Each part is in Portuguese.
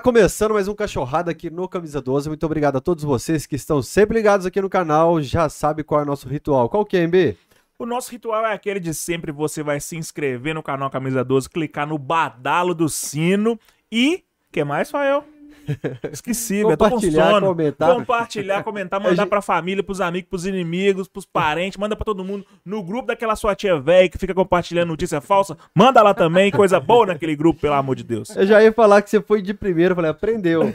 Tá começando mais um Cachorrada aqui no Camisa 12. Muito obrigado a todos vocês que estão sempre ligados aqui no canal. Já sabe qual é o nosso ritual. Qual que é, MB? O nosso ritual é aquele de sempre. Você vai se inscrever no canal Camisa 12, clicar no badalo do sino e. Que mais, Fael? Esqueci, velho. Tô com Compartilhar, sono. comentar. Compartilhar, comentar, mandar pra família, pros amigos, pros inimigos, pros parentes, manda pra todo mundo. No grupo daquela sua tia velha que fica compartilhando notícia falsa, manda lá também, coisa boa naquele grupo, pelo amor de Deus. Eu já ia falar que você foi de primeiro. eu Falei, aprendeu.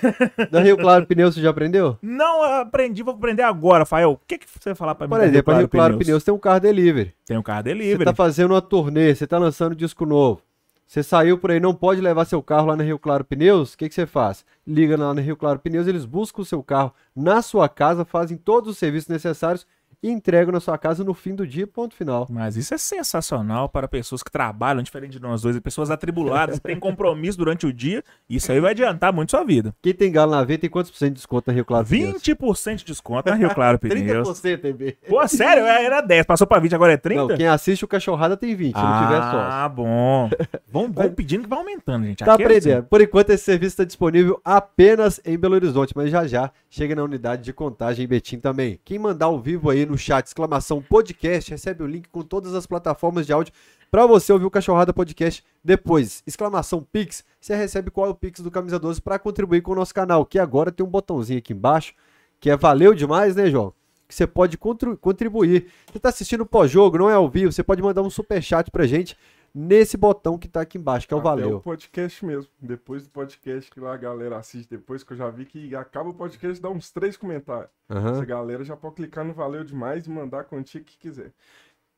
Da Rio Claro Pneus, você já aprendeu? Não eu aprendi, vou aprender agora, Fael. O que, que você vai falar pra mim? Por exemplo, a Rio Claro Pneus? Pneus tem um carro delivery. Tem um carro Você delivery. tá fazendo uma turnê, você tá lançando disco novo. Você saiu por aí, não pode levar seu carro lá na Rio Claro Pneus, o que, que você faz? Liga lá na Rio Claro Pneus, eles buscam o seu carro na sua casa, fazem todos os serviços necessários e entregam na sua casa no fim do dia, ponto final. Mas isso é sensacional para pessoas que trabalham, diferente de nós dois, pessoas atribuladas, que têm compromisso durante o dia. Isso aí vai adiantar muito sua vida. Quem tem galo na veia tem quantos por cento de desconto na Rio Claro Pneus? 20% de desconto na Rio Claro Pneus. 30%, TB. Pô, sério? Era 10, passou pra 20, agora é 30? Não, quem assiste o Cachorrada tem 20, se não tiver sócio. Ah, bom. Vamos, vamos pedindo que vai aumentando, gente. Tá Aqui é aprendendo. assim. Por enquanto, esse serviço está disponível apenas em Belo Horizonte, mas já já chega na unidade de contagem em Betim também. Quem mandar ao vivo aí no chat, exclamação podcast, recebe o link com todas as plataformas de áudio para você ouvir o Cachorrada Podcast depois. Exclamação Pix, você recebe qual é o Pix do Camisa 12 para contribuir com o nosso canal, que agora tem um botãozinho aqui embaixo, que é valeu demais, né, João? Que você pode contribuir. Você está assistindo pós-jogo, não é ao vivo, você pode mandar um superchat pra gente nesse botão que tá aqui embaixo, que é o Até valeu. o podcast mesmo. Depois do podcast que lá a galera assiste, depois que eu já vi que acaba o podcast, dá uns três comentários. Aham. Essa galera já pode clicar no Valeu Demais e mandar a quantia que quiser.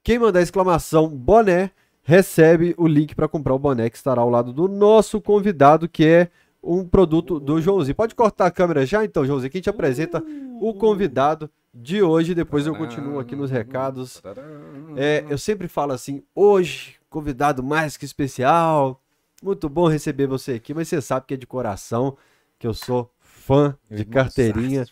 Quem mandar exclamação boné recebe o link para comprar o boné que estará ao lado do nosso convidado, que é um produto do Joãozinho. Pode cortar a câmera já então, Joãozinho, que a gente apresenta o convidado de hoje, depois eu continuo aqui nos recados. É, eu sempre falo assim, hoje, convidado mais que especial, muito bom receber você aqui, mas você sabe que é de coração, que eu sou fã de carteirinha,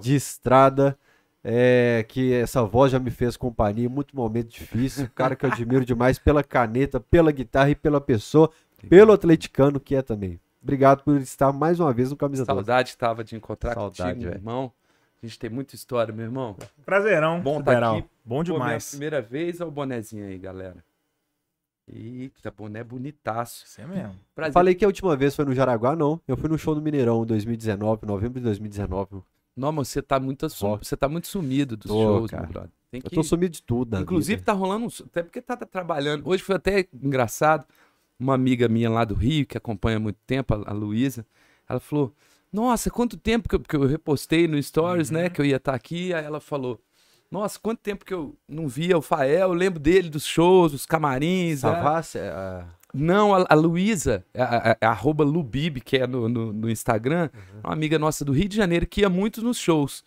de estrada, é, que essa voz já me fez companhia em muito momento difícil, cara que eu admiro demais pela caneta, pela guitarra e pela pessoa, pelo atleticano que é também. Obrigado por estar mais uma vez no Camisa 12. Saudade tava de encontrar Saudade, contigo, meu irmão. A gente tem muita história, meu irmão. Prazerão. Bom tá aqui. Bom Pô, minha demais. primeira vez, olha o bonezinho aí, galera. Eita, boné bonitaço. Isso é mesmo. Prazer. Falei que a última vez foi no Jaraguá, não. Eu fui no show do Mineirão em 2019, novembro de 2019. Não, mas você tá muito, assum- você tá muito sumido dos Tô, shows, cara. meu brother. Tem Eu que... tô sumido de tudo, Inclusive, vida. tá rolando um. Até porque tá, tá trabalhando. Hoje foi até engraçado. Uma amiga minha lá do Rio, que acompanha há muito tempo, a, a Luísa, ela falou: Nossa, quanto tempo que eu, que eu repostei no Stories, né? Que eu ia estar aqui. Aí ela falou: Nossa, quanto tempo que eu não via o Fael. Eu lembro dele dos shows, dos camarins. né?" Savassi, é, a- Não, a, a Luísa, a, a arroba Lubib, que é no, no, no Instagram, uma amiga nossa do Rio de Janeiro, que ia muito nos shows.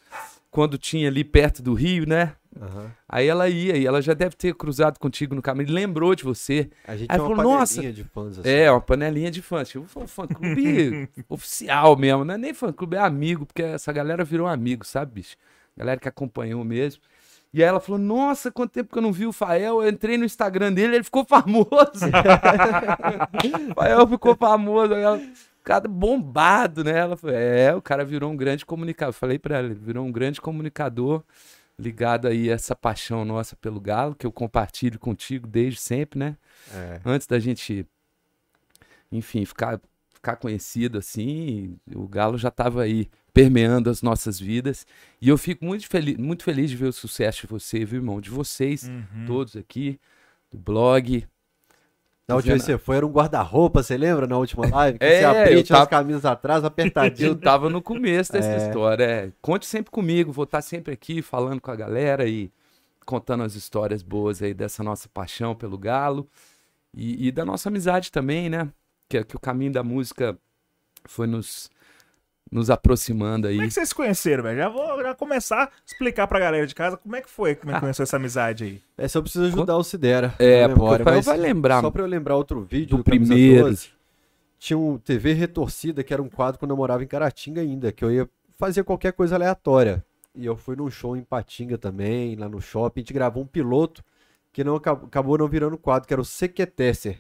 Quando tinha ali perto do Rio, né? Aham. Aí ela ia, e ela já deve ter cruzado contigo no caminho, lembrou de você. A gente Aí uma falou, "Nossa." panelinha de fãs assim. É, uma panelinha de fãs. Tipo, um fã-clube oficial mesmo, não é nem fã-clube, é amigo, porque essa galera virou amigo, sabe, bicho? Galera que acompanhou mesmo. E aí ela falou, nossa, quanto tempo que eu não vi o Fael, eu entrei no Instagram dele, ele ficou famoso. o Fael ficou famoso, ela, cara bombado, né? Ela falou, é, o cara virou um grande comunicador. Eu falei pra ela, ele virou um grande comunicador, ligado aí a essa paixão nossa pelo Galo, que eu compartilho contigo desde sempre, né? É. antes da gente, enfim, ficar, ficar conhecido assim, o Galo já estava aí permeando as nossas vidas. E eu fico muito feliz, muito feliz de ver o sucesso de você, viu, irmão? De vocês, Uhum. todos aqui, do blog. Na última vez que você foi, era um guarda-roupa, você lembra? Na última live? Que É, você abria, tinha as tava- camisas atrás, apertadinho. Eu tava no começo dessa É. história. é. Conte sempre comigo, vou estar sempre aqui falando com a galera e contando as histórias boas aí dessa nossa paixão pelo Galo e, e da nossa amizade também, né? Que, que o caminho da música foi nos, nos aproximando aí. Como é que vocês se conheceram, velho? Já vou já começar a explicar pra galera de casa como é que foi, como é que começou essa amizade aí. Essa eu preciso ajudar o Sidera. É, porque o vai lembrar Só pra eu lembrar outro vídeo do do, primeiro. 12, tinha um TV Retorcida, que era um quadro quando eu morava em Caratinga ainda, que eu ia fazer qualquer coisa aleatória. E eu fui num show em Patinga também, lá no shopping, a gente gravou um piloto que não acabou, acabou não virando quadro, que era o Sequetesser.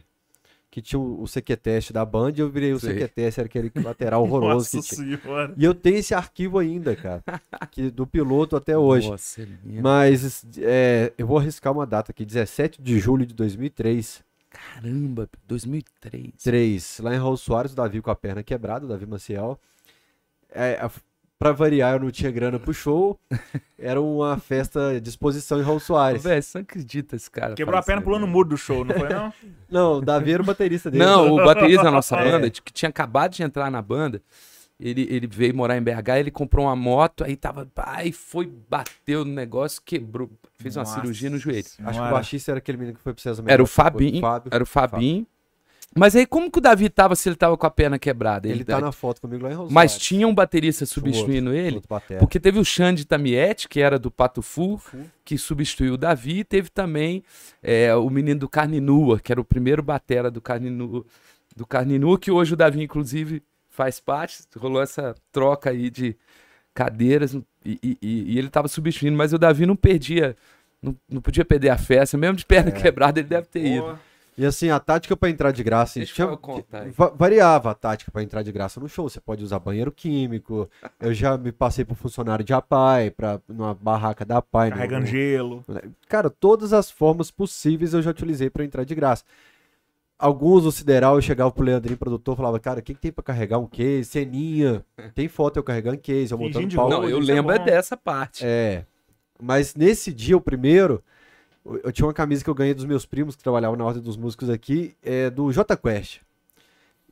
Que tinha o, o Sequeteste da Band e eu virei o Sei. Sequetesser, aquele lateral horroroso Nossa que tinha. senhora. E eu tenho esse arquivo ainda, cara, que, do piloto até hoje. Nossa, ele mesmo. Mas é, eu vou arriscar uma data aqui, 17 de julho de 2003. Caramba, 2003. 3, lá em Raul Soares, o Davi com a perna quebrada, o Davi Maciel. É, pra variar, eu não tinha grana pro show. Era uma festa de exposição em Raul Soares. Velho, você não acredita esse cara. Quebrou a perna isso, pulando o muro do show, não foi não? Não, o Davi era o baterista dele. Não, o baterista da nossa É. banda, que tinha acabado de entrar na banda, ele, ele veio morar em BH, ele comprou uma moto, aí tava. Aí foi, bateu no negócio, quebrou. Fez uma Nossa cirurgia no joelho. Acho que o senhora. baixista era aquele menino que foi pro César Era o Fabinho. Era o Fabinho. Mas aí, como que o Davi tava se ele tava com a perna quebrada? Ele tá na foto comigo lá em Raul Mas tinha um baterista substituindo Outro, ele? outro. Porque teve o Xande Tamietti, que era do Pato Fu, que substituiu o Davi, e teve também é, o menino do Carne Nua, que era o primeiro batera do Carne Nua, do Carne Nua, que hoje o Davi, inclusive, faz parte. Rolou essa troca aí de cadeiras e, e- e- ele tava substituindo, mas o Davi não perdia, não, não podia perder a festa, mesmo de perna quebrada, ele deve ter ido. E assim, a tática pra entrar de graça. Deixa tinha- eu contar aí. va- variava a tática pra entrar de graça no show. Você pode usar banheiro químico. Eu já me passei por funcionário de APAI, pra, numa barraca da APAI. no- Carregando no- gelo. Cara, todas as formas possíveis eu já utilizei pra entrar de graça. Alguns no Sideral eu chegava pro Leandrinho, produtor, falava, cara, o que, que tem pra carregar um case? Ceninha. Tem foto eu carregando case, eu montando pau. Não, eu é lembro é dessa parte. É. Mas nesse dia, o primeiro, eu eu tinha uma camisa que eu ganhei dos meus primos que trabalhavam na Ordem dos Músicos aqui, é do J Quest.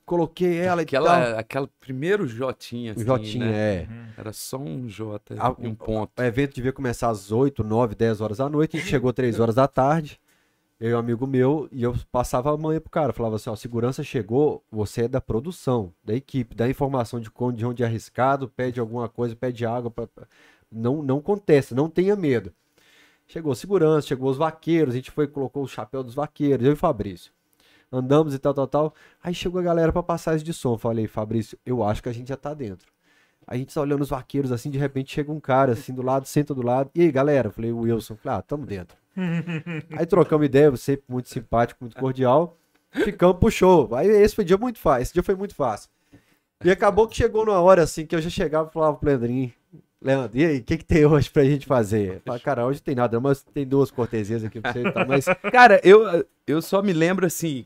Coloquei ela e tal. Aquela, aquela primeiro Jotinha, O assim, Jotinha, né? é. Era só um J Ah, e um ponto. O evento devia começar às 8, 9, 10 horas da noite. A gente chegou 3 horas da tarde. Eu e um amigo meu, e eu passava a manhã pro cara. Falava assim: ó, segurança chegou, você é da produção, da equipe, dá informação de onde, de onde é arriscado, pede alguma coisa, pede água. pra- Não, não contesta, não tenha medo. Chegou segurança, chegou os vaqueiros, a gente foi, colocou o chapéu dos vaqueiros, eu e o Fabrício. Andamos e tal, tal, tal. Aí chegou a galera pra passagem de som. Falei, Fabrício, eu acho que a gente já tá dentro. A gente tá olhando os vaqueiros assim, de repente chega um cara assim do lado, senta do lado. E aí, galera? Falei, o Wilson. Falei, ah, tamo dentro. aí trocamos ideia, você muito simpático, muito cordial. Ficamos pro show. Aí esse foi um dia muito fácil. Esse dia foi muito fácil. E acabou que chegou numa hora assim que eu já chegava e falava pro Leandrinho, Leandro, e aí, o que, que tem hoje pra gente fazer? Eu falava, cara, hoje tem nada, mas tem duas cortesias aqui pra você tal, mas Cara, eu, eu só me lembro assim.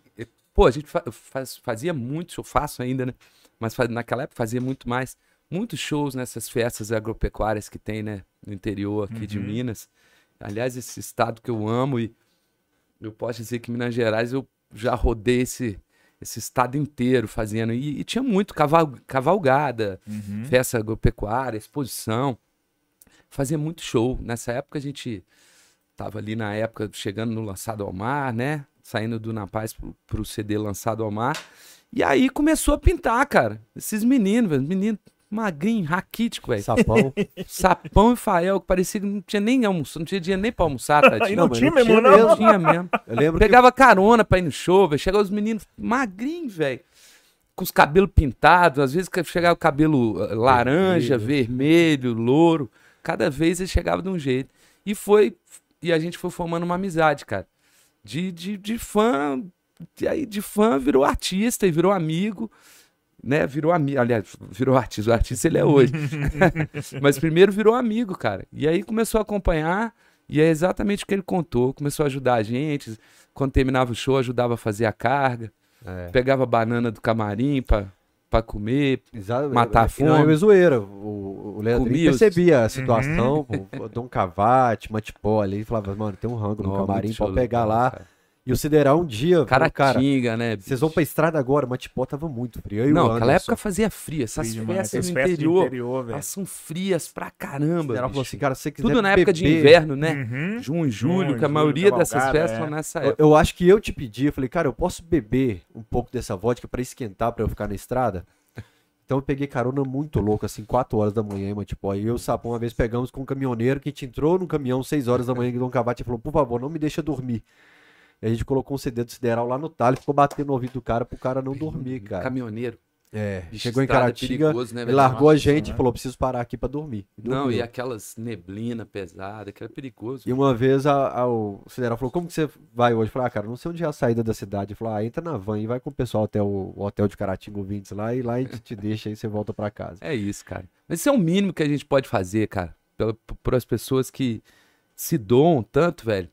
Pô, a gente fa- faz- fazia muito show, faço ainda, né? Mas naquela época fazia muito mais. Muitos shows nessas festas agropecuárias que tem, né? No interior aqui de Minas. Aliás, esse estado que eu amo e eu posso dizer que Minas Gerais eu já rodei esse, esse estado inteiro fazendo. E, e tinha muito caval, cavalgada, Uhum. festa agropecuária, exposição. Fazia muito show. Nessa época a gente tava ali na época chegando no Lançado ao Mar, né? Saindo do Na Paz pro, pro CD Lançado ao Mar. E aí começou a pintar, cara. Esses meninos, velho. Magrinho, raquítico, velho. sapão. Sapão e Fael, que parecia que não tinha nem almoço, não tinha dinheiro nem pra almoçar, E tadinho. não, mas tinha não mesmo, tinha não. mesmo. Não tinha mesmo. Eu lembro que Pegava carona pra ir no show, velho. Chegava os meninos magrinhos, velho. Com os cabelos pintados. Às vezes chegava o cabelo eh, laranja, vermelho, louro. Cada vez ele chegava de um jeito. E foi. E a gente foi formando uma amizade, cara. De, de, de fã. E aí, de fã, virou artista e virou amigo. Né? Virou amigo. Aliás, virou artista. O artista ele é hoje. Mas primeiro virou amigo, cara. E aí começou a acompanhar. E é exatamente o que ele contou. Começou a ajudar a gente. Quando terminava o show, ajudava a fazer a carga. É. Pegava banana do camarim pra, pra comer. Exato, Matar a Não é fome. uma zoeira. O, o os- percebia a situação, pô, o Dom Cavate, Matipó ali, e falava, mano, tem um rango no camarim, pode pegar lá. cara. E o Sideral um dia, cara, Caratinga, né? vocês vão pra estrada agora, Matipó tava muito frio. Eu e o Não, naquela época fazia frio. Essas Frio festas Essas no festas interior, interior, velho. elas são frias pra O caramba. Sideral falou bicho. assim, cara, você quiser Tudo na época de beber- inverno, né? Uhum. Junho, julho, Junho, que a julho, maioria dessas cavalgada, festas é. são nessa Eu, época. eu acho que eu te pedi, eu falei, cara, eu posso beber um pouco dessa vodka pra esquentar, pra eu ficar na estrada? Então eu peguei carona muito louco, assim, 4 horas da manhã, em tipo, aí eu e o Sapão uma vez pegamos com um caminhoneiro que a gente entrou no caminhão 6 horas da manhã que o Dom Cavate falou, por favor, não me deixa dormir. E a gente colocou um CD do Sideral lá no talho e ficou batendo no ouvido do cara pro cara não dormir, cara. Caminhoneiro. É, chegou em é Caratinga, perigoso, né, largou a gente e Senhora. falou, preciso parar aqui pra dormir. Não, e aquelas neblina pesada, que era perigoso. E uma vez a, a- o Sideral falou, como que você vai hoje? Eu falei, ah, cara, não sei onde é a saída da cidade. Ele falou, ah, entra na van e vai com o pessoal até o, o hotel de Caratinga ouvintes lá e lá a gente te deixa e você volta pra casa. É isso, cara. Mas isso é o mínimo que a gente pode fazer, cara. Por as pessoas que se doam tanto, velho,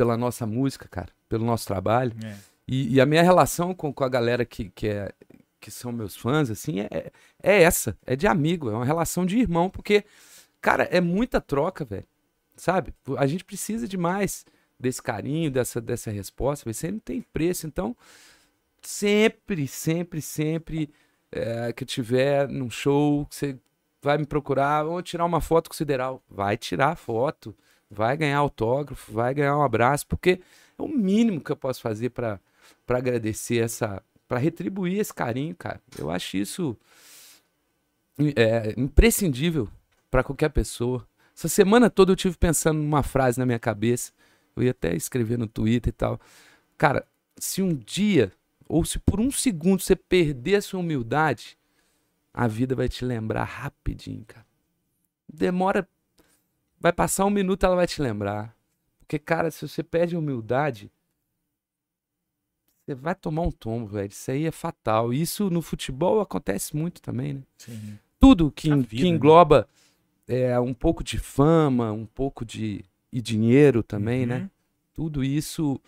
pela nossa música, cara, pelo nosso trabalho. É. E, e a minha relação com, com a galera que, que, é, que são meus fãs, assim, é, é essa. É de amigo, é uma relação de irmão, porque, cara, é muita troca, velho. Sabe? A gente precisa demais desse carinho, dessa, dessa resposta, velho. Você não tem preço. Então, sempre, sempre, sempre é, que eu tiver num show, que você vai me procurar, vamos tirar uma foto com o Sideral. Vai tirar foto, vai ganhar autógrafo, vai ganhar um abraço, porque é o mínimo que eu posso fazer para agradecer essa, para retribuir esse carinho, cara. Eu acho isso é, imprescindível pra qualquer pessoa. Essa semana toda eu tive pensando numa frase na minha cabeça. Eu ia até escrever no Twitter e tal. Cara, se um dia ou se por um segundo você perder a sua humildade, a vida vai te lembrar rapidinho, cara. Demora. Vai passar um minuto, ela vai te lembrar. Porque, cara, se você perde humildade, você vai tomar um tombo, velho. Isso aí é fatal. Isso no futebol acontece muito também, né? Sim. Tudo que, vida, que né? engloba é, um pouco de fama, um pouco de e dinheiro também, né? Uhum. Tudo isso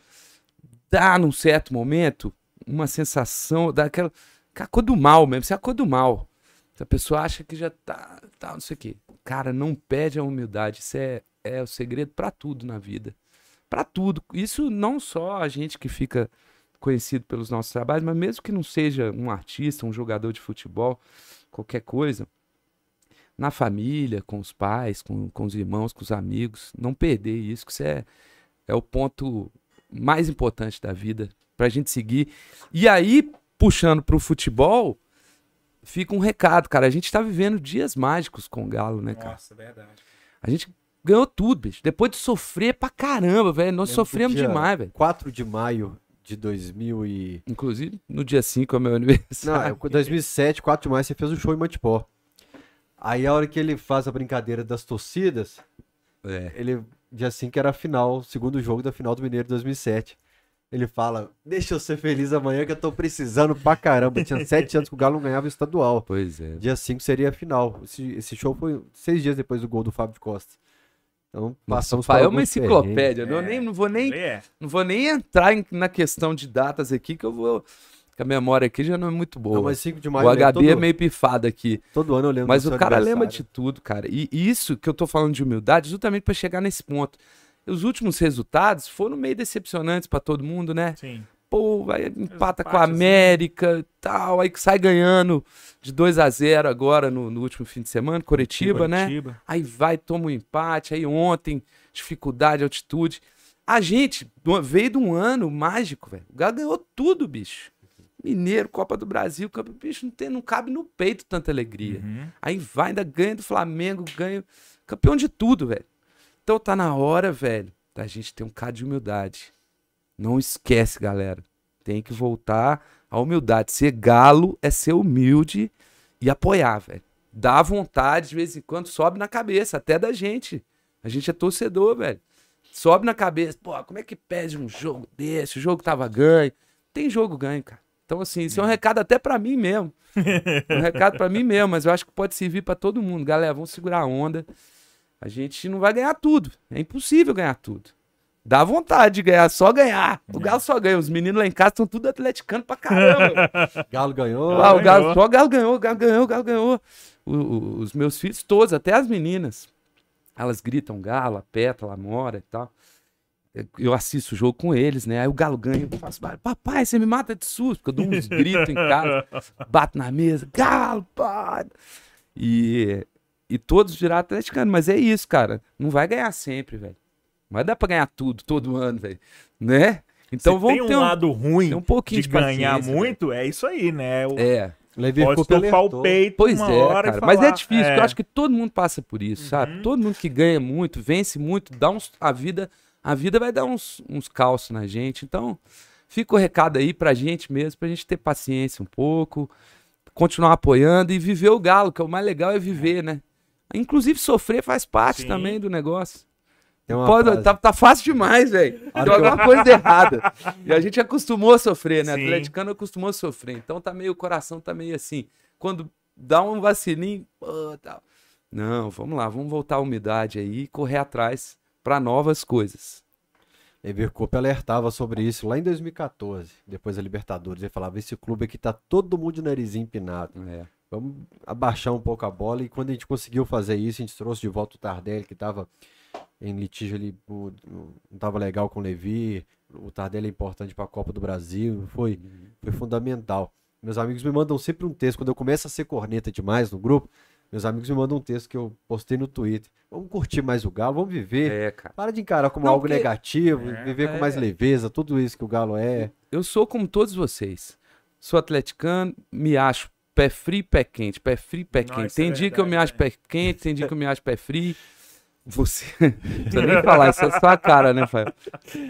dá, num certo momento, uma sensação daquela. que é A cor do mal mesmo, isso é a cor do mal. Se a pessoa acha que já tá, tá, não sei o quê. Cara, não perde a humildade. Isso é, é o segredo pra tudo na vida. Pra tudo. Isso não só a gente que fica conhecido pelos nossos trabalhos, mas mesmo que não seja um artista, um jogador de futebol, qualquer coisa, na família, com os pais, com, com os irmãos, com os amigos, não perder isso, que isso é, é o ponto mais importante da vida pra gente seguir. E aí, puxando pro futebol, fica um recado, cara. A gente tá vivendo dias mágicos com o Galo, né, cara? Nossa, verdade. A gente ganhou tudo, bicho. Depois de sofrer pra caramba, velho. Nós Lembro sofremos demais, velho. 4 de maio de 2000 e... Inclusive, no dia 5 é meu Não, aniversário. é 2007, 4 de maio, você fez um show em Matipó. Aí a hora que ele faz a brincadeira das torcidas, É. ele dia 5 era a final, segundo jogo da final do Mineiro de 2007. Ele fala, deixa eu ser feliz amanhã que eu tô precisando pra caramba. Tinha sete anos que o Galo não ganhava o estadual. Pois é. Dia 5 seria a final. Esse, esse show foi seis dias depois do gol do Fábio Costa. Então, Nossa, passamos por Fael é uma enciclopédia. Não, É. nem, não vou nem é. Não vou nem entrar em- na questão de datas aqui, que eu vou. que a memória aqui já não é muito boa. Não, mas 5 de maio o lembro HB é todo, meio pifado aqui. todo ano eu lembro Mas do o cara lembra de tudo, cara. E e isso que eu tô falando de humildade, justamente pra chegar nesse ponto. Os últimos resultados foram meio decepcionantes pra todo mundo, né? Sim. Pô, vai empata com a assim. América e tal, aí que sai ganhando de 2 a 0 agora no, no último fim de semana, Coritiba, né? Curitiba. Aí vai, toma um empate. Aí ontem, dificuldade, altitude. A gente veio de um ano mágico, velho. O Galo ganhou tudo, bicho. Mineiro, Copa do Brasil, Copa... bicho, não, tem, não cabe no peito tanta alegria. Uhum. Aí vai, ainda ganha do Flamengo, ganha. Campeão de tudo, velho. Então tá na hora, velho, da gente ter um cara de humildade. Não esquece, galera. Tem que voltar à humildade. Ser galo é ser humilde e apoiar, velho. Dá vontade, de vez em quando, sobe na cabeça, até da gente. A gente é torcedor, velho. Sobe na cabeça. Pô, como é que pede um jogo desse? O jogo tava ganho. Tem jogo ganho, cara. Então, assim, isso é um recado até pra mim mesmo. um recado pra mim mesmo, mas eu acho que pode servir pra todo mundo. Galera, vamos segurar a onda. A gente não vai ganhar tudo. É impossível ganhar tudo. Dá vontade de ganhar, só ganhar. O Galo só ganha. Os meninos lá em casa estão tudo atleticano pra caramba. Galo ganhou. Ah, o ganhou. Galo, só o Galo ganhou, o Galo ganhou, o Galo ganhou. O- o- os meus filhos todos, até as meninas, elas gritam Galo, a Pétala, a Mora e tal. Eu- Eu assisto o jogo com eles, né? Aí o Galo ganha, eu faço, barulho, papai, você me mata de susto, porque eu dou uns gritos em casa, bato na mesa, Galo, pai. E, e todos viraram atleticano, mas é isso, cara. Não vai ganhar sempre, velho. Não vai dar pra ganhar tudo, todo ano, velho. Né? Então Se vamos tem um ter um, lado ruim um pouquinho de de, ganhar muito, é isso aí, né? O. É. Levi pode o peito Pois uma é, hora e cara. falar, Mas é difícil, porque é, eu acho que todo mundo passa por isso, sabe? Uhum. Todo mundo que ganha muito, vence muito, dá uns. A vida, a vida vai dar uns, uns calços na gente. Então, fica o recado aí pra gente mesmo, pra gente ter paciência um pouco, continuar apoiando e viver o galo, que é o mais legal é viver, né? Inclusive, sofrer faz parte Sim. também do negócio. Pode, tá, tá fácil demais, velho. Tem eu- alguma coisa errada. E a gente acostumou a sofrer, né? Sim. Atleticano acostumou a sofrer. Então tá meio, o coração tá meio assim. Quando dá um vacilinho, pô, tal. Não, vamos lá, vamos voltar à umidade aí e correr atrás pra novas coisas. Levi Coupe alertava sobre isso lá em 2014, depois da Libertadores. Ele falava: esse clube aqui tá todo mundo de narizinho empinado. É. Vamos abaixar um pouco a bola. E quando a gente conseguiu fazer isso, a gente trouxe de volta o Tardelli, que estava em litígio ali, não estava legal com o Levi. O Tardelli é importante para a Copa do Brasil. Foi, foi fundamental. Meus amigos me mandam sempre um texto. Quando eu começo a ser corneta demais no grupo, meus amigos me mandam um texto que eu postei no Twitter. Vamos curtir mais o Galo, vamos viver. É, cara. Para de encarar como Não, algo negativo, É, viver com é. mais leveza, tudo isso que o Galo é. Eu sou como todos vocês. Sou atleticano, me acho pé frio, pé quente, pé frio, pé Nossa, quente. é Tem dia que eu me verdade, acho pé quente, tem dia que eu me acho pé frio. Você. Não precisa nem falar, isso é sua cara, né, Fael?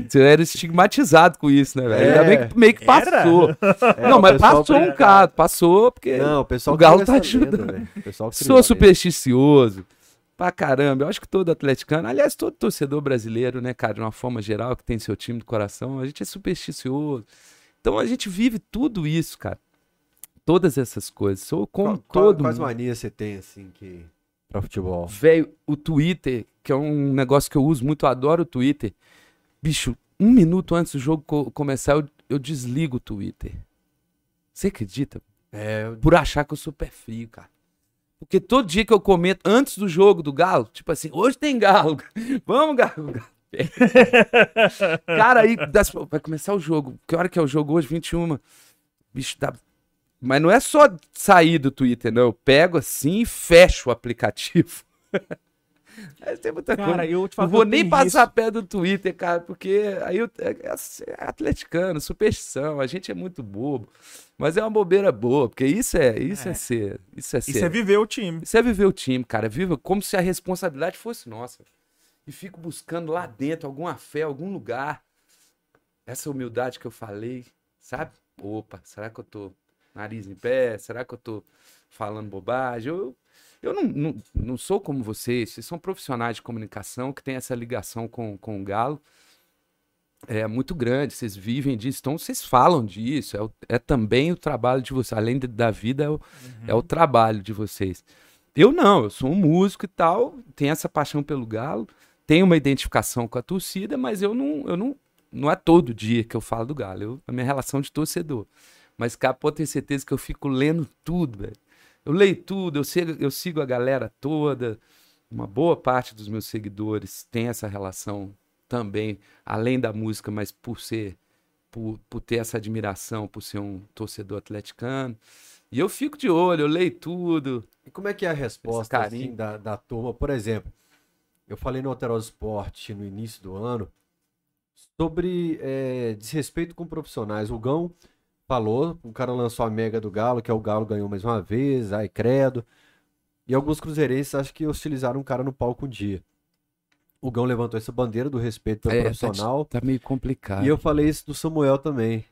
Você era estigmatizado com isso, né, velho? Ainda É. bem que meio que passou. É, não, o mas passou um bocado, passou porque Não, o pessoal o Galo tá ajudando. sou supersticioso. Pra caramba, eu acho que todo atleticano, aliás, todo torcedor brasileiro, né, cara, de uma forma geral, que tem seu time do coração, a gente é supersticioso. Então a gente vive tudo isso, cara. Todas essas coisas. Sou como Qual- todo Quais manias você tem, assim, que... pra futebol? Velho, o Twitter, que é um negócio que eu uso muito, eu adoro o Twitter. Bicho, um minuto antes do jogo co- começar, eu, eu desligo o Twitter. Você acredita? É, Por achar que eu sou pé frio, cara. Porque todo dia que eu comento, antes do jogo do Galo, tipo assim, hoje tem Galo. Vamos, Galo. cara, aí das- vai começar o jogo. Que hora que é o jogo hoje? 21. Bicho, dá. Mas não é só sair do Twitter, não. Eu pego assim e fecho o aplicativo. Aí tem muita Cara, coisa. eu te Não falo que vou nem passar isso. perto do Twitter, cara, porque aí eu, é, é atleticano, superstição, a gente é muito bobo. Mas é uma bobeira boa, porque isso é, isso é, É. ser, isso é ser. Isso é viver o time. Isso é viver o time, cara. Viva como se a responsabilidade fosse nossa. E fico buscando lá dentro alguma fé, algum lugar. Essa humildade que eu falei, sabe? Opa, será que eu tô nariz em pé? Será que eu tô falando bobagem? Eu, eu não, não, não sou como vocês. Vocês são profissionais de comunicação que têm essa ligação com, com o Galo. é muito grande, vocês vivem disso, então vocês falam disso, é, o- é também o trabalho de vocês, além de- da vida, é o, é o trabalho de vocês. Eu não, eu sou um músico e tal, tenho essa paixão pelo Galo, tenho uma identificação com a torcida, mas eu não, eu não, não é todo dia que eu falo do Galo, eu, a minha relação de torcedor. Mas, cara, pode ter certeza que eu fico lendo tudo, velho. Eu leio tudo, eu sigo, eu sigo a galera toda, uma boa parte dos meus seguidores tem essa relação também, além da música, mas por ser, por, por ter essa admiração, por ser um torcedor atleticano. E eu fico de olho, eu leio tudo. E como é que é a resposta assim, da, da turma? Por exemplo, eu falei no Alterosa Esporte no início do ano sobre é, desrespeito com profissionais. O Gão falou, o cara lançou a mega do Galo, que é o Galo ganhou mais uma vez, ai credo. E alguns cruzeirenses acho que hostilizaram um cara no palco um dia. O Gão levantou essa bandeira do respeito pelo É, profissional. Tá meio complicado. E eu falei isso do Samuel também.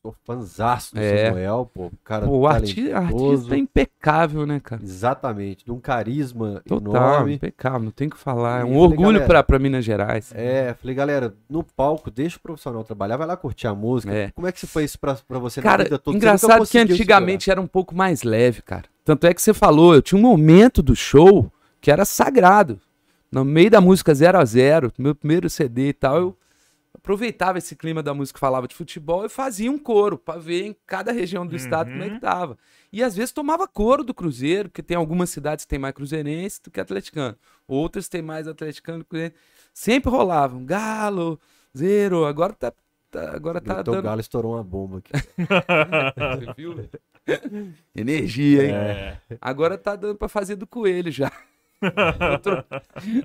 Sou fãzaço do É. Samuel, pô. Cara Pô, o arti- artista é impecável, né, cara? Exatamente, de um carisma Total, enorme. impecável, não tem o que falar. É um orgulho galera, pra, Minas Gerais. É, falei, galera, no palco, deixa o profissional trabalhar, vai lá curtir a música. É. Como é que você foi isso pra, pra você Cara, na vida toda? Engraçado que antigamente era um pouco mais leve, cara. Tanto é que você falou, eu tinha um momento do show que era sagrado. No meio da música 0 a 0 meu primeiro CD e tal, eu aproveitava esse clima da música que falava de futebol e fazia um coro pra ver em cada região do estado como é que tava. E às vezes tomava coro do Cruzeiro, porque tem algumas cidades que tem mais cruzeirense do que atleticano. Outras tem mais atleticano do que cruzeirense. Sempre rolavam galo, zero, agora tá, tá- agora tá Gritou, o dando Galo estourou uma bomba aqui. você viu? Energia, hein? É. Agora tá dando pra fazer do coelho já. Outro-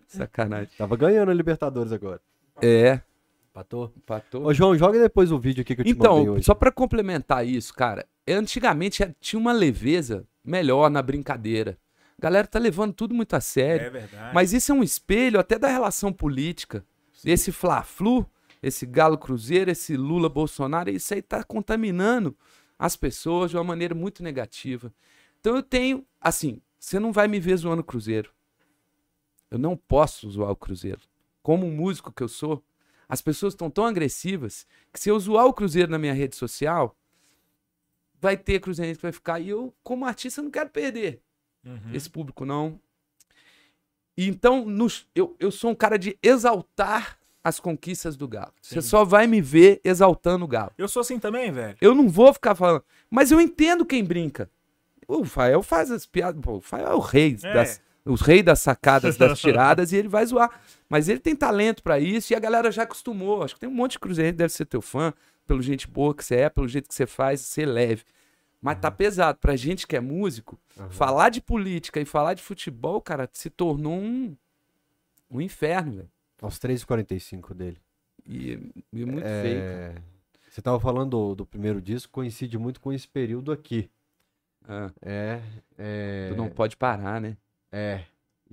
Sacanagem. Tava ganhando a Libertadores agora. É, Empatou. empatou. Ô, João, joga depois o vídeo aqui que eu te mandei Então, só pra complementar isso, cara, antigamente é- tinha uma leveza melhor na brincadeira. A galera tá levando tudo muito a sério. É verdade. Mas isso é um espelho até da relação política. Esse Fla-Flu, esse Galo Cruzeiro, esse Lula Bolsonaro, isso aí tá contaminando as pessoas de uma maneira muito negativa. Então eu tenho, assim, você não vai me ver zoando o Cruzeiro. Eu não posso zoar o Cruzeiro. Como músico que eu sou, as pessoas estão tão agressivas que se eu zoar o Cruzeiro na minha rede social, vai ter cruzeirense que vai ficar. E eu, como artista, não quero perder Uhum. esse público não. E Então, nos- eu, eu sou um cara de exaltar as conquistas do Galo. Você só vai me ver exaltando o Galo. Eu sou assim também, velho. Eu não vou ficar falando. Mas eu entendo quem brinca. O Fael faz as piadas. Pô, o Fael é o rei É. das. Os reis das sacadas, das tiradas, e ele vai zoar. Mas ele tem talento pra isso e a galera já acostumou. Acho que tem um monte de cruzeirense que deve ser teu fã, pelo gente boa que você é, pelo jeito que você faz, ser leve. Mas tá pesado. Pra gente que é músico, falar de política e falar de futebol, cara, se tornou um, um inferno, velho. Aos 3h45 dele. E, e muito feio. cara. É, Você tava falando do, do primeiro disco, coincide muito com esse período aqui. Ah, É. é tu não pode parar, né? É.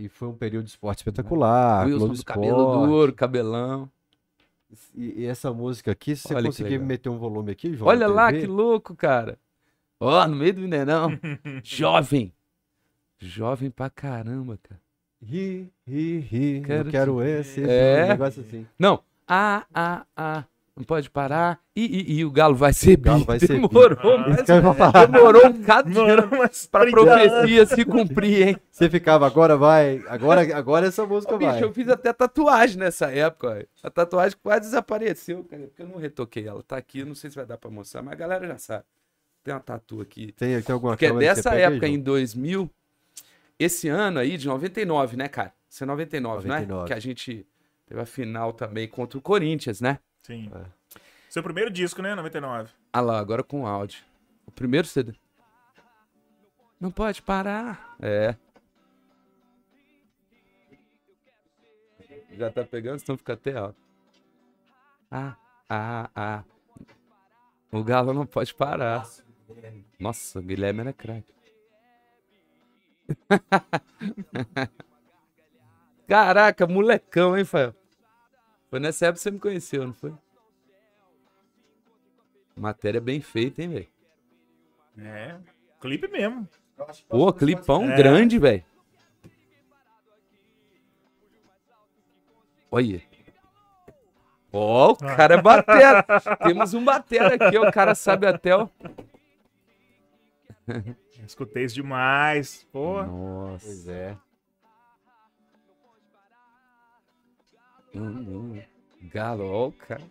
E foi um período de esporte espetacular. Wilson do cabelo duro, cabelão. E, e essa música aqui, se você Olha conseguir meter um volume aqui, João. Olha lá que louco, cara. Ó, no meio do Mineirão. Jovem. Jovem pra caramba, cara. Ri, ri, ri. Quero quero esse. É. Um negócio assim. Não. Ah, ah, ah. Não pode parar. E, e, e o Galo vai ser Galo bi. vai ser bi. Demorou, Ah, mas demorou um bocado de Mano, ano mas pra 30 anos. profecia se cumprir, hein? Você ficava, agora vai. Agora, agora essa música Ô, bicho, vai. eu fiz até tatuagem nessa época, ó. A tatuagem quase desapareceu, cara, porque eu não retoquei ela. Tá aqui, não sei se vai dar pra mostrar, mas a galera já sabe. Tem uma tatu aqui. Tem, tem alguma Porque é câmera que você dessa aí, época, João? em 2000, esse ano aí, de 99, né, cara? Isso é 99, né? 99. Que a gente teve a final também contra o Corinthians, né? Sim. É. Seu primeiro disco, né? 99. Ah lá, agora com áudio. O primeiro CD. Não pode parar. É. Já tá pegando, senão fica até alto. Ah, ah, ah. O Galo não pode parar. Nossa, o Guilherme era craque. Caraca, molecão, hein, Fael? Foi nessa época que você me conheceu, não foi? Matéria bem feita, hein, velho? É. Clipe mesmo. Pô, clipão É. grande, velho. Olha. Ó, o cara é batera. Temos um batera aqui, ó, o cara sabe até o... Escutei isso demais. Pô. Nossa. Pois é. Hum, hum. Galo, ó, o cara.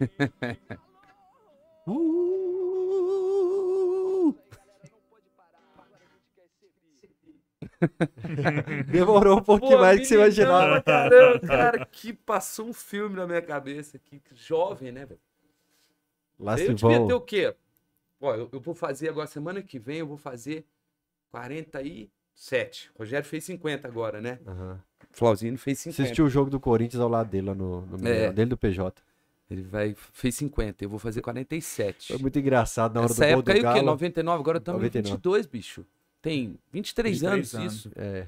Uh! Demorou um pouquinho mais do que você imaginava. Caramba, cara, que passou um filme na minha cabeça aqui. que Jovem, né, velho? Lá se Eu devia ter vão. o quê? Ó, eu, eu vou fazer agora, semana que vem, eu vou fazer 47. Rogério fez 50 agora, né? Aham. Flauzino fez 50. Assistiu o jogo do Corinthians ao lado dele lá no, no É. Dele do PJ. Ele vai, fez 50, eu vou fazer 47. Foi muito engraçado na hora Essa do gol época do aí o quê? Galo. 99, agora estamos em 99. 22, bicho. Tem 23, 23 anos, anos. isso. É.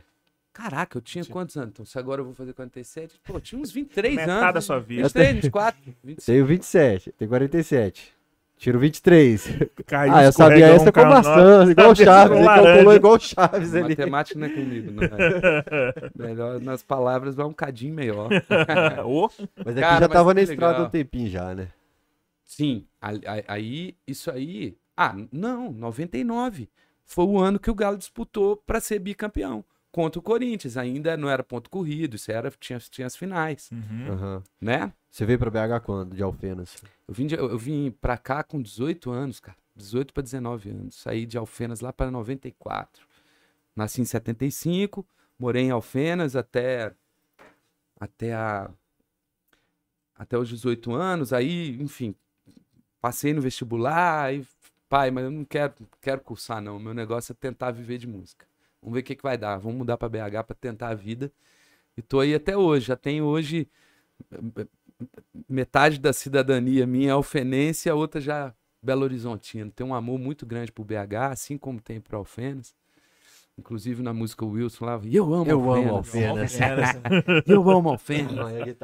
Caraca, eu tinha Sim. quantos anos? Então, se agora eu vou fazer 47, pô, eu tinha uns 23 Metade anos. da sua vida. 23, 24, 25. Tenho 27, tenho 47. Tiro 23. Caiu, Ah, eu sabia essa com maçã, igual o Chaves. Ele calculou igual o Chaves ali. Matemática não é comigo, não é. Melhor nas palavras vai um cadinho melhor. Mas aqui Cara, já mas tava na estrada um tempinho já, né? Sim, aí, isso aí. Ah, não, 99. Foi o ano que o Galo disputou para ser bicampeão contra o Corinthians. Ainda não era ponto corrido, isso era, tinha, tinha as finais, Uhum. Aham. né? Você veio pra BH quando? De Alfenas? Eu vim, de- eu, eu vim pra cá com 18 anos, cara. 18 para 19 anos. Saí de Alfenas lá para 94. Nasci em 75, morei em Alfenas até até a até os 18 anos, aí, enfim, passei no vestibular, aí, pai, mas eu não quero quero cursar não, meu negócio é tentar viver de música. Vamos ver o que que vai dar. Vamos mudar para BH para tentar a vida. E tô aí até hoje, já tenho hoje metade da cidadania minha é alfenense, a outra já Belo Horizontino. Tem um amor muito grande por BH, assim como tem pro Alfenas. Inclusive na música Wilson lá, e eu amo Eu amo Alfenas. Alfenas. Eu amo Alfenas.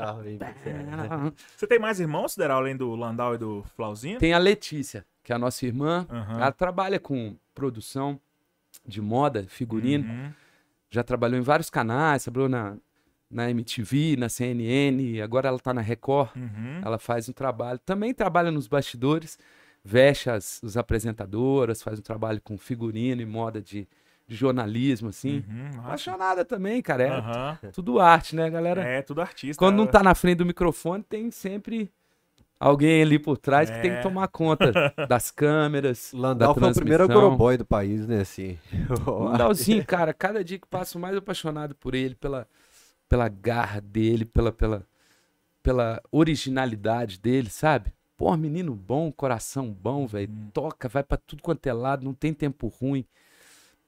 Né? Você tem mais irmãos, Sideral, além do Landau e do Flauzinho? Tem a Letícia, que é a nossa irmã. Aham. Ela trabalha com produção de moda, figurino. Uhum. Já trabalhou em vários canais, trabalhou na, na MTV, na CNN, agora ela tá na Record. Uhum. Ela faz um trabalho, também trabalha nos bastidores, veste as, os apresentadoras, faz um trabalho com figurino e moda de, de jornalismo, assim. Uhum. Apaixonada também, cara. É Aham. tudo arte, né, galera? É, tudo artista. Quando não tá na frente do microfone, tem sempre alguém ali por trás que tem É. que tomar conta das câmeras. Landau da foi o primeiro agroboy do país, né? Assim. Landauzinho, cara, cada dia que passo mais apaixonado por ele, pela, pela garra dele, pela, pela, pela originalidade dele, sabe? Pô, menino bom, coração bom, velho. Uhum. Toca, vai pra tudo quanto é lado, não tem tempo ruim.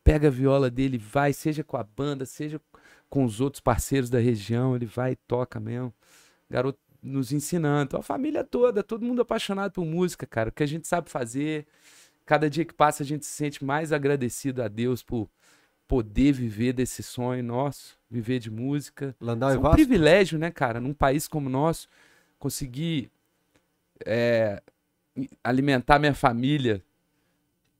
Pega a viola dele, vai, seja com a banda, seja com os outros parceiros da região, ele vai e toca mesmo. Garoto nos ensinando. Então, a família toda, todo mundo apaixonado por música, cara. O que a gente sabe fazer. Cada dia que passa, a gente se sente mais agradecido a Deus por poder viver desse sonho nosso, viver de música. Landau é e um Vasco? privilégio, né, cara, num país como o nosso, conseguir é, alimentar minha família.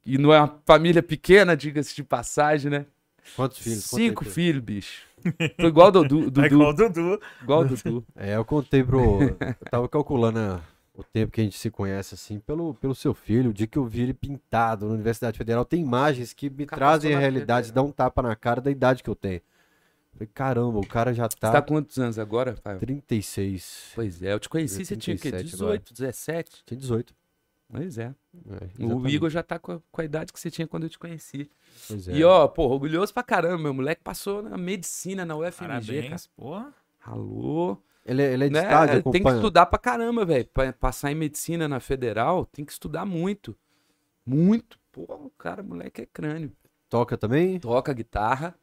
E não é uma família pequena, diga-se de passagem, né? Quantos filhos? Cinco filhos, bicho. Tô igual o Dudu, Dudu É igual o Dudu. igual o Dudu. É, eu contei pro. Eu tava calculando a- o tempo que a gente se conhece, assim, pelo, pelo seu filho. O dia que eu vi ele pintado na Universidade Federal, tem imagens que me trazem a realidade, dá um tapa na cara da idade que eu tenho. Falei, caramba, o cara já Você tá. tá quantos anos agora, pai? 36. Pois é, eu te conheci, Eu você tinha o quê? 37 agora. 18, 17? Tinha 18. Pois é. É, O. Igor já tá com a, com a idade que você tinha quando eu te conheci. Pois é. E ó, pô, orgulhoso pra caramba, meu moleque passou na medicina na UFMG, cara. Parabéns, porra. Alô? Ele, é- ele é de Né? estágio, Tem que estudar pra caramba, velho. Pra passar em medicina na federal, tem que estudar muito. Muito. Pô, o cara, moleque é crânio. Toca também? Toca guitarra.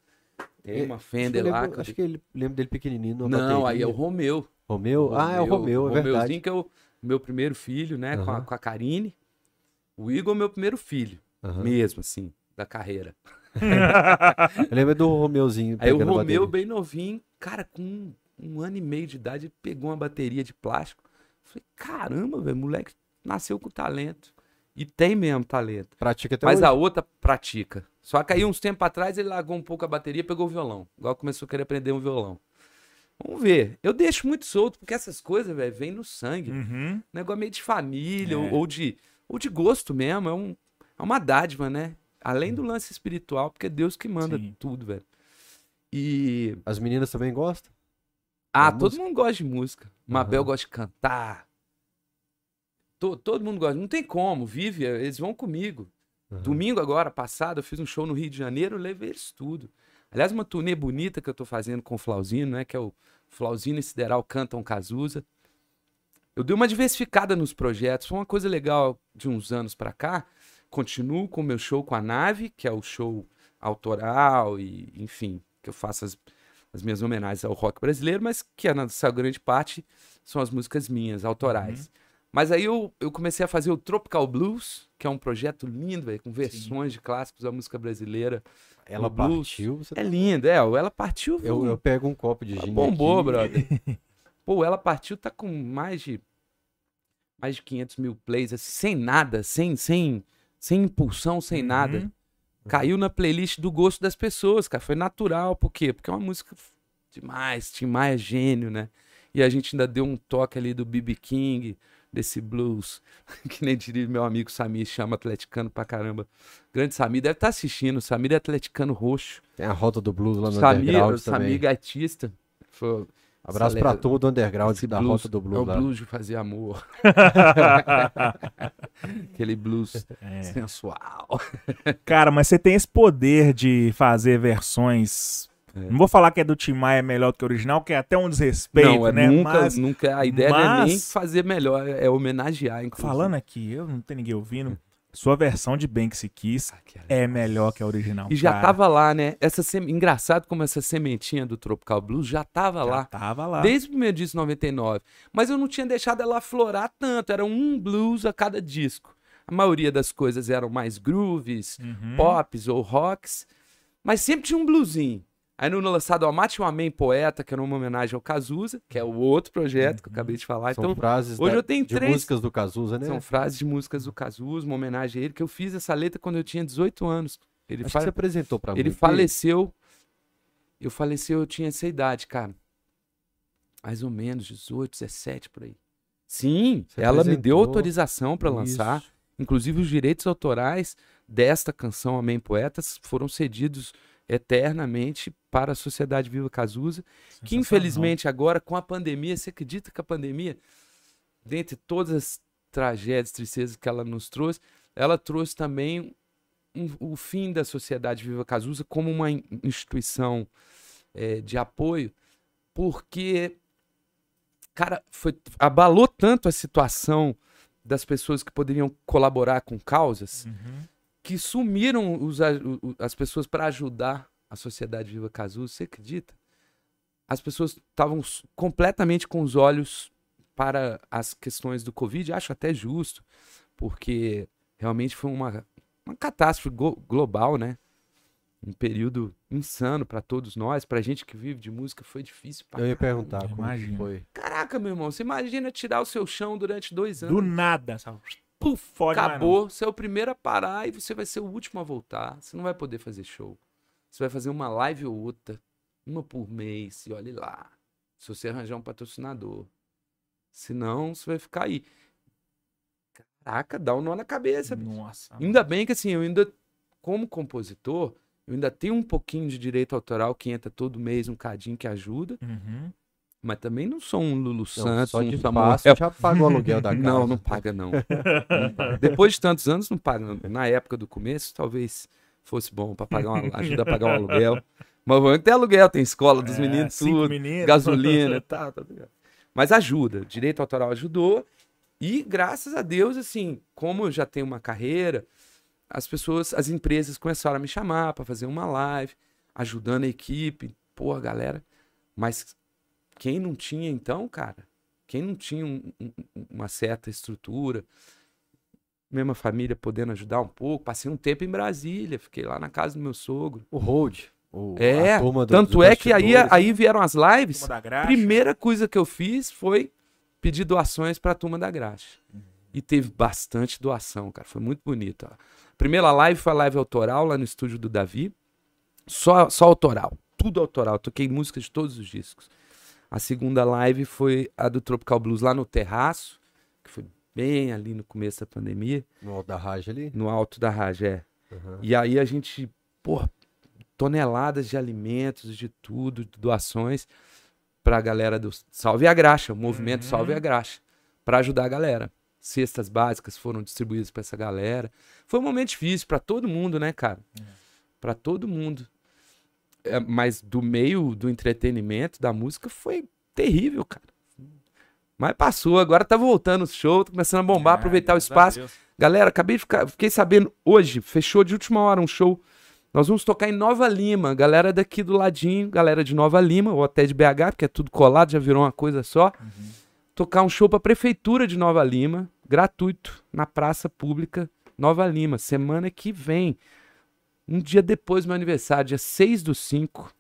Tem É, uma Fender eu lá. lembro, eu acho que ele lembro dele pequenininho. Não, aí é o bateria. Romeu. Romeu? Ah, é o Romeu, é verdade. Romeuzinho que é o meu primeiro filho, né? Com, a, com a Karine. O Igor é meu primeiro filho, Aham. mesmo, assim, da carreira. Eu lembro do Romeuzinho. Aí o Romeu, bem novinho, cara, com um, um ano e meio de idade, ele pegou uma bateria de plástico. Falei, caramba, velho, moleque nasceu com talento. E tem mesmo talento. Pratica até Mas hoje. a outra pratica. Só que aí, uns tempos atrás, ele largou um pouco a bateria e pegou o violão. Igual começou a querer aprender um violão. Vamos ver. Eu deixo muito solto, porque essas coisas, velho, vêm no sangue. Uhum. Negócio meio de família, É. ou, ou de, ou de gosto mesmo. É, um, é uma dádiva, né? Além do lance espiritual, porque é Deus que manda Sim. tudo, velho. E. As meninas também gostam? Ah, Da todo música? mundo gosta de música. Mabel Aham. gosta de cantar. To- todo mundo gosta. Não tem como, vive, eles vão comigo. Aham. Domingo agora, passado, eu fiz um show no Rio de Janeiro, eu levei eles tudo. Aliás, uma turnê bonita que eu tô fazendo com o Flauzino, né? Que é o Flauzino e Sideral Cantam Cazuza. Eu dei uma diversificada nos projetos, foi uma coisa legal de uns anos pra cá. Continuo com o meu show com a Nave, que é o show autoral e, enfim, que eu faço as, as minhas homenagens ao rock brasileiro, mas que na sua grande parte são as músicas minhas, autorais. Mas aí eu, eu comecei a fazer o Tropical Blues, que é um projeto lindo, velho, com versões de clássicos da música brasileira. Ela partiu, você... É lindo, é, o Ela Partiu. eu, eu pego um copo de gin bombou, aqui. brother. Pô, Ela Partiu tá com mais de mais de 500 mil plays, assim, sem nada, sem, sem, sem impulsão, sem Uhum. nada. Caiu na playlist do gosto das pessoas, cara. Foi natural, por quê? Porque é uma música demais, Tim Maia é gênio, né? E a gente ainda deu um toque ali do B.B. King, desse blues, que nem diria meu amigo Samir, chama atleticano pra caramba. Grande Samir, deve estar assistindo, Samir é atleticano roxo. Tem a rota do blues lá no Samir, underground o Samir também. gatista. Foi, Abraço essa pra leva- turma do underground esse da blues, rota do É blues o lá. blues de fazer amor. Aquele blues É. sensual. Cara, mas você tem esse poder de fazer versões. É. Não vou falar que é do Tim Maia melhor do que o original, que é até um desrespeito, não, é né? nunca, Mas, nunca. A ideia não é nem mas- fazer melhor, é homenagear, inclusive. falando aqui, eu não tenho ninguém ouvindo. Sua versão de Bem Que Se Quis Ah, que é melhor que a original. E já cara. tava lá, né? Essa sem- Engraçado como essa sementinha do Tropical Blues já tava Já lá. Tava lá. Desde o primeiro disco 99. Mas eu não tinha deixado ela florar tanto. Era um blues a cada disco. A maioria das coisas eram mais grooves, Uhum. pops ou rocks. Mas sempre tinha um bluesinho. Aí no lançado Amate um Amém Poeta, que era uma homenagem ao Cazuza, que é o outro projeto que eu acabei de falar. São Então, frases hoje da- eu tenho de três- músicas do Cazuza, né? são frases de músicas do Cazuza, uma homenagem a ele, que eu fiz essa letra quando eu tinha 18 anos. Ele, Acho fa- que você apresentou pra ele mim. faleceu. Eu faleceu, eu tinha essa idade, cara. Mais ou menos, 18, 17 por aí. Sim, Você ela me deu apresentou. autorização para lançar. Inclusive, os direitos autorais desta canção Amém Poetas foram cedidos eternamente para a Sociedade Viva Cazuza, que infelizmente agora, com a pandemia, você acredita que a pandemia, dentre todas as tragédias, tristezas que ela nos trouxe, ela trouxe também um- o fim da Sociedade Viva Cazuza como uma in- instituição eh, de apoio, porque, cara, foi, abalou tanto a situação das pessoas que poderiam colaborar com causas, Uhum. Que sumiram os as pessoas para ajudar a Sociedade Viva Cazuza. Você acredita? As pessoas estavam completamente com os olhos para as questões do Covid. Acho até justo, porque realmente foi uma, uma catástrofe global, né? Um período insano para todos nós. Pra gente que vive de música foi difícil. pra Eu ia caramba. perguntar como que Imagino. foi. Caraca, meu irmão, você imagina tirar o seu chão durante dois anos. Do nada. sabe? Puf, mais acabou. Você é o primeiro a parar e você vai ser o último a voltar. Você não vai poder fazer show. Você vai fazer uma live ou outra, uma por mês, e olhe lá. Se você arranjar um patrocinador. Senão, você vai ficar aí. Caraca, dá um nó na cabeça. bicho. Nossa. Ainda bem que assim, eu ainda, como compositor, eu ainda tenho um pouquinho de direito autoral que entra todo mês, um cadinho que ajuda. Uhum. Mas também não sou um Lulu Santos, só um de Samuel passo já pagou o aluguel da casa. não, não paga não. Não paga. Depois de tantos anos não paga. Na época do começo, talvez fosse bom para pagar uma, ajuda a pagar um aluguel. Mas ter aluguel, tem escola dos É, meninos, tudo, meninos. gasolina, tá, tá ligado? Mas ajuda, direito autoral ajudou. E graças a Deus, assim, como eu já tenho uma carreira, as pessoas, as empresas começaram a me chamar para fazer uma live, ajudando a equipe, pô, galera. Mas quem não tinha então, cara, quem não tinha um- um- uma certa estrutura, mesma família podendo ajudar um pouco, passei um tempo em Brasília, fiquei lá na casa do meu sogro. O Hold. o- É, do- tanto é que aí, aí vieram as lives. Primeira coisa que eu fiz foi pedir doações para a turma da Graxa. E teve bastante doação, cara. Foi muito bonito. ó. Primeira live foi a live autoral lá no estúdio do Davi. Só, só autoral. Tudo autoral. Toquei músicas de todos os discos. A segunda live foi a do Tropical Blues lá no terraço, que foi bem ali no começo da pandemia, No alto da Raj ali. no alto da Rajé. Aham. E aí a gente, pô, toneladas de alimentos, de tudo, de doações pra galera do Salve a Graxa, o movimento Uhum. Salve a Graxa, pra ajudar a galera. Cestas básicas foram distribuídas pra essa galera. Foi um momento difícil pra todo mundo, né, cara? Pra todo mundo. É, mas do meio do entretenimento, da música, foi terrível, cara. Mas passou, agora tá voltando o show, tá começando a bombar, É, aproveitar o espaço. Galera, acabei de ficar, fiquei sabendo hoje, fechou de última hora um show. Nós vamos tocar em Nova Lima, galera daqui do ladinho, galera de Nova Lima, ou até de BH, porque é tudo colado, já virou uma coisa só. Tocar um show pra prefeitura de Nova Lima, gratuito, na praça pública Nova Lima, semana que vem. Um dia depois do meu aniversário, dia 6 do 5.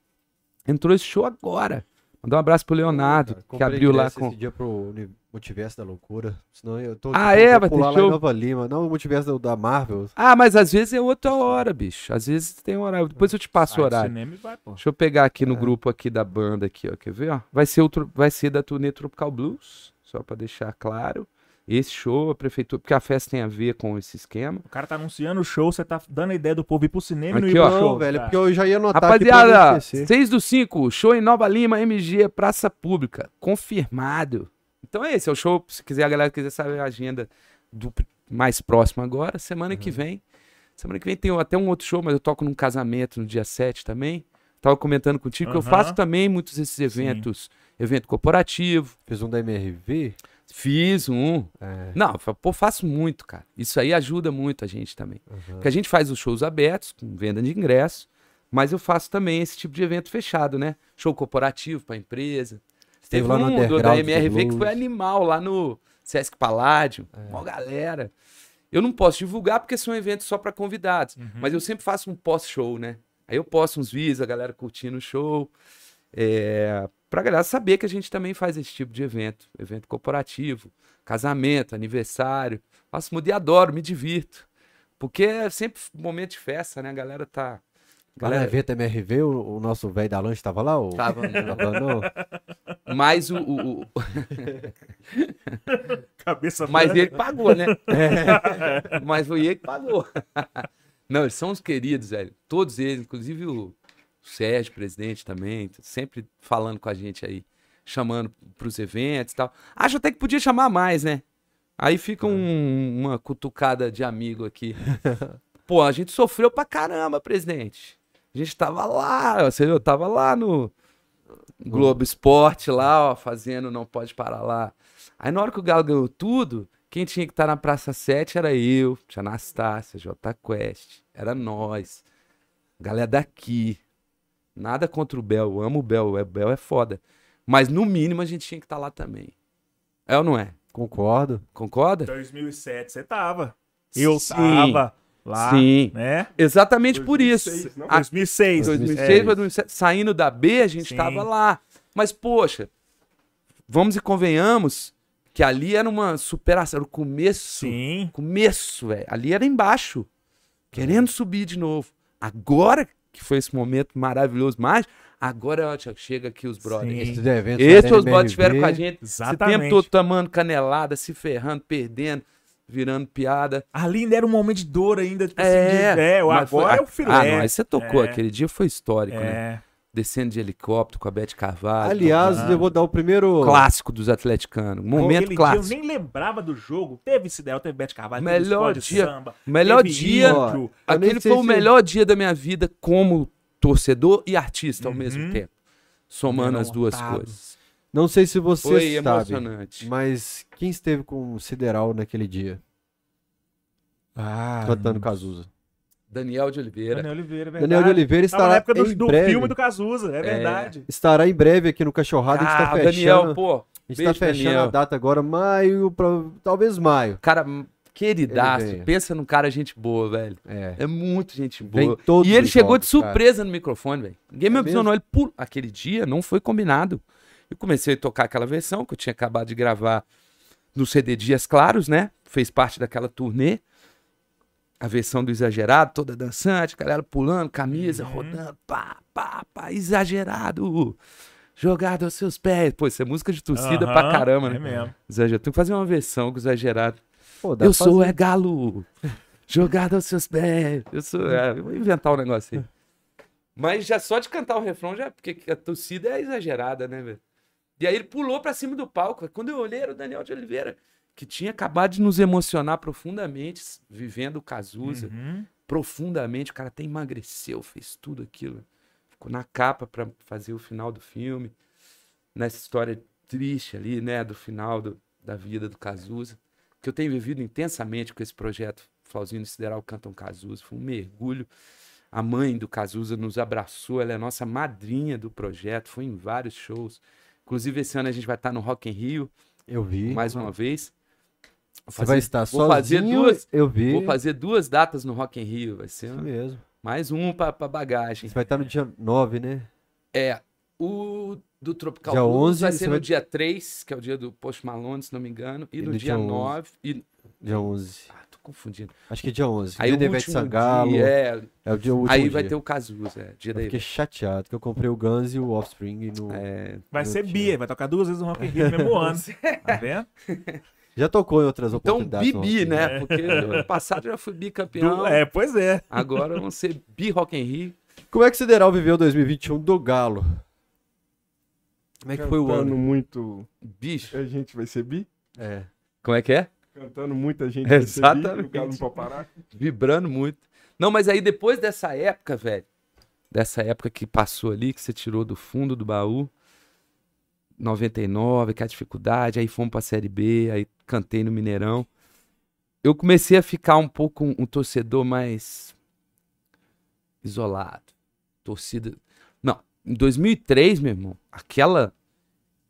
Entrou esse show agora. Mandar um abraço pro Leonardo, Cara, que abriu lá com. Esse dia pro Multiverso da Loucura. Senão eu tô. Ah, é? Vai ter show? em Nova Lima. Não, o Multiverso da, Marvel. Ah, mas às vezes é outra hora, bicho. Às vezes tem horário. Depois eu te passo o Sai do horário. cinema e vai, pô. Deixa eu pegar aqui É. no grupo aqui da banda aqui, ó. Quer ver, ó? Vai ser outro, vai ser da turnê Tropical Blues, só pra deixar claro. Esse show, a prefeitura, porque a festa tem a ver com esse esquema. O cara tá anunciando o show, você tá dando a ideia do povo ir pro cinema e não Aqui, ir ó. pro show. velho, cara. porque eu já ia anotar aqui Rapaziada, esquecer. 6 do 5, show em Nova Lima, MG, Praça Pública. Confirmado. Então é esse, é o show. Se quiser, a galera quiser saber a agenda do mais próximo agora, semana Uhum. que vem. Semana que vem tem até um outro show, mas eu toco num casamento no dia 7 também. Tava comentando contigo que eu faço também muitos desses eventos. Evento corporativo. Fiz um da MRV. Fiz um. É. Não, pô, faço muito, cara. Isso aí ajuda muito a gente também. Aham. Porque a gente faz os shows abertos, com venda de ingresso, mas eu faço também esse tipo de evento fechado, né? Show corporativo pra empresa. Esteve Teve lá no um do, da MRV que foi animal, lá no Sesc Paládio. Mó galera. Eu não posso divulgar porque são eventos só pra convidados, mas eu sempre faço um pós-show, né? Aí eu posto uns vídeos, a galera curtindo o show. É, pra galera saber que a gente também faz esse tipo de evento. Evento corporativo, casamento, aniversário. Muito e adoro, me divirto. Porque é sempre momento de festa, né? A galera tá. Lá no Galera, evento MRV, o, o nosso velho da lanche tava lá? O... Tava, não? mas o- o- o, Cabeça Mas branca. ele que pagou, né? Mas foi ele que pagou. Não, eles são os queridos, velho. Todos eles, inclusive o Sérgio, presidente também, sempre falando com a gente aí, chamando pros eventos e tal. Acho até que podia chamar mais, né? Aí fica um- uma cutucada de amigo aqui. Pô, a gente sofreu pra caramba, presidente. A gente tava lá, você viu? Tava lá no Globo Esporte, lá, ó, fazendo Não Pode Parar Lá. Aí na hora que o Galo ganhou tudo, quem tinha que estar na Praça 7 era eu, tinha Anastácia, J Quest, era nós. Galera daqui. Nada contra o Bel, eu amo o Bel, o Bel é foda. Mas no mínimo a gente tinha que estar lá também. É ou não é? Concordo. Concorda? 2007 você tava. Eu Sim. tava lá, Sim. né? Exatamente por isso. 2006, não? A 2006. 2006 é. pra 2007, saindo da B, a gente Sim. tava lá. Mas, poxa, vamos e convenhamos que ali era uma superação, era o começo. Sim. Começo, velho. Ali era embaixo, querendo subir de novo. Agora que foi esse momento maravilhoso, mas agora ó, chega aqui os brothers. Sim. Esses os brothers estiveram com a gente Exatamente. esse tempo todo tomando canelada, se ferrando, perdendo, virando piada. Ali ainda era um momento de dor ainda. Tipo É, assim, de, é o mas foi- agora é o filé. Ah, não, aí você tocou, É. aquele dia foi histórico, né? Descendo de helicóptero com a Beth Carvalho. Aliás, eu vou dar o primeiro. clássico dos atleticanos. Momento Aquele clássico. dia eu nem lembrava do jogo. Teve esse ideal, teve Bete Carvalho, Melhor teve dia- samba. Melhor teve dia. nem Aquele foi o se- melhor dia da minha vida como torcedor e artista ao Uhum. mesmo tempo. Somando as duas coisas. Não sei se você Foi sabe, emocionante. mas quem esteve com o Sideral naquele dia? Ah, cantando Cazuza. Daniel de Oliveira. Daniel Oliveira, é verdade. Daniel de Oliveira Tava na estará época do, em do breve. filme do Cazuza, é, verdade. Estará em breve aqui no Cachorrada. a gente Ah, tá fechando, Daniel, pô. a gente beijo, tá fechando Daniel. a data agora, maio, pra, talvez maio. Cara, queridaço. Pensa num cara gente boa, velho. É. É muito gente Vem boa. E ele chegou de jogos, cara. surpresa no microfone, velho. Ninguém me É avisou, não. Ele. Aquele dia não foi combinado. Eu comecei a tocar aquela versão que eu tinha acabado de gravar no CD Dias Claros, né? Fez parte daquela turnê. A versão do Exagerado, toda dançante, galera pulando, camisa, Uhum. rodando, pá, pá, pá, exagerado. Jogado aos seus pés. Pô, isso é música de torcida pra Aham, caramba, É né? mesmo. Exagerado. Tem que fazer uma versão com exagerado. Pô, dá Eu pra sou fazer. é galo. Jogado aos seus pés. Eu sou. É, vou inventar um negócio aí. Mas já só de cantar o refrão, já, porque a torcida é exagerada, né, velho? E aí ele pulou pra cima do palco. Quando eu olhei, era o Daniel de Oliveira, que tinha acabado de nos emocionar profundamente, vivendo o Cazuza. Uhum. Profundamente. O cara até emagreceu, fez tudo aquilo. Ficou na capa pra fazer o final do filme. Nessa história triste ali, né, do final do- da vida do Cazuza. Que eu tenho vivido intensamente com esse projeto Flauzinho Sideral Cantam Cazuza. Foi um mergulho. A mãe do Cazuza nos abraçou, ela é a nossa madrinha do projeto, foi em vários shows. Inclusive, esse ano a gente vai estar no Rock in Rio, Eu vi. mais uma vez. Vou Você vai estar vou fazer sozinho. duas, Eu vi. Vou fazer duas datas no Rock in Rio, vai ser Isso uma- mesmo. mais um pra, pra bagagem. Você vai estar no dia 9, né? É, o do Tropical Dia Blues 11, vai ser no vai- dia 3, que é o dia do Post Malone, se não me engano, e, E no no dia dia 11. 9, e... Dia 11. Ah, tô confundindo. Acho que é dia 11. Aí dia o último Sangalo. dia, é, É o dia último aí vai dia. ter o Cazuza, é, dia Eu da fiquei chateado que eu comprei o Guns e o Offspring no... é, Vai Não ser tinha. Bia, vai tocar duas vezes no Rock in Rio no mesmo ano. Tá vendo? Já tocou em outras Então, oportunidades. no Bibi, Rio. né? Porque no ano passado eu já fui bicampeão. Du- É, pois é. Agora vamos ser bi Rock in Rio. Como é que o Sideral viveu 2021 do Galo? Como é que foi o Cantando ano? muito. Bicho. A gente vai ser bi? É. Como é que é? Cantando muita gente vai ser bi. Exatamente. O Galo não pode parar. Vibrando muito. Não, mas aí depois dessa época, velho, dessa época que passou ali, que você tirou do fundo do baú, 99, que a dificuldade, aí fomos pra Série B, aí cantei no Mineirão. Eu comecei a ficar um pouco um, um torcedor mais isolado. Torcida. Não, em 2003, meu irmão, aquela.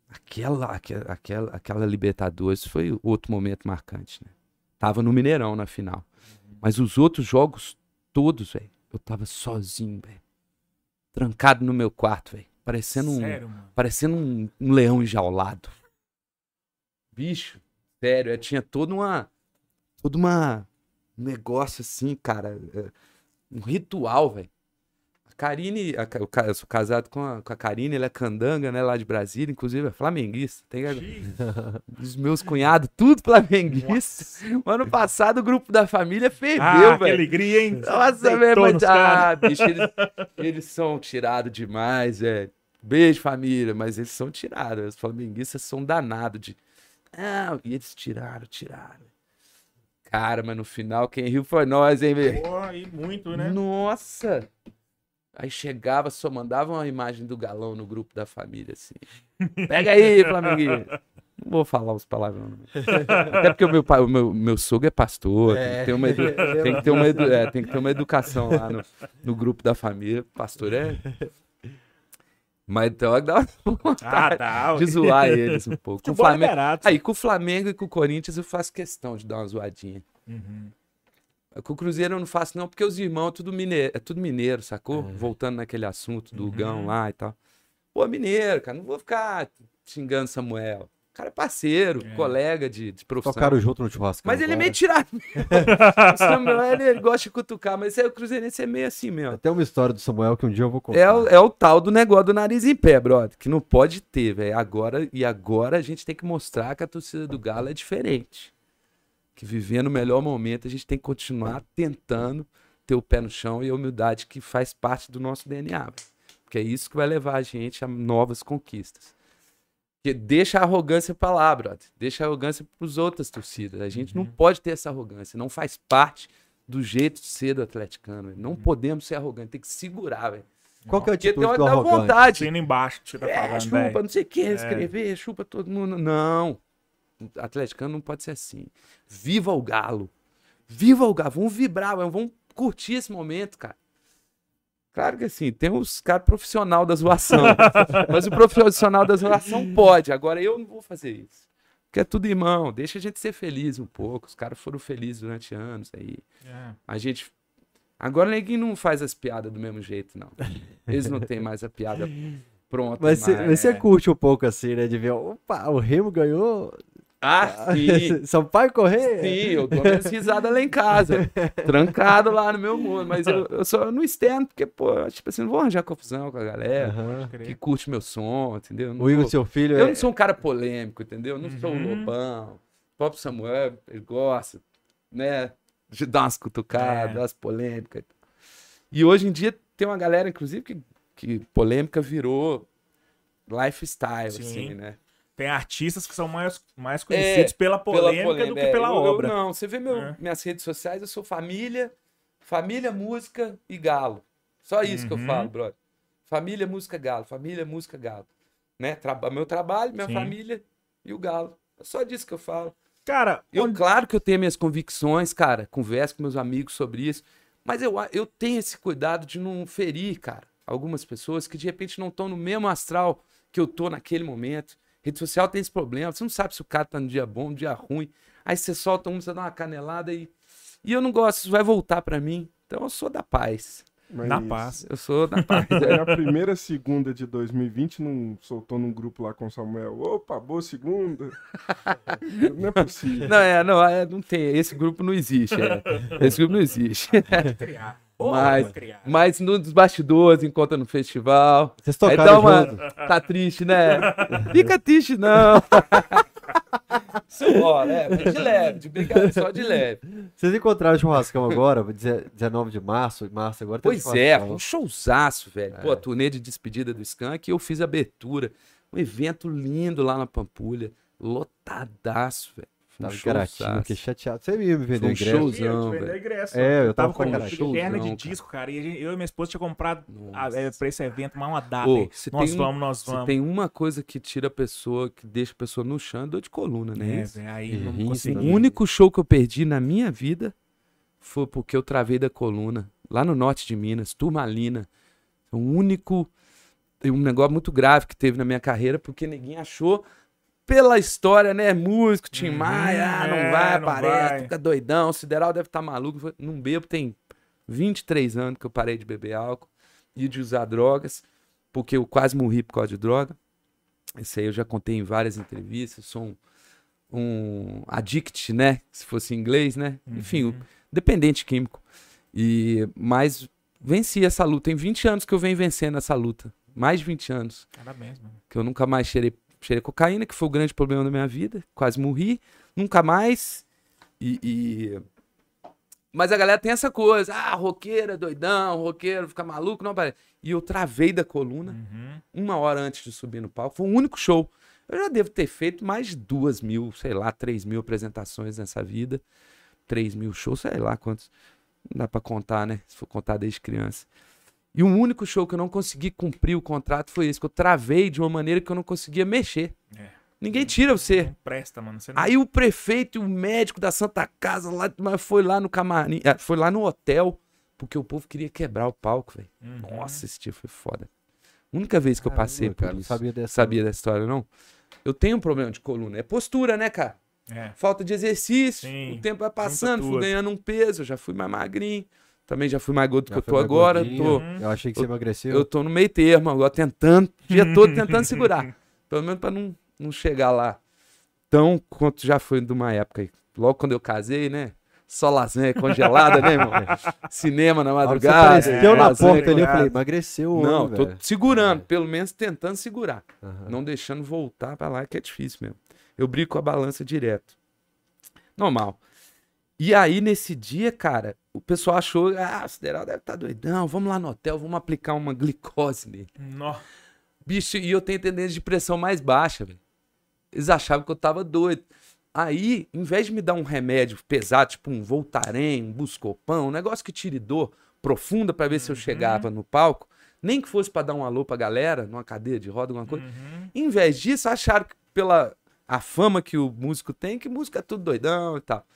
Aquela, aquela, aquela, aquela Libertadores foi outro momento marcante, né? Tava no Mineirão na final. Mas os outros jogos todos, velho, eu tava sozinho, velho. Trancado no meu quarto, velho. Parecendo um, Sério, parecendo um, um leão enjaulado. Bicho, sério, eu tinha toda uma. Toda uma. Um negócio assim, cara. é, Um ritual, velho. Karine, eu sou casado com a, com a Karine, ela é candanga, né, lá de Brasília, inclusive é flamenguista. Tem os meus cunhados, tudo flamenguista. O ano passado o grupo da família Ah, ferveu, que velho. alegria, hein? Nossa, velho, mas ah, bicho, eles, eles são tirados demais, velho. Beijo, família, mas eles são tirados. Os flamenguistas são danados de. Ah, e eles tiraram, tiraram. Cara, mas no final quem riu foi nós, hein, velho? Pô, e muito, né? Nossa! Aí chegava, só mandava uma imagem do galão no grupo da família, assim. Pega aí, Flamenguista. Não vou falar os palavrões. Até porque o meu, pai, o meu, meu sogro é pastor, tem que ter uma, edu- tem que ter uma, edu- é, tem que ter uma educação lá no, no grupo da família. Pastor é. Mas então dá uma Ah, vontade tá. de zoar eles um pouco. Com o é Flamengo, aí, com o Flamengo e com o Corinthians eu faço questão de dar uma zoadinha. Uhum. Com o Cruzeiro eu não faço, não, porque os irmãos é tudo mineiro, é tudo mineiro, sacou? Voltando naquele assunto do Gão lá e tal. Pô, mineiro, cara, não vou ficar xingando Samuel. O cara é parceiro, colega de, de profissão. Tocaram junto no churrasco. Mas ele é meio tirado. o Samuel, ele, ele gosta de cutucar, mas é, o Cruzeirense é meio assim mesmo. Tem uma história do Samuel que um dia eu vou contar. É o, é o tal do negócio do nariz em pé, brother, que não pode ter, velho. Agora, e agora a gente tem que mostrar que a torcida do Galo é diferente. Que vivendo o melhor momento, a gente tem que continuar tentando ter o pé no chão e a humildade que faz parte do nosso DNA. Porque é isso que vai levar a gente a novas conquistas. Porque deixa a arrogância pra lá, brother. Deixa a arrogância pros outras torcidas. A gente não pode ter essa arrogância. Não faz parte do jeito de ser do atleticano. velho. Não podemos ser arrogantes. Tem que segurar, velho. Qual que é atitude hora do arrogante? vontade. Sendo embaixo você tá É, falando, chupa, velho. não sei o que, escrever, chupa todo mundo. Não. Atleticano não pode ser assim. Viva o Galo. Viva o Galo. Vamos vibrar, vamos curtir esse momento, cara. Claro que assim, tem os caras profissional da zoação. mas o profissional da zoação pode. Agora eu não vou fazer isso. Porque é tudo irmão. Deixa a gente ser feliz um pouco. Os caras foram felizes durante anos aí. É. A gente. Agora ninguém não faz as piadas do mesmo jeito, não. Eles não têm mais a piada pronta. Mas você, mais. mas você curte um pouco assim, né? De ver, opa, o Remo ganhou Ah, sim. Sampaio Correia? Sim, eu dou minhas risadas lá em casa. trancado lá no meu mundo. Mas eu, eu só não externo, porque, pô, tipo assim, não vou arranjar confusão com a galera Aham. que curte meu som, entendeu? Eu não O Igor, vou- seu filho, Eu é... não sou um cara polêmico, entendeu? Eu não sou o Uhum. Lobão. O próprio Samuel, ele gosta, né? De dar umas cutucadas, É. umas polêmicas. E hoje em dia tem uma galera, inclusive, que, que polêmica virou lifestyle, Sim. assim, né? Tem artistas que são mais, mais conhecidos pela, polêmica do que é. pela Eu- eu obra. não, você vê meu- É. minhas redes sociais, eu sou família, família, música e galo. Só isso que eu Uhum. falo, brother. Família, música, galo. Família, música, galo. Né? Traba- meu trabalho, minha Sim. família e o galo. É só disso que eu falo. Cara, Eu, onde- claro que eu tenho minhas convicções, cara. Converso com meus amigos sobre isso. Mas eu, eu tenho esse cuidado de não ferir, cara, algumas pessoas que de repente não estão no mesmo astral que eu tô naquele momento. Rede social tem esse problema. Você não sabe se o cara tá no dia bom, no dia ruim. Aí você solta um, você dá uma canelada e. E eu não gosto, isso vai voltar pra mim. Então eu sou da paz. Mas na paz. Eu sou da paz. Aí a primeira segunda de 2020 não soltou num grupo lá com o Samuel. Opa, boa segunda. Não é possível. não, é, não, é, não tem. Esse grupo não existe. é. Esse grupo não existe. criar. Mas nos bastidores, encontra no festival. Vocês Aí tocaram dá uma. junto? Tá triste, né? Fica triste, não. Só, né? De leve, de brincadeira, só de leve. Vocês encontraram o churrascão agora, deze- 19 de março, março agora tem Pois é, um showzaço, velho. É. Pô, a turnê de despedida do Skank, eu fiz a abertura. Um evento lindo lá na Pampulha. Lotadaço, velho. Um Tava em Caratinga, fiquei chateado. Você ia me vender um ingresso. eu te Showzão, velho. ingresso. É, eu eu tava tava com caralho. perna de disco, cara. E eu e minha esposa tinha comprado a, é, pra esse evento mais uma data. Ô, se nós tem um- vamos, nós Se vamos. tem uma coisa que tira a pessoa, que deixa a pessoa no chão, é dor de coluna, né? É, aí E não consegui. O único show que eu perdi na minha vida foi porque eu travei da coluna, lá no norte de Minas, Turmalina. O único, um negócio muito grave que teve na minha carreira, porque ninguém achou, pela história, né? Músico, Tim Uhum, Maia, ah, não é, vai, não aparece, vai. fica doidão, o Sideral deve estar maluco. Foi- Não bebo, tem 23 anos que eu parei de beber álcool e de usar drogas, porque eu quase morri por causa de droga. Isso aí eu já contei em várias entrevistas, sou um, um addict, né? Se fosse em inglês, né? Enfim, Uhum. dependente químico. E mas venci essa luta. Tem 20 anos que eu venho vencendo essa luta. Mais de 20 anos. Parabéns, mano. Que eu nunca mais cheirei, cheirei cocaína, que foi o grande problema da minha vida. Quase morri. Nunca mais. E. e- Mas a galera tem essa coisa. Ah, roqueiro é doidão, roqueiro fica maluco, não aparece. E eu travei da coluna Uhum. uma hora antes de subir no palco. Foi o único show. Eu já devo ter feito mais de duas mil, sei lá, três mil apresentações nessa vida. Três mil shows, sei lá quantos. Não dá pra contar, né? Se for contar desde criança. E o único show que eu não consegui cumprir o contrato foi esse, que eu travei de uma maneira que eu não conseguia mexer. É. Ninguém tira você. Não presta, mano. Você não... Aí o prefeito e o médico da Santa Casa lá, mas foi lá no camarim, ah, foi lá no hotel, porque o povo queria quebrar o palco, velho. Uhum. Nossa, esse dia foi foda. Única vez que eu passei Caramba, por cara, não isso. sabia dessa. Sabia dessa história, não? Eu tenho um problema de coluna. É postura, né, cara? É. Falta de exercício. Sim, o tempo vai passando, fui ganhando um peso. Eu já fui mais magrinho. Também já fui mais gordo Já que eu tô agora. Tô. Eu achei que você emagreceu. eu tô no meio termo agora, tentando, o dia todo tentando segurar. Pelo menos pra não, não chegar lá tão quanto já foi de uma época aí. Logo quando eu casei, né? Só lasanha congelada, né, irmão? Cinema na A hora que você madrugada. apareceu na lasanha porta ali, eu falei, emagreceu Não, homem, tô velho. segurando, pelo menos tentando segurar. Não deixando voltar pra lá, que é difícil mesmo. Eu brigo com a balança direto. Normal. E aí, nesse dia, cara, o pessoal achou, ah, o Sideral deve estar doidão, vamos lá no hotel, vamos aplicar uma glicose nele. Nó. Bicho, e eu tenho tendência de pressão mais baixa, velho. Eles achavam que eu tava doido. Aí, em vez de me dar um remédio pesado, tipo um Voltaren, um Buscopan, um negócio que tire dor profunda pra ver se eu chegava no palco, nem que fosse pra dar um alô pra galera, numa cadeira de roda, alguma coisa. Uhum. Em vez disso, acharam que pela a fama que o músico tem, que música é tudo doidão e tal.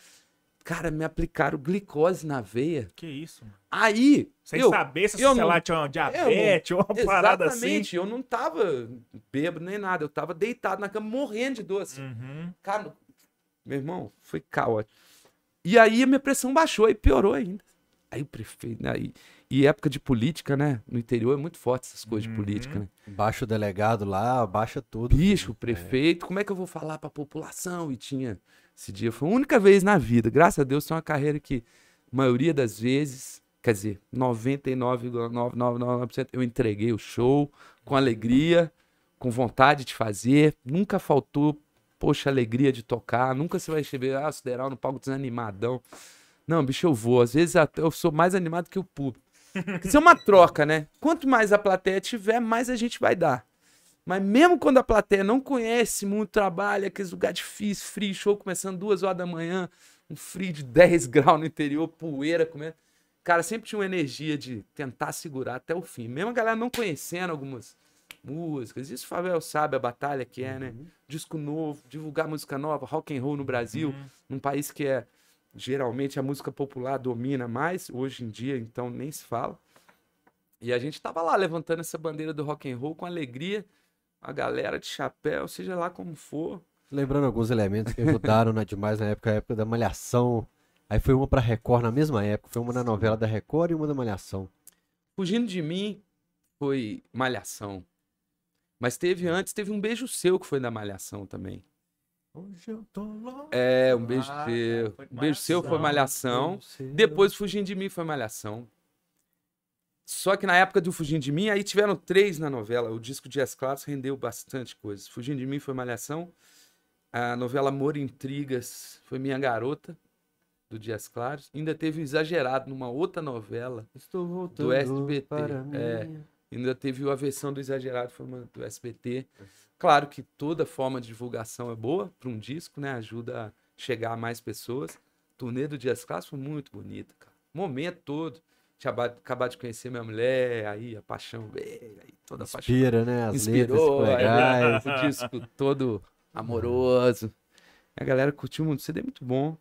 Cara, me aplicaram glicose na veia. Que isso, mano. Aí, Sem eu, saber se, eu sei não- lá, tinha uma diabetes ou uma parada assim. Exatamente, eu não tava bêbado nem nada, eu tava deitado na cama morrendo de dor. Assim. Uhum. Cara, meu irmão, foi caótico. E aí a minha pressão baixou e piorou ainda. Aí o prefeito, aí, e época de política, né? No interior é muito forte essas coisas de Uhum. política, né? Baixa o delegado lá, baixa tudo. Bicho, o prefeito, como é que eu vou falar pra população? E tinha. Esse dia foi a única vez na vida. Graças a Deus, tem uma carreira que, maioria das vezes, quer dizer, 99,999% eu entreguei o show com alegria, com vontade de fazer. Nunca faltou, poxa, alegria de tocar. Nunca você vai chegar, ah, Sideral no palco desanimadão. Não, bicho, eu vou. Às vezes eu sou mais animado que o público. Isso é uma troca, né? Quanto mais a plateia tiver, mais a gente vai dar. Mas mesmo quando a plateia não conhece muito trabalho, aqueles lugares difíceis, frio, show começando duas horas da manhã, um frio de 10 graus no interior, poeira comendo. Cara, sempre tinha uma energia de tentar segurar até o fim. Mesmo a galera não conhecendo algumas músicas. Isso o Favel sabe a batalha que é, né? Disco novo, divulgar música nova, rock and roll no Brasil, num país que é geralmente a música popular domina mais, hoje em dia então nem se fala. E a gente tava lá levantando essa bandeira do rock and roll com alegria, a galera de chapéu, seja lá como for. Lembrando alguns elementos que ajudaram na demais na época, a época da Malhação. Aí foi uma pra Record na mesma época, foi uma na novela da Record e uma da Malhação. Fugindo de mim foi Malhação. Mas teve antes, teve um beijo seu que foi da Malhação também. Hoje eu tô louco. É, um beijo Ah, seu. Um beijo seu foi Malhação. Depois Fugindo de mim foi Malhação. Só que na época do Fugindo de mim, aí tiveram três na novela. O disco Dias Claros rendeu bastante coisa. Fugindo de mim foi Malhação. A novela Amor e Intrigas foi Minha Garota, do Dias Claros. Ainda teve o Exagerado numa outra novela. Estou voltando do SBT, para é. Ainda teve a versão do Exagerado, foi uma do SBT. Claro que toda forma de divulgação é boa para um disco, né? Ajuda a chegar a mais pessoas. Turnê do Dias Claros foi muito bonita, cara. Momento todo. Tinha aba- acabado de conhecer minha mulher, aí a paixão veio, aí toda a paixão. Inspira, né? As Inspirou, legais. o disco todo amoroso. A galera curtiu muito, o CD é muito bom.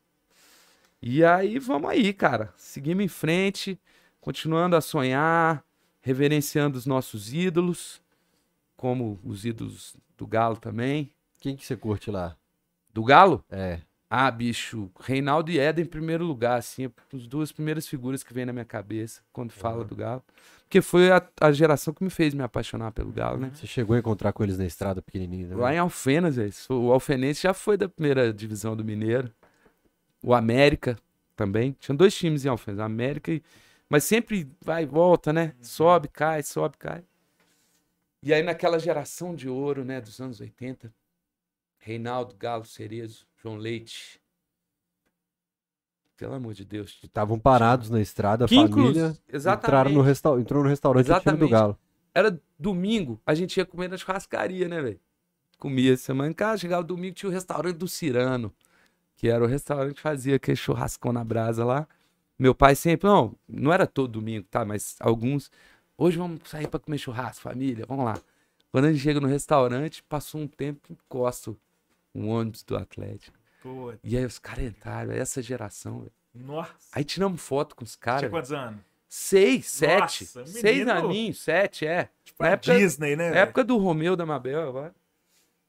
E aí, vamos aí, cara. Seguimos em frente, continuando a sonhar, reverenciando os nossos ídolos, como os ídolos do Galo também. Quem que você curte lá? Do Galo? É. Ah, bicho, Reinaldo e Éder em primeiro lugar, assim, as duas primeiras figuras que vem na minha cabeça quando fala do Galo. Porque foi a, a geração que me fez me apaixonar pelo Galo, né? Você chegou a encontrar com eles na estrada pequenininho, né? Lá em Alfenas, velho. O Alfenense já foi da primeira divisão do Mineiro. O América também. Tinha dois times em Alfenas, América e. Mas sempre vai e volta, né? Sobe, cai, sobe, cai. E aí naquela geração de ouro, né, dos anos 80, Reinaldo, Galo, Cerezo, João Leite. Pelo amor de Deus. Estavam parados na estrada, a família. Exatamente. Entraram no resta... Entrou no restaurante time do Exatamente. Galo. Era domingo, a gente ia comer na churrascaria, né, velho? Comia semana em casa, chegava domingo, tinha o restaurante do Cirano, que era o restaurante que fazia aquele churrascão na brasa lá. Meu pai sempre, não, não era todo domingo, tá? Mas alguns. Hoje vamos sair pra comer churrasco, família, vamos lá. Quando a gente chega no restaurante, passou um tempo, encosta um ônibus do Atlético. Pô, E aí os caras entraram, essa geração, velho. nossa. Aí tiramos foto com os Tinha caras. quantos anos? Seis, sete. Nossa, seis aninhos, sete, é. Tipo Na a época- Disney, né? Na época do Romeu da Mabel agora.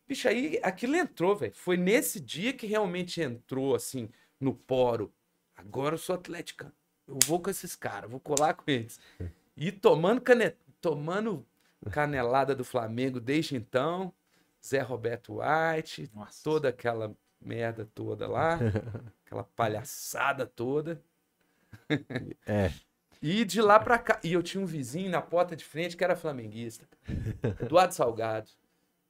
Bicho, aí aquilo entrou, velho. Foi nesse dia que realmente entrou, assim, no poro. Agora eu sou atlética. Eu vou com esses caras, vou colar com eles. E tomando, cane... tomando canelada do Flamengo desde então. Zé Roberto White, Nossa. toda aquela merda toda lá. aquela palhaçada toda. É. E de lá pra cá. E eu tinha um vizinho na porta de frente que era flamenguista. Eduardo Salgado.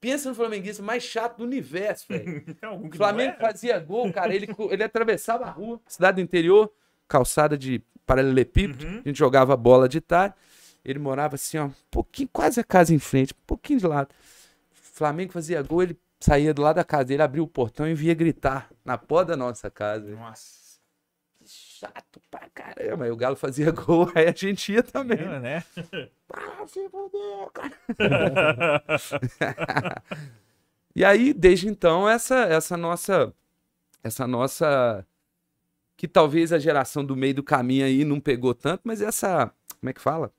Pensa no flamenguista mais chato do universo, velho. Algum O Flamengo é? fazia gol, cara. Ele, ele atravessava a rua, cidade do interior, calçada de paralelepípedo. Uhum. A gente jogava bola de tarde. Ele morava assim, ó, um pouquinho, quase a casa em frente, um pouquinho de lado. Flamengo fazia gol, ele saía do lado da casa dele, abria o portão e via gritar na porta da nossa casa. Nossa. Que chato pra caramba. Aí o Galo fazia gol, aí a gente ia também. É, né? Ah, se fudeu, cara. e aí, desde então, essa, essa nossa. Essa nossa. Que talvez a geração do meio do caminho aí não pegou tanto, mas essa. Como é que fala?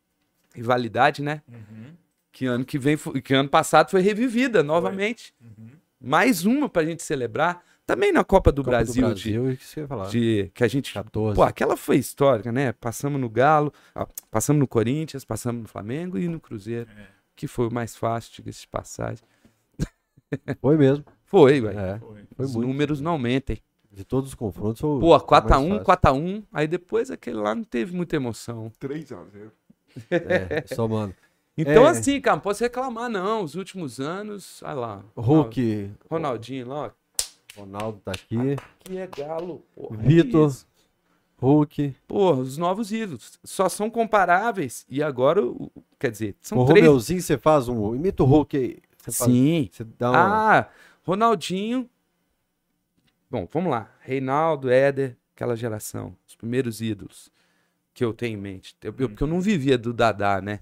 Rivalidade, né? Uhum. Que ano que vem, que ano passado foi revivida novamente. Uhum. Mais uma pra gente celebrar. Também na Copa do Copa Brasil, do de- Brasil, isso que eu ia falar. de, que a gente 14. Pô, aquela foi histórica, né? Passamos no Galo, ah, passamos no Corinthians, passamos no Flamengo e no Cruzeiro. Que foi o mais fácil, diga-se de passagem. Foi mesmo. Foi, velho. É, Foi. foi Os muito. números não mentem. De todos os confrontos, foi o Pô, mais 4x1, fácil. 4x1. Aí depois aquele lá não teve muita emoção. 3x0. É, só, mano. Então, É. assim, cara, não posso reclamar, não. Os últimos anos, olha lá. Hulk, Ronaldinho lá. Ronaldo tá aqui. Que é galo, porra. Vitor. Isso. Hulk. Pô, os novos ídolos. Só são comparáveis. E agora, o- quer dizer, são o três. Romeuzinho, você faz um. Imita o Hulk aí. Você faz- Sim. Você dá uma. Ah, Ronaldinho. Bom, vamos lá. Reinaldo, Éder, aquela geração. Os primeiros ídolos que eu tenho em mente. Eu, eu- porque eu não vivia do Dadá, né?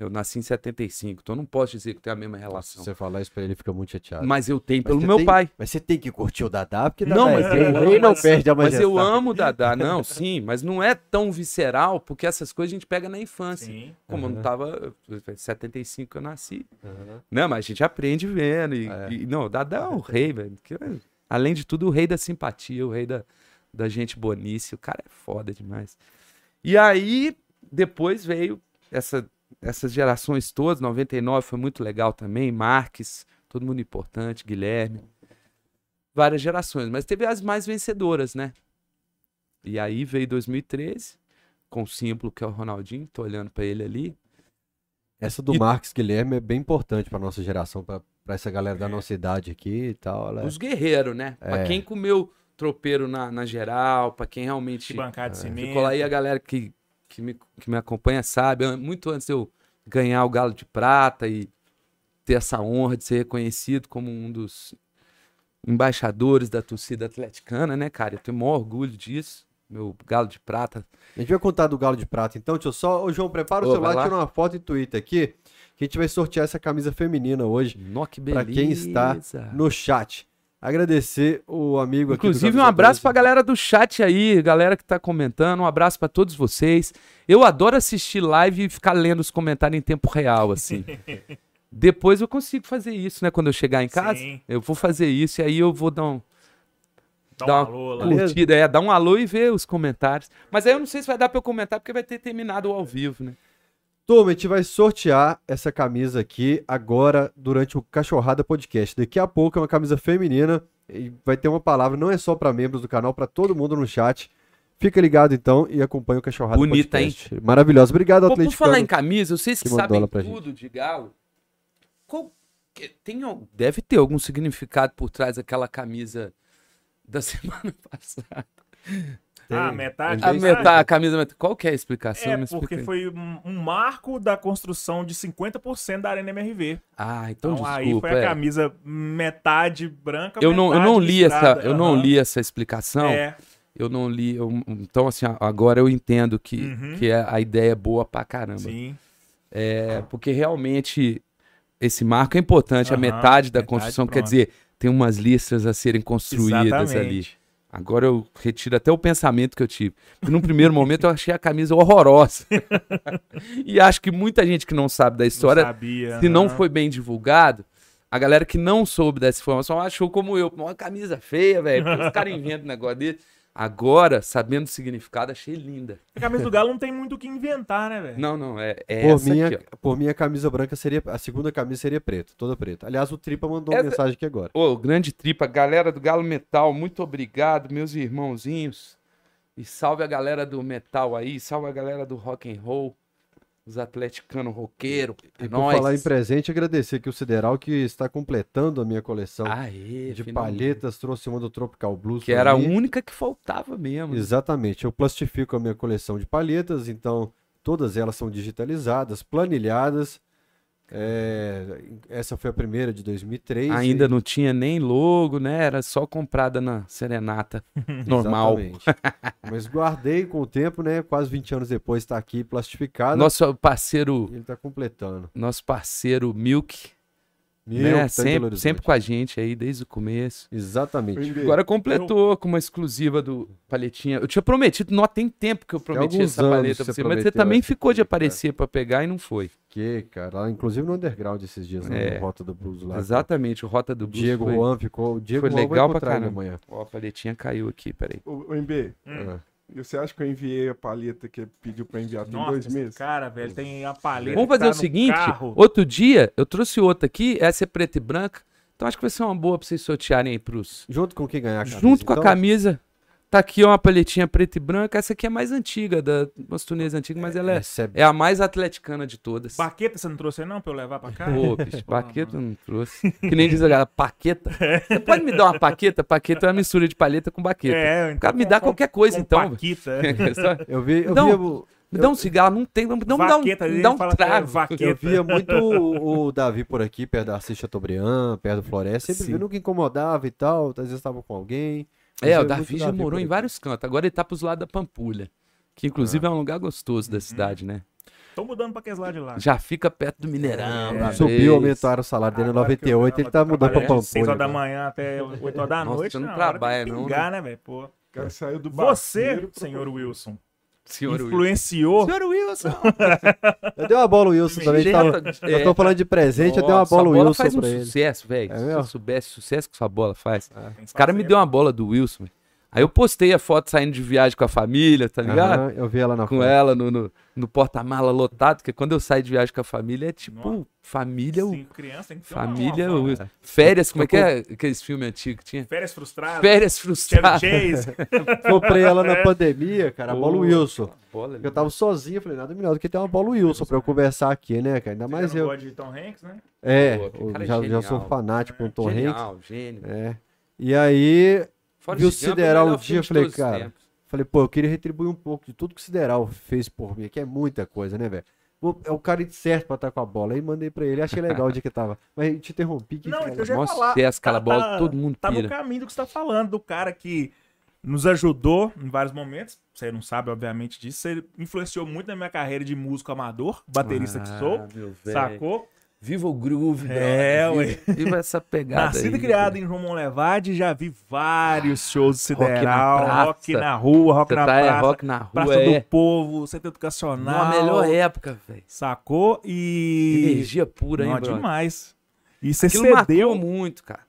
Eu nasci em 75, então eu não posso dizer que tenho a mesma Se relação. você falar isso pra ele, ele fica muito chateado. Mas eu tenho Mas pelo meu tem- pai. Mas você tem que curtir o Dadá, porque Não, Dadá mas é rei não mas- perde a Mas majestade. eu amo o Dadá, não, sim, mas não é tão visceral, porque essas coisas a gente pega na infância. Sim. Como eu não tava. Em 75 que eu nasci. Aham. Não, mas a gente aprende vendo. E, É. e- não, o Dadá é o rei, velho. que é, Além de tudo, o rei da simpatia, o rei da, da gente bonice. O cara é foda demais. E aí, depois veio essa, essas gerações todas. 99 foi muito legal também. Marques, todo mundo importante. Guilherme. Várias gerações. Mas teve as mais vencedoras, né? E aí veio 2013, com o símbolo que é o Ronaldinho. Tô olhando pra ele ali. Essa do E- Marcos Guilherme é bem importante pra nossa geração, pra, pra essa galera da É. nossa idade aqui e tal. ela é- Os guerreiros, né? Pra É. quem comeu tropeiro na, na geral, pra quem realmente Se bancar de cimento. ficou lá e a galera que, que, me, que me acompanha sabe, muito antes de eu ganhar o Galo de Prata e ter essa honra de ser reconhecido como um dos embaixadores da torcida atleticana, né, cara? Eu tenho o maior orgulho disso. Meu Galo de Prata. A gente vai contar do Galo de Prata, então. Eu só. Ô, João, prepara o Ô, celular, tira uma foto e Twitter aqui. Que a gente vai sortear essa camisa feminina hoje Nó, que pra beleza. quem está no chat. Agradecer o amigo aqui. do Inclusive, um abraço 12. pra galera do chat aí, galera que tá comentando. Um abraço pra todos vocês. Eu adoro assistir live e ficar lendo os comentários em tempo real, assim. Depois eu consigo fazer isso, né? Quando eu chegar em casa, Sim. eu vou fazer isso e aí eu vou dar um Dá dá um uma alô lá. Curtida, é, dar um alô e ver os comentários. Mas aí eu não sei se vai dar pra eu comentar porque vai ter terminado ao vivo, né? Turma, a gente vai sortear essa camisa aqui agora durante o Cachorrada Podcast. Daqui a pouco é uma camisa feminina e vai ter uma palavra, não é só para membros do canal, para todo mundo no chat. Fica ligado então e acompanha o Cachorrada Bonita, Podcast. Maravilhosa. Obrigado, Pô, por Atlético. falar em camisa, vocês que, que sabem tudo de galo, qual tem, deve ter algum significado por trás daquela camisa da semana passada. Ah, metade. A, metade, metade. a camisa metade. Qual que é a explicação? É, Me porque aí. foi um, um marco da construção de 50% da Arena MRV. Ah, então, Então, aí desculpa. foi a é. camisa metade branca, Eu não, eu metade não li essa, eu não li essa explicação. É, Eu não li. eu- então, assim, agora eu entendo que, Uhum. que é- a ideia é boa pra caramba. sim. É, porque realmente esse marco é importante. a Aham, metade da metade, construção, quer pronto. dizer, tem umas listras a serem construídas ali. Agora eu retiro até o pensamento que eu tive. Porque num primeiro momento eu achei a camisa horrorosa. e acho que muita gente que não sabe da história, não sabia, se não aham. foi bem divulgado, a galera que não soube dessa informação achou como eu, uma camisa feia, velho. Os caras inventam um negócio dele. Agora, sabendo o significado, achei linda. A camisa do Galo não tem muito o que inventar, né, velho? Não, não, é, é Por essa mim, aqui, a, por mim, a camisa branca seria. A segunda camisa seria preta, toda preta. Aliás, o Tripa mandou Essa- uma mensagem aqui agora. ó. Ô, grande tripa, galera do Galo Metal, muito obrigado, meus irmãozinhos. E salve a galera do metal aí, salve a galera do rock and roll, os atleticanos roqueiro, é E por falar em presente, agradecer aqui o Sideral que está completando a minha coleção Aê, de finalmente. palhetas. Trouxe uma do Tropical Blues. Que era a mim. única que faltava mesmo. né? Exatamente. Eu plastifico a minha coleção de palhetas, então todas elas são digitalizadas, planilhadas. É, essa foi a primeira de 2003. Ainda e- não tinha nem logo, né? Era só comprada na Serenata normal. Mas guardei com o tempo, né? Quase 20 anos depois está aqui plastificado. Nosso parceiro, Ele está completando. nosso parceiro Milk, Meu, né? tá Sempre, sempre com a gente aí desde o começo. Exatamente. Entendi. Agora completou com uma exclusiva do paletinha. Eu tinha prometido, não tem tempo que eu prometi essa paleta pra você mas você também essa ficou de aparecer pra pegar e não foi. que, cara. Inclusive no underground esses dias, É. no Rota do Blues lá. Exatamente, o Rota do Blues Diego foi... Juan ficou. O Diego foi legal pra caramba. amanhã. Ó, a paletinha caiu aqui, peraí. Ô, ô MB, É. e você acha que eu enviei a palheta que ele pediu pra enviar tem Nossa, dois meses? cara, velho, tem a paleta. Vamos que fazer tá o seguinte, carro. outro dia eu trouxe outra aqui, essa é preta e branca, então acho que vai ser uma boa pra vocês sortearem aí pros... Junto com quem ganhar a camisa. Junto com a então? camisa, tá aqui uma paletinha preta e branca, essa aqui é mais antiga, da umas turnês antigas, mas ela é, é é a mais atleticana de todas. Baqueta você não trouxe aí não pra eu levar pra cá? Pô, bicho, paqueta eu não trouxe. Que nem diz a galera, paqueta. Você pode me dar uma paqueta? Paqueta é uma mistura de palheta com baqueta. É, O cara me dá qualquer coisa, com então. Paquita, é. Eu vi, eu Não, via, o- me dá um cigarro, não tem, não, não me dá um, Vaqueta, me ele dá um é trago. vaqueta. eu via muito o, o Davi por aqui, perto da Assis Chateaubriand, perto do Floresta. Sempre Sim. vi nunca incomodava e tal. Às vezes estava com alguém. É, o muito Davi já morou em vários cantos. Agora ele tá pros lados da Pampulha. Que inclusive é um lugar gostoso da cidade, né? Tô mudando pra aqueles lá de lá. Já fica perto do Mineirão. uma Subiu, aumentaram o salário dele em Agora que eu 98, ele tá mudando pra Pampulha. horas da agora. manhã até 8 horas da Nossa, noite. você não tem que trabalha, não, pingar, né, velho? Pô. O cara saiu do Você, senhor Wilson, Senhor Wilson. influenciou Senhor Wilson. Eu dei uma bola Wilson também. Tava, é. eu tô falando de presente, eu dei uma Nossa, bola bola Wilson faz um pra ele. sucesso, velho. É Se eu soubesse o sucesso que sua bola faz. Que Os caras me deu uma bola do Wilson. velho. Aí eu postei a foto saindo de viagem com a família, tá ligado? Aham, eu vi ela na Com foto. ela no, no, no porta-mala lotado, porque quando eu saio de viagem com a família é tipo Nossa. família, o- Cinco crianças, tem que ter uma- família, uma- o- uma- férias, como é que é aqueles filmes antigos que tinha? Férias frustradas. Férias frustradas. Chase. Comprei ela na pandemia, cara, a bola Pô, Wilson. Bola ali. Eu tava sozinho, eu falei, nada melhor do que ter uma bola Wilson pra eu conversar aqui, né, cara? Ainda mais Você não eu. gosta de Tom Hanks, né? É, Pô, eu cara é já, já genial. sou fanático com o Tom Hanks. Genial, gênio. É. E aí, Forrest Vi o é o Sideral melhor um dia, falei, cara, tempos. falei, pô, eu queria retribuir um pouco de tudo que o Sideral fez por mim, que é muita coisa, né, velho? É o cara certo pra estar com a bola. Aí mandei pra ele, achei legal o dia que tava. Mas te interrompi. Que Não, que que eu já ia Nossa, falar. se essa aquela Tá- bola, tá- todo mundo Tá no pira. caminho do que você tá falando, do cara que nos ajudou em vários momentos. Você não sabe, obviamente, disso. Você influenciou muito na minha carreira de músico amador, baterista que sou. Ah, meu velho. Sacou? Viva o groove, É, brother. Viva, viva essa pegada Nascido e criado velho. em João Monlevade, já vi vários shows de Rock na Sideral, praça. rock na rua, rock Você na tá é, praça, rock na rua, Praça é. do Povo, Centro Educacional. Na melhor época, velho. Sacou? E... Energia pura, hein, Não, bro? demais. E você Aquilo cedeu marcou muito, cara.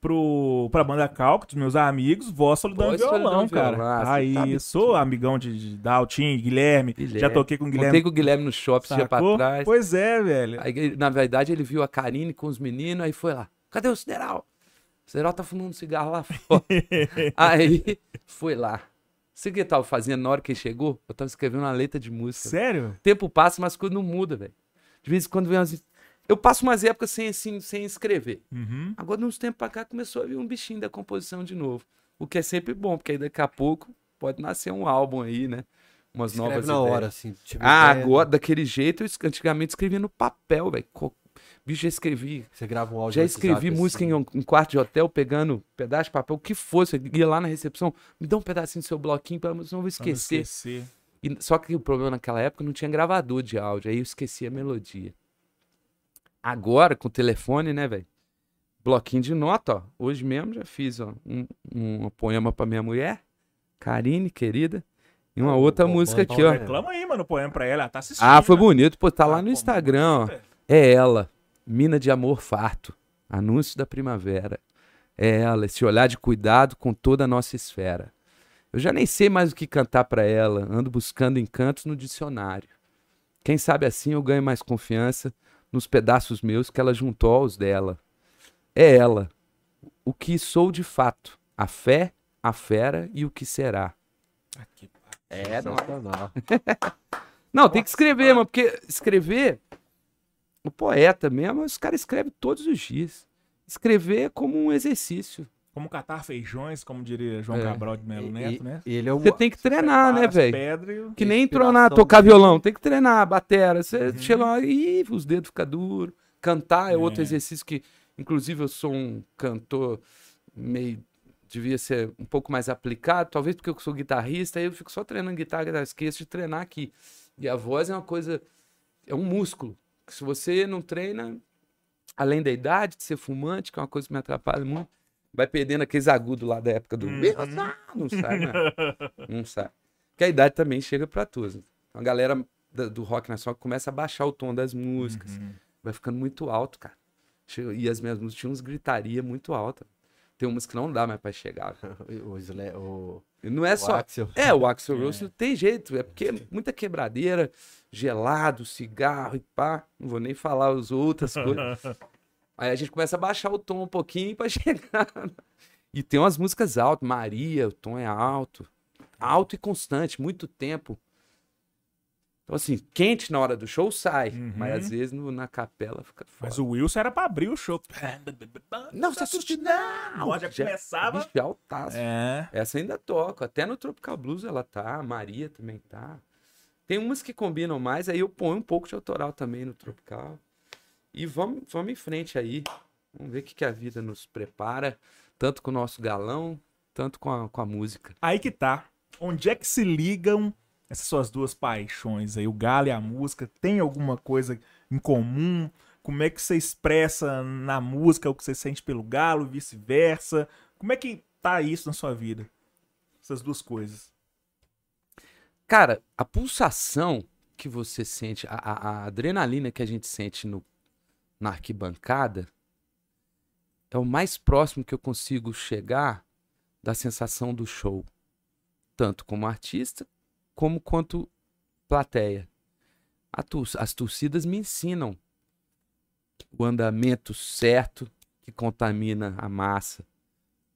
Pro, pra banda Calco, dos meus amigos, voz solidão violão, e cara. violão. Ah, Aí, sabe sou amigão de, de Daltin, Guilherme, Guilherme. Já toquei com o Guilherme. com o Guilherme no shopping dia pra trás. Pois é, velho. Aí, na verdade, ele viu a Karine com os meninos, aí foi lá. Cadê o Sideral? O Sideral tá fumando cigarro lá fora. aí, foi lá. Sabe o que eu tava fazendo na hora que ele chegou? Eu tava escrevendo uma letra de música. Sério? O tempo passa, mas as coisas não mudam, velho. De vez em quando vem umas... Eu passo umas épocas sem, assim, sem escrever. Uhum. Agora, de uns tempos pra cá, começou a vir um bichinho da composição de novo. O que é sempre bom, porque aí daqui a pouco pode nascer um álbum aí, né? Umas Escreve novas na ideias. hora, assim. tive Ah, ideia, agora, daquele jeito, eu antigamente escrevia no papel, velho. Bicho, já escrevi. Você grava um áudio Já escrevi WhatsApp, música assim. em um, quarto de hotel, pegando pedaço de papel, o que fosse. Eu ia lá na recepção, me dá um pedacinho do seu bloquinho, pelo menos não vou Pra não esquecer. esquecer. E- só que o problema naquela época não tinha gravador de áudio, aí eu esqueci a melodia. Agora, com o telefone, né, velho? Bloquinho de nota, ó. Hoje mesmo já fiz ó, um, um poema pra minha mulher, Karine, querida, e uma outra música aqui, ó. né? Reclama aí, mano, o poema pra ela. Ela tá assistindo. Ah, foi bonito, pô, tá lá Ah, no pô, Instagram, ó. É ela, mina de amor farto, anúncio da primavera. É ela, esse olhar de cuidado com toda a nossa esfera. Eu já nem sei mais o que cantar pra ela, ando buscando encantos no dicionário. Quem sabe assim eu ganho mais confiança nos pedaços meus que ela juntou aos dela. É ela, o que sou de fato, a fé, a fera e o que será. Aqui, pá. É, Sensacional. Não, tem que escrever, mano, porque escrever, o poeta mesmo, os caras escrevem todos os dias. Escrever é como um exercício. Como catar feijões, como diria João É. Cabral de Melo Neto, e- né? e ele é um. Você tem que treinar, né, velho? e o- Que nem tronar, tocar violão, tem que treinar, batera. Você Uhum. chega lá e os dedos ficam duros. Cantar é outro É. exercício que, inclusive, eu sou um cantor meio. Devia ser um pouco mais aplicado, talvez porque eu sou guitarrista, aí eu fico só treinando guitarra, guitarra, esqueço de treinar aqui. E a voz é uma coisa, é um músculo. Que se você não treina, além da idade, de ser fumante, que é uma coisa que me atrapalha muito, vai perdendo aqueles agudos lá da época do. Uhum. Não sai, né? Não sai. Porque a idade também chega pra todos. A galera do rock nacional começa a baixar o tom das músicas. Uhum. Vai ficando muito alto, cara. E as minhas músicas tinham uns gritaria muito alta. Tem umas que não dá mais pra chegar. O, Sle- o, não é o só. Axel. É, o Axel Rose não tem jeito. É porque é muita quebradeira, gelado, cigarro e pá. Não vou nem falar as outras coisas. Aí a gente começa a baixar o tom um pouquinho pra chegar. E tem umas músicas altas. Maria, o tom é alto. Alto e constante, muito tempo. Então, assim, quente na hora do show sai. Uhum. Mas às vezes no- na capela fica foda. Mas o Wilson era pra abrir o show. Não, você assiste não! Já começava. Bicho, altaço. É. Essa ainda toco. Até no Tropical Blues ela tá. A Maria também tá. Tem umas que combinam mais, aí eu ponho um pouco de autoral também no Tropical. E vamos, vamos em frente aí. Vamos ver o que, que a vida nos prepara. Tanto com o nosso galão, tanto com a, com a música. Aí que tá. Onde é que se ligam essas suas duas paixões aí? O galo e a música. Tem alguma coisa em comum? Como é que você expressa na música o que você sente pelo galo e vice-versa? Como é que tá isso na sua vida? Essas duas coisas. Cara, a pulsação que você sente, a, a- a adrenalina que a gente sente no, na arquibancada, é o mais próximo que eu consigo chegar da sensação do show. Tanto como artista, como quanto plateia. As torcidas me ensinam o andamento certo que contamina a massa,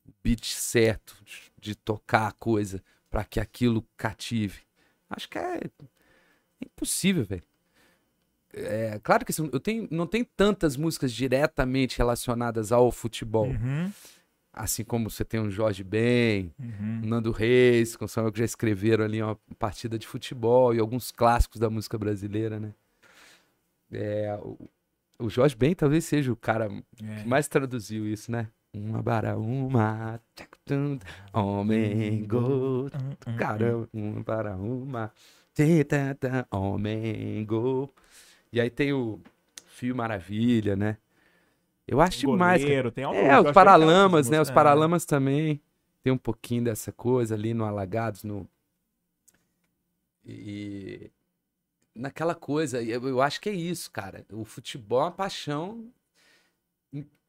o beat certo de tocar a coisa para que aquilo cative. Acho que é impossível, velho. É, claro que assim, eu tenho, não tem tantas músicas diretamente relacionadas ao futebol. Uhum, Assim como você tem um Jorge Ben, uhum. o Nando Reis, que são que já escreveram ali uma partida de futebol e alguns clássicos da música brasileira, né? É, o, o Jorge Ben talvez seja o cara É. que mais traduziu isso, né? Uma bara uma, homem, go, Uhum, caramba, uma para uma, homem, go. E aí tem o Fio Maravilha, né? Eu acho demais. Goleiro, tem algo- É, os Paralamas, né? Os é. Paralamas também. Tem um pouquinho dessa coisa ali no Alagados, no. E. Naquela coisa, eu, eu acho que é isso, cara. O futebol é uma paixão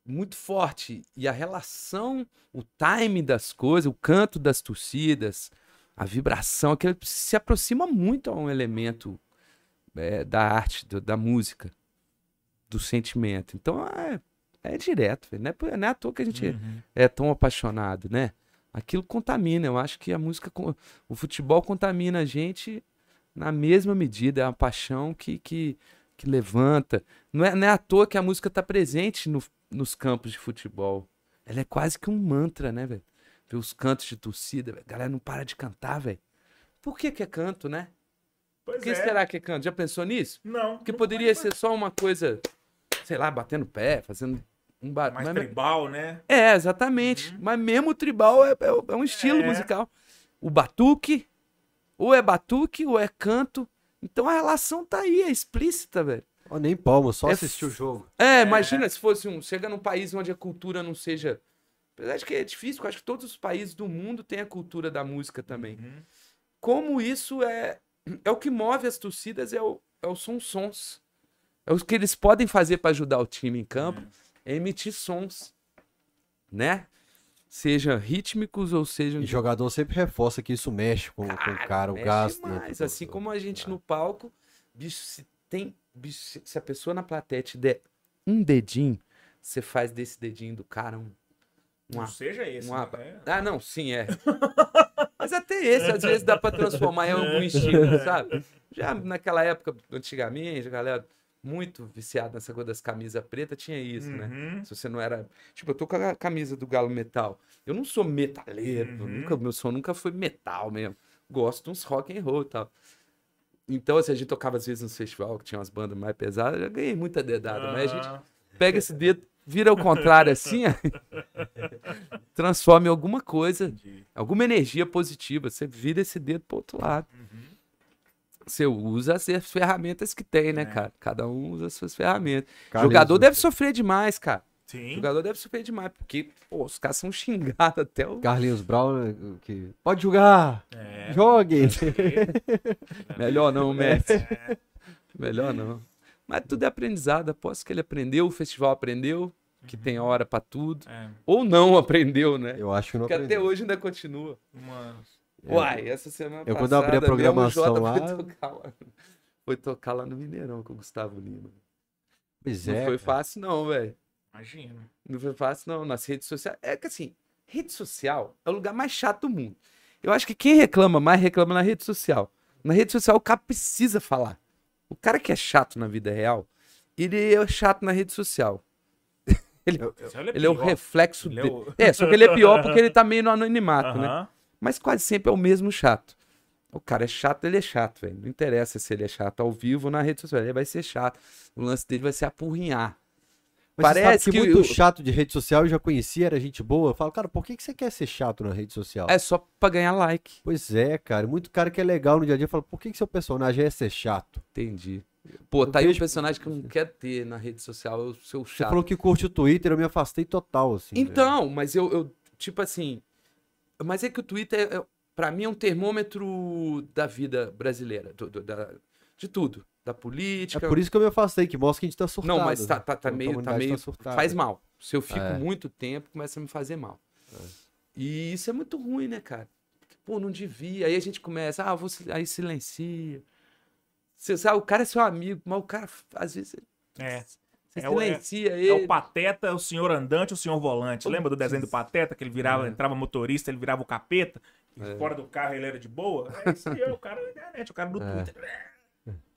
muito forte. E a relação, o time das coisas, o canto das torcidas, a vibração, aquilo se aproxima muito a um elemento é, da arte, do- da música, do sentimento. Então é, é direto, não, é, não é à toa que a gente Uhum. é tão apaixonado, né? Aquilo contamina. Eu acho que a música, o futebol contamina a gente na mesma medida. É uma paixão que, que, que levanta. Não é, não é à toa que a música está presente no- nos campos de futebol. Ela é quase que um mantra, né, velho? Ver os cantos de torcida, a galera não para de cantar, velho. Por que, que é canto, né? Pois Por que é. será que é canto? Já pensou nisso? Não. Porque não poderia ser só uma coisa, sei lá, batendo pé, fazendo um barulho. mais tribal, né? É, exatamente. Mas mesmo o tribal é, é- é um estilo É. musical. O batuque, ou é batuque, ou é canto. Então a relação tá aí, é explícita, velho. Ó, nem palma, só É assistir o jogo. É, imagina se fosse um. Chega num país onde a cultura não seja. Apesar de que é difícil, porque eu acho que todos os países do mundo têm a cultura da música também. Uhum. Como isso é. É o que move as torcidas, é o, é o som sons. É o que eles podem fazer para ajudar o time em campo, é emitir sons. Né? Seja rítmicos ou sejam E de jogador sempre reforça que isso mexe com, com o cara, o gasto. né, demais. pro Assim como a gente no palco, bicho, se tem. bicho, se- a pessoa na plateia te der um dedinho, você faz desse dedinho do cara um. Não uma- seja esse. um né? É. Ah, não, sim, é. Mas até esse, às vezes, dá pra transformar em algum estilo, sabe? Já naquela época, antigamente, a galera muito viciada nessa coisa das camisas pretas tinha isso, né? Uhum. Se você não era. Tipo, eu tô com a camisa do Galo Metal. Eu não sou metaleiro. Uhum. Nunca, meu som nunca foi metal mesmo. Gosto de uns rock and roll e tal. Então, assim, a gente tocava às vezes no festival, que tinha umas bandas mais pesadas, eu já ganhei muita dedada. Mas a gente Ah, pega esse dedo, vira ao contrário assim, transforma em alguma coisa, entendi. alguma energia positiva. Você vira esse dedo pro outro lado. Uhum. Você usa as ferramentas que tem, né, É. cara? Cada um usa as suas ferramentas. Cara, Jogador deve sofrer demais, cara. Sim. Jogador deve sofrer demais, porque pô, os caras são xingados até o. Carlinhos Brown, né, que pode jogar, É. jogue. Melhor não, Messi. Melhor não. Mas tudo é aprendizado. Aposto que ele aprendeu, o festival aprendeu, que tem hora pra tudo. É, Ou não aprendeu, né? Eu acho que não Porque até aprendeu. hoje ainda continua. uma... Uai, essa semana eu passada quando abri a programação Jota lá- Foi tocar, lá, foi tocar lá no Mineirão com o Gustavo Lima. Pois Não é, foi cara. fácil não, velho. Imagina. Não foi fácil, não. Nas redes sociais. É que assim, rede social é o lugar mais chato do mundo. Eu acho que quem reclama mais reclama na rede social. Na rede social o cara precisa falar. O cara que é chato na vida real, ele é chato na rede social. Ele é o reflexo Ele é dele. o- É, só que ele é pior porque ele tá meio no anonimato, né? Mas quase sempre é o mesmo chato. O cara é chato, ele é chato, velho. Não interessa se ele é chato ao vivo ou na rede social. Ele vai ser chato. O lance dele vai ser apurrinhar. Mas Parece que, que muito o- chato de rede social eu já conhecia, era gente boa. Eu falo, cara, por que, que você quer ser chato na rede social? É só pra ganhar like. Pois é, cara. Muito cara que é legal no dia a dia fala, por que, que seu personagem é ser chato? Entendi. Pô, Eu tá aí um vejo- personagem que eu não quero ter na rede social, é o seu Você chato. falou que curte o Twitter, eu me afastei total, assim. velho. Então, mas eu, eu, tipo assim. Mas é que o Twitter, é, é, pra mim, é um termômetro da vida brasileira. do- do- da- de tudo. Da É política. por isso que eu me afastei, que mostra que a gente tá surtado. Não, mas tá, tá, tá A meio. Tá comunidade meio surtada. faz mal. Se eu fico É. muito tempo, começa a me fazer mal. E isso é muito ruim, né, cara? Porque, Pô, não devia. Aí a gente começa, ah, vou, aí silencia. Você sabe, o cara é seu amigo, mas o cara, às vezes, É. você É o- é- silencia É ele. o Pateta, o senhor andante, o senhor volante. Lembra do desenho do Pateta, que ele virava, entrava motorista, ele virava o capeta, e fora do carro ele era de boa? É isso aí, é o cara da internet, o cara do Twitter.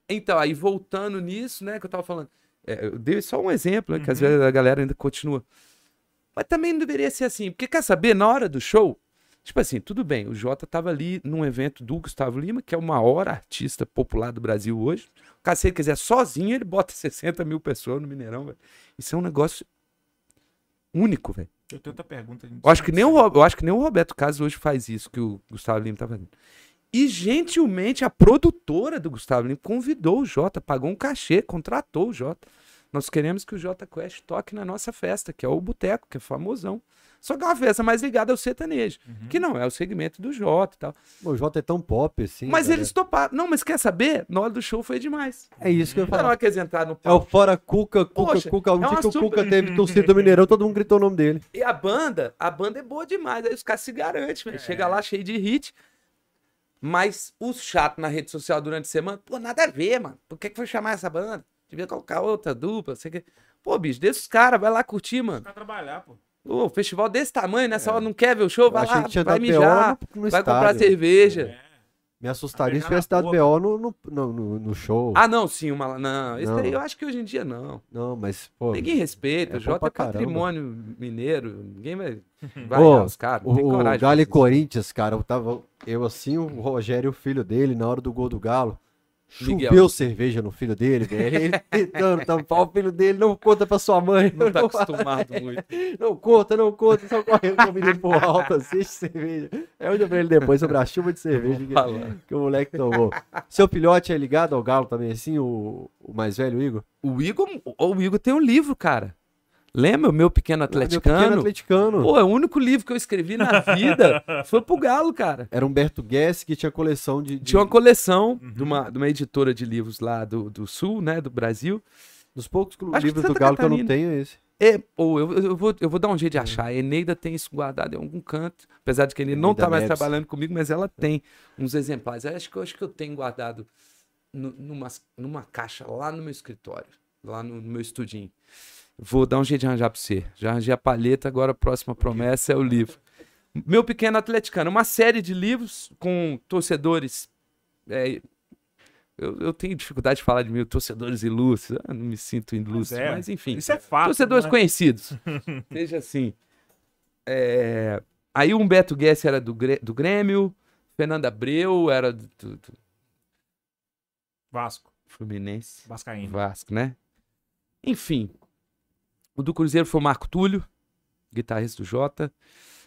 Então, aí voltando nisso, né, que eu tava falando. é, eu dei só um exemplo, né, que às vezes a galera ainda continua. Mas também não deveria ser assim. Porque quer saber, na hora do show, tipo assim, tudo bem, o Jota tava ali num evento do Gustavo Lima, que é o maior artista popular do Brasil hoje. O cara, se ele quiser sozinho, ele bota 60 mil pessoas no Mineirão, velho. Isso é um negócio único, velho. Eu tenho outra pergunta. Eu acho que nem o, eu acho que nem o Roberto Carlos hoje faz isso que o Gustavo Lima tá fazendo. E gentilmente a produtora do Gustavo Lima convidou o Jota, pagou um cachê, contratou o Jota. Nós queremos que o Jota Quest toque na nossa festa, que é o Boteco, que é famosão. Só que é uma festa mais ligada ao sertanejo, que não é o segmento do Jota e tal. O Jota é tão pop, assim. mas cara. eles toparam. Não, mas quer saber? Na hora do show foi demais. É isso que eu que eles entraram no É o palco. fora Cuca, Cuca, Poxa, Cuca. Um é dia que o super- Cuca teve torcida do Mineirão, todo mundo gritou o nome dele. E a banda, a banda é boa demais. Aí os caras se garantem, velho. Chega lá cheio de hit. Mas os chatos na rede social durante a semana, pô, nada a ver, mano. Por que, que foi chamar essa banda? Devia colocar outra dupla, sei que. Pô, bicho, deixa os caras, vai lá curtir, mano. Pra trabalhar, pô. Ô, festival desse tamanho, nessa hora não quer ver o show, vai lá, vai mijar, vai comprar cerveja. Me assustaria se tivesse dado. BO no, no, no, no- show. Ah, não, sim, uma. Não, isso Não. aí eu acho que hoje em dia não. Não, mas, pô. Ninguém respeita, é o Jota é caramba. patrimônio mineiro, ninguém vai vai olhar os caras, O, coragem. o Galo e. Corinthians, cara, eu tava. Eu assim, o Rogério e o filho dele, na hora do gol do Galo. Miguel. Choveu cerveja no filho dele, velho. Ele tentando tampar o filho dele, não conta pra sua mãe. Não tá acostumado muito. Não conta, não conta, só correndo com o menino por alto, assiste cerveja. É onde eu falei ele depois sobre a chuva de cerveja que, que o moleque tomou. Seu filhote é ligado ao Galo também, assim, o, o mais velho, o Igor? O Igor, o Igor tem um livro, cara. Lembra o meu pequeno Meu pequeno atleticano? atleticano. Pô, é o único livro que eu escrevi na vida foi pro Galo, cara. Era Humberto Guess que tinha coleção de. de- Tinha uma coleção Uhum. de, uma, de uma editora de livros lá do, do Sul, né, do Brasil. Dos poucos Acho livros do Galo que eu não Catarina. tenho é esse. É, ou eu, eu, vou, eu vou dar um jeito de achar. A Eneida tem isso guardado em algum canto. Apesar de que ele não Eneida tá mais Neves. trabalhando comigo, mas ela tem uns exemplares. Eu acho que eu, acho que eu tenho guardado nu- numa, numa caixa lá no meu escritório, lá no, no meu estudinho. Vou dar um jeito de arranjar pra você. Já arranjei a palheta, agora a próxima promessa é o livro. Meu Pequeno Atleticano, uma série de livros com torcedores. é, eu, eu tenho dificuldade de falar de mil torcedores ilustres. Eu não me sinto ilustre, é. mas enfim. Isso é fato. Torcedores né? conhecidos. Seja assim. É, Aí o Humberto Guess era do, do Grêmio, Fernando Abreu era do, do- do Vasco, Fluminense, Vascaíno. Vasco, né? Enfim. O do Cruzeiro foi o Marco Túlio, guitarrista do Jota.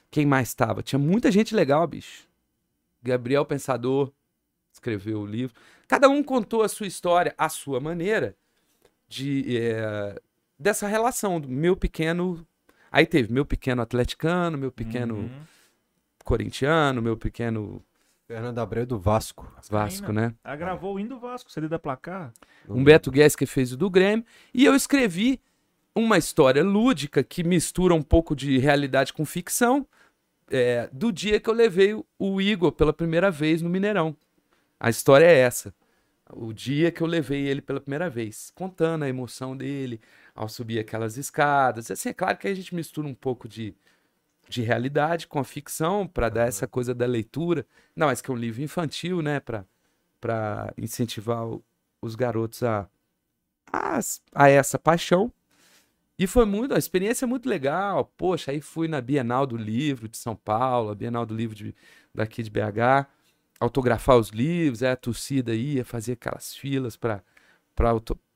Quem mais estava? Tinha muita gente legal, bicho. Gabriel Pensador escreveu o livro. Cada um contou a sua história à sua maneira de, é, dessa relação do meu pequeno. Aí teve meu pequeno atleticano, meu pequeno Uhum. corintiano, meu pequeno Fernando Abreu do Vasco. Vasco, né? Ela gravou o hino do Vasco, CD da placar. Humberto Guedes que fez o do Grêmio. E eu escrevi uma história lúdica que mistura um pouco de realidade com ficção é, do dia que eu levei o- Igor pela primeira vez no Mineirão. A história é essa. O dia que eu levei ele pela primeira vez, contando a emoção dele ao subir aquelas escadas. Assim, é claro que a gente mistura um pouco de, de realidade com a ficção para dar essa coisa da leitura. Não, mas que é um livro infantil, né? Para incentivar o- os garotos a, a, a essa paixão. E foi muito, a experiência é muito legal. Poxa, aí fui na Bienal do Livro de São Paulo, a Bienal do Livro de- daqui de BH, autografar os livros, aí a torcida ia fazer aquelas filas para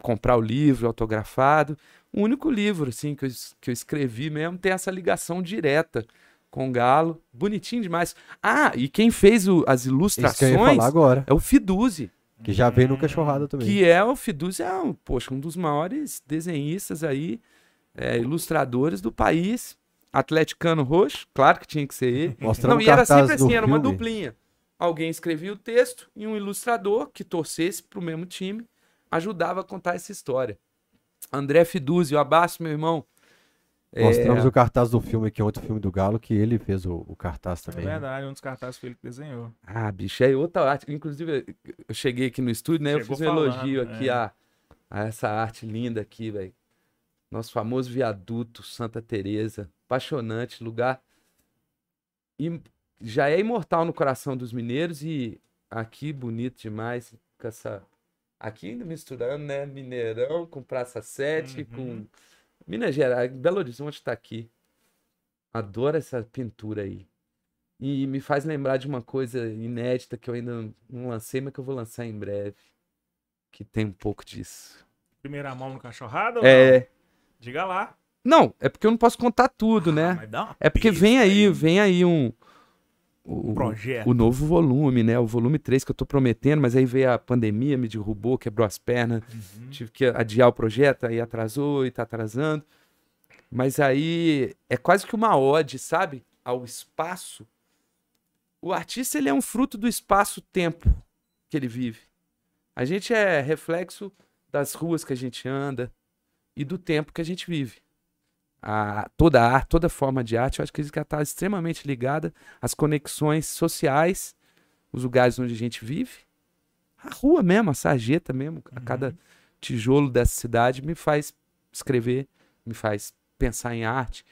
comprar o livro autografado. O único livro assim que eu, que eu escrevi mesmo tem essa ligação direta com o Galo. Bonitinho demais. Ah, e quem fez o- as ilustrações falar agora. é o Fiduzi. Que já veio no Cachorrada também. Que é o Fiduzi, é um, poxa, um dos maiores desenhistas aí, é, ilustradores do país. Atleticano roxo, claro que tinha que ser ele. Mostrando Não, e era sempre assim, era uma filme. duplinha. Alguém escrevia o texto e um ilustrador que torcesse pro mesmo time ajudava a contar essa história. André Fiduzi, eu abraço meu irmão. É, Mostramos o cartaz do filme aqui, outro filme do Galo, que ele fez o, o cartaz É também. né? verdade, um dos cartazes foi ele que desenhou. Ah, bicho, é outra arte. Inclusive, eu cheguei aqui no estúdio, né? eu Chegou fiz um falando, elogio aqui é. a, a essa arte linda aqui, velho. Nosso famoso viaduto Santa Teresa, apaixonante lugar. E já é imortal no coração dos mineiros e aqui bonito demais com essa aqui ainda misturando, né, Mineirão com Praça 7 Uhum. com Minas Gerais, Belo Horizonte tá aqui. Adoro essa pintura aí. E me faz lembrar de uma coisa inédita que eu ainda não lancei, mas que eu vou lançar em breve. Que tem um pouco disso. Primeira mão no não? É. Diga lá. Não, é porque eu não posso contar tudo, Ah, né? É porque vem aí, vem aí um. um O, projeto. o novo volume, né? O volume 3 que eu tô prometendo, mas aí veio a pandemia, me derrubou, quebrou as pernas. Uhum. Tive que adiar o projeto, aí atrasou e tá atrasando. Mas aí é quase que uma ode, sabe? Ao espaço. O artista, ele é um fruto do espaço-tempo que ele vive. A gente é reflexo das ruas que a gente anda e do tempo que a gente vive. A, toda a arte, toda forma de arte, eu acho que ela está extremamente ligada às conexões sociais, os lugares onde a gente vive. A rua mesmo, a sarjeta mesmo, a cada tijolo dessa cidade me faz escrever, me faz pensar em arte.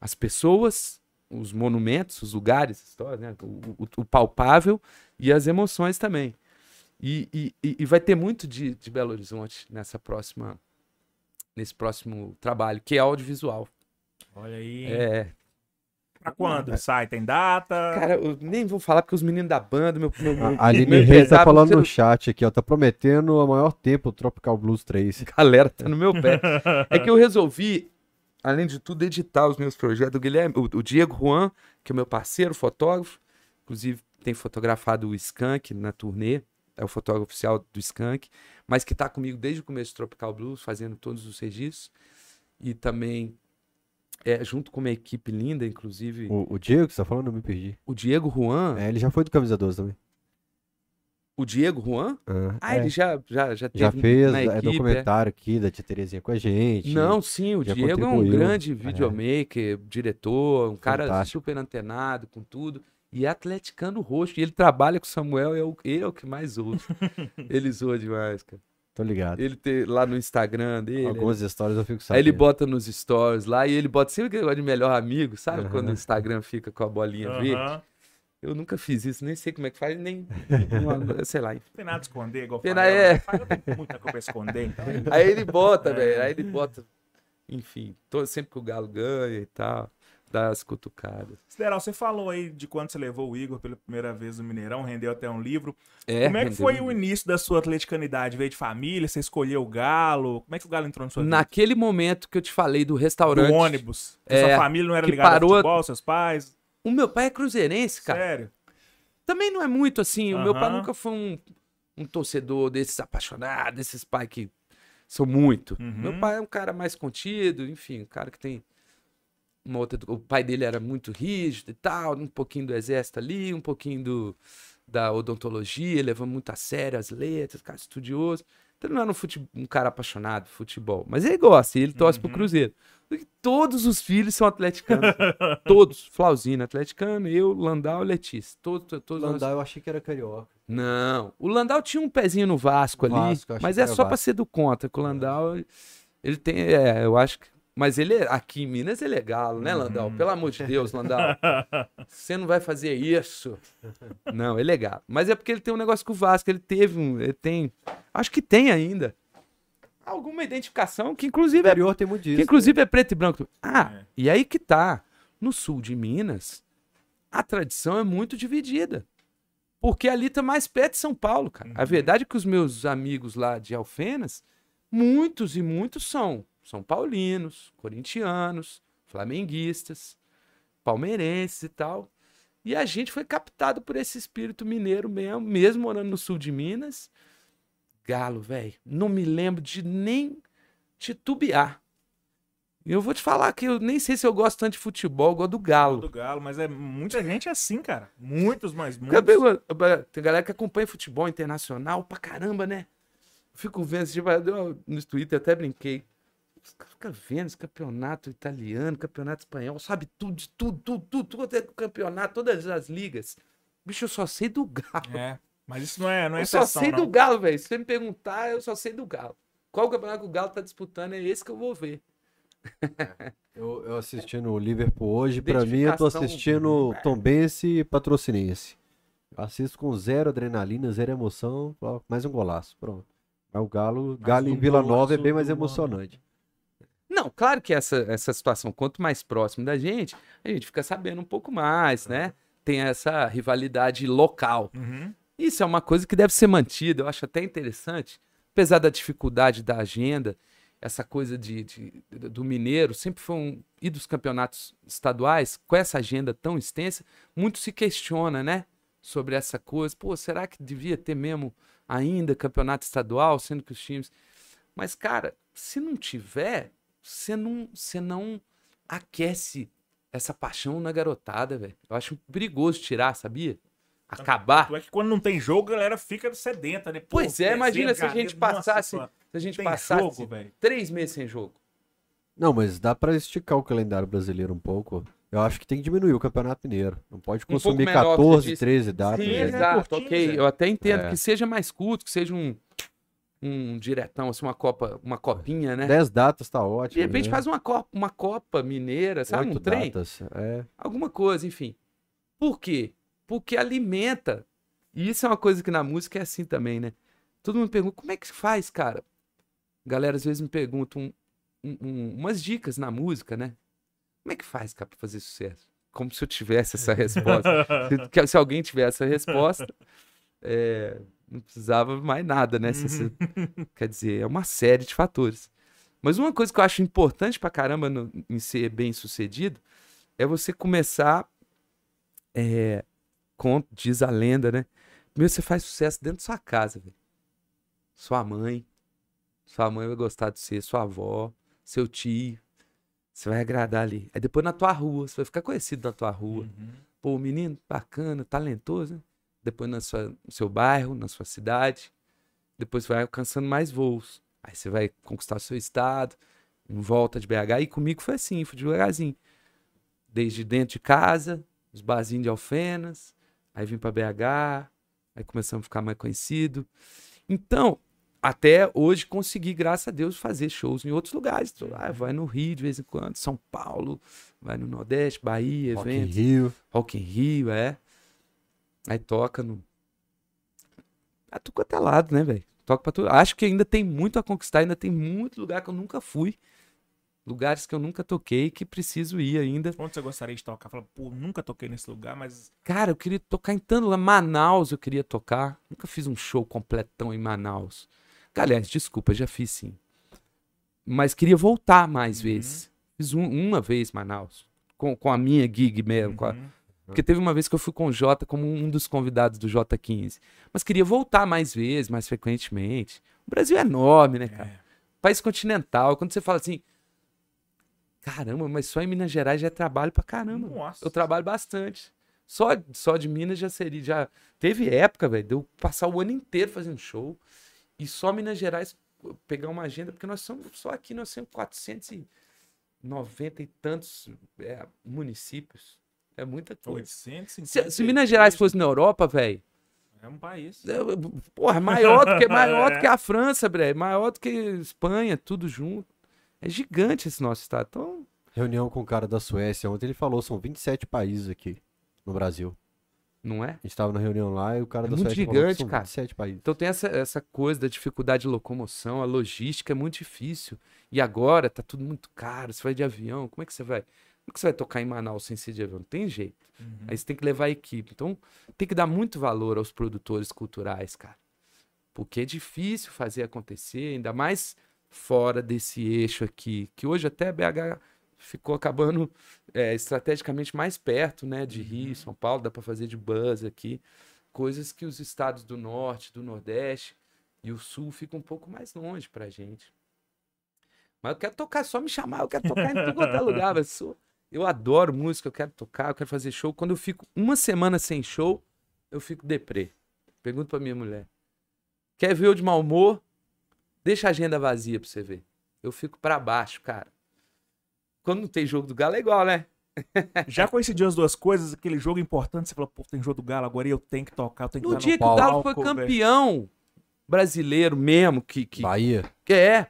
As pessoas, os monumentos, os lugares, história, né? o, o- o palpável e as emoções também. E, e- e- e vai ter muito de, de Belo Horizonte nessa próxima, nesse próximo trabalho, que é audiovisual. Olha aí. É, Pra quando? Sai? Tem data? cara, eu nem vou falar porque os meninos da banda, meu, meu, meu, A Aline Reis tá falando no chat aqui, ó. Tá prometendo a maior tempo o Tropical Blues 3. galera tá no meu pé. É que eu resolvi, além de tudo, editar os meus projetos. O, Guilherme, o, o Diego Juan, que é meu parceiro, fotógrafo, inclusive tem fotografado o Skank na turnê, é o fotógrafo oficial do Skank, mas que tá comigo desde o começo do Tropical Blues, fazendo todos os registros. E também, é, junto com uma equipe linda, inclusive, o, O, o Diego que você tá falando, eu me perdi. Diego Juan. É, ele já foi do Camisa 12 também. O Diego Juan? Ah, Ah, é. ele já, já, já teve Já fez na é, equipe, é. documentário aqui da Tia Terezinha com a gente. Não, sim, o Diego é um contribuiu. grande É. videomaker, diretor, um cara Fantástico. super antenado com tudo. E é atleticano roxo. E ele trabalha com o Samuel, é o, ele é o que mais ouve. ele zoa demais, cara. Tô ligado. Ele tem lá no Instagram dele. Algumas histórias eu fico Aí sabendo. ele bota nos stories lá e ele bota sempre aquele negócio de melhor amigo, sabe? Aham. Quando o Instagram fica com a bolinha verde. Aham. Eu nunca fiz isso, nem sei como é que faz, nem. sei lá. Não tem nada a esconder, igual Tem falei, nada- é. Eu tenho muita coisa pra esconder. Então... Aí ele bota, É. velho. Aí ele bota. Enfim, todo, sempre que o Galo ganha e tal, dá as cutucadas. Sideral, você falou aí de quando você levou o Igor pela primeira vez no Mineirão, rendeu até um livro. É, Como é que foi um o início da sua atleticanidade? Veio de família? Você escolheu o Galo? Como é que o Galo entrou na sua vida? Naquele momento que eu te falei do Do restaurante. ônibus? É, sua família não era ligada parou- ao futebol, seus pais? O meu pai é cruzeirense, cara. Sério? Também não é muito assim. O meu pai nunca foi um, um torcedor desses apaixonados, desses pais que Sou muito. Uhum. Meu pai é um cara mais contido, enfim, um cara que tem uma outra. O pai dele era muito rígido e tal, um pouquinho do exército ali, um pouquinho do, da odontologia, levou muito a sério as letras, cara estudioso. Então ele não era um, fute- um cara apaixonado por futebol, mas ele gosta, ele torce pro Cruzeiro. E todos os filhos são atleticanos. todos. Flauzino, atleticano, eu, Landau e Letícia. Todos, todos nós- Landau eu achei que era carioca. não. O Landau tinha um pezinho no Vasco ali, Vasco, achei mas é só pra Vasco. ser do contra. Que o Landau, ele tem. É, eu acho que. Mas ele é- aqui em Minas ele é galo, né, Landau? Pelo amor de Deus, Landau. Você não vai fazer isso. Não, ele é galo. Mas é porque ele tem um negócio com o Vasco. Ele teve um. Ele tem. Acho que tem ainda. Alguma identificação que, O inclusive, é interior tem muito disso. que inclusive é preto e branco. Ah, É. e aí que tá. No sul de Minas, a tradição é muito dividida. Porque ali tá mais perto de São Paulo, cara. A verdade é que os meus amigos lá de Alfenas, muitos e muitos são São Paulinos, corintianos, flamenguistas, palmeirenses e tal. E a gente foi captado por esse espírito mineiro mesmo, mesmo morando no sul de Minas. Galo, velho. Não me lembro de nem titubear. E eu vou te falar que eu nem sei se eu gosto tanto de futebol, eu gosto do Galo. do Galo, mas é muita gente é assim, cara. Muitos, mas muitos. Tem galera que acompanha futebol internacional pra caramba, né? Fico vendo, tipo, eu- no Twitter até brinquei. Os caras ficam vendo esse campeonato italiano, campeonato espanhol, sabe tudo, de tudo, tudo, tudo, tudo até campeonato, todas as ligas. Bicho, eu só sei do Galo. É, mas isso não é, não é eu só exceção, sei não. do Galo, velho. Se você me perguntar, eu só sei do Galo. Qual campeonato que o Galo tá disputando é esse que eu vou ver. Eu, eu assistindo o Liverpool hoje, pra mim eu tô assistindo Tombense e Patrocinense. Eu assisto com zero adrenalina, zero emoção, mais um golaço, pronto. Mas o Galo, Galo em um Vila Nova é bem mais do ano. Não, claro que essa, essa situação, quanto mais próximo da gente, a gente fica sabendo um pouco mais, né? Tem essa rivalidade local. Uhum. Isso é uma coisa que deve ser mantida, eu acho até interessante, apesar da dificuldade da agenda, essa coisa de, de- do mineiro sempre foi um. e dos campeonatos estaduais, com essa agenda tão extensa, muito se questiona, né? Sobre essa coisa. Pô, será que devia ter mesmo ainda campeonato estadual, sendo que os times. Mas, cara, se não tiver, você não, você não aquece essa paixão na garotada, velho. Eu acho perigoso tirar, sabia? Acabar. Tanto é que quando não tem jogo, a galera fica sedenta, né? Pô, Pois é, imagina se a gente passasse, se a gente passasse jogo, três meses sem jogo. Não, mas dá pra esticar o calendário brasileiro um pouco. Eu acho que tem que diminuir o Campeonato Mineiro. Não pode consumir menor, você 14, disse. 13 datas. Sim, né? exato, curtinho, ok. Zé. Eu até entendo É. que seja mais curto, que seja um, um diretão, assim, uma copa, uma copinha, né? 10 datas tá ótimo. De repente né? faz uma copa, uma copa mineira, sabe? Oito um trem. datas. É. Alguma coisa, enfim. Por quê? Porque alimenta. E isso é uma coisa que na música é assim também, né? Todo mundo pergunta, como é que faz, cara? Galera às vezes me perguntam um- um- umas dicas na música, né? Como é que faz, cara, pra fazer sucesso? Como se eu tivesse essa resposta. se, que- se alguém tivesse essa resposta, é, não precisava mais nada, né? Se- se- quer dizer, é uma série de fatores. Mas uma coisa que eu acho importante pra caramba no- em ser bem sucedido é você começar, é, com, diz a lenda, né? Primeiro você faz sucesso dentro da sua casa, velho. Sua mãe, sua mãe vai gostar de você, sua avó, seu tio. Você vai agradar ali. Aí depois na tua rua, você vai ficar conhecido na tua rua. Uhum. Pô, menino bacana, talentoso, né? Depois na sua, no seu bairro, na sua cidade. Depois vai alcançando mais voos. Aí você vai conquistar o seu estado, em volta de BH. E comigo foi assim, foi devagarzinho. Desde dentro de casa, os barzinhos de Alfenas, aí vim pra BH, aí começamos a ficar mais conhecido. Então, até hoje consegui, graças a Deus, fazer shows em outros lugares. Ah, vai no Rio de vez em quando, São Paulo, vai no Nordeste, Bahia, Rock in eventos. Rio. Rock in Rio, é. Aí toca no. Ah, tudo quanto é lado, né, velho? Toca pra tudo. Acho que ainda tem muito a conquistar, ainda tem muito lugar que eu nunca fui. Lugares que eu nunca toquei que preciso ir ainda. Onde você gostaria de tocar? Fala, pô, nunca toquei nesse lugar, mas Cara, eu queria tocar em tanto lugar. Manaus eu queria tocar. Nunca fiz um show completão em Manaus. Galera, desculpa, já fiz sim. Mas queria voltar mais Uhum. vezes. Fiz um- uma vez Manaus. Com, com a minha gig mesmo. com a- Uhum. Porque teve uma vez que eu fui com o Jota como um dos convidados do J15. Mas queria voltar mais vezes, mais frequentemente. O Brasil é enorme, né, cara? É. país continental. Quando você fala assim, caramba, mas só em Minas Gerais já é trabalho pra caramba. Nossa. Eu trabalho bastante. Só, só de Minas já seria. Já teve época, velho, de eu passar o ano inteiro fazendo show. E só Minas Gerais pegar uma agenda, porque nós somos só aqui, nós temos 490 e tantos é, municípios. É muita coisa. 850. Se, se Minas Gerais fosse na Europa, velho, É um país. é, porra, maior do que, maior do que a França, velho, maior do que Espanha, tudo junto. É gigante esse nosso estado. Então, Reunião com o cara da Suécia. Ontem ele falou, são 27 países aqui no Brasil. não é? A gente tava na reunião lá e o cara É da muito Suécia falou que gigante, são cara. 27 países. Então tem essa, essa coisa da dificuldade de locomoção, a logística é muito difícil. E agora tá tudo muito caro. Você vai de avião, como é que você vai? Como é que você vai tocar em Manaus sem ser de avião? Não tem jeito. Aí você tem que levar a equipe. Então tem que dar muito valor aos produtores culturais, cara. Porque é difícil fazer acontecer, ainda mais fora desse eixo aqui, que hoje até BH ficou acabando é, estrategicamente mais perto, né, de Rio, São Paulo, dá para fazer de bus aqui, coisas que os estados do norte, do nordeste e o sul ficam um pouco mais longe pra gente. Mas eu quero tocar, só me chamar, eu quero tocar em quanto é lugar, mas sou- eu adoro música, eu quero tocar, eu quero fazer show. Quando eu fico uma semana sem show, eu fico deprê. Pergunto pra minha mulher. Quer ver eu de mau humor? Deixa a agenda vazia pra você ver. Eu fico pra baixo, cara. Quando não tem jogo do Galo é igual, né? Já coincidiu as duas coisas, aquele jogo importante, você falou, pô, tem jogo do Galo, agora eu tenho que tocar, eu tenho que No dar dia no que o Galo foi campeão brasileiro mesmo, que, que, Bahia. que é,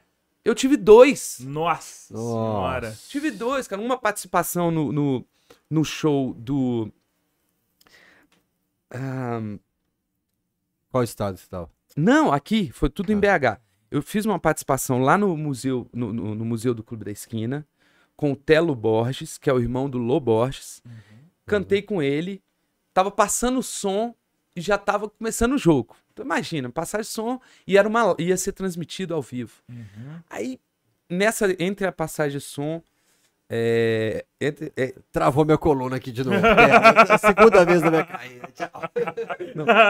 eu tive dois. Nossa, senhora. Nossa. Tive dois, cara. Uma participação no, no, no show do. Ahn, Qual estado você tava? não, aqui, foi tudo em Ah. BH. Eu fiz uma participação lá no museu, no, no- no Museu do Clube da Esquina, com o Telo Borges, que é o irmão do Lô Borges. Cantei com ele, tava passando o som e já tava começando o jogo. Então imagina, passar som e era uma, ia ser transmitido ao vivo. Uhum. Aí, nessa, entre a passagem de som, é, entre- é, Travou minha coluna aqui de novo. É, a segunda vez na minha carreira. Tchau.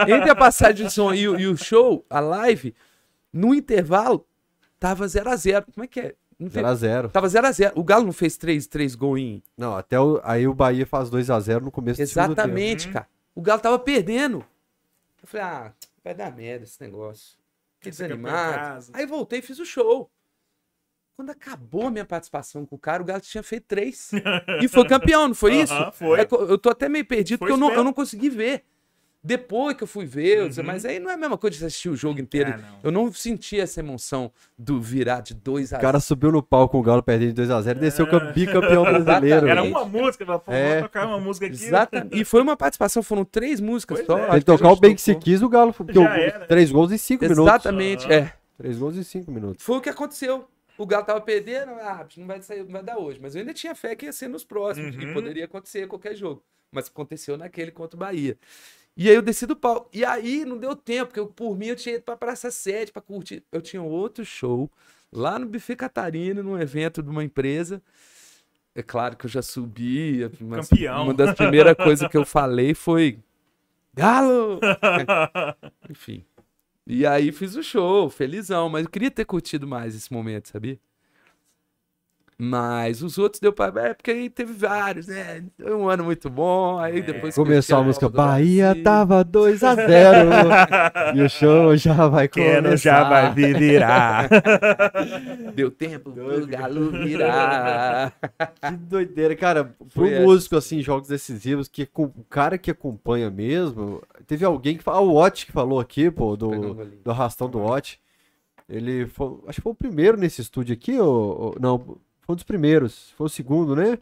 Entre a passagem de som e, o- e o show, a live, no intervalo, tava 0x0. Como é que é? Não fez- 0x0. Tava 0x0. O Galo não fez 3, três gols em. Não, até o, aí o Bahia faz 2x0 no começo do segundo tempo. Exatamente, cara. O Galo tava perdendo. Eu falei, ah, vai dar merda esse negócio. Fiquei desanimado. Aí voltei e fiz o show. Quando acabou a minha participação com o cara, o Galo tinha feito três. e foi campeão, não foi isso? Aham, foi. É eu tô até meio perdido, Foi porque eu isso não, eu não consegui ver. Depois que eu fui ver, eu disse, Uhum. mas aí não é a mesma coisa de assistir o jogo inteiro. Ah, não. Eu não senti essa emoção do virar de 2 a O cara subiu no palco com o Galo perdendo de 2x0 e desceu cam- bicampeão brasileiro. Era uma música, ela falou, É. tocar uma música aqui. né? Exatamente. E foi uma participação, foram três músicas Pois só. é. a tocar o bem que se quis, o Galo. O, era. três gols em cinco minutos. Exatamente, é. Três gols em cinco minutos. Foi o que aconteceu. O Galo tava perdendo, ah, não vai sair, não vai dar hoje. Mas eu ainda tinha fé que ia ser nos próximos, que Uhum. poderia acontecer qualquer jogo. Mas aconteceu naquele contra o Bahia. E aí eu desci do pau. E aí não deu tempo, porque eu, por mim eu tinha ido pra Praça 7 pra curtir. Eu tinha outro show lá no Buffet Catarina, num evento de uma empresa. É claro que eu já subi. Mas Campeão. Uma das primeiras coisas que eu falei foi. Galo! Enfim. E aí fiz o show, felizão, mas eu queria ter curtido mais esse momento, sabia? Mas os outros deu pra. É, porque aí teve vários, né? Foi um ano muito bom. Aí depois. que eu Começou a música Bahia Brasil. tava 2x0 e o show já vai Quero começar. já vai vir virar. Deu tempo pro Galo virar. Que doideira, cara. Pro Foi essa. músico, assim, jogos decisivos, que com- o cara que acompanha mesmo. Teve alguém que falou. Ah, o Watch que falou aqui, pô, do, do arrastão do Watch. Ele foi. Acho que foi o primeiro nesse estúdio aqui, ou, ou- não, foi um dos primeiros. Foi o segundo, né?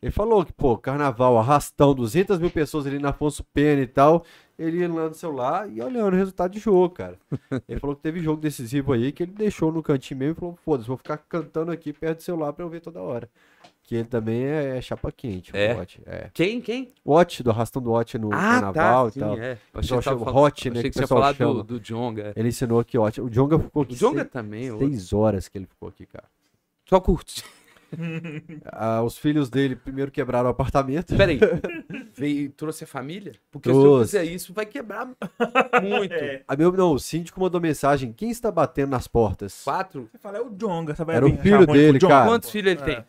Ele falou que, pô, carnaval, arrastão, 200 mil pessoas ali na Afonso Pena e tal. Ele ia lá no celular e olhando o resultado de jogo, cara. Ele falou que teve jogo decisivo aí que ele deixou no cantinho mesmo e falou: foda-se, vou ficar cantando aqui perto do celular pra eu ver toda hora. Que ele também é, é chapa quente, É? o. É. Quem? Quem? Watch, do arrastão do Watch no Ah, carnaval tá. e tal. é. Eu pessoal achei que, tava chama falando- Hot, né, achei que que o você ia do, do Jonga. é. Ele ensinou aqui, Watch. O Jonga ficou aqui O Jonga seis, também. ô. seis horas que ele ficou aqui, cara. Só curte. Ah, os filhos dele primeiro quebraram o apartamento. Peraí. Veio, trouxe a família? Porque se eu Trouxe. fizer isso, vai quebrar muito. É. A meu, não, o síndico mandou mensagem: quem está batendo nas portas? Quatro? Você fala, é o Jonga. Você vai Era o vir filho achar ruim dele, Jonga? cara. Quantos filhos ele tem?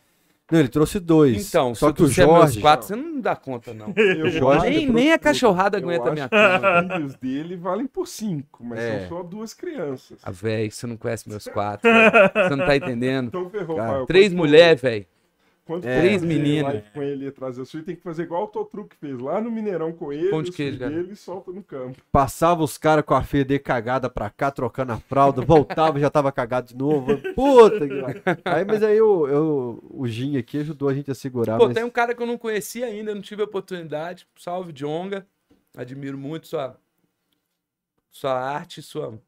Não, ele trouxe dois. Então, só se que o eu trouxer meus Jorge. quatro, você não dá conta, não. Eu Jorge Nem, nem a cachorrada eu aguenta acho minha cama. Os filhos dele valem por cinco, mas É. são só duas crianças. Ah, velho, você não conhece meus quatro. Você não tá entendendo. Então ferrou, Cara, Fael. Três mulheres, velho. Quando É. Três meninas. Com ele ia trazer os filhos, tem que fazer igual o Totruc fez lá no Mineirão com ele, os queijo, dele e solta no campo. Passava os caras com a FD cagada pra cá, trocando a fralda, voltava já tava cagado de novo. Puta que pariu. Aí, mas aí o, eu, o Gin aqui ajudou a gente a segurar. Pô, mas... tem um cara que eu não conhecia ainda, não tive a oportunidade. Salve, Jonga. Admiro muito sua, sua arte, sua,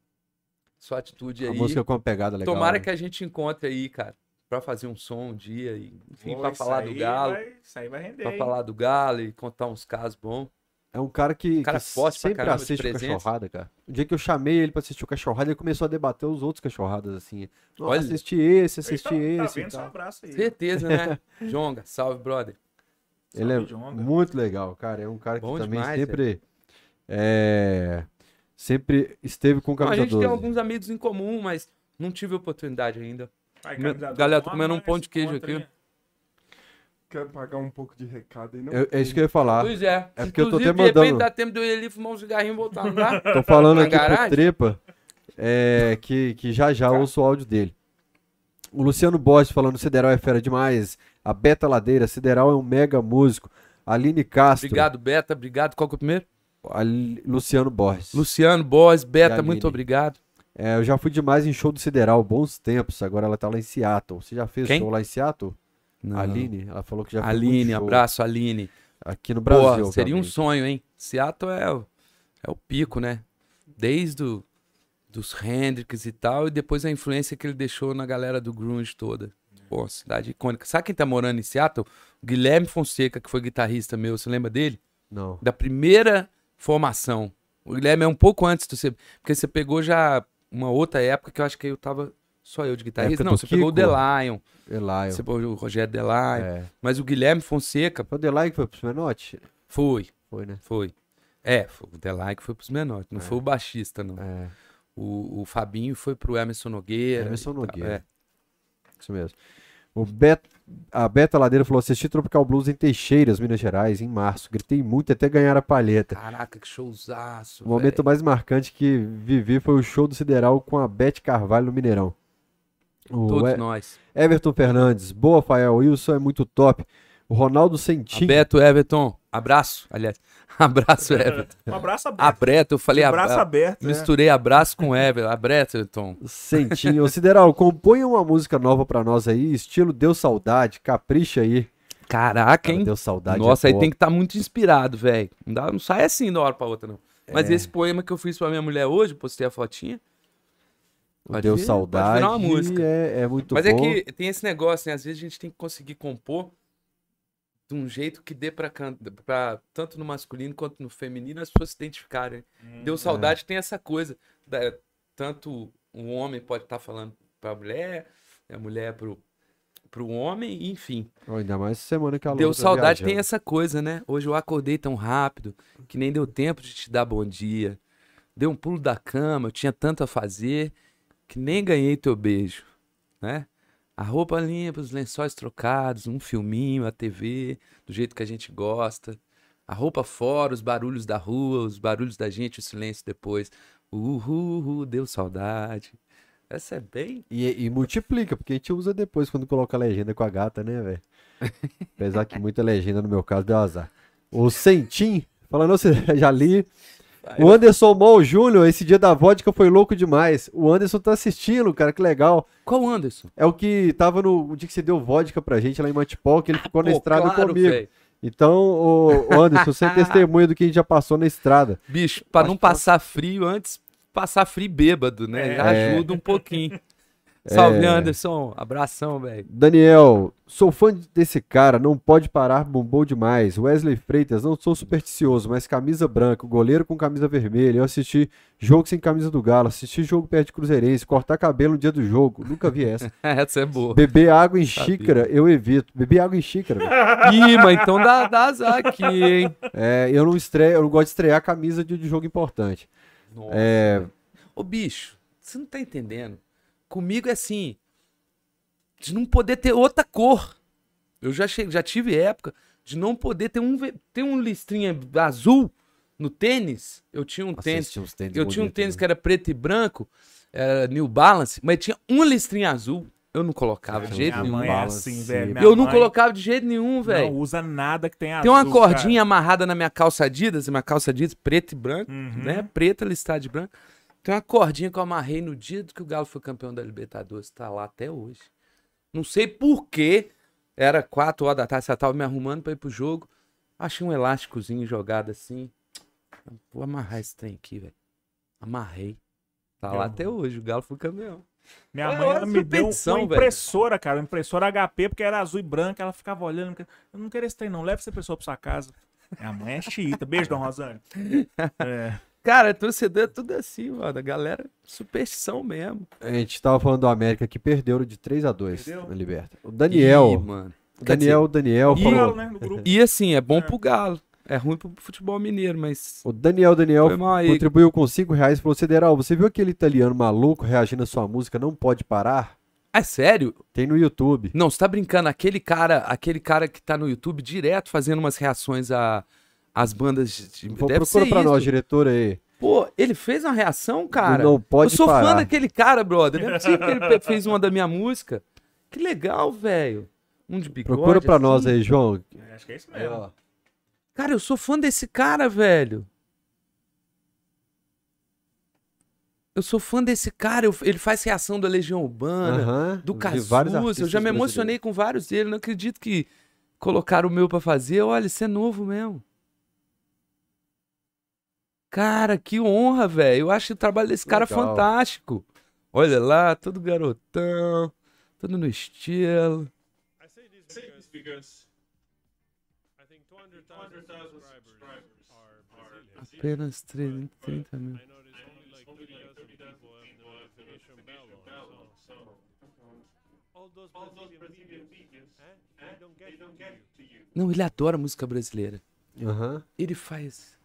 sua atitude A aí. música com uma pegada legal. Tomara né? que a gente encontre aí, cara, pra fazer um som um dia e, enfim, pra isso falar do Galo, vai- Isso aí vai render. pra hein? falar do Galo e contar uns casos bons. É um cara que, cara que forte pra sempre caramba de assiste o presença. Cachorrada, cara. O dia que eu chamei ele pra assistir o Cachorrada, ele começou a debater os outros Cachorradas, assim. Olha. assisti esse, assisti tá, tá esse. e vendo? Um abraço aí. Certeza, né? Jonga, salve, brother. Ele é Salve, Jonga. muito legal, cara. É um cara que Bom também demais, sempre. É, sempre esteve com Não, a camisa gente 12. tem alguns amigos em comum, mas não tive oportunidade ainda. Vai, galera, tô comendo um pão de queijo aqui. Quero pagar um pouco de recado aí, não? Eu- é isso que eu ia falar. Pois é. É porque eu tô Inclusive, até de repente mandando- dá tempo de eu ir ali fumar um cigarrinho e voltar, não dá? Tô falando Na aqui pro garagem? Trepa é, que, que já já ouço o áudio dele. O Luciano Borges falando Sideral é fera demais. A Beta Ladeira, Sideral é um mega músico. Aline Castro. Obrigado, Beta. Obrigado. Qual que é o primeiro? Luciano Borges. Luciano, Boss, E Beta, muito obrigado. É, eu já fui demais em show do Sideral, bons tempos. Agora ela tá lá em Seattle. Você já fez Quem? show lá em Seattle? Não. Aline, ela falou que já fez Aline, show abraço, Aline. aqui no Brasil. Pô, seria um sonho, hein? Seattle é o, é o pico, né? Desde o, dos Hendrix e tal, e depois a influência que ele deixou na galera do grunge toda. Pô, cidade icônica. Sabe quem tá morando em Seattle? O Guilherme Fonseca, que foi guitarrista meu, você lembra dele? Não. Da primeira formação. O Guilherme é um pouco antes do você, porque você pegou já uma outra época que eu acho que eu tava só eu de guitarrista. Não, você pegou o Kiko? Delion, Elion. você pegou o Rogério Delion, É. mas o Guilherme Fonseca Foi o Delay que foi pro Smenote? foi, Foi, né? foi. É, foi o Delay que foi pros menores, não foi o baixista, não. É, O, o Fabinho foi pro Emerson Nogueira. Emerson e tal, Nogueira. é. isso mesmo. O Bet... A Beta Ladeira falou: assisti Tropical Blues em Teixeiras, Minas Gerais, em março. Gritei muito até ganhar a palheta. Caraca, que showzaço. O momento velho. mais marcante que vivi foi o show do Sideral com a Beth Carvalho no Mineirão. O Todos E- nós. Everton Fernandes, boa, Fael. Wilson é muito top. O Ronaldo Sentim. Beto Everton, abraço, aliás. Abraço, Everton. Um abraço aberto. Abreto, eu falei De braço abra- aberto. né? Misturei abraço com Everton. Abreton. Sentim. Ô, Sideral, componha uma música nova pra nós aí, estilo Deu Saudade, capricha aí. Caraca, Cara, hein? Deu Saudade. Nossa, é aí top. tem que estar muito inspirado, velho. Não, dá- não sai assim de uma hora pra outra, não. Mas É. esse poema que eu fiz pra minha mulher hoje, postei a fotinha. Pode Deu vir- pode Saudade virar uma música. É, é muito Mas bom. é que tem esse negócio, né? Às vezes a gente tem que conseguir compor de um jeito que dê pra, can- pra tanto no masculino quanto no feminino as pessoas se identificarem. Hum, Deu É. saudade tem essa coisa. da- tanto um homem pode estar falando pra mulher, a mulher pro, pro homem, enfim. Ó, Ainda mais semana que a Deu tá saudade viajando. tem essa coisa, né? Hoje eu acordei tão rápido que nem deu tempo de te dar bom dia. Deu um pulo da cama, eu tinha tanto a fazer que nem ganhei teu beijo, né? A roupa limpa, os lençóis trocados, um filminho, a TV, do jeito que a gente gosta. A roupa fora, os barulhos da rua, os barulhos da gente, o silêncio depois. Uhul, deu saudade. Essa é bem. E, e multiplica, porque a gente usa depois quando coloca a legenda com a gata, né, velho? Apesar que muita legenda no meu caso deu azar. O Sentim, falando, você já li. O Anderson Mol Júnior, esse dia da vodka foi louco demais. O Anderson tá assistindo, cara, que legal. Qual Anderson? É o que tava no o dia que você deu vodka pra gente lá em Matipó, que ele ficou na Pô, estrada claro, comigo. véi. Então, o, Anderson, você é testemunha do que a gente já passou na estrada. Bicho, pra Acho não que passar frio antes, passar frio bêbado, né? É. Já É. ajuda um pouquinho. Salve, É. Anderson. Abração, velho. Daniel, sou fã desse cara, não pode parar, bombou demais. Wesley Freitas, não sou supersticioso, mas camisa branca, goleiro com camisa vermelha. Eu assisti jogo sem camisa do Galo, assisti jogo perto de Cruzeirense, cortar cabelo no dia do jogo. Nunca vi essa. Essa é boa. Beber água em Sabia. xícara, eu evito. Beber água em xícara, velho. Ih, mas então dá, dá azar aqui, hein? É, eu não estreio, eu não gosto de estrear camisa de, de jogo importante. Nossa. É, Ô, bicho, você não tá entendendo. Comigo é assim, de não poder ter outra cor. Eu já, che... já tive época de não poder ter um, ter um listrinha azul no tênis. Eu tinha um tênis. tênis Eu tinha um tênis né? que era preto e branco, era New Balance, mas tinha uma listrinha azul. Eu não colocava de jeito nenhum. é Balance, assim, velho. Eu não mãe colocava de jeito nenhum, Não velho. usa nada que tenha Tem uma azul, cordinha amarrada na minha calça Adidas, minha calça Adidas preto e branco, Uhum. né? Preta listada de branco. Tem uma cordinha que eu amarrei no dia que o Galo foi campeão da Libertadores, tá lá até hoje. Não sei por quê. Era 4 horas da tarde, você tava me arrumando pra ir pro jogo. Achei um elásticozinho jogado assim. Vou amarrar esse trem aqui, velho. Amarrei. Tá lá até hoje, o Galo foi campeão. Minha É mãe ela me deu uma velho. impressora, cara. Uma impressora HP, porque era azul e branca. Ela ficava olhando. Eu não quero esse trem, não. Leva essa pessoa pra sua casa. Minha mãe é xiita. Beijo, Dom Rosane. É. Cara, torcedor é tudo assim, mano. A galera, superstição mesmo. a gente tava falando do América que perdeu de 3 a 2 Perdeu? na Liberta. O Daniel, Ih, mano. o Quer Daniel, Daniel e- falou. Né? E assim, é bom pro Galo. É ruim pro futebol mineiro, mas. O Daniel Daniel contribuiu com 5 reais e falou: Sideral, você viu aquele italiano maluco reagindo à sua música Não Pode Parar? É sério? Tem no YouTube. Não, você tá brincando. Aquele cara, aquele cara que tá no YouTube direto fazendo umas reações a. As bandas de. Vou Deve procura ser pra isso. nós, diretor aí. Pô, ele fez uma reação, cara. Não pode Eu sou fã parar. daquele cara, brother. Não é possível que ele fez uma da minha música. Que legal, velho. Um de bigode. Procura pra assim. nós aí, João. Acho que é isso mesmo. Cara, eu sou fã desse cara, velho. Eu sou fã desse cara. eu- ele faz reação da Legião Urbana. Aham, do de Cazuza. Eu já me brasileiros. emocionei com vários dele. Não acredito que colocaram o meu pra fazer. Olha, isso é novo mesmo. Cara, que honra, velho. Eu acho o trabalho desse cara Legal. fantástico. Olha lá, todo garotão, todo no estilo. I say this because I think 200,000 subscribers. Apenas 30 mil. I noticed only like 30,000 people have the definition Belo. So all those Brazilian videos, eh, they don't get to you. Não, ele adora música brasileira. Aham. Ele faz.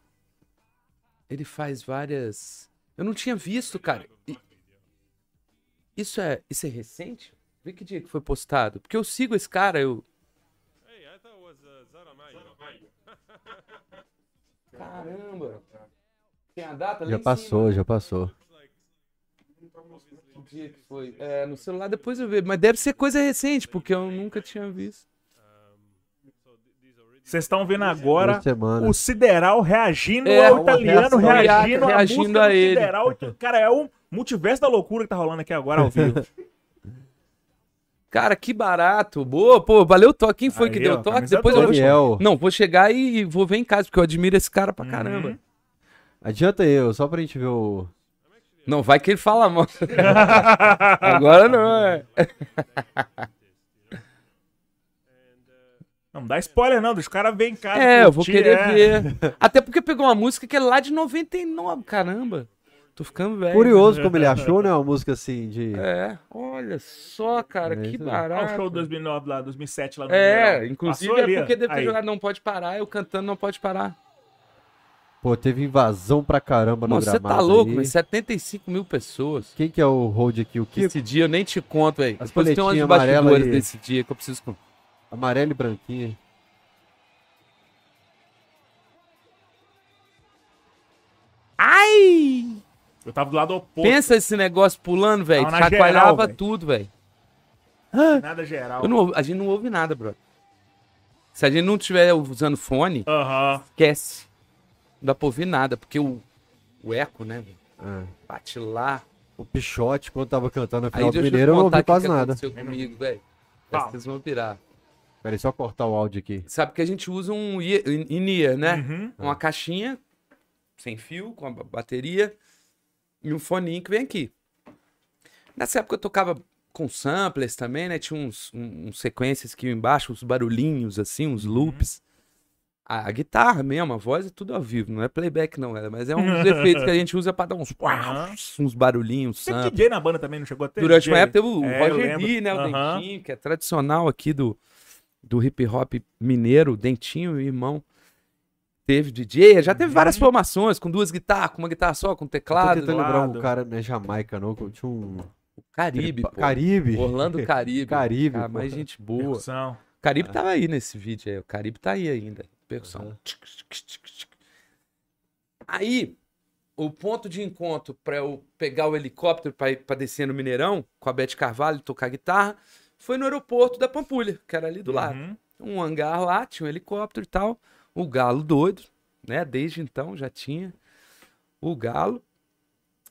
Ele faz várias. Eu não tinha visto, cara. E- Isso é, isso é recente? Vê que dia que foi postado. Porque eu sigo esse cara, eu. Zaramayo. Caramba! Tem a data Já passou, já passou. Que dia que foi? É, no celular depois eu vejo. Mas deve ser coisa recente, porque eu nunca tinha visto. Vocês estão vendo agora o Sideral reagindo É, ao italiano, reagindo, Reagindo a ele. Sideral. Cara, é um multiverso da loucura que tá rolando aqui agora ao vivo. Cara, que barato. Boa, pô, valeu o toque. Quem foi que Aí, deu ó, o toque? Depois eu vou. Não, vou chegar e vou ver em casa, porque eu admiro esse cara pra caramba. Uhum. adianta aí, ó, só pra gente ver o. Não, vai que ele fala mal. Agora não, é. Não dá spoiler, não. Deixa o cara ver em casa. É, eu vou curtir, querer é. ver. Até porque pegou uma música que é lá de 99, caramba. Tô ficando velho. Curioso como ele achou, né? Uma música assim de. É, olha só, cara, É que aí. Olha o barato. show 2009 lá, 2007 lá no É, inclusive Passou é ali, porque deve ter Aí. jogado Não Pode Parar, eu cantando Não Pode Parar. Pô, teve invasão pra caramba no Nossa, você gramado. tá louco, aí. mas 75 mil pessoas. Quem que é o hold aqui? O Kiko? Esse dia eu nem te conto, velho. As Depois tem umas bastidores aí. desse dia que eu preciso contar. Amarelo e branquinho. Ai! Eu tava do lado oposto, Pensa esse negócio pulando, velho. Chacoalhava geral, velho. tudo, velho. nada geral. Eu não A gente não ouve nada, bro. Se a gente não estiver usando fone, Aham. esquece. Não dá pra ouvir nada, porque o, o eco, né, velho? Ah, Bate lá. o Pichote, quando tava cantando na Aí final do Mineiro, eu não ouvi quase que nada. aconteceu comigo, velho. Vocês vão virar. Peraí, só cortar o áudio aqui. Sabe que a gente usa um ear- in-ear, né? Uhum. Uma caixinha sem fio, com a ba- bateria e um foninho que vem aqui. Nessa época eu tocava com samplers também, né? Tinha uns, um- uns sequências que iam embaixo, uns barulhinhos, assim, uns loops. A, a guitarra mesmo, a voz é tudo ao vivo, não é playback não, é, mas é uns efeitos que a gente usa pra dar uns, uns barulhinhos, samples. DJ na banda também, não chegou a ter? Durante uma DJ? época teve o É, Roger. D, né? O Aham. Dentinho, que é tradicional aqui do, do hip hop mineiro, Dentinho, irmão. Teve DJ, já teve várias formações, com duas guitarras, com uma guitarra só, com Tô teclado. tentando lembrar um cara, não é Jamaica não, que tinha um... Caribe, pô. Caribe. Orlando Caribe. Caribe, Cara, mais gente boa. Percussão. Caribe tava aí nesse vídeo aí. O Caribe tá aí ainda. Percussão. Aí, o ponto de encontro pra eu pegar o helicóptero pra, ir- pra descer no Mineirão, com a Beth Carvalho tocar guitarra, foi no aeroporto da Pampulha, que era ali do lado. Uhum. Um hangar lá, tinha um helicóptero e tal. O Galo doido, né? Desde então já tinha. O Galo,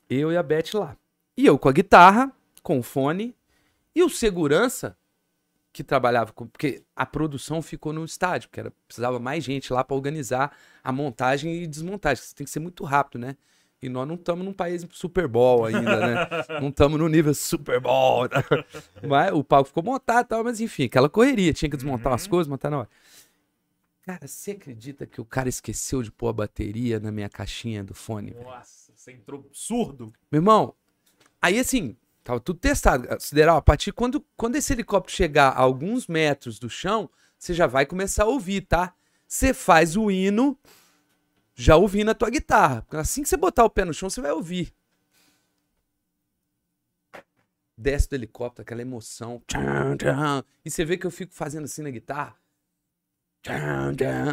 eu e a Beth lá. E eu com a guitarra, com o fone, e o segurança que trabalhava com. Porque a produção ficou no estádio, porque era, precisava mais gente lá para organizar a montagem e desmontagem. Isso tem que ser muito rápido, né? E nós não estamos num país Super Bowl ainda, né? não estamos no nível Super Bowl. mas o palco ficou montado e tal, mas enfim, aquela correria. Tinha que desmontar as coisas, montar na hora. Cara, você acredita que o cara esqueceu de pôr a bateria na minha caixinha do fone? velho? Nossa, você entrou surdo. Meu irmão, aí assim, tava tudo testado. Sideral, a partir quando, quando esse helicóptero chegar a alguns metros do chão, você já vai começar a ouvir, tá? Você faz o hino já ouvindo a tua guitarra. Porque Assim que você botar o pé no chão, você vai ouvir. Desce do helicóptero, aquela emoção. E você vê que eu fico fazendo assim na guitarra.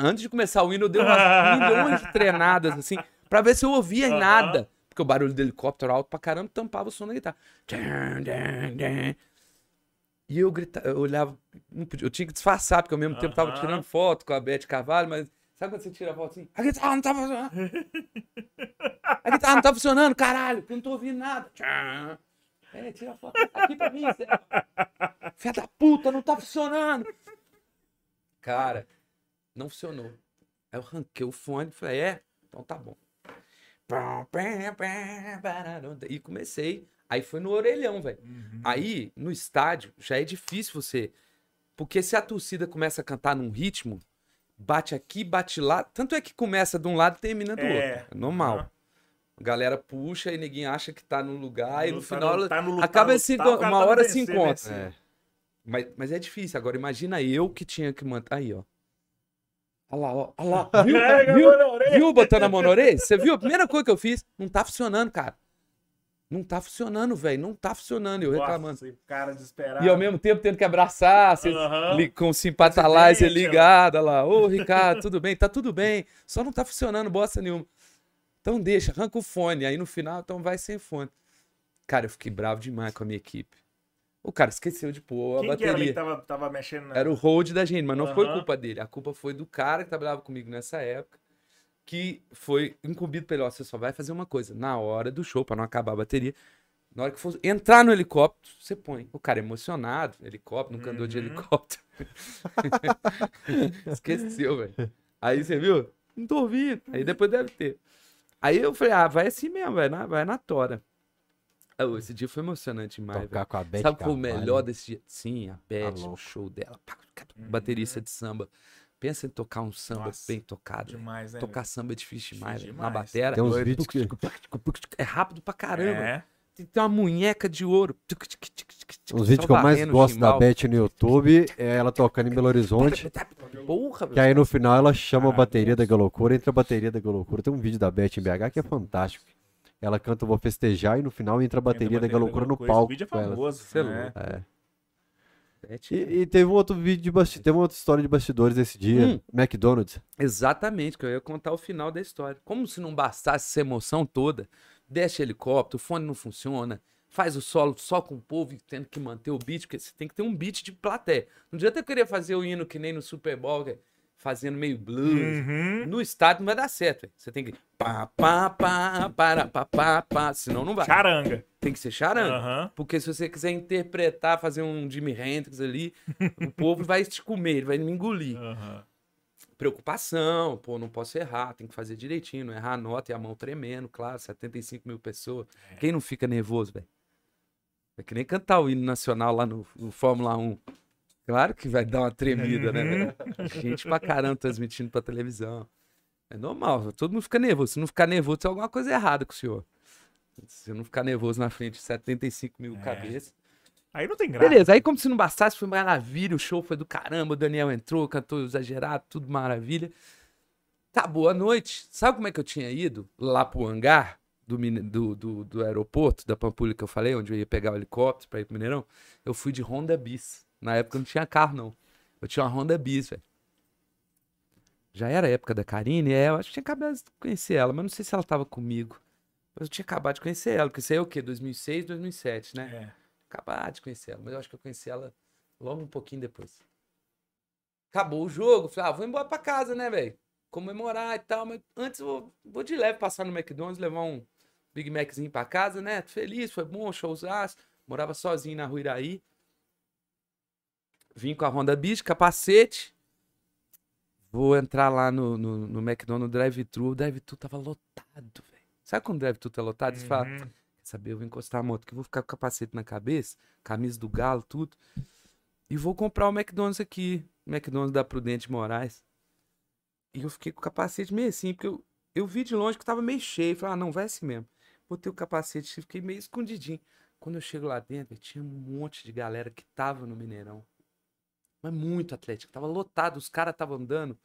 Antes de começar o hino, eu dei umas milhões de treinadas, assim, pra ver se eu ouvia em nada. Porque o barulho do helicóptero alto pra caramba tampava o som da guitarra. E eu gritava, eu olhava, eu tinha que disfarçar, porque ao mesmo tempo tava tirando foto com a Beth Carvalho, mas sabe quando você tira a foto assim? A guitarra não tá funcionando. A guitarra não tá funcionando, caralho, porque eu não tô ouvindo nada. É, tira a foto aqui pra mim, Zé. Filha da puta, não tá funcionando. Cara, não funcionou. Aí eu ranquei o fone e falei, é, então tá bom. E comecei. Aí foi no orelhão, velho. Aí, no estádio, já é difícil você. Porque se a torcida começa a cantar num ritmo, bate aqui, bate lá. Tanto é que começa de um lado e termina do É. outro. É normal. Aham. A galera puxa e ninguém acha que tá no lugar, e no Tá final no- tá no lutar, acaba cara uma tá hora se encontra. vencer. É. Mas, mas é difícil. Agora imagina eu que tinha que manter. Aí, ó. Olha lá, ó. Olha lá. Viu? A Viu? orelha. Viu botando a orelha? Você viu? A primeira coisa que eu fiz, não tá funcionando, cara. Não tá funcionando, velho. Não tá funcionando. Eu reclamando. Nossa, e cara desesperado. E ao mesmo tempo tendo que abraçar, você li- com o simpatalizer ligado, olha lá. Ô, Ricardo, tudo bem? Tá tudo bem. Só não tá funcionando bosta nenhuma. Então deixa, arranca o fone. Aí no final, então vai sem fone. Cara, eu fiquei bravo demais com a minha equipe. O cara esqueceu de pôr a Quem que era ali bateria. que tava, tava mexendo na... Era o hold da gente, mas não foi Aham. culpa dele. A culpa foi do cara que trabalhava comigo nessa época, que foi incumbido pelo, ó, você só vai fazer uma coisa, na hora do show, pra não acabar a bateria, na hora que for entrar no helicóptero, você põe. O cara emocionado, helicóptero, nunca andou de Uhum. helicóptero. Esqueceu, velho. Aí você viu? Não tô ouvindo. Aí depois deve ter. Aí eu falei, ah, vai assim mesmo, vai na, vai na tora. Esse dia foi emocionante demais. Tocar com a Beth Sabe qual o melhor desse dia? Sim, a Beth, o show dela. pá, Baterista de samba. Pensa em tocar um samba Nossa, bem tocado. Demais, né? Tocar samba é difícil demais, velho. Na demais. batera. Tem uns vídeos que... É rápido pra caramba. É. Tem uma munheca de ouro. Os vídeos que eu mais gosto da Beth no YouTube é ela tocando em Belo Horizonte. Porra, Que aí no final ela chama a bateria da Galocura, entra a bateria da Galocura. Tem um vídeo da Beth em BH que é fantástico. Ela canta Vou Festejar e no final entra a bateria da Galocura no Esse palco. vídeo é famoso. Né? É. E, e teve um outro vídeo de bastidores, teve uma outra história de bastidores esse dia. Hum. McDonald's. Exatamente, que eu ia contar o final da história. Como se não bastasse essa emoção toda, desce helicóptero, o fone não funciona, faz o solo só com o povo e tendo que manter o beat, porque você tem que ter um beat de plateia. Não adianta eu querer fazer o hino que nem no Super Bowl, que é fazendo meio blues. Uhum. No estádio não vai dar certo. Você tem que pá, pá, pá, para, pá, pá, pá, senão não vai. Charanga. Tem que ser charanga. Aham. Porque se você quiser interpretar, fazer um Jimi Hendrix ali, o povo vai te comer, ele vai me engolir Aham. preocupação, pô, não posso errar, tem que fazer direitinho, não errar a nota e a mão tremendo, claro, 75 mil pessoas. Quem não fica nervoso, velho? É que nem cantar o hino nacional lá no, no Fórmula 1. Claro que vai dar uma tremida, né? velho? Gente pra caramba transmitindo pra televisão. É normal, todo mundo fica nervoso. Se não ficar nervoso, tem alguma coisa errada com o senhor. Se não ficar nervoso na frente de 75 mil É. cabeças. Aí não tem graça. Beleza, aí como se não bastasse, foi maravilha, o show foi do caramba, o Daniel entrou, cantou exagerado, tudo maravilha. Acabou a noite. Sabe como é que eu tinha ido lá pro hangar do, do, do, do aeroporto da Pampulha que eu falei, onde eu ia pegar o helicóptero pra ir pro Mineirão? Eu fui de Honda Bis. Na época eu não tinha carro, não. Eu tinha uma Honda Bis, velho. Já era a época da Karine, é, eu acho que tinha acabado de conhecer ela, mas não sei se ela tava comigo. Mas eu tinha acabado de conhecer ela, porque isso aí é o quê? 2006, 2007, né? É. acabar de conhecer ela, mas eu acho que eu conheci ela logo um pouquinho depois. Acabou o jogo, falei, ah, vou embora pra casa, né, velho? Comemorar e tal, mas antes eu vou, vou de leve passar no McDonald's, levar um Big Maczinho pra casa, né? Feliz, foi bom, showzaço. Morava sozinho na Rua Iraí. Vim com a Honda Beat, capacete. Vou entrar lá no, no, no McDonald's drive-thru. O drive-thru tava lotado, velho. Sabe quando o drive-thru tá lotado? Você fala, Uhum. Quer saber? Eu vou encostar a moto, que eu vou ficar com o capacete na cabeça, camisa do galo, tudo. E vou comprar o McDonald's aqui, McDonald's da Prudente Moraes. E eu fiquei com o capacete meio assim, porque eu, eu vi de longe que tava meio cheio. Falei, ah, não, vai assim mesmo. Botei o capacete e fiquei meio escondidinho. Quando eu chego lá dentro, tinha um monte de galera que tava no Mineirão. Mas muito atlético, tava lotado, os caras estavam andando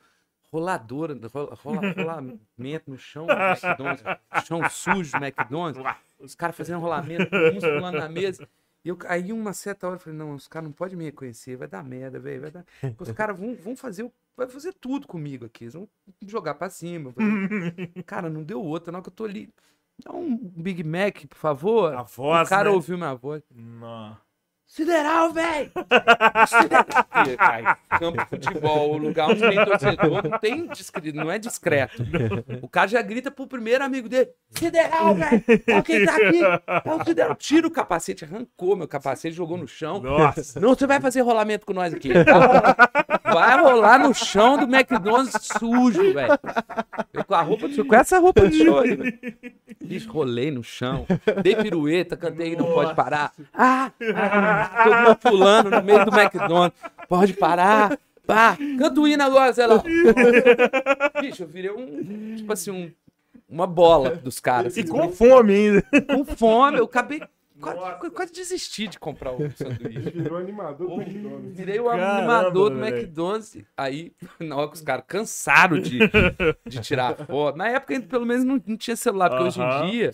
roladora, rola, rola, rolamento no chão do McDonald's, chão sujo do McDonald's, os caras fazendo rolamento, uns pulando na mesa. E eu aí uma certa hora eu falei, não, os caras não podem me reconhecer, vai dar merda, velho, vai dar. Os caras vão, vão fazer, o- vai fazer tudo comigo aqui, eles vão jogar pra cima. fazer- Cara, não deu outra, na hora que eu tô ali, dá um Big Mac, por favor. A voz, o cara né? ouviu minha voz. Não. Sideral, velho! Campo de futebol, o lugar onde tem torcedor, não, tem discre- não é discreto. O cara já grita pro primeiro amigo dele: Sideral, velho! Olha quem tá aqui! É o Sideral! Tira o capacete, arrancou meu capacete, jogou no chão. Nossa. Não, você vai fazer rolamento com nós aqui. Vai rolar no chão do McDonald's sujo, velho. Com a roupa do com essa roupa de show, velho. Bicho, rolei no chão, dei pirueta, cantei Não Pode Parar. Ah, ah, todo mundo pulando no meio do McDonald's. Pode parar. Pá, canta o hino agora, sei lá. Bicho, eu virei um, tipo assim, um, uma bola dos caras. E assim, com fome ainda. com fome, eu acabei, quase, quase desisti de comprar o sanduíche. Virou animador do McDonald's. Virei o Caramba, animador do velho. McDonald's. Aí, na hora que os caras cansaram de, de tirar foto. Na época, pelo menos, não, não tinha celular, porque hoje Aham. em dia.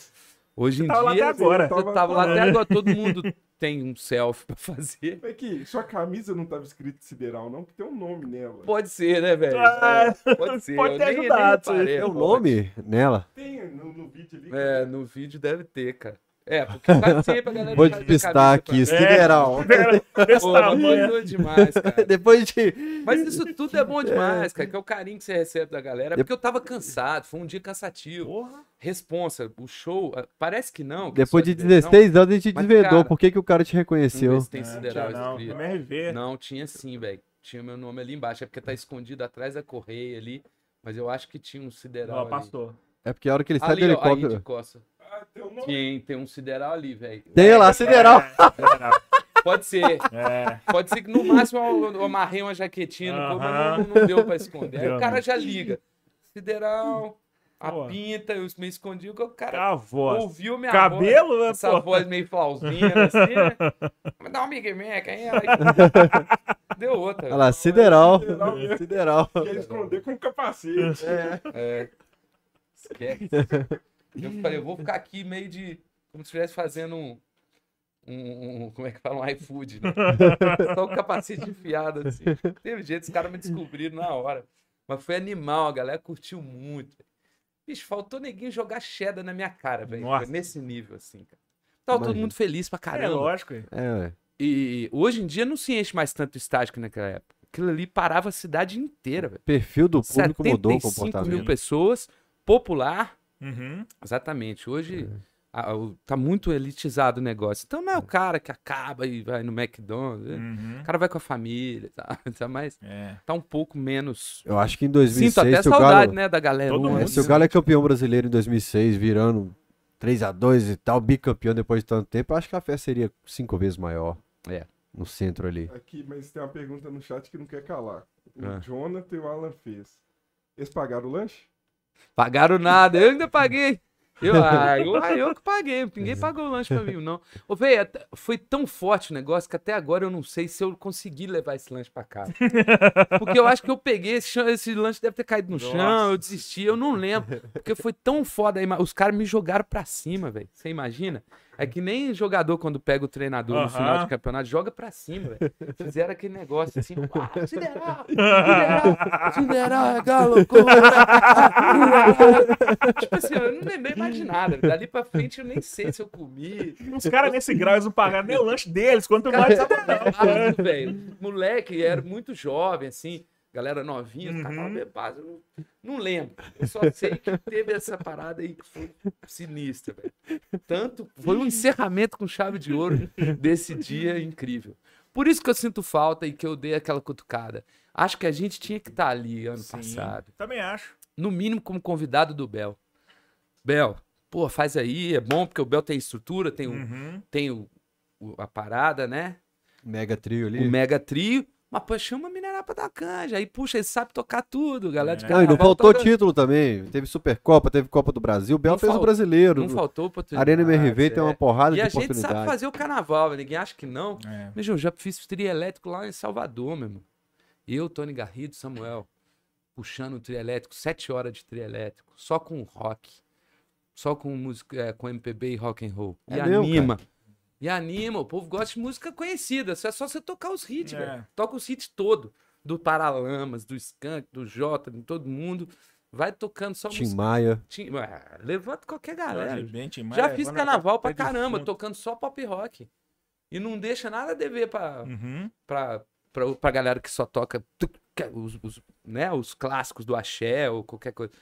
Hoje em Tava lá dia. até agora. Eu tava lá até agora, todo mundo tem um selfie pra fazer. É que sua camisa não tava escrito Sideral, não, porque tem um nome nela. Pode ser, né, velho? Ah, É, pode ser. pode eu ter nem- nem ajudado reparei, Tem um nome nela? Tem no, no vídeo ali. É, no vídeo deve ter, cara. É, porque quase sempre a galera. Vou despistar aqui, pra- Sideral. Pô, doido demais, cara. Depois de. Mas isso tudo é bom demais, cara, que é o carinho que você recebe da galera. Porque eu tava cansado, foi um dia cansativo. Porra. Responsa, o show, ah, parece que não. que Depois de diversão. 16 anos a gente Mas, desvendou. cara, Por que, que o cara te reconheceu? se tem É, sideral tinha não. Não, tinha sim, velho. Tinha meu nome ali embaixo. É porque tá escondido atrás da correia ali. Mas eu acho que tinha um sideral Ó, passou. É porque a hora que ele sai do Ali, ó, aí de helicóptero. costa. Tem um nome. Tem, tem um sideral ali, velho. Tem lá, Sideral. Pode ser. É. Pode ser que no máximo eu, eu amarrei uma jaquetinha no corpo, mas não, não deu pra esconder. Aí o cara né? já liga. Sideral, a Pô. pinta, eu me escondi, o cara A voz. ouviu minha Cabelo, voz, né, essa voz meio flauzina, assim, né? Mas dá um Big Mac, aí, aí. Deu outra. Olha lá, Sideral. Sideral. Sideral. Quer esconder com um capacete. É. Esquece. Eu falei, eu vou ficar aqui meio de. Como se estivesse fazendo um, um, um- Como é que fala? Um iFood, né? Só o capacete enfiado assim. Teve jeito, os caras me descobriram na hora. Mas foi animal, a galera curtiu muito. Bicho, faltou neguinho jogar cheddar na minha cara, velho. Nesse nível, assim, cara. Tava todo Imagina. mundo feliz pra É caramba. lógico. É, ué. E hoje em dia não se enche mais tanto estádio que naquela época. Aquilo ali parava a cidade inteira, velho. Perfil do público mudou o 75 comportamento. mil pessoas, popular. Uhum. Exatamente. Hoje a- o- tá muito elitizado o negócio. Então não é o cara que acaba e vai no McDonald's. né? Uhum. O cara vai com a família, tá? tá mais, É. tá um pouco menos. Eu acho que em Sinto 2006, até se o saudade, Galo, né, da galera. Todo é, mundo. se o Galo é campeão brasileiro em 2006, virando 3x2 e tal, bicampeão depois de tanto tempo, eu acho que a festa seria cinco vezes maior. É. No centro ali. Aqui, mas tem uma pergunta no chat que não quer calar. O Ah. Jonathan e o Alan fez. Eles pagaram o lanche? Pagaram nada, eu ainda paguei. Eu, ah, eu, ah, eu que paguei, ninguém pagou o lanche pra mim, não. Ô, véi, até- foi tão forte o negócio que até agora eu não sei se eu consegui levar esse lanche pra casa. Porque eu acho que eu peguei, esse, chão- esse lanche deve ter caído no chão, eu desisti, eu não lembro. Porque foi tão foda, aí, os caras me jogaram pra cima, velho. Você imagina? É que nem jogador quando pega o treinador no final de campeonato, joga pra cima, velho. Fizeram aquele negócio assim, "Ah, Sideral, Sideral, Sideral, galo, corra." Tipo assim, eu não lembrei mais de nada. Dali pra frente eu nem sei se eu comi. Os caras nesse grau, eles não pagaram nem o lanche deles, quanto mais Cara, velho. Moleque, era muito jovem, assim. Galera novinha, Uhum. estavam bebados. Eu Não, não lembro. Eu só sei que teve essa parada aí que foi sinistra, velho. Tanto. Foi um encerramento com chave de ouro desse dia incrível. Por isso que eu sinto falta e que eu dei aquela cutucada. Acho que a gente tinha que estar ali ano Sim, passado. Também acho. No mínimo como convidado do Bel. Bel, pô, faz aí, é bom, porque o Bel tem estrutura, tem, o, Uhum. tem o, o- a parada, né? Mega trio ali. o mega trio, mas pô, chama mineral pra dar canja. Aí, puxa, ele sabe tocar tudo, galera de É. Não, e não carnaval faltou título também. Teve Supercopa, teve Copa do Brasil. O Bel fez fal- o brasileiro. Não faltou oportunidade. Arena MRV tem uma porrada E de a gente sabe fazer o carnaval, ninguém acha que não. É. Mas eu já fiz trio elétrico lá em Salvador, meu irmão. Eu, Tony Garrido, Samuel, puxando o trio elétrico, sete horas de trio elétrico, só com rock. Só com música, é, com MPB e rock and roll. É e mesmo, anima. E anima, o povo gosta de música conhecida. É só você tocar os hits, É. velho. Toca os hits todo. Do Paralamas, do Skank, do Jota, de todo mundo. Vai tocando só Tim música. Maia. Tim- Ué, Levanta qualquer galera. Ben, Tim Já Maia, fiz carnaval pra de caramba, tocando só pop rock. E não deixa nada a dever pra, Uhum. pra, pra, pra galera que só toca tuc, os, os, né, os clássicos do axé ou qualquer coisa.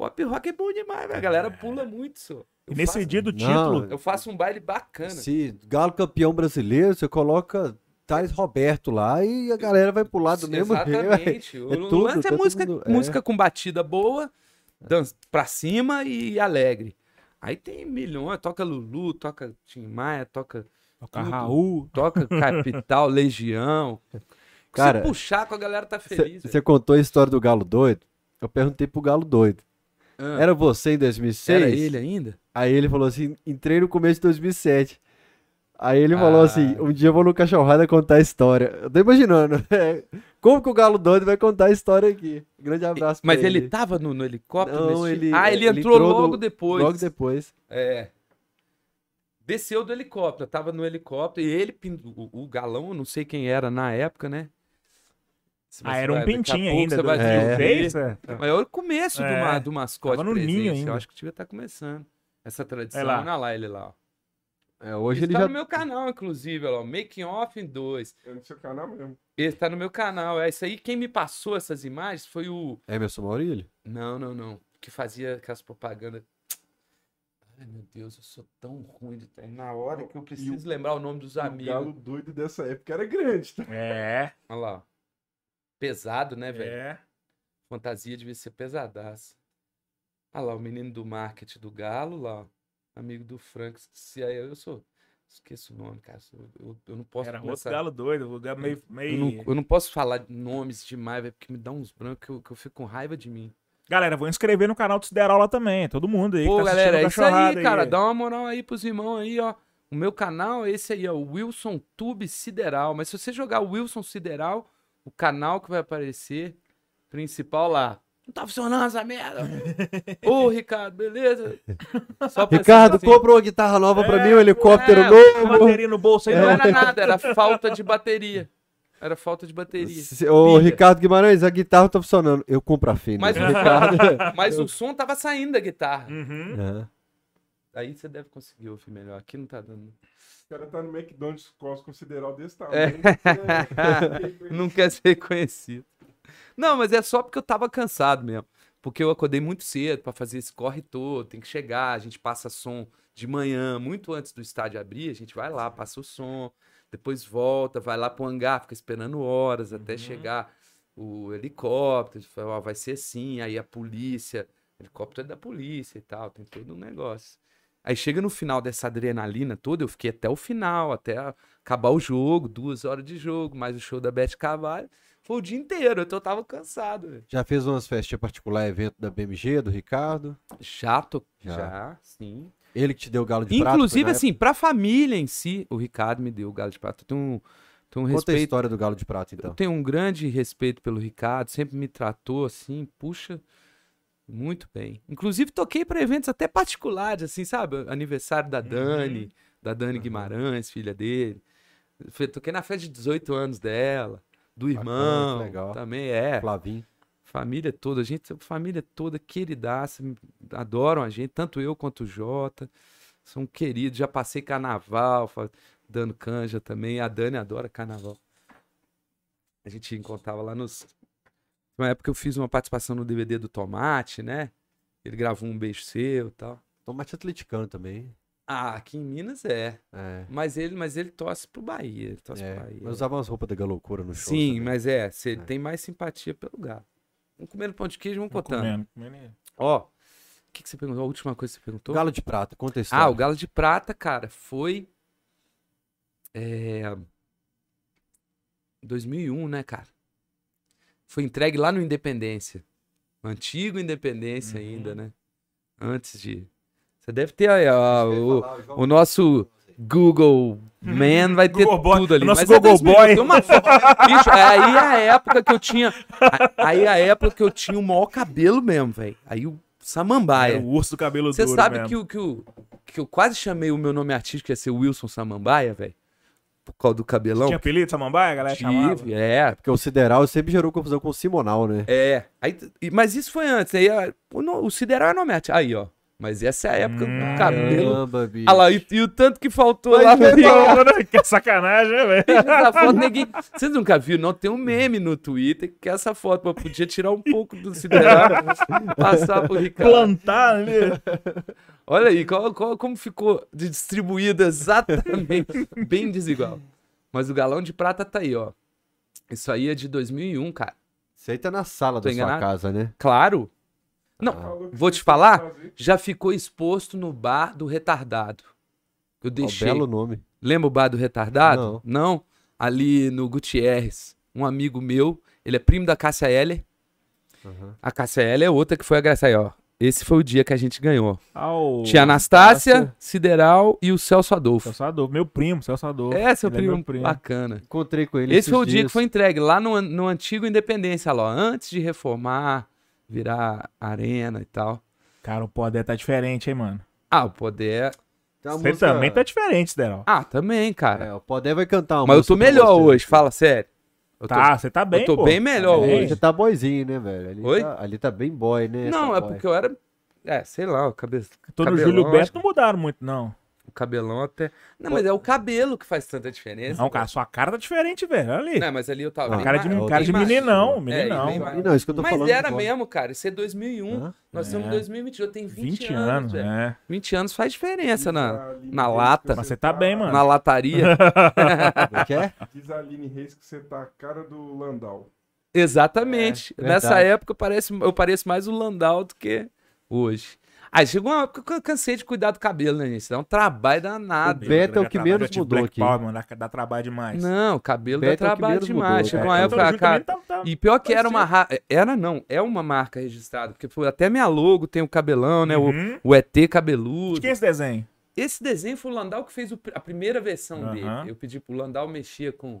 Pop rock é bom demais, velho. A galera pula muito, só. E nesse faço, dia do Não, título, Eu faço um baile bacana. Se Galo campeão brasileiro, você coloca Thales Roberto lá e a galera vai pular do mesmo jeito. Exatamente. O É o tudo, lance é tá música, mundo- é. música com batida boa, dança pra cima e alegre. Aí tem milhões, toca Lulu, toca Tim Maia, toca toca tudo. Raul. toca Capital, Legião. Cara, Se puxar com a galera tá feliz. Você contou a história do Galo Doido. Eu perguntei pro Galo Doido. Ah, Era você em 2006? era ele ainda? Aí ele falou assim: entrei no começo de 2007. Aí ele falou Ah. assim: um dia eu vou no Cachorrada contar a história. Eu tô imaginando. é, Como que o Galo Doido vai contar a história aqui? Grande abraço pra Mas ele tava no, no helicóptero? Não, nesse- ele- Ah, ele ele entrou, entrou no- logo depois. Logo depois. É. Desceu do helicóptero, tava no helicóptero e ele, o, o galão, não sei quem era na época, né? Ah, era um pintinho pouco ainda. você do vai É. descobrir. 2006, é. Mas é o começo do, É. ma- do mascote Tava no presente. ninho Eu ainda. acho que devia estar começando. Essa tradição, Olha lá. olha lá ele lá. ó. É, hoje Isso ele tá já. no meu canal, inclusive, ó, Making Off em 2. É no seu canal mesmo. Esse tá no meu canal. É isso aí. Quem me passou essas imagens foi o. Emerson Maurílio? Não, não, não. Que fazia aquelas propagandas. Ai, meu Deus, eu sou tão ruim de ter. Na hora que eu preciso lembrar o nome dos O amigos. galo doido dessa época era grande, tá? É, Olha lá. Pesado, né, velho? é. Fantasia devia ser pesadaça. Olha lá, o menino do marketing do Galo, lá. ó. Amigo do Frank. Se aí eu sou. Esqueço o nome, cara. Eu, eu- eu não posso Era outro começar- galo doido, lugar meio. Eu meio... não, eu não posso falar nomes demais, velho, porque me dá uns brancos que eu, que eu fico com raiva de mim. Galera, vou inscrever no canal do Sideral lá também. Todo mundo aí. Pô, tá galera, é isso Cachorrada aí, cara. Dá uma moral aí pros irmãos aí, ó. O meu canal é esse aí, ó. Wilson Tube Sideral. Mas se você jogar Wilson Sideral, o canal que vai aparecer, principal lá. Não tá funcionando essa merda. Ô, Ricardo, beleza? Ricardo, assim, compra uma guitarra nova pra mim, um helicóptero é, novo. Bateria no bolso aí, Não não era nada, era falta de bateria. Era falta de bateria. Se- Ô. Ricardo Guimarães, a guitarra tá funcionando. Eu compro a Fender. Mas, o- Ricardo. mas o som tava saindo da guitarra. Uhum. Aham. Aí você deve conseguir ouvir melhor. Aqui não tá dando. O cara tá no McDonald's Cos consideral desse É. tamanho. É. não quer ser reconhecido. Não, mas é só porque eu tava cansado mesmo. Porque eu acordei muito cedo pra fazer esse corre todo, tem que chegar, a gente passa som de manhã, muito antes do estádio abrir, a gente vai lá, passa o som, depois volta, vai lá pro hangar, fica esperando horas até chegar o helicóptero, fala, vai ser assim, aí a polícia, helicóptero é da polícia e tal, tem todo um negócio. Aí chega no final dessa adrenalina toda, eu fiquei até o final, até acabar o jogo, duas horas de jogo, mais o show da Beth Carvalho. Foi o dia inteiro, então eu tava cansado. velho. Já fez umas festinhas particular, evento da BMG, do Ricardo? Já, tô, Já. já. sim. Ele que te deu o galo de prata? foi Inclusive, assim, pra família em si, o Ricardo me deu o galo de prata. Eu tenho um, tenho um época? Conta a respeito história do galo de prata, Eu então. tenho um grande respeito pelo Ricardo, sempre me tratou assim, puxa, muito bem. Inclusive, toquei para eventos até particulares, assim, sabe? Aniversário da Dani, da Dani Guimarães, filha dele. Toquei na festa de 18 anos dela, do Bacana, irmão. que legal. Também é. Flavinho. Família toda, a gente, família toda queridaça, adoram a gente, tanto eu quanto o Jota. São queridos, já passei carnaval, dando canja também. A Dani adora carnaval. A gente encontrava lá nos. Na época eu fiz uma participação no DVD do Tomate, né? Ele gravou um beijo seu e tal. Tomate atleticano também. Ah, aqui em Minas é. É. Mas ele, mas ele torce pro Bahia. Ele torce é. pro Bahia. Mas usava umas roupas da Galoucura no show. Sim, também. mas é, você É. tem mais simpatia pelo galo. Vamos comendo pão de queijo, vamos contando. Comendo, comendo. Ó, o que, que você perguntou? A última coisa que você perguntou? Galo de prata, conta a história. Ah, o Galo de Prata, cara, foi. É. 2001, né, cara? Foi entregue lá no Independência. Antigo Independência Uhum. ainda, né? Antes de. Você deve ter aí, ó, o, o nosso Google Man vai ter Google Boy, tudo ali. o nosso Mas é Google 2000, Boy. tem uma foto- Bicho, é aí a época que eu tinha. Aí a época que eu tinha o maior cabelo mesmo, velho. Aí o Samambaia. Era o urso do cabelo Você duro sabe mesmo. que, o, que, o, que eu quase chamei o meu nome artístico, que ia ser Wilson Samambaia, velho? Por causa do cabelão. Tinha apelido de Samambaia, a galera chamava? Tive, é. Porque o Sideral sempre gerou confusão com o Simonal, né? É. Aí, mas isso foi antes. Aí, a- o, Sideral é nome. Aí, ó. Mas essa é a época Hum. do cabelo. Caramba, bicho. Olha lá, e, e o tanto que faltou lá no Não, que sacanagem, né, velho? Essa foto, ninguém... Vocês nunca viram, não? Tem um meme no Twitter que essa foto mas podia tirar um pouco do Sideral passar pro Ricardo. Plantar, né? Olha aí, qual- qual- como ficou distribuído exatamente, bem desigual. Mas o galão de prata tá aí, ó. Isso aí é de 2001, cara. Isso aí tá na sala Tô da sua enganado? casa, né? Claro. Não, Ah. vou te falar, já ficou exposto no bar do retardado. Eu deixei. belo nome. Lembra o bar do retardado? Não. Ali no Gutierrez. Um amigo meu, ele é primo da Cássia Heller. Aham. A Cássia Heller é outra que foi a graça aí, ó. Esse foi o dia que a gente ganhou. Ao... Tinha Anastácia, Sideral e o Celso Adolfo. Celso Adolfo, meu primo, Celso Adolfo. É, seu Ele primo, meu primo. bacana. Encontrei com ele Esse esses foi o dia que dias. foi entregue, lá no, no antigo Independência, lá, ó, antes de reformar, virar arena e tal. Cara, o poder tá diferente, hein, mano. Ah, o Poder. Tem uma Você música- também tá diferente, Sideral. Ah, também, cara. É, o Poder vai cantar uma Mas eu tô melhor você. hoje, fala sério. Eu Tá, você tá bem, eu tô pô. bem melhor Tá hoje. Você tá boyzinho, né, velho? Ali, Oi? Tá, ali tá bem boy, né? Não, é boy. porque eu era. É, sei lá, o, cabe... Tô no cabelão, Júlio Beto, não mudaram muito, não. O cabelão até. Não, mas é o cabelo que faz tanta diferença. Não, cara, sua cara tá diferente, velho. Olha ali. Não, mas ali eu tava. Não, cara de, é cara de meninão, meninão. É, bem Não, isso que eu tô Mas falando. era agora. mesmo, cara. Isso é 2001. Hã? Nós estamos em É. 2020. Eu tenho 20, 20 anos, anos, velho. é. 20 anos faz diferença na, na lata. Mas você tá bem, mano. na lataria. É que é? Diz a Aline Reis que você tá a cara do Landau. Exatamente. É, Nessa época parece, eu pareço mais o Landau do que hoje. Aí chegou uma época que eu cansei de cuidar do cabelo, né, gente? Isso dá um trabalho danado. O Beto é o que menos tive mudou aqui. Power, mano, dá, dá trabalho demais. Não, o cabelo Beto é dá que trabalho menos demais. mudou, Chegou é. uma época, cara. tá- tá- E pior que era uma ra- Era não, é uma marca registrada. Porque foi até minha logo, tem o cabelão, né? Uhum. O, o ET De cabeludo. quem é esse desenho? Esse desenho foi o Landau que fez o a primeira versão Aham. dele. Eu pedi pro Landau mexer com,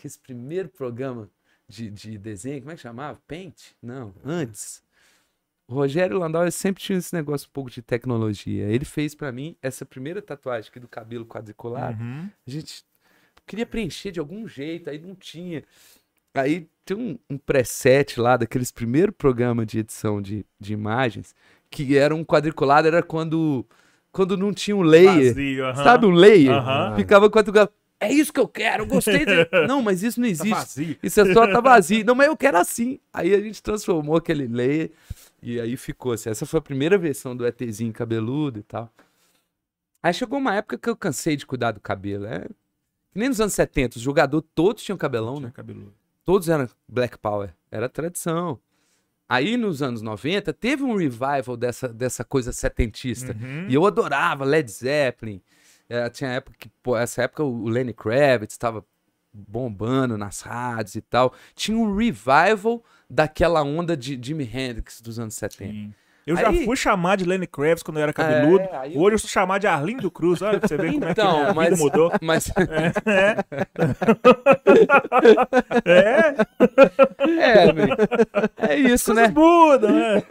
com esse primeiro programa de, de desenho. Como é que chamava? Paint? Não, antes. O Rogério Landau sempre tinha esse negócio um pouco de tecnologia. Ele fez pra mim essa primeira tatuagem aqui do cabelo quadriculado. Uhum. A gente queria preencher de algum jeito, aí não tinha. Aí tem um, um preset lá daqueles primeiros programas de edição de, de imagens, que era um quadriculado, era quando, quando não tinha um layer. Vazio, aham. Sabe o layer? Aham. Ficava quadriculado. É isso que eu quero, eu gostei. De... não, mas isso não Tá existe. vazio. Isso é só tá vazio. Não, mas eu quero assim. Aí a gente transformou aquele layer e aí ficou assim. Essa foi a primeira versão do ETzinho cabeludo e tal. Aí chegou uma época que eu cansei de cuidar do cabelo. É... Que nem nos anos 70, os jogadores todos tinham cabelão, né? Cabeludo. Todos eram Black Power. Era tradição. Aí nos anos 90 teve um revival dessa, dessa coisa setentista. Uhum. E eu adorava Led Zeppelin. É, tinha época que, pô, essa época o Lenny Kravitz estava bombando nas rádios e tal. Tinha um revival daquela onda de Jimi Hendrix dos anos 70. Sim. Eu já Aí- fui chamar de Lenny Kravitz quando eu era cabeludo. É, eu- Hoje eu sou chamado de Arlindo Cruz. Olha pra você ver como é que Então, mas, mudou. mas É, é, velho. é isso, coisas né? mudam, né?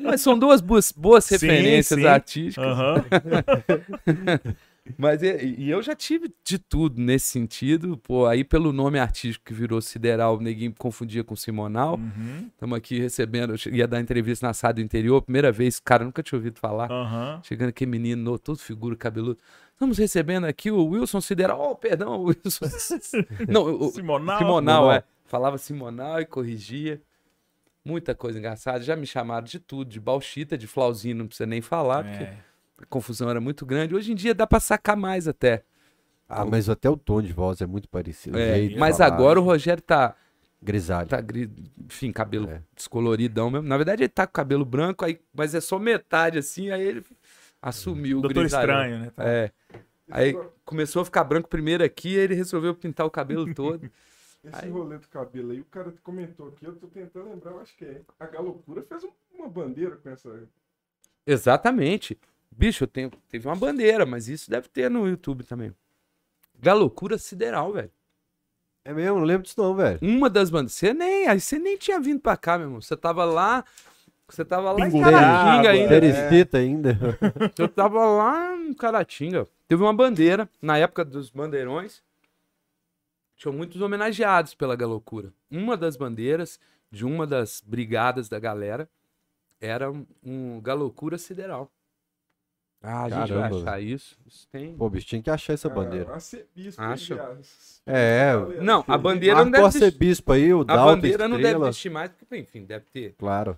Mas são duas boas, boas Sim, referências sim. artísticas. Aham. Mas e, e eu já tive de tudo nesse sentido. Pô, aí pelo nome artístico que virou Sideral, o neguinho confundia com Simonal. Uhum. Estamos aqui recebendo, ia dar entrevista na sala do interior, primeira vez, cara, nunca tinha ouvido falar. Aham. Chegando aqui, menino, no- todo figura cabeludo. Estamos recebendo aqui o Wilson Sideral. Oh, perdão, Wilson. Não, o, Simonal. Simonal, é. Falava Simonal e corrigia. Muita coisa engraçada. Já me chamaram de tudo, de bauchita, de flauzinho, não precisa nem falar, porque É. a confusão era muito grande. Hoje em dia dá pra sacar mais até. Ah, mas até o tom de voz é muito parecido. o É, mas falar, agora o Rogério tá, Grisalho. tá gri- enfim, cabelo É. descoloridão mesmo. Na verdade, ele tá com cabelo branco, aí, mas é só metade assim, aí ele assumiu o Doutor grisalhão. Estranho, né? Tá. É. Aí começou a ficar branco primeiro aqui, aí ele resolveu pintar o cabelo todo. Esse Aí- rolê do cabelo aí, o cara comentou aqui, eu tô tentando lembrar, eu acho que é. A Galocura fez um- uma bandeira com essa. Exatamente. Bicho, eu tenho, teve uma bandeira, mas isso deve ter no YouTube também. Galocura Sideral, velho. É mesmo, não lembro disso não, velho. Uma das bandas. Você nem, aí você nem tinha vindo pra cá, meu irmão. Você tava lá. Você tava lá em Pingo de Caratinga ainda. Teresita ainda. Eu tava lá em Caratinga. Teve uma bandeira, na época dos bandeirões. Tinham muitos homenageados pela Galocura. Uma das bandeiras de uma das brigadas da galera era um, um Galocura Sideral. Ah, a gente vai Caramba, achar isso. Isso tem. Pô, bicho, tinha que achar essa bandeira. A Arcebispo, Acho. aliás. É, Não, a bandeira não deve existir. Arcebispo aí, o A bandeira não deve existir mais, porque, enfim, deve ter. Claro.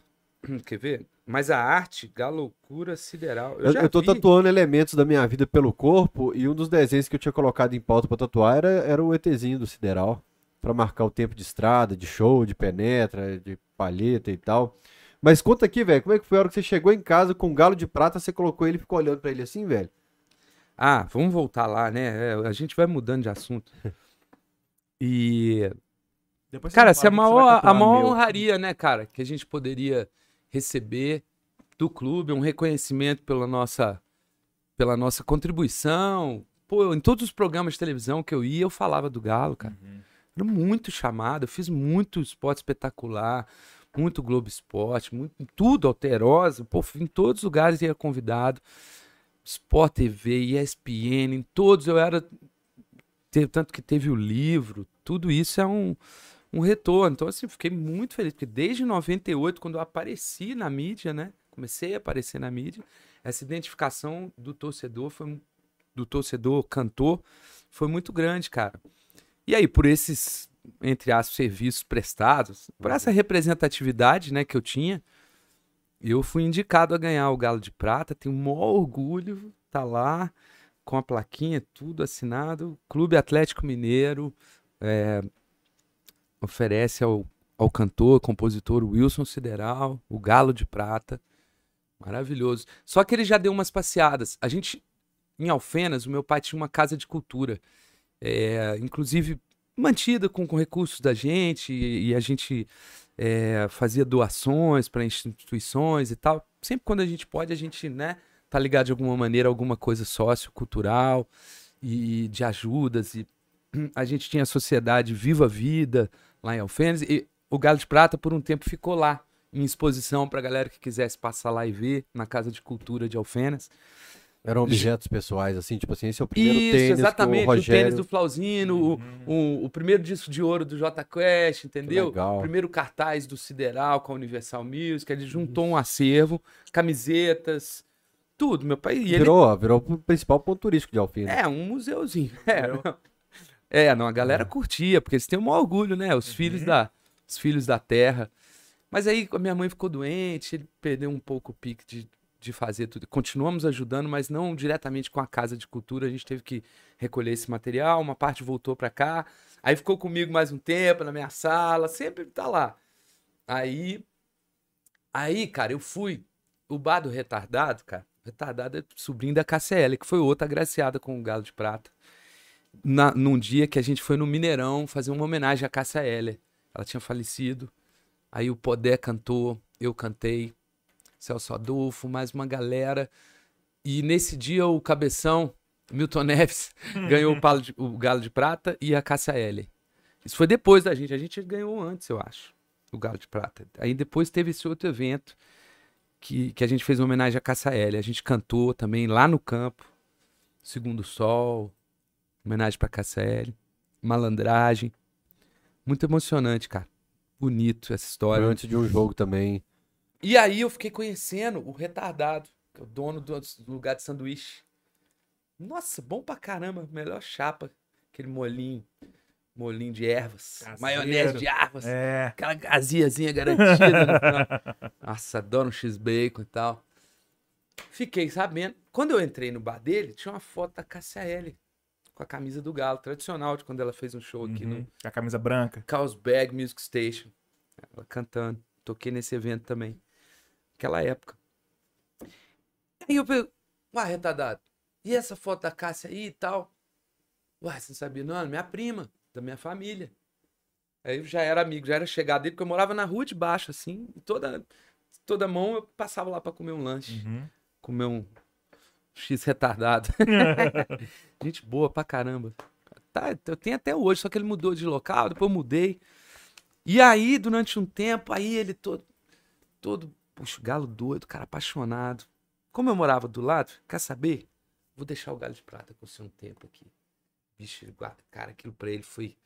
Quer ver? Mas a arte, Galocura Sideral. Eu, Eu, já eu tô vi. tatuando elementos da minha vida pelo corpo e um dos desenhos que eu tinha colocado em pauta pra tatuar era, era o ETzinho do Sideral. Pra marcar o tempo de estrada, de show, de penetra, de palheta e tal. Mas conta aqui, velho, como é que foi a hora que você chegou em casa com um galo de prata, você colocou ele e ficou olhando pra ele assim, velho? Ah, vamos voltar lá, né? É, a gente vai mudando de assunto. E. Cara, essa é a maior, a maior meu. honraria, né, cara? Que a gente poderia receber do clube, um reconhecimento pela nossa, pela nossa contribuição. Pô, em todos os programas de televisão que eu ia, eu falava do Galo, cara. Uhum. Era muito chamado, eu fiz muito esporte espetacular, muito Globo Esporte, muito, tudo alterosa. Pô, em todos os lugares eu era convidado. Sport TV, ESPN, em todos eu era. Tanto que teve o livro, tudo isso é um, um retorno. Então, assim, fiquei muito feliz, porque desde 98, quando eu apareci na mídia, né? Comecei a aparecer na mídia, essa identificação do torcedor foi do torcedor cantor foi muito grande, cara. E aí, por esses, entre aspas, serviços prestados, por essa representatividade, né, que eu tinha, eu fui indicado a ganhar o Galo de Prata, tenho o maior orgulho, tá lá, com a plaquinha, tudo assinado. Clube Atlético Mineiro é, oferece ao, ao cantor, compositor Wilson Sideral, o Galo de Prata. Maravilhoso. Só que ele já deu umas passeadas. A gente, em Alfenas, o meu pai tinha uma casa de cultura, é, inclusive mantida com, com recursos da gente, e, e a gente é, fazia doações para instituições e tal. Sempre quando a gente pode, a gente, né, tá ligado de alguma maneira a alguma coisa sociocultural e de ajudas. E a gente tinha a sociedade Viva a Vida lá em Alfenas, e o Galo de Prata por um tempo ficou lá em exposição para galera que quisesse passar lá e ver na Casa de Cultura de Alfenas. Eram objetos pessoais, assim, tipo assim, esse é o primeiro Isso, tênis exatamente. que o O tênis do Flauzino, o- o, o primeiro disco de ouro do J Quest, entendeu? Legal. O primeiro cartaz do Sideral com a Universal Music. Ele juntou um acervo, camisetas, tudo. Meu pai. E ele Virou, virou o principal ponto turístico de Alfina. é, um museuzinho. É, não, é, não, a galera curtia, porque eles têm um orgulho, né? Os filhos da os filhos da terra. Mas aí a minha mãe ficou doente, ele perdeu um pouco o pique de, de fazer tudo. Continuamos ajudando, mas não diretamente com a Casa de Cultura. A gente teve que recolher esse material, uma parte voltou para cá. Aí ficou comigo mais um tempo na minha sala, sempre tá lá. Aí Aí, cara, eu fui. O bar do retardado, cara. Retardado é sobrinho da KCL, que foi outra agraciada com o Galo de Prata. Na, num dia que a gente foi no Mineirão fazer uma homenagem à Cássia Heller. Ela tinha falecido. Aí o Podé cantou, eu cantei, Celso Adolfo, mais uma galera. E nesse dia o Cabeção, Milton Neves, ganhou o, de- o Galo de Prata e a Cássia Heller. Isso foi depois da gente. A gente ganhou antes, eu acho, o Galo de Prata. Aí depois teve esse outro evento que, que a gente fez uma homenagem à Cássia Heller. A gente cantou também lá no campo, Segundo Sol, homenagem pra Cássia Heller, Malandragem. Muito emocionante, cara. Bonito essa Foi história. antes de um jogo também. E aí eu fiquei conhecendo o retardado, que é o dono do, lugar de sanduíche. Nossa, bom pra caramba. Melhor chapa. Aquele molinho. Molinho de ervas. Caseiro. Maionese de ervas. É. Aquela gaziazinha garantida. no. Nossa, adoro um X-Bacon e tal. Fiquei sabendo. Quando eu entrei no bar dele, tinha uma foto da Cássia L. Com a camisa do Galo, tradicional de quando ela fez um show aqui no Uhum. Com a camisa branca. Carlsberg Music Station. Ela cantando. Toquei nesse evento também. Naquela época. Aí eu falei, uai, retardado. E essa foto da Cássia aí e tal? Uai, você não sabia? Não, é minha prima, da minha família. Aí eu já era amigo, já era chegado dele, porque eu morava na rua de baixo, assim. E toda, toda mão eu passava lá pra comer um lanche. Uhum. Comer um X retardado. Gente boa pra caramba. Tá, eu tenho até hoje, só que ele mudou de local, depois eu mudei. E aí, durante um tempo, aí ele todo, todo, puxa, galo doido, cara apaixonado. Como eu morava do lado, quer saber? Vou deixar o galo de prata com você um tempo aqui. Bicho, ele guarda- cara, aquilo pra ele foi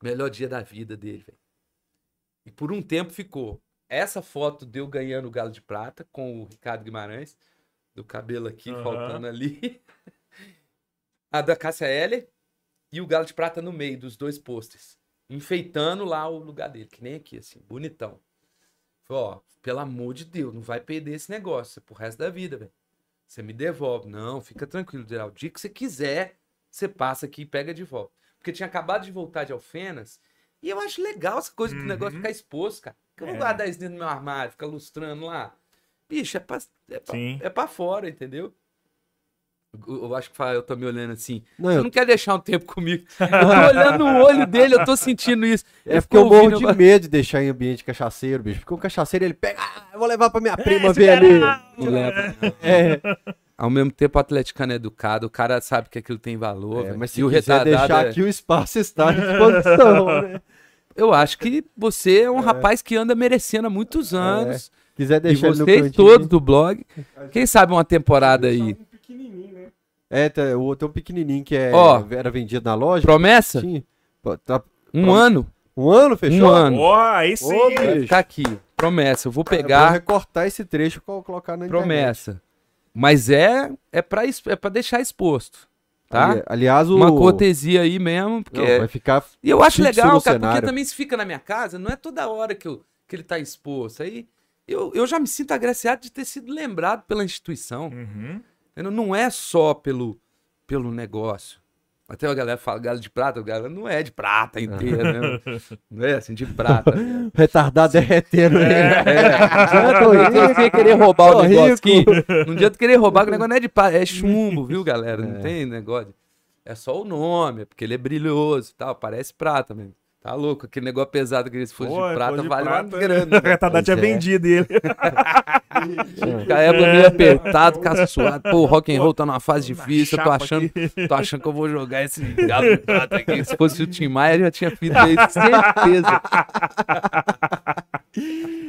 o melhor dia da vida dele, velho. E por um tempo ficou essa foto de eu ganhando o galo de prata com o Ricardo Guimarães, do cabelo aqui, Aham. faltando ali. A da Cássia Heller e o galo de prata no meio dos dois pôsteres. Enfeitando lá o lugar dele, que nem aqui, assim, bonitão. Falei, ó, pelo amor de Deus, não vai perder esse negócio pro resto da vida, velho. Você me devolve. Não, fica tranquilo, Geraldo. O dia que você quiser, você passa aqui e pega de volta. Porque tinha acabado de voltar de Alfenas. E eu acho legal essa coisa do Uhum. negócio ficar exposto, cara. Que eu vou É. guardar isso dentro do meu armário, ficar lustrando lá. Bicho, é pra, é pra, é pra fora, entendeu? Eu, acho que eu tô me olhando assim. Não, Você eu- não quer deixar um tempo comigo. Eu tô olhando no olho dele, eu tô sentindo isso. É porque eu morro de medo de deixar em ambiente cachaceiro, bicho. Porque o cachaceiro ele pega, ah, eu vou levar pra minha prima ver ali. Não leva. É, Ao mesmo tempo, o atleticano é educado, o cara sabe que aquilo tem valor. é, mas se e o quiser retardado deixar é- aqui, o espaço está à disposição, né? Eu acho que você é um rapaz que anda merecendo há muitos anos. Quiser e deixar ele no vocês todos do blog. Quem sabe uma temporada aí. Um pequenininho? É, tá, o tem um pequenininho que é, Ó. era vendido na loja. Promessa? Pô, tá- Um ano. um ano fechou? Um ano. Ó, aí sim. Ô, bicho. ficar aqui. Promessa. Eu vou Eu vou pegar. recortar esse trecho e col- colocar na internet. Promessa. Mas é, é, pra, es- é pra deixar exposto. Tá? Ali- aliás, o... Uma cortesia aí mesmo. Porque Não, é- vai ficar... E eu acho legal, cara, porque cenário. também se fica na minha casa, não é toda hora que, eu, que ele tá exposto. Aí eu, eu já me sinto agraciado de ter sido lembrado pela instituição. Uhum. Não é só pelo, pelo negócio. Até a galera fala galo de prata, o galo não é de prata inteira, né? Não é assim, de prata. né? Retardado derretendo. É, É. não adianta querer roubar o negócio aqui. Não adianta querer roubar, que o negócio não é de prata, é chumbo, viu, galera? Não tem negócio. É só o nome, é porque ele é brilhoso e tal, parece prata mesmo. Tá louco, aquele negócio pesado que se fosse Pô, de prata de vale prata, uma grana. O retardado tinha Pois é. vendido ele. Fica a época meio apertado, caçoado. Pô, o rock and roll tá numa fase difícil, eu tô achando, tô achando que eu vou jogar esse galo de prata aqui. Se fosse o Tim Maia, já tinha feito isso, certeza.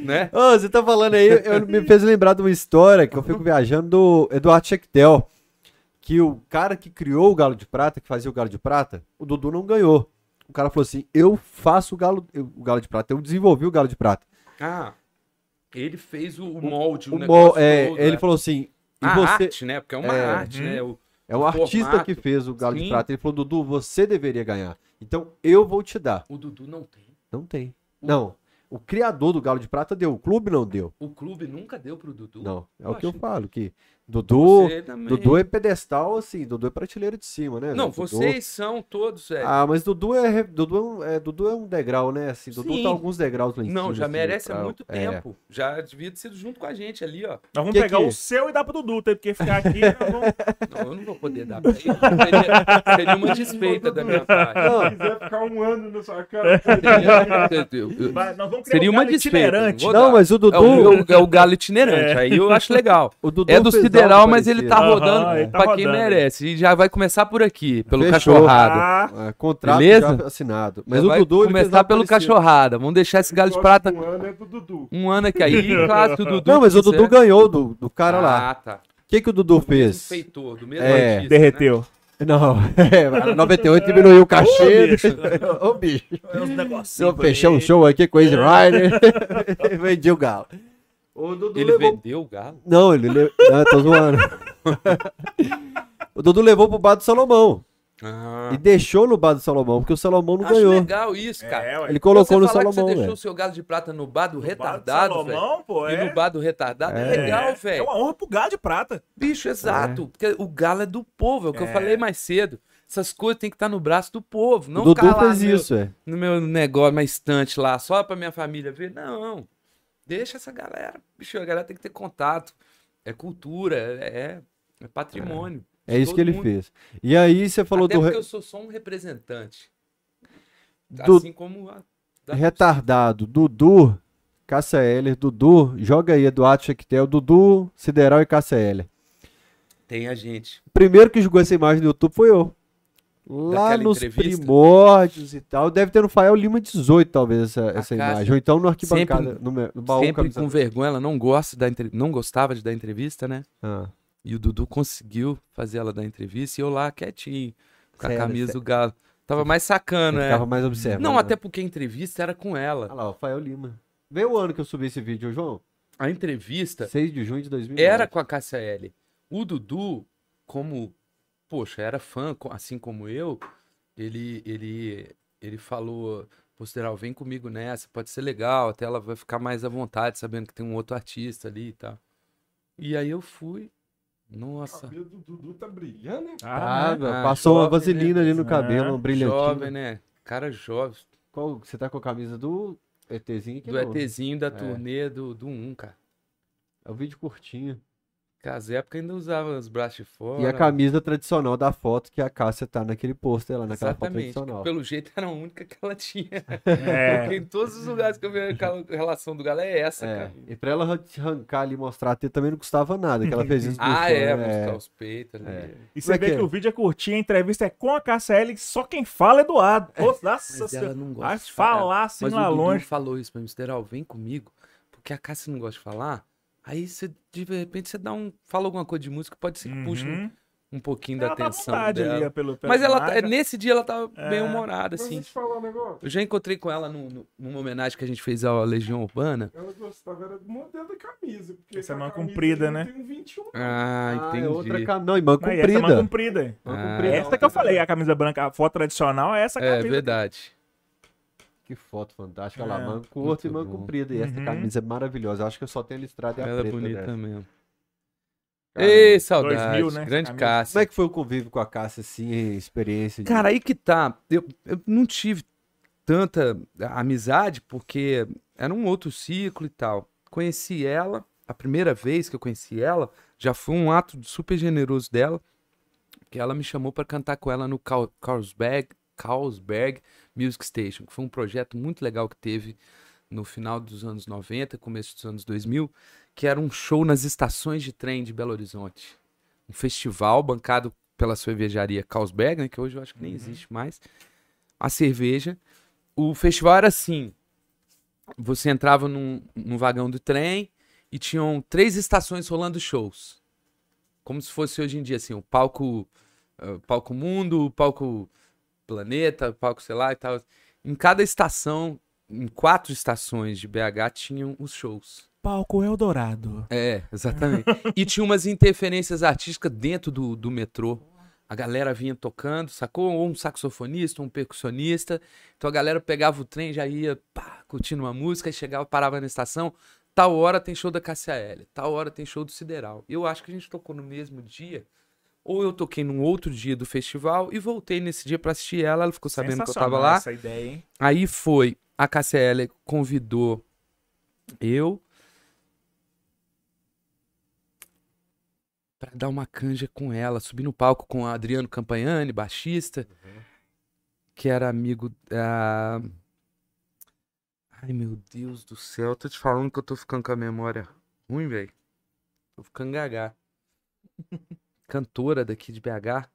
né? Ô, você tá falando aí, eu, me fez lembrar de uma história que eu fico viajando do Eduardo Schectel. Que o cara que criou o Galo de Prata, que fazia o Galo de Prata, o Dudu não ganhou. O cara falou assim: eu faço o Galo, o Galo de Prata, eu desenvolvi o Galo de Prata. Ah, ele fez o, o molde, o, O é, todo, ele né? falou assim: A você. arte, né? Porque é uma É. arte, Uhum. né? O, É o o artista formato. que fez o Galo de Sim. Prata. Ele falou: Dudu, você deveria ganhar. Então eu vou te dar. o Dudu não tem. Não tem. Não. O criador do Galo de Prata deu, o clube não deu. O clube nunca deu pro Dudu. Não. É Eu o que eu falo, que Dudu. Dudu é pedestal, assim, Dudu é prateleira de cima, né? Não? Dudu- vocês são todos, velho. Ah, mas Dudu é, Dudu é, um, é, Dudu é um degrau, né? Assim, Dudu Sim. tá alguns degraus lá em cima. não, já assim, merece há pra- muito é. tempo. Já devia ter sido junto com a gente ali, ó. Nós vamos Que pegar que- o seu e dar pro Dudu, tem que ficar aqui. nós vamos- Não, eu não vou poder dar pra ele. Seria, seria uma desfeita da minha parte. Se quiser ficar um ano na sua cara, Seria, eu- eu- Vai, nós vamos criar seria um uma desfeita. Não, mas o Dudu. É o, é o galo itinerante. Aí eu acho legal. o Dudu É do mas ele tá rodando ele tá pra quem rodando. merece. E já vai começar por aqui, pelo Fechou. cachorrado. Ah, É, contrato Beleza? já assinado. Mas Já o vai Dudu. ele fez começar pelo parecido. cachorrada. Vamos deixar esse galo de prata Um ano é do Dudu. um ano aqui. Aí, claro, o Dudu Não, mas o Dudu quiser- ganhou do, do cara lá. Ah, tá. O que, que o Dudu Do mesmo fez? feitor, do mesmo É, artista, né? derreteu. Não, é, 98 diminuiu o cachê. bicho. Ô, bicho. É uns Se negocinhos. eu fechar um show aqui com o Easy Rider, vendi o galo. O Dudu Ele levou... vendeu o galo? Não, ele levou... Não, tô zoando. o Dudu levou pro bar do Salomão. Ah. E deixou no bar do Salomão, porque o Salomão não Acho ganhou. legal isso, cara. É. Ele colocou Você no falar que Salomão, Você deixou o seu galo de prata no bar do Bar do retardado, velho. Salomão, pô, E é. no bar do retardado é, É. legal, É velho. uma honra pro gado de prata. Bicho, exato. Porque o galo é do povo, é o que eu É. falei mais cedo. Essas coisas tem que estar no braço do povo. Não O Dudu fez no meu- isso, é. no meu negócio, na estante lá, só pra minha família ver. Não. Deixa essa galera. Bicho, a galera tem que ter contato. É cultura, é, é patrimônio. É isso Todo que ele mundo. fez. E aí você falou Até do porque eu sou só um representante. Do- Assim como a. da- retardado. Dudu, Cássia Heller, Dudu, joga aí Eduardo Chequetel, Dudu, Sideral e Cássia Heller. Tem a gente. O primeiro que jogou essa imagem no YouTube foi eu. Lá nos entrevista? primórdios e tal. Deve ter no Fael Lima 18, talvez, essa, essa imagem. Ou então no arquibancada, sempre- no, no baú. Sempre com vergonha, ela não gosta da não gostava de dar entrevista, né? Ah, E o Dudu conseguiu fazer ela dar entrevista e eu lá quietinho, com a Sério, camisa sério. do galo. Tava mais sacando, eu né? ficava mais observando. Não, né? até porque a entrevista era com ela. Olha lá, o Fael Lima. Vê o ano que eu subi esse vídeo, João. A entrevista 6 de junho de 2009. era com a Cássia L. O Dudu, como, poxa, era fã, assim como eu, ele, ele, ele falou, Posteral, vem comigo nessa, pode ser legal, até ela vai ficar mais à vontade, sabendo que tem um outro artista ali e tal. E aí eu fui, O nossa, cabelo do Dudu tá brilhando, hein? Ah, Ah, velho, Ah, passou uma jovem, vaselina né? ali no cabelo, Ah, um brilhantinho. jovem, né? Cara jovem, Qual, você tá com a camisa do ETzinho do não? ETzinho da turnê do, do 1, cara. É o vídeo curtinho. As épocas ainda usava os braços de fora. E a camisa tradicional da foto que a Cássia tá naquele pôster lá, naquela foto Exatamente. tradicional. Pelo jeito era a única que ela tinha. É. Porque em todos os lugares que eu vi aquela relação do galo é essa, É, cara. e pra ela arrancar ali e mostrar a teta também não custava nada, que ela fez isso Ah, é, né? mostrar os peitos ali. É. E você é vê que que, é? o vídeo é curtinho, a entrevista é com a KCL, só quem fala é Eduardo. Pô, Nossa Mas ela senhora. não gosta Vai de falar. assim Mas lá o longe. falou isso pra mim, Sideral, vem comigo, porque a Cássia não gosta de falar. Aí você, de repente, você dá um. Fala alguma coisa de música, pode ser que puxe um, Uhum. um pouquinho da Ela tá à atenção vontade dela. ali, pelo, pelo Mas ela, tá- imagem. nesse dia ela tava bem É. humorada, Mas assim. deixa eu te falar um negócio. Eu já encontrei com ela num- num- numa homenagem que a gente fez à Legião Urbana. Ela gostava era do modelo da camisa. Porque Essa é mão comprida, né? Tem um 21. Ah, Ah, entendi. é outra cam... Não, e mão Aí, essa é comprida. manga comprida. Mão Ah, comprida. Essa que eu falei, a camisa branca, a foto tradicional é essa É camisa. verdade. Que foto fantástica. Olha É, lá, manga curta e bom. comprida. E essa Uhum. camisa é maravilhosa. Acho que eu só tenho listrada e a Ela é preta bonita dessa. mesmo. Caramba. Ei, saudade. 2000, né? Grande Camisa. Cássia. Como é que foi o convívio com a Cássia, assim, experiência? de- Cara, aí que tá. Eu, eu não tive tanta amizade porque era um outro ciclo e tal. Conheci ela, a primeira vez que eu conheci ela, já foi um ato super generoso dela, que ela me chamou para cantar com ela no Carl- Carlsberg, Carlsberg Music Station, que foi um projeto muito legal que teve no final dos anos 90, começo dos anos 2000, que era um show nas estações de trem de Belo Horizonte. Um festival bancado pela cervejaria Carlsberg, né, que hoje eu acho que nem existe mais, a cerveja. O festival era assim: você entrava num, num vagão do trem e tinham três estações rolando shows. Como se fosse hoje em dia, assim, o palco, eh, palco mundo, o palco planeta, palco sei lá e tal. Em cada estação, em quatro estações de BH, tinham os shows. Palco Eldorado. É, exatamente. e tinha umas interferências artísticas dentro do, do metrô. A galera vinha tocando, sacou? Ou um saxofonista, um percussionista. Então a galera pegava o trem, já ia pá, curtindo uma música, e chegava, parava na estação, tal hora tem show da KCL, tal hora tem show do Sideral. Eu acho que a gente tocou no mesmo dia, ou eu toquei num outro dia do festival e voltei nesse dia pra assistir ela, ela ficou sabendo que eu tava lá. Essa ideia, hein? Aí foi, a KCL convidou eu pra dar uma canja com ela, subir no palco com o Adriano Campagnani, baixista, que era amigo da... Ai, meu Deus do céu, tô te falando que eu tô ficando com a memória ruim, velho. Tô ficando gaga. Cantora daqui de BH.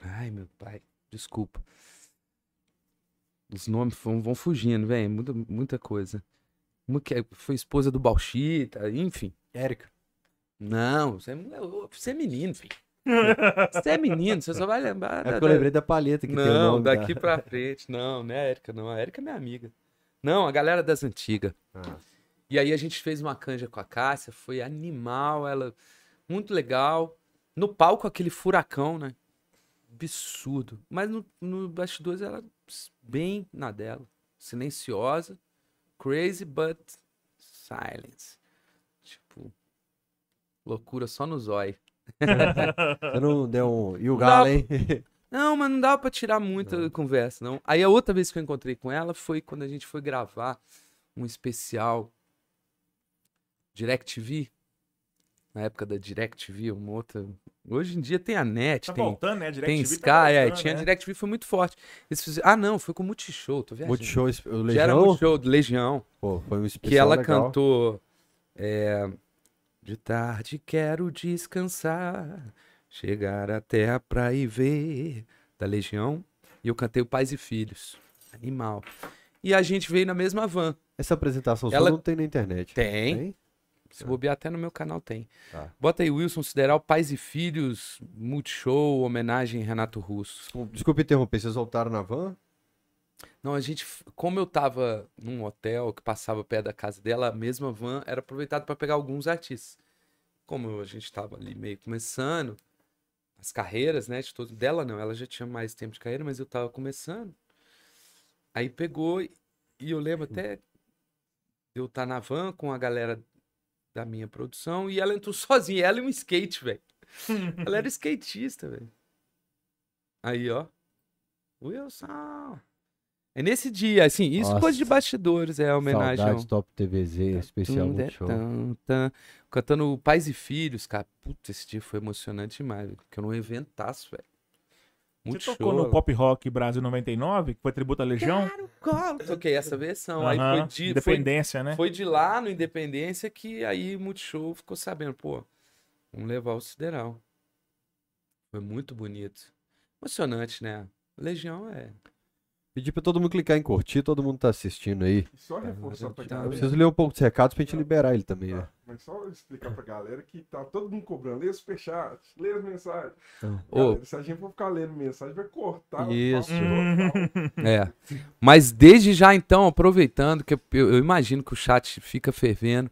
Ai, meu pai, desculpa. Os nomes vão, vão fugindo, velho. Muita, muita coisa. Uma que é- foi esposa do Bauchita, enfim. Érica. Não, você é, mole- você é menino, filho. Você é menino, você só vai lembrar. É da- porque eu lembrei da palheta que tem o Não, nome daqui da... pra frente. Não, não é a Érica, não. A Érica é minha amiga. Não, a galera das antigas. Ah. E aí a gente fez uma canja com a Cássia, foi animal, ela muito legal. No palco aquele furacão, né? Absurdo. Mas no, no bastidores ela bem na dela, silenciosa, crazy but silence. Tipo, loucura só no zóio. Você não deu um... E o Não. galo, hein? Não, mas não dava pra tirar muita conversa, não. Aí a outra vez que eu encontrei com ela foi quando a gente foi gravar um especial DirecTV. Na época da DirecTV, uma outra. Hoje em dia tem a NET, Tá tem, voltando, né? tem DirecTV Sky, tá é, tinha né? DirecTV, foi muito forte. Eles fizeram- Ah, não, foi com o Multishow, tô viajando. Multishow, o Já era Legião, Multishow do Legião. pô, foi um especial que ela legal. cantou é, De tarde quero descansar, chegar até a praia e ver da Legião. E eu cantei o Pais e Filhos. Animal. E a gente veio na mesma van. Essa apresentação Ela- só não tem na internet. Tem. Se bobear até no meu canal tem. Tá. Bota aí Wilson Sideral, Pais e Filhos, Multishow, homenagem Renato Russo. Desculpa interromper, vocês voltaram na van? Não, a gente, como eu tava num hotel que passava perto da casa dela, a mesma van era aproveitada para pegar alguns artistas. Como a gente tava ali meio começando as carreiras, né, de todo dela não, ela já tinha mais tempo de carreira, mas eu tava começando. Aí pegou e e eu lembro até de eu estar na van com a galera da minha produção e ela entrou sozinha, ela e um skate, velho. Ela era skatista, velho. Aí, ó. Wilson. É nesse dia, assim, isso Nossa. coisa de bastidores, é a homenagem. ao- Saudades Top TVZ, especial Tum, de, Multishow. tum, tum. Cantando Pais e Filhos, cara. Puta, esse dia foi emocionante demais, velho. Que eu não eventaço, velho. Muito Você show. tocou no Pop Rock Brasil 99, que foi tributo à Legião? Colo. Toquei essa versão. Aí Aham, foi de, foi, Independência, né? foi de lá no Independência que aí Multishow ficou sabendo, pô, vamos levar o Sideral. Foi muito bonito. Emocionante, né? Legião é. Pedir pra todo mundo clicar em curtir, todo mundo tá assistindo aí. E só reforçar pra Eu Eu galera. preciso ler um pouco dos recados pra gente liberar ele também, né? Tá, mas só explicar pra galera que tá todo mundo cobrando. Lê o superchat, lê as mensagens. Galera, se a gente for ficar lendo mensagem, vai cortar. o Isso. papo total. É. Mas desde já, então, aproveitando, que eu, eu imagino que o chat fica fervendo.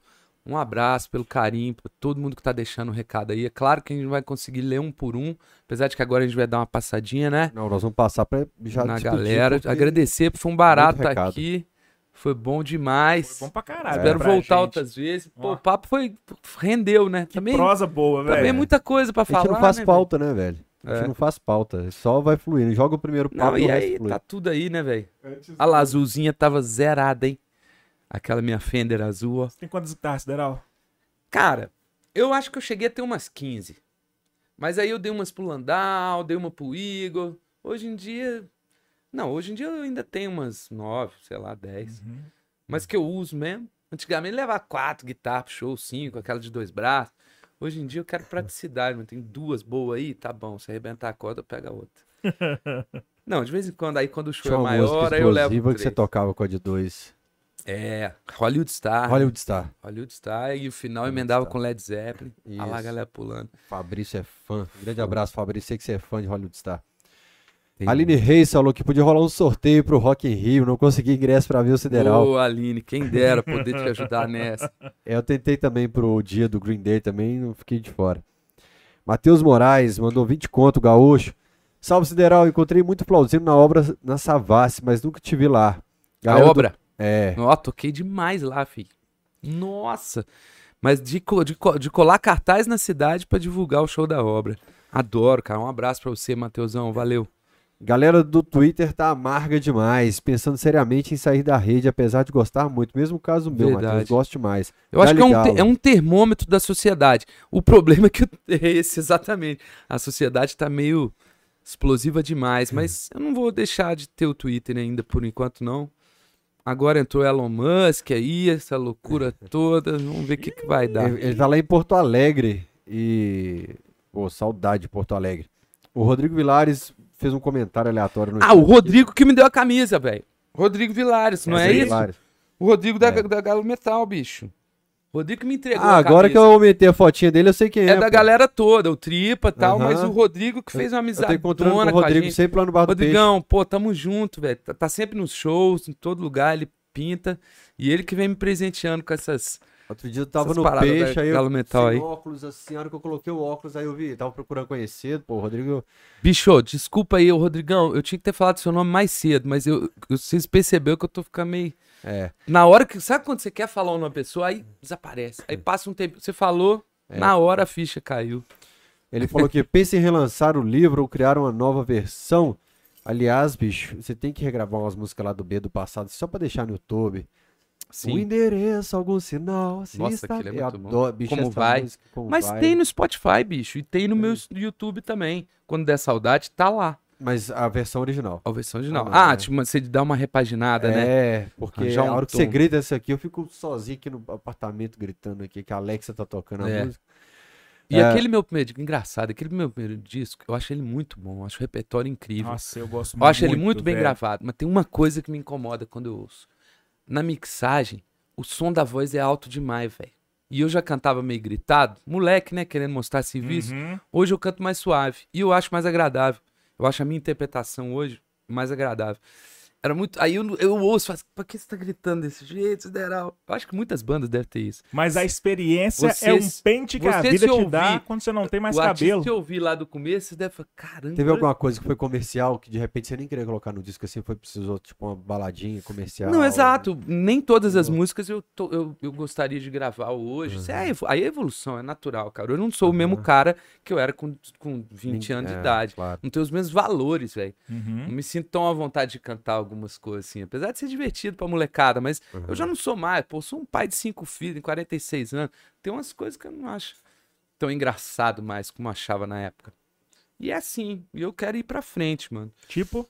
Um abraço pelo carinho, pra todo mundo que tá deixando o recado aí. É claro que a gente não vai conseguir ler um por um, apesar de que agora a gente vai dar uma passadinha, né? Não, nós vamos passar pra já Na galera. porque- Agradecer, foi um barato aqui. Foi bom demais. Foi bom pra caralho. Espero pra voltar gente. outras vezes. Pô, Ó. o papo foi. Rendeu, né? Também, Prosa boa, também é velho. muita coisa pra A falar. gente não faz né, pauta, né, velho? A gente É. não faz pauta, só vai fluindo. Joga o primeiro velho? papo Não, e o resto aí, flui. tá tudo aí, né, velho? A lá, a azulzinha tava zerada, hein? Aquela minha Fender azul, ó. Você tem quantas guitarras, Sideral? Cara, eu acho que eu cheguei a ter umas 15. Mas aí eu dei umas pro Landau, dei uma pro Igor. Hoje em dia. Não, hoje em dia eu ainda tenho umas 9, sei lá, 10. Uhum. Mas que eu uso mesmo. Antigamente levava quatro guitarras pro show, cinco, aquela de dois braços. Hoje em dia eu quero praticidade, mano. Tem duas boas aí, tá bom. Se arrebentar a corda, pega a outra. Não, de vez em quando, aí quando o show Tinha é maior, aí eu levo explosiva que você três. tocava com a de dois. É, Hollywood Star. Hollywood Star. Hollywood Star. E o final Hollywood emendava Star. com Led Zeppelin. Olha lá a Isso. galera pulando. Fabrício é fã. Grande abraço, Fabrício. Sei que você é fã de Hollywood Star. Aline Reis falou que podia rolar um sorteio pro Rock in Rio. Não consegui ingresso pra ver o Sideral. Ô, Aline, quem dera poder te ajudar nessa. É, Eu tentei também pro dia do Green Day também, não fiquei de fora. Matheus Moraes mandou 20 conto, gaúcho. Salve Sideral, encontrei muito plausível na obra na Savassi, mas nunca te vi lá. A Galera do- obra? É. Ó, toquei demais lá, filho. Nossa. Mas de, de, de colar cartaz na cidade pra divulgar o show da obra. Adoro, cara. Um abraço pra você, Matheusão. Valeu. Galera do Twitter tá amarga demais, pensando seriamente em sair da rede, apesar de gostar muito. Mesmo caso meu, Verdade. Matheus, gosto demais. Eu acho que é um, te- é um termômetro da sociedade. O problema é que é esse, exatamente. A sociedade tá meio explosiva demais, mas eu não vou deixar de ter o Twitter ainda por enquanto, não. Agora entrou Elon Musk aí, essa loucura toda. Vamos ver o que, que vai dar. Ele, tá lá em Porto Alegre e. Pô, saudade de Porto Alegre. O Rodrigo Vilares fez um comentário aleatório no Ah, o Rodrigo que me deu a camisa, velho. Rodrigo Vilares, não é Rodrigo isso? Vilares. O Rodrigo da, É. da Galo Metal, bicho. Rodrigo me entregou Ah, agora que eu aumentei a fotinha dele, eu sei quem é. É da pô. galera toda, o Tripa e tal, Aham. mas o Rodrigo que fez uma Eu tô amizade encontrando com o Rodrigo sempre lá no Bar do. Rodrigão, pô, tamo junto, velho. Tá, tá sempre nos shows, em todo lugar, ele pinta. E ele que vem me presenteando com essas. Outro dia eu tava no Peixe, da aí eu Metal aí. óculos, assim, a hora que eu coloquei o óculos, aí eu vi, tava procurando conhecer, pô, o Rodrigo... Bicho, desculpa aí, ô Rodrigão. Eu tinha que ter falado seu nome mais cedo, mas eu- vocês perceberam que eu tô ficando meio. É, Na hora que. Sabe quando você quer falar uma pessoa, aí desaparece. Aí passa um tempo. Você falou, É. na hora a ficha caiu. ele falou que pensa em relançar o livro ou criar uma nova versão. Aliás, bicho, você tem que regravar umas músicas lá do B do passado, só pra deixar no YouTube. O Sim. endereço, algum sinal. se Nossa, está- aquele é muito bom. adoro, bicho, Como vai? música, como Mas vai. tem no Spotify, bicho. E tem no meu YouTube também. Quando der saudade, tá lá. Mas a versão original. A versão original. Ah, Ah, é. tipo, você dá uma repaginada, né? É, porque Arranjar a hora que você grita essa aqui, eu fico sozinho aqui no apartamento gritando aqui, que a Alexa tá tocando a É. música. E É. aquele meu primeiro, engraçado, aquele meu primeiro disco, eu acho ele muito bom, eu acho o repertório incrível. Nossa, eu gosto eu acho ele muito muito bem velho. gravado, mas tem uma coisa que me incomoda quando eu ouço. Na mixagem, o som da voz é alto demais, velho. E eu já cantava meio gritado, moleque, né, querendo mostrar serviço. Uhum. Hoje eu canto mais suave e eu acho mais agradável. Eu acho a minha interpretação hoje mais agradável. Era muito. Aí eu, eu ouço e faço, pra que você tá gritando desse jeito, Sideral? Eu acho que muitas bandas devem ter isso. Mas a experiência Você é um se- pente que a vida se te dá ouvir quando você não tem mais o cabelo. que eu ouvi lá do começo, você deve falar, caramba. Teve alguma coisa que foi comercial, que de repente você nem queria colocar no disco assim, foi precisou, tipo, uma baladinha comercial. Não, exato. Nem todas as músicas eu, tô- eu, eu gostaria de gravar hoje. Isso é evo- aí é evolução, é natural, cara. Eu não sou o mesmo Aham. cara que eu era com, com 20 Nin- anos de é, idade. Claro. Não tenho os mesmos valores, velho. Uhum. Não me sinto tão à vontade de cantar algumas coisas assim. Apesar de ser divertido pra molecada, mas eu já não sou mais. Pô, sou um pai de cinco filhos, em 46 anos. Tem umas coisas que eu não acho tão engraçado mais como achava na época. E é assim. E eu quero ir pra frente, mano. Tipo,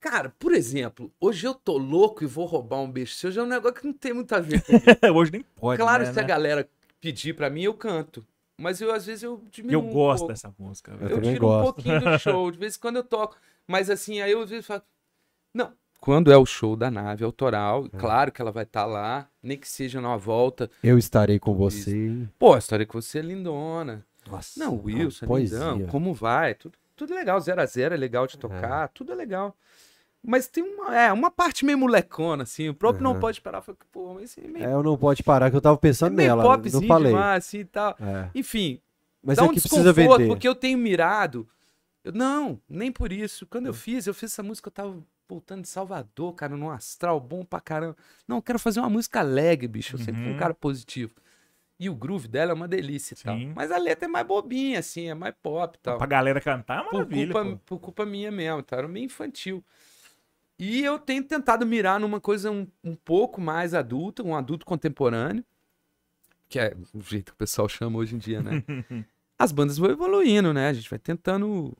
Cara, por exemplo, hoje eu tô louco e vou roubar um beijo seu. Já é um negócio que não tem muito a ver. comigo. hoje nem pode, claro, né, se a né? galera pedir pra mim, eu canto. Mas eu, às vezes, eu diminuo eu um gosto pouco. dessa música. Eu velho. Eu tiro um gosto. pouquinho do show, de vez em quando eu toco. Mas assim, aí eu às vezes falo. Não. Quando é o show da nave autoral, É. claro que ela vai estar lá, nem que seja numa volta. Eu estarei com você. Pô, história que você é lindona. Nossa, Não, Wilson, é lindão, como vai? Tudo, tudo legal, zero a zero é legal de tocar, tudo é legal. Mas tem uma, é, uma parte meio molecona, assim, o próprio não pode parar, fala, pô, mas assim, meio, É, eu não pode parar, que eu tava é pensando meio nela, popzinho não falei. demais, assim, tal. É. Enfim, Mas dá é um que precisa desconforto, vender. porque eu tenho mirado. Eu, não, nem por isso. Quando eu fiz, eu fiz essa música, eu tava voltando de Salvador, cara, num astral bom pra caramba. Não, eu quero fazer uma música alegre, bicho. Eu sempre fui um Uhum. cara positivo. E o groove dela é uma delícia e tal. Mas a letra é mais bobinha, assim, é mais pop e tal. Pra galera cantar, é Por maravilha, culpa, pô. por culpa minha mesmo, tá? Era meio infantil. E eu tenho tentado mirar numa coisa um, um pouco mais adulta, um adulto contemporâneo, que é o jeito que o pessoal chama hoje em dia, né? As bandas vão evoluindo, né? A gente vai tentando.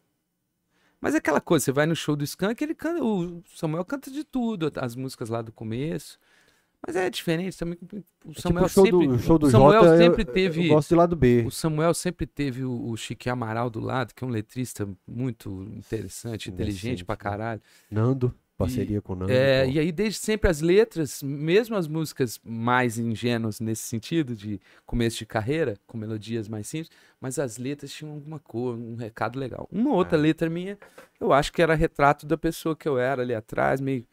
Mas é aquela coisa, você vai no show do Skank, ele canta, o Samuel canta de tudo, as músicas lá do começo. Mas é diferente também. O É Samuel tipo o sempre, do, o show do Samuel Jota, sempre eu, teve. eu gosto de lado B. O Samuel sempre teve o, o Chique Amaral do lado, que é um letrista muito interessante, inteligente pra caralho. Nando, parceria com o Nando. É, pô. e aí, desde sempre, as letras, mesmo as músicas mais ingênuas nesse sentido, de começo de carreira, com melodias mais simples, mas as letras tinham alguma cor, um recado legal. Uma outra É. letra minha, eu acho que era retrato da pessoa que eu era ali atrás, meio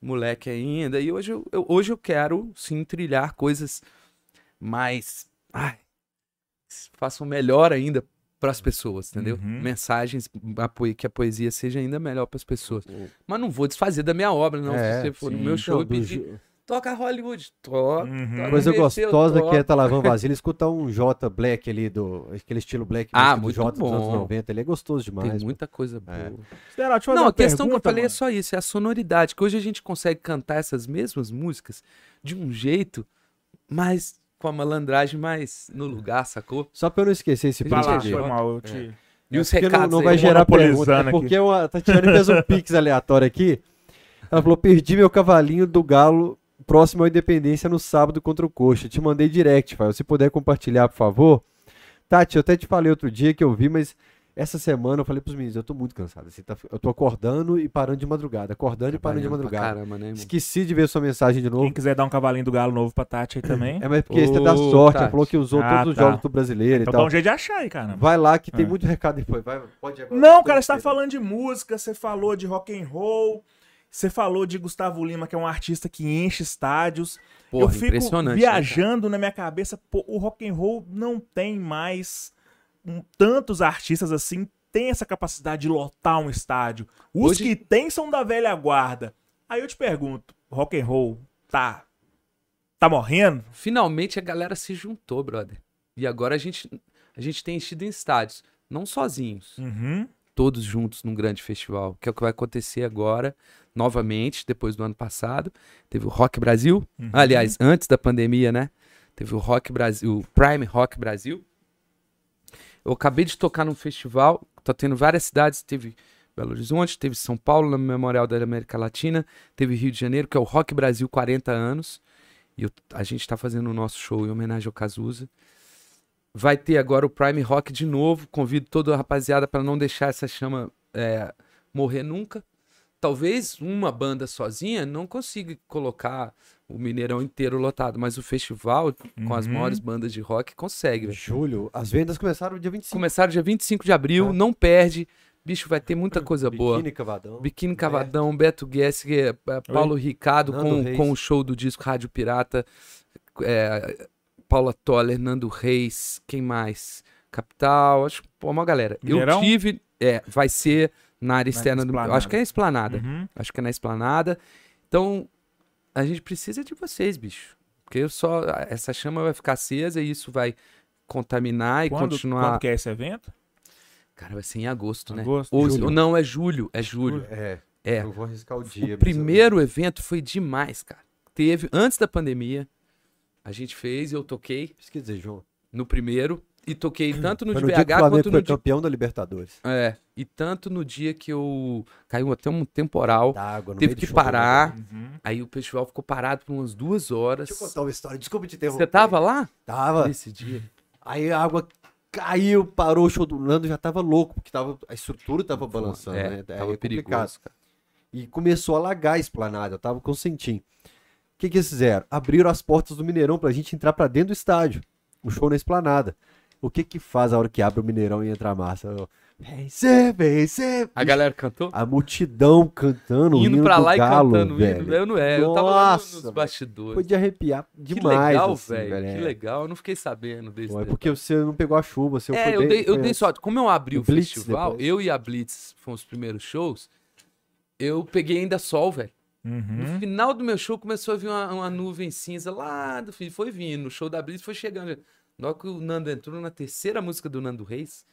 moleque ainda. E hoje eu, eu- hoje eu quero, sim, trilhar coisas mais. Ai, façam melhor ainda para as pessoas, entendeu? Uhum. Mensagens, que a poesia seja ainda melhor para as pessoas. Mas não vou desfazer da minha obra, não. É, Se você for no sim. meu show e do pedir, toca Hollywood, toca. Uhum. toca Coisa gostosa que é toca. tá lavando vasilha, escutar um J Black ali, do, aquele estilo Black Ah, muito J dos anos bom. 90, ele é gostoso demais. Tem muita coisa boa. É. Será? Deixa eu fazer Não, a questão que eu pergunta, falei é mano. só isso, é a sonoridade. Que hoje a gente consegue cantar essas mesmas músicas de um jeito, mas com a malandragem mais no lugar, sacou? Só pra eu não esquecer esse print foi aqui. mal, eu te... E os É Porque não, recados não aí, vai gerar pergunta. monopolizando É porque a Tatiana fez um pix aleatório aqui. Ela falou: perdi meu cavalinho do galo próximo à Independência no sábado contra o Coxa. Te mandei direct, Fael. Se puder compartilhar, por favor. Tati, eu até te falei outro dia que eu vi, mas essa semana eu falei pros meninos, eu tô muito cansado. assim, tá- eu tô acordando e parando de madrugada. Acordando e parando de madrugada. Caramba, né, irmão? Esqueci de ver sua mensagem de novo. Quem quiser dar um cavalinho do galo novo pra Tati aí também. É, mas porque esse é da sorte. Ela falou que usou Ah, todos os tá. jogos do brasileiro Então e dá tal. um jeito de achar aí, cara. Vai lá que tem É. muito recado depois. Vai, pode agora. Não, cara, você tá falando de música, você falou de rock and roll, você falou de Gustavo Lima, que é um artista que enche estádios. Porra, eu fico impressionante. né, viajando na minha cabeça, pô, o rock and roll não tem mais tantos artistas assim, tem essa capacidade de lotar um estádio. Os Hoje- que tem são da velha guarda. Aí eu te pergunto, rock and roll tá tá morrendo? Finalmente a galera se juntou, brother. E agora a gente, a gente tem enchido em estádios. Não sozinhos, Uhum. todos juntos num grande festival. Que é o que vai acontecer agora, novamente, depois do ano passado. Teve o Rock Brasil. Uhum. Aliás, antes da pandemia, né? Teve o Rock Brasil, o Prime Rock Brasil. Eu acabei de tocar num festival, tá tendo várias cidades, teve Belo Horizonte, teve São Paulo no Memorial da América Latina, teve Rio de Janeiro, que é o Rock Brasil 40 anos. E eu- a gente tá fazendo o nosso show em homenagem ao Cazuza. Vai ter agora o Prime Rock de novo. Convido toda a rapaziada para não deixar essa chama é, morrer nunca. Talvez uma banda sozinha não consiga colocar o Mineirão inteiro lotado, mas o festival, com as Uhum. maiores bandas de rock, consegue. velho. Julho, as vendas começaram dia 25. Começaram dia 25 de abril, É. não perde. Bicho, vai ter muita coisa boa. Biquíni Cavadão. Biquíni Cavadão, Beto Gessinger, é, Paulo Ricardo Nando com, Reis. com o show do disco Rádio Pirata, é, Paula Toller, Nando Reis, quem mais? Capital, acho que pô, uma galera. Mineirão? Eu tive, é, vai ser na área externa do. Esplanada. Acho que é Esplanada. Uhum. Acho que é na Esplanada. Então, a gente precisa de vocês, bicho. Porque eu só. Essa chama vai ficar acesa e isso vai contaminar e Quando, continuar. quando que é esse evento? Cara, vai ser em agosto, né? Agosto? Ou, Julho. não, é julho. É julho. É, É. eu vou arriscar o dia. O eu- primeiro evento foi demais, cara. Teve, antes da pandemia, a gente fez, eu toquei Isso quer dizer, João. no primeiro e toquei tanto no Foi de no dia que o BH Flamengo quanto foi no dia. campeão da Libertadores. É, e tanto no dia que eu. Caiu até um temporal. Da água, no teve que do parar. Uhum. Aí o festival ficou parado por umas duas horas. Deixa eu contar uma história, desculpa te interromper. Você tava lá? Tava. Nesse dia. Aí a água caiu, parou o show do Nando, já tava louco, porque tava, a estrutura tava balançando, é, né? Aí tava é complicado. perigoso, cara. E começou a alagar a esplanada, eu tava com o Sentim. O que que eles fizeram? Abriram as portas do Mineirão pra gente entrar pra dentro do estádio. O show na esplanada. O que que faz a hora que abre o Mineirão e entra a massa? Eu, Vencer, vencer. A galera cantou? A multidão cantando, indo hino pra do lá Galo, e cantando velho. hino. Eu não é, eu tava lá no- Nossa, nos velho. bastidores. Foi de arrepiar que demais, legal, assim, velho. é. Que legal. Eu não fiquei sabendo desse. Pô, É porque você não pegou a chuva, você É, eu dei, eu foi dei sorte. Como eu abri O o, Blitz festival, depois. eu e a Blitz fomos os primeiros shows, eu peguei ainda sol, velho. Uhum. No final do meu show começou a vir uma, uma nuvem cinza lá do fim. Foi vindo. O show da Blitz foi chegando. Na hora que o Nando entrou na terceira música do Nando Reis,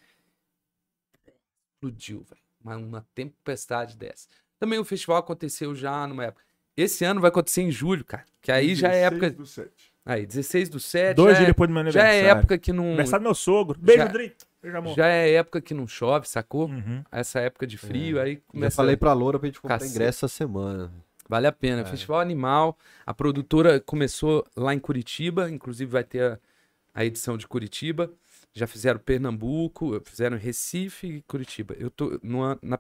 explodiu, velho. Uma, uma tempestade dessa. Também o festival aconteceu já numa época. Esse ano vai acontecer em julho, cara. Que aí já é 16 época. do 7. Aí, 16 do 7. Dois já dias é, depois do meu já aniversário. é época que não. Aniversário do meu sogro. Beijo, Já-. Já é época que não chove, sacou? Uhum. Essa época de frio, aí Já começa. falei pra Loura pra gente comprar Cacete. ingresso essa semana. Vale a pena. Festival Animal. A produtora começou lá em Curitiba, inclusive vai ter a, a edição de Curitiba. Já fizeram Pernambuco, fizeram Recife e Curitiba. Eu tô numa- na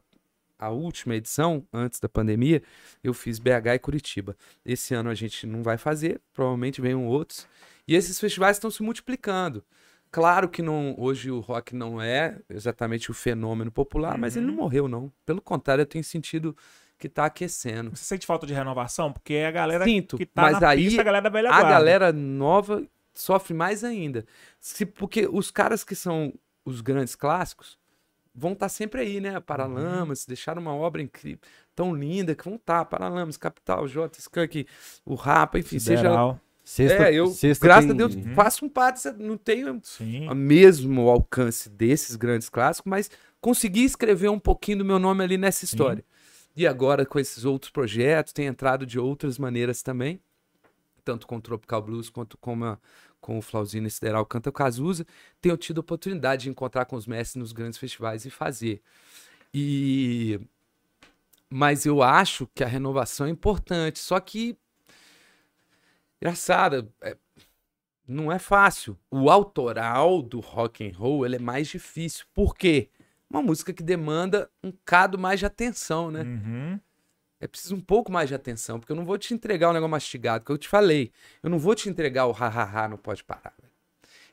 a última edição, antes da pandemia, eu fiz BH e Curitiba. Esse ano a gente não vai fazer, provavelmente venham outros. E esses festivais estão se multiplicando. Claro que não, hoje o rock não é exatamente o fenômeno popular, mas ele não morreu, não. Pelo contrário, eu tenho sentido que tá aquecendo. Você sente falta de renovação? Porque é a galera Sinto, que tá mas na aí pista, a galera da velha a guarda. galera nova sofre mais ainda. Se, porque os caras que são os grandes clássicos vão estar sempre aí, né? Paralamas, deixaram uma obra incrível, tão linda que vão estar. Paralamas, Capital, J, Skunk, o Rapa, enfim, seja. Sideral. Sexta, É, eu, sexta graças tem- a Deus, faço um parte, não tenho Sim. o mesmo alcance desses grandes clássicos, mas consegui escrever um pouquinho do meu nome ali nessa história. E agora, com esses outros projetos, tem entrado de outras maneiras também, tanto com o Tropical Blues quanto com, com o Flauzino Sideral Canta o Cazuza, tenho tido a oportunidade de encontrar com os mestres nos grandes festivais e fazer. E mas eu acho que a renovação é importante, só que engraçada, é, não é fácil. O autoral do rock and roll, ele é mais difícil. Por quê? Uma música que demanda um cado mais de atenção, né? Uhum. É preciso um pouco mais de atenção, porque eu não vou te entregar o negócio mastigado, que eu te falei. Eu não vou te entregar o ha-ha-ha, não pode parar.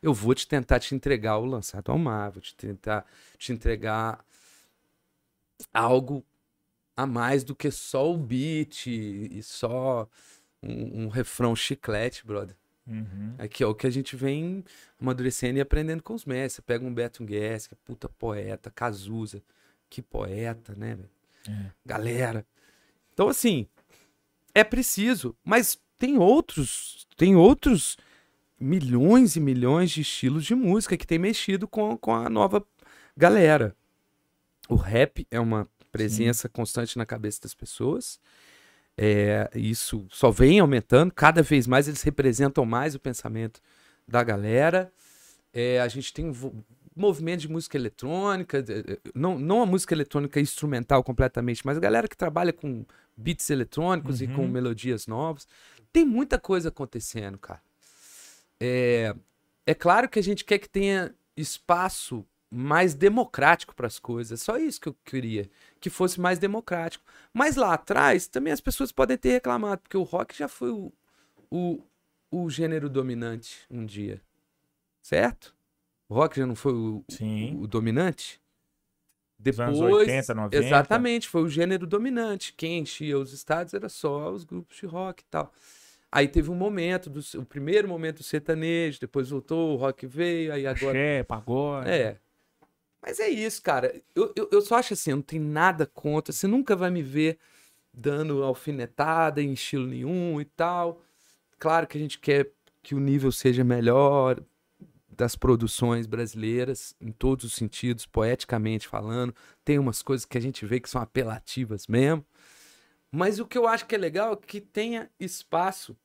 Eu vou te tentar te entregar o lançado ao mar, vou te tentar te entregar algo a mais do que só o beat e só um, um refrão chiclete, brother. Uhum. Aqui, ó, o que a gente vem amadurecendo e aprendendo com os mestres. Você pega um Beto Guess, que é puta poeta, Cazuza, que poeta, né, velho? É. Galera. Então, assim, é preciso, mas tem outros, tem outros milhões e milhões de estilos de música que tem mexido com, com a nova galera. O rap é uma presença constante na cabeça das pessoas. É, isso só vem aumentando, cada vez mais eles representam mais o pensamento da galera. É, a gente tem um movimento de música eletrônica, não, não a música eletrônica instrumental completamente, mas a galera que trabalha com beats eletrônicos e com Uhum. melodias novas. Tem muita coisa acontecendo, cara. É, é claro que a gente quer que tenha espaço mais democrático para as coisas. É só isso que eu queria, que fosse mais democrático. Mas lá atrás também as pessoas podem ter reclamado, porque o rock já foi o, o, o gênero dominante um dia. Certo? O rock já não foi o, Sim. o dominante? Dos anos Depois, 80, 90. exatamente, foi o gênero dominante. Quem enchia os estados era só os grupos de rock e tal. Aí teve um momento, do, o primeiro momento do sertanejo, depois voltou, o rock veio, aí agora pagode. é. Mas é isso, cara. Eu, eu, eu só acho assim, eu não tenho nada contra. Você nunca vai me ver dando alfinetada em estilo nenhum e tal. Claro que a gente quer que o nível seja melhor das produções brasileiras, em todos os sentidos, poeticamente falando. Tem umas coisas que a gente vê que são apelativas mesmo. Mas o que eu acho que é legal é que tenha espaço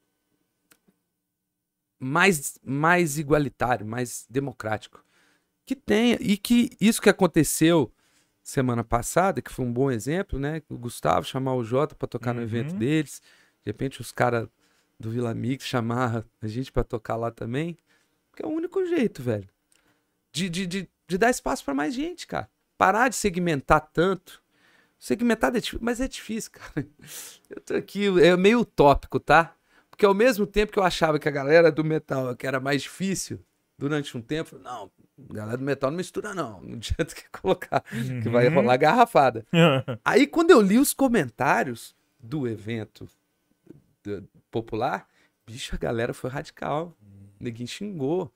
mais, mais igualitário, mais democrático que tenha. E que isso que aconteceu semana passada, que foi um bom exemplo, né? O Gustavo chamar o Jota pra tocar no Uhum. evento deles. De repente os caras do Vila Mix chamaram a gente pra tocar lá também. Que é o único jeito, velho. De, de, de, de dar espaço pra mais gente, cara. Parar de segmentar tanto. Segmentar é difícil, mas é difícil, cara. Eu tô aqui, é meio utópico, tá? Porque ao mesmo tempo que eu achava que a galera do metal que era mais difícil, durante um tempo, não, galera do metal não mistura não, não adianta que colocar, que vai Uhum. rolar garrafada. Aí quando eu li os comentários do evento popular, bicho, a galera foi radical. Ninguém xingou.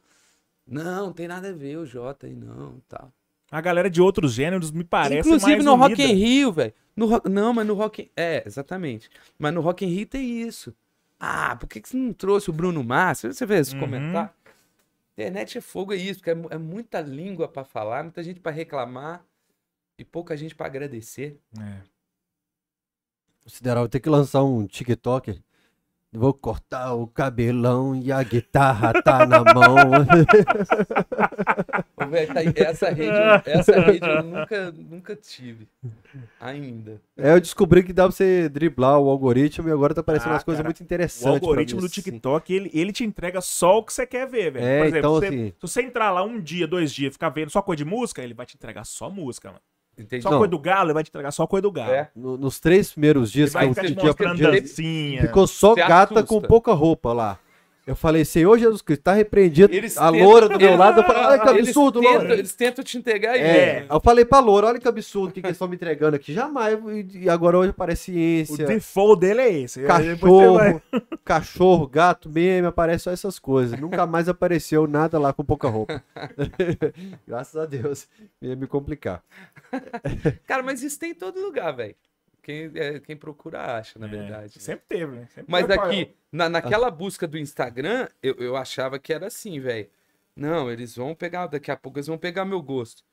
Não, não tem nada a ver o Jota aí não, tal. A galera de outros gêneros me parece Inclusive mais no Rock in Rio, velho. No Rock- Não, mas no Rock in... É, exatamente. Mas no Rock in Rio tem isso. Ah, por que, que você não trouxe o Bruno Massa? Você vê esses Uhum. comentários? Internet é fogo, é isso, porque é, é muita língua pra falar, muita gente pra reclamar e pouca gente pra agradecer. É. O Sideral vai ter que lançar um TikTok. Vou cortar o cabelão e a guitarra tá na mão. Tá essa rede, essa rede eu nunca, nunca tive. Ainda. é, eu descobri que dá pra você driblar o algoritmo e agora tá aparecendo Ah, umas coisas muito O interessantes. pra algoritmo do assim. TikTok, ele, ele te entrega só o que você quer ver, velho. É, Por exemplo, então, se, você, assim- se você entrar lá um dia, dois dias, ficar vendo só coisa de música, ele vai te entregar só música, mano. Entendi. Só Não. coisa do galo, ele vai te entregar só coisa do galo. É. No- nos três primeiros Ele dias que eu te mostrando dia- dancinha. ficou só Você gata assusta. com pouca roupa lá. Eu falei, Senhor Jesus Cristo, tá repreendido. Eles a tentam- loura do meu lado, eu falei, olha que Eles absurdo, tentam, loura. eles tentam te entregar É, isso. eu falei pra loura, olha que absurdo, o que, que eles estão me entregando aqui. Jamais, e agora hoje aparece O ciência, default dele é esse. Aí cachorro, cachorro, gato, meme, aparece só essas coisas. Nunca mais apareceu nada lá com pouca roupa. Graças a Deus, ia me complicar. Cara, mas isso tem em todo lugar, velho. Quem, é, quem procura acha, na É, verdade. Sempre teve, né? Sempre Mas Mas, aqui, na, naquela busca do Instagram, eu, eu achava que era assim, velho. Não, eles vão pegar, daqui a pouco eles vão pegar meu gosto.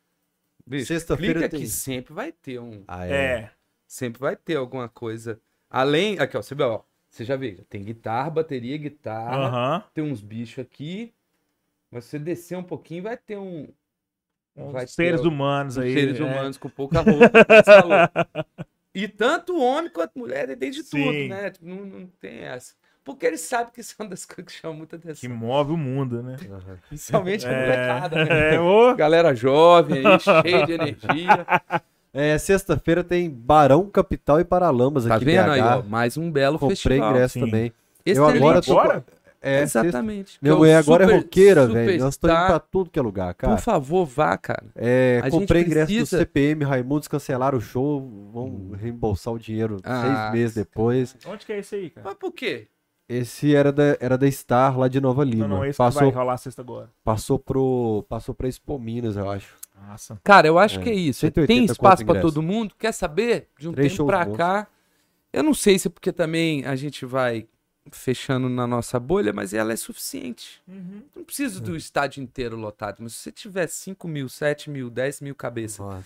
Sexta-feira clica tem. aqui, sempre vai ter um. Ah, É. Sempre vai ter alguma coisa. Além. Aqui, ó, você vê, ó. Você já viu, tem guitarra, bateria, guitarra. Aham. Tem uns bichos aqui. Mas se você descer um pouquinho, vai ter um. Vai Os seres ter humanos aí. seres é. humanos com pouca roupa. E tanto homem quanto mulher, tem de tudo, Sim. né? Tipo, Não, não tem essa. Porque eles sabem que isso é uma das coisas que chamam muita Que atenção. move o mundo, né? Principalmente a molecada, né? É, ô. Galera jovem aí, cheia de energia. É, sexta-feira tem Barão, Capital e Paralamas Tá aqui vendo BH. aí, ó? Mais um belo Comprei festival. ingresso sim. também. Esse eu agora link? tô. Agora? É, Exatamente. Minha que é mulher agora é super- roqueira, velho. Nós estamos indo pra tudo que é lugar, cara. Por favor, vá, cara. É, A comprei ingresso do precisa- CPM, Raimundos cancelaram o show, vão reembolsar o dinheiro Ah. seis meses depois. Onde que é esse aí, cara? Mas por quê? Esse era da, era da Star lá de Nova Lima. Não, não, esse passou, que vai rolar sexta agora. passou pro passou pra Expo Minas, eu acho. Nossa. Cara, eu acho É, que é isso. 180 Tem espaço pra ingresso. todo mundo. Quer saber? De um Três tempo pra bons. cá. Eu não sei se é porque também a gente vai fechando na nossa bolha, mas ela é suficiente. Não preciso do estádio inteiro lotado, mas se você tiver 5 mil, 7 mil, 10 mil cabeças, Nossa.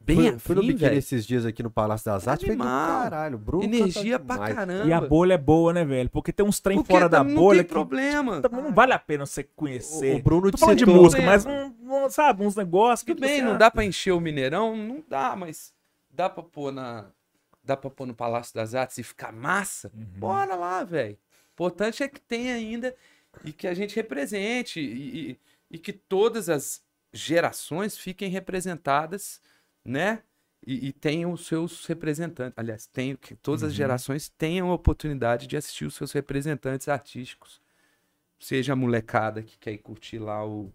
bem fui, afim, fui no biquíni esses dias aqui no Palácio das Artes, foi do Animal. caralho. Bruno Energia canta pra demais. caramba. E a bolha é boa, né, velho? Porque tem uns trem Porque fora da também bolha não tem que problema. também não vale a pena você O, conhecer. o Bruno Tô falando de música, mas um, um, sabe, uns negócios que Tudo bem, você- não dá pra encher o Mineirão? Não dá, mas dá pra pôr na. Dá pra pôr no Palácio das Artes e ficar massa? Uhum. Bora lá, velho. Importante é que tenha ainda e que a gente represente e, e- e que todas as gerações fiquem representadas, né? E, e tenham os seus representantes. Aliás, tenham, que todas as Uhum. gerações tenham a oportunidade de assistir os seus representantes artísticos. Seja a molecada que quer ir curtir lá o,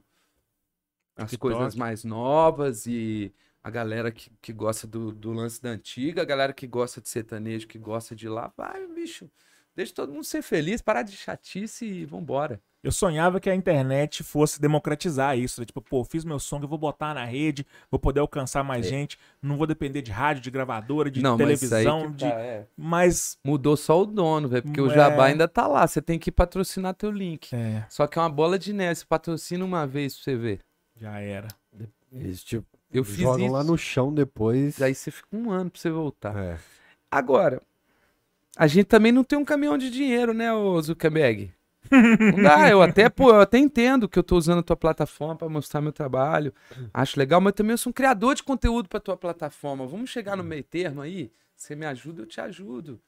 as TikTok. coisas mais novas e a galera que, que gosta do, do lance da antiga, a galera que gosta de sertanejo, que gosta de lá, vai, bicho. Deixa todo mundo ser feliz, parar de chatice e vambora. Eu sonhava que a internet fosse democratizar isso. né? Tipo, pô, fiz meu som, eu vou botar na rede, vou poder alcançar mais gente, não vou depender de rádio, de gravadora, de É. Não, mas televisão, que de... tá, é. Mas. Mudou só o dono, velho, porque o É. Jabá ainda tá lá. Você tem que patrocinar teu link. É, Só que é uma bola de neve. Você patrocina uma vez pra você ver. já era. Eles tipo, Eu fiz jogam isso. lá no chão depois. Aí você fica um ano pra você voltar. É. Agora, a gente também não tem um caminhão de dinheiro, né, Zuckerberg? Não dá, eu até, pô, eu até entendo que eu tô usando a tua plataforma pra mostrar meu trabalho. Acho legal, mas também eu sou um criador de conteúdo pra tua plataforma. Vamos chegar no meio termo aí? Você me ajuda, eu te ajudo.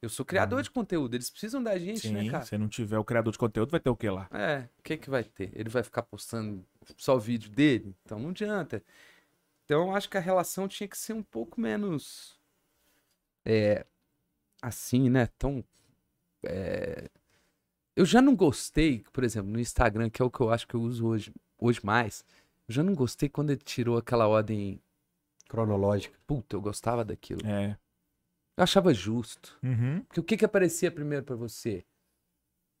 Eu sou criador de conteúdo, eles precisam da gente, né, Sim, cara? se não tiver o criador de conteúdo, vai ter o que lá? É, o que que vai ter? Ele vai ficar postando só o vídeo dele? Então não adianta. Então eu acho que a relação tinha que ser um pouco menos. É. Assim, né? Tão. é, Eu já não gostei, por exemplo, no Instagram, que é o que eu acho que eu uso hoje, hoje mais. Eu já não gostei quando ele tirou aquela ordem. Cronológica. Puta, eu gostava daquilo. É. Eu achava justo. Uhum. Porque o que que aparecia primeiro pra você?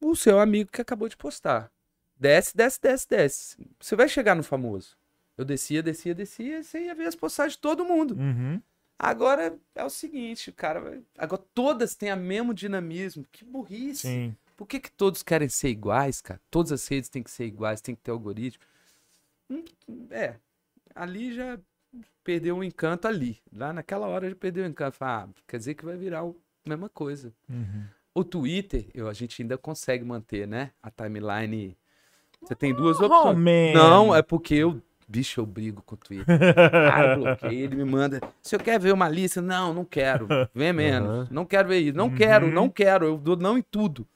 O seu amigo que acabou de postar. Desce, desce, desce, desce. Você vai chegar no famoso. Eu descia, descia, descia, e você ia ver as postagens de todo mundo. Uhum. Agora é o seguinte, cara. Agora todas têm o mesmo dinamismo. Que burrice. Sim. Por que, que todos querem ser iguais, cara? Todas as redes têm que ser iguais, tem que ter algoritmo. Hum, É, ali já perdeu o encanto ali. Lá naquela hora já perdeu o encanto. Ah, quer dizer que vai virar a mesma coisa. Uhum. O Twitter, eu, a gente ainda consegue manter, né? A timeline. Você tem duas Oh, opções. man. Não, é porque eu. Bicho, eu brigo com o Twitter. ah, eu bloqueei, ele me manda. Se eu quer ver uma lista, não, não quero. Vem menos. Aham. Não quero ver isso. Não Uhum. quero, não quero. Eu dou não em tudo.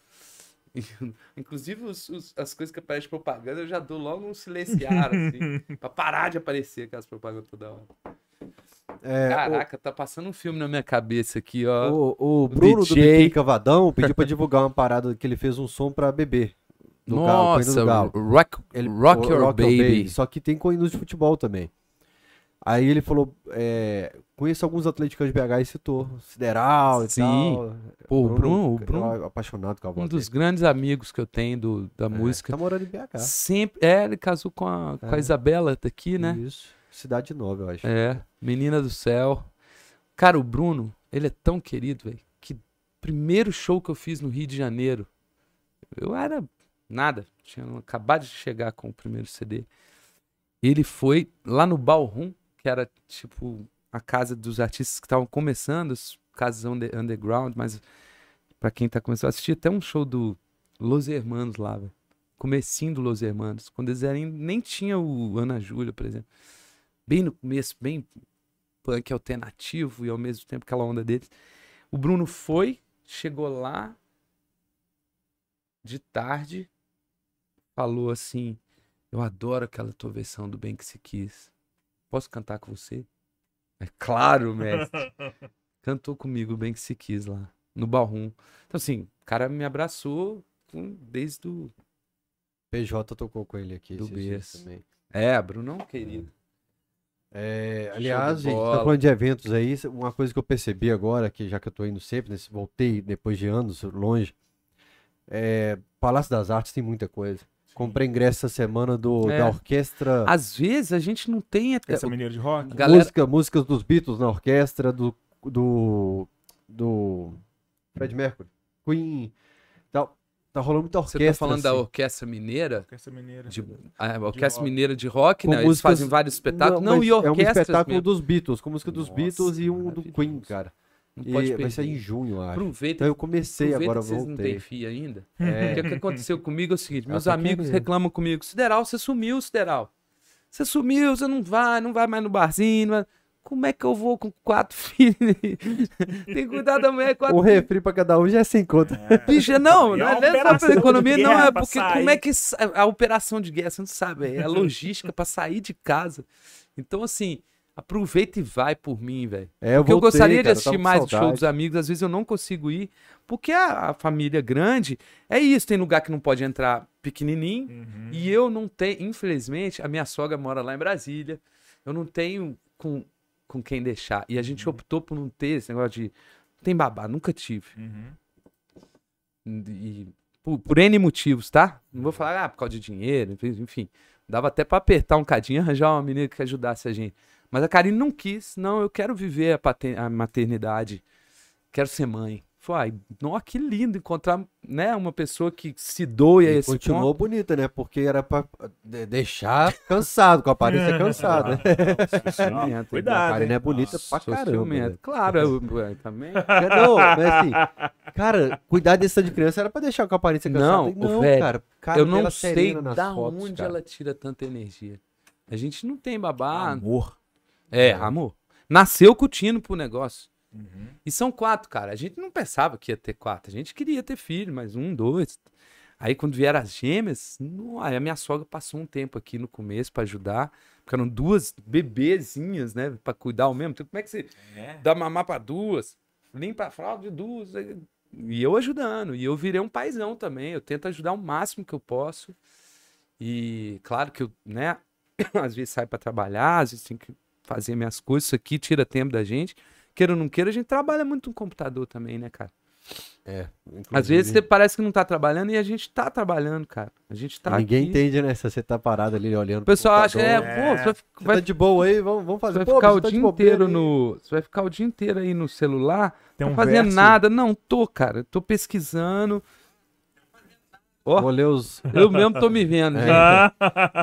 Inclusive, os- os- as coisas que aparecem propaganda, eu já dou logo um silenciar, assim. pra parar de aparecer aquelas propagandas toda hora. É, Caraca, tá passando um filme na minha cabeça aqui, ó. o, o, o Bruno do DJ. Biquíni Cavadão pediu pra divulgar uma parada que ele fez um som pra bebê. Do Galo, Nossa, do Galo. rock, Ele- rock Your Rock Your Baby. Só que tem com hinos de futebol também. Aí ele falou, é, conheço alguns atleticanos de BH e citou Sideral e Sim. tal. Pô, o Bruno, o Bruno, apaixonado com a um dos grandes amigos que eu tenho do, da É, música. Tá morando em BH. Sempre. É, ele casou com a, com a É. Isabela daqui, né? Isso. Cidade Nova, eu acho. É, menina do céu. Cara, o Bruno, ele é tão querido, velho, que primeiro show que eu fiz no Rio de Janeiro, eu era nada, tinha acabado de chegar com o primeiro CD. Ele foi lá no Ballroom, que era tipo a casa dos artistas que estavam começando, as casas under- underground, mas pra quem tá começando, assisti até um show do Los Hermanos lá, velho. Comecinho do Los Hermanos, quando eles eram, nem tinha o Ana Júlia, por exemplo bem no começo, bem punk alternativo e ao mesmo tempo aquela onda deles. O Bruno foi, chegou lá de tarde, falou assim: Eu adoro aquela tua versão do Bem Que Se Quis. Posso cantar com você? É claro, mestre. Cantou comigo o Bem Que Se Quis lá, no Ballroom. Então, assim, o cara me abraçou com- desde o. PJ tocou com ele aqui. Do berço. também. É, Brunão, querido. É, Show aliás, gente, tá falando de eventos aí, uma coisa que eu percebi agora, que já que eu tô indo sempre, nesse, voltei depois de anos longe, é, Palácio das Artes tem muita coisa. Comprei ingresso essa semana do, É. da orquestra, Às vezes a gente não tem. até- Essa mineira de rock? Galera, música, músicas dos Beatles na orquestra, do, do, do Fred Mercury, Queen, tá, tá rolando muita Você orquestra. tá falando da assim. Orquestra Mineira? Essa mineira. De, a Orquestra rock. Mineira de Rock, né? Eles músicas- fazem vários espetáculos. Não, mas e é um espetáculo mesmo. dos Beatles, com música dos Nossa, Beatles e um do Queen, cara. Não E pode vai ser em perder. junho, eu acho. Aproveita, Então eu comecei, agora que vocês não têm voltei. FIA ainda. É. Porque o que aconteceu comigo é o seguinte: meus tá amigos reclamam comigo. Sideral, você sumiu, Sideral. Você sumiu, você não vai, não vai mais no barzinho. não vai- Como é que eu vou com quatro filhos? Tem que cuidar da mulher, quatro O refri pra cada um já é sem conta. Bicho, não, E não é, não é só pela economia, não, é porque como é que a operação de guerra, você não sabe, é a logística pra sair de casa. Então, assim, aproveita e vai por mim, velho. É, eu Porque eu voltei, gostaria de cara, eu assistir mais o show dos amigos, às vezes eu não consigo ir, porque a, a família grande é isso, tem lugar que não pode entrar pequenininho, Uhum. e eu não tenho, infelizmente, a minha sogra mora lá em Brasília, eu não tenho com, com quem deixar. E a gente optou por não ter esse negócio de. Não tem babá, nunca tive. Uhum. E, por, por N motivos, tá? Não vou falar, ah, por causa de dinheiro, enfim. Dava até pra apertar um cadinho, arranjar uma menina que ajudasse a gente. Mas a Karine não quis. Não, eu quero viver a, pater- a maternidade. Quero ser mãe. Falei, ai, nossa, que lindo encontrar né, uma pessoa que se doe a E esse continuou ponto. bonita, né? Porque era pra de- deixar cansado, com a aparência cansada. né? Ciumento, A Cuidado. Karine é bonita Nossa, pra caramba. Claro, eu, eu também. É, Não, mas assim, cara, cuidar desse tanto de criança era pra deixar com a aparência cansada. Não, ô, velho, cara, cara eu não sei da fotos, onde cara. ela tira tanta energia. A gente não tem babá. Amor. É, amor. Nasceu curtindo pro negócio. Uhum. E são quatro, cara. A gente não pensava que ia ter quatro. A gente queria ter filho, mas um, dois. Aí quando vieram as gêmeas, não, aí a minha sogra passou um tempo aqui no começo pra ajudar. Eram duas bebezinhas, né? Pra cuidar ao mesmo tempo. Como é que você É. dá mamar pra duas? Limpa a fralda de duas. E eu ajudando. E eu virei um paizão também. Eu tento ajudar o máximo que eu posso. E claro que eu, né? Às vezes sai pra trabalhar, às vezes tem que fazer minhas coisas. Isso aqui tira tempo da gente. Queira ou não queira, a gente trabalha muito no computador também, né, cara? É, Às vezes você inclusive, parece que não tá trabalhando e a gente tá trabalhando, cara. A gente tá Ninguém aqui. entende, né? Se você tá parado ali olhando. O pessoal acha, é, pô, você vai, Você vai, tá de boa aí, vamos, vamos você fazer. vai Pô, ficar você o tá dia inteiro no. Você vai ficar o dia inteiro aí no celular, Tem não um fazendo verso- nada. Não, tô, cara. Tô pesquisando. Ó, Vou ler os, eu mesmo tô me vendo, gente. Ah,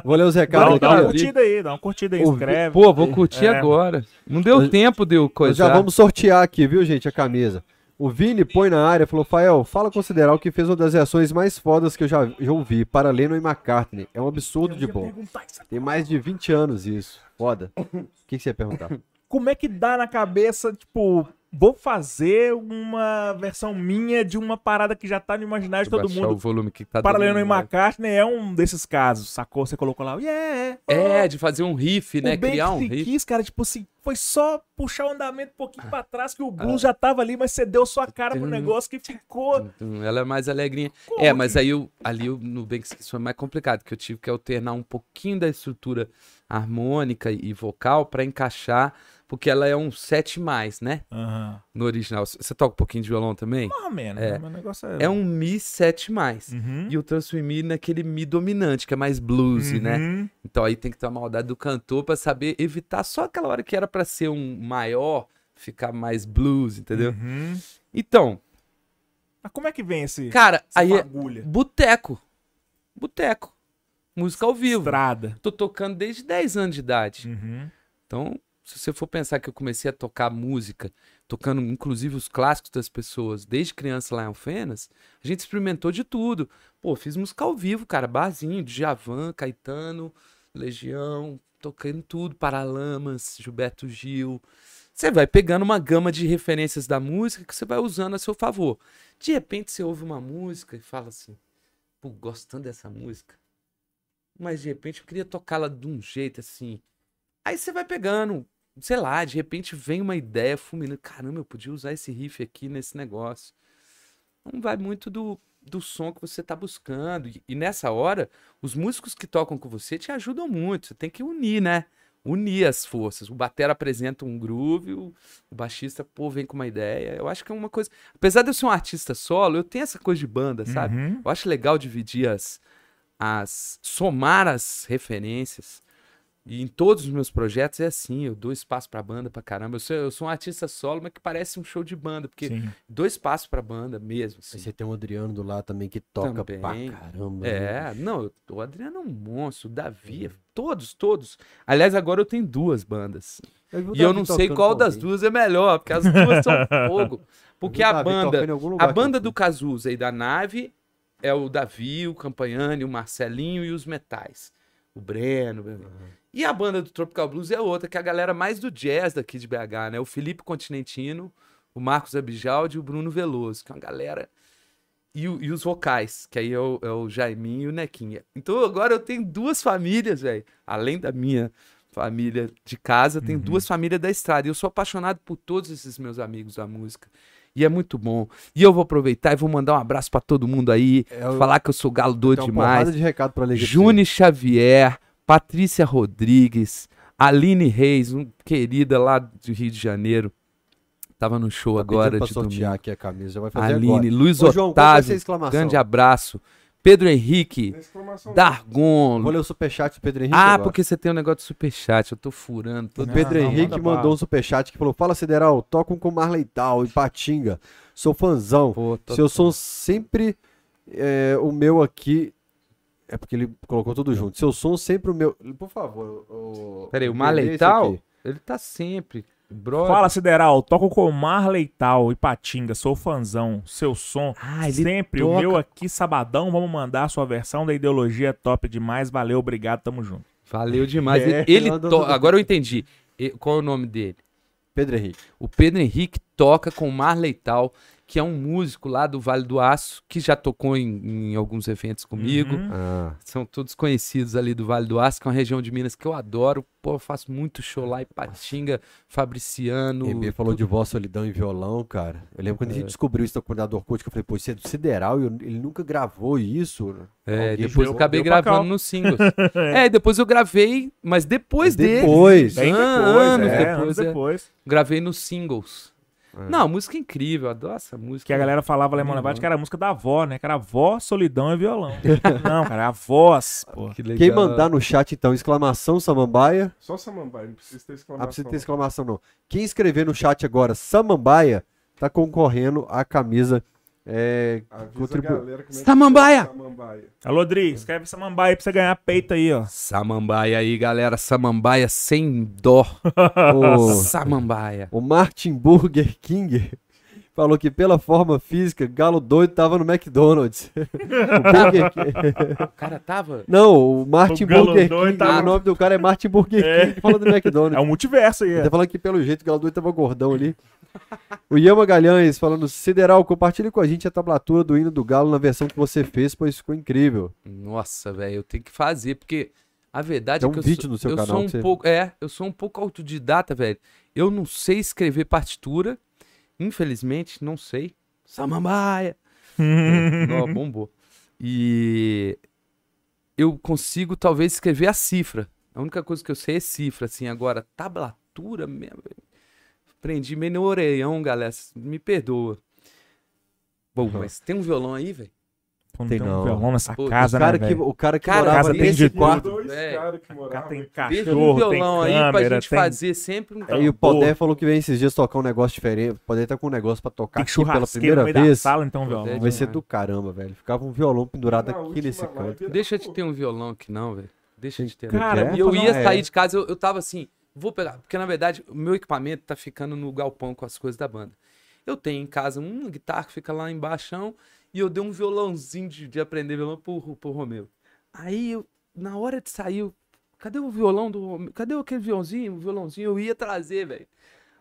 vou ler os dá, recados dá uma aqui. ó. curtida aí, dá uma curtida aí, inscreve. Pô, vou curtir É. agora. Não deu Nós- tempo de eu coisar. já vamos sortear aqui, viu, gente, a camisa. O Vini põe na área, falou, Fael, fala com o Sideral que fez uma das reações mais fodas que eu já, já ouvi, para Lennon e McCartney. É um absurdo de bom. Tem mais de 20 anos isso. Foda. O que, que você ia perguntar? Como é que dá na cabeça, tipo, vou fazer uma versão minha de uma parada que já tá no imaginário de todo mundo. o volume que tá Paralelo dando em McCartney é um desses casos, sacou? Você colocou lá, yeah! É, de fazer um riff, né? o Criar um riff. quis, cara, tipo assim, foi só puxar o andamento um pouquinho pra trás que o blues já tava ali, mas você deu sua cara pro negócio que ficou. Ela é mais alegrinha. Como é, mas aí eu, ali no que foi mais complicado, que eu tive que alternar um pouquinho da estrutura harmônica e vocal pra encaixar, porque ela é um 7 mais, né? Aham. No original. Você toca um pouquinho de violão também? Menos, É. né? O negócio é. É um Mi 7 mais. Uhum. E eu transformei naquele Mi dominante, que é mais bluesy, né? Uhum. Então aí tem que ter a maldade do cantor pra saber evitar só aquela hora que era pra ser um maior, ficar mais blues, entendeu? Uhum. Então, Mas como é que vem esse. cara, essa aí é boteco. Boteco. Música ao vivo. Estrada. Tô tocando desde 10 anos de idade. Uhum. Então, se você for pensar que eu comecei a tocar música, tocando inclusive os clássicos das pessoas desde criança lá em Alfenas, a gente experimentou de tudo. Pô, fiz música ao vivo, cara, barzinho, Djavan, Caetano, Legião, tocando tudo, Paralamas, Gilberto Gil. Você vai pegando uma gama de referências da música que você vai usando a seu favor. De repente você ouve uma música e fala assim: pô, gostando dessa música. Mas de repente eu queria tocá-la de um jeito assim. Aí você vai pegando, sei lá, de repente vem uma ideia fulminando. Caramba, eu podia usar esse riff aqui nesse negócio. Não vai muito do, do som que você tá buscando. E, e nessa hora, os músicos que tocam com você te ajudam muito. Você tem que unir, né? Unir as forças. O batera apresenta um groove, o, o baixista, pô, vem com uma ideia. Eu acho que é uma coisa. Apesar de eu ser um artista solo, eu tenho essa coisa de banda, sabe? Uhum. Eu acho legal dividir as, as. somar as referências. E em todos os meus projetos é assim, eu dou espaço pra banda pra caramba. Eu sou, eu sou um artista solo, mas que parece um show de banda, porque Sim. dou espaço pra banda mesmo. assim. Você tem o Adriano do lado também que toca Também. pra caramba. né? É, não, eu- o Adriano é um monstro, o Davi, todos, todos. Aliás, agora eu tenho duas bandas. o E eu não sei qual das duas é melhor, porque as duas são fogo. Eu Porque a banda, a eu banda do Cazuza e da nave é o Davi, o Campanhani, o Marcelinho e os Metais. O Breno. E a banda do Tropical Blues é outra, que é a galera mais do jazz daqui de BH, né? O Felipe Continentino, o Marcos Abijaldi e o Bruno Veloso, que é uma galera. E, o- e os vocais, que aí é o, é o Jaiminho e o Nequinha. Então agora eu tenho duas famílias, velho. Além da minha família de casa, tem duas famílias da estrada. E eu sou apaixonado por todos esses meus amigos da música. E é muito bom. E eu vou aproveitar e vou mandar um abraço pra todo mundo aí. É, eu- falar que eu sou galo doido uma demais. de recado pra ler. Juni Xavier, Patrícia Rodrigues, Aline Reis, um querida lá do Rio de Janeiro. Tava no show Tá agora de domingo. aqui a camisa, vai fazer Aline, agora. Luiz Ô, João, Otávio, grande abraço. Pedro Henrique. Dargon. Vou ler o superchat do Pedro Henrique Ah, agora. porque você tem um negócio de superchat, eu tô furando. O Tô... Pedro Não, não, Henrique manda mandou um superchat que falou: Fala Sideral, tocam com Marley Tal, Ipatinga. Sou fãzão. Pô, tô- Seu som sempre é, o meu aqui. É porque ele colocou tudo junto. Seu som sempre o meu. Por favor. O... Peraí, o Marleital, aqui. ele tá sempre. Brother. Fala, Sideral. Toco com o Marley Tal e Patinga. Sou fãzão. Seu som. Ah, ele Sempre. O toca. meu aqui, sabadão. Vamos mandar a sua versão da ideologia top demais. Valeu, obrigado. Tamo junto. Valeu demais. É, ele mandou to-. Agora eu entendi. E- Qual é o nome dele? Pedro Henrique. O Pedro Henrique toca com o Marley Tal, que é um músico lá do Vale do Aço, que já tocou em, em alguns eventos comigo. Uhum. Ah, São todos conhecidos ali do Vale do Aço, que é uma região de Minas que eu adoro. Pô, eu faço muito show lá em Patinga, Fabriciano. EB falou de voz, solidão e violão, cara. Eu lembro quando a É. gente descobriu isso no comunidade Orkut, que eu falei, pô, isso é do Sideral e eu- ele nunca gravou isso. É, Alguém depois eu acabei gravando nos singles. é, depois eu gravei, mas depois dele. Depois. Bem depois, anos é, depois, anos é. depois. Gravei nos singles. É. Não, música incrível, eu adoro essa música. Que a galera falava Uhum. Levade que era a música da avó, né? Que era avó, solidão e violão. Não, cara, é a voz. Pô. Que legal. Quem mandar no chat, então, exclamação Samambaia. Só Samambaia, não precisa ter Ah, exclamação. precisa ter exclamação, não. Quem escrever no chat agora, Samambaia, tá concorrendo à camisa. É, Contribu- é Samambaia! Samambaia. Alô, Dri, escreve essa mambaia aí pra você ganhar peito aí, ó. Samambaia aí, galera. Samambaia sem dó. o, Samambaia. o Martin Burger King falou que pela forma física, Galo doido tava no McDonald's. o Burger King- O cara tava. Não, o Martin O Burger King, tava- o nome do cara é Martin Burger É. King, falando do McDonald's. É um multiverso aí. Ele é. tá falando que pelo jeito o Galo doido tava gordão ali. O Ian Magalhães falando, Sideral, compartilhe com a gente a tablatura do hino do Galo na versão que você fez, pois ficou incrível. Nossa, velho, eu tenho que fazer, porque a verdade Tem é que um eu vídeo sou, no seu eu canal sou um você- pouco, é, eu sou um pouco autodidata, velho. Eu não sei escrever partitura, infelizmente, não sei. Samambaia. Ó, bombou. E eu consigo talvez escrever a cifra. A única coisa que eu sei é cifra, assim. Agora, tablatura mesmo. Prendi meio no orelhão, galera. Me perdoa. Bom, mas tem um violão aí, velho? Tem tem não. um violão nessa Pô, casa, o, cara né, que, velho? o cara que Cara, morava nesse de quarto. dois velho. caras que Cá moravam. tem. Deixa um cachorro, tem violão aí pra câmera, gente tem, fazer sempre um. E o. Podé falou que vem esses dias tocar um negócio diferente. O Podé tá com um negócio pra tocar tem aqui pela primeira vez. sala, então, Poder violão. Vai ser do caramba, velho. Ficava um violão pendurado Na aqui nesse canto. Deixa de ter um violão aqui, não, velho. Deixa de ter. Cara, é? E eu ia sair é. de casa, eu, eu tava assim, vou pegar. Porque na verdade, o meu equipamento tá ficando no galpão com as coisas da banda. Eu tenho em casa uma guitarra que fica lá embaixo e eu dei um violãozinho de, de aprender violão pro, pro Romeu. Aí, eu, na hora de sair, eu, cadê o violão do Romeu? Cadê aquele violãozinho? O violãozinho eu ia trazer, velho.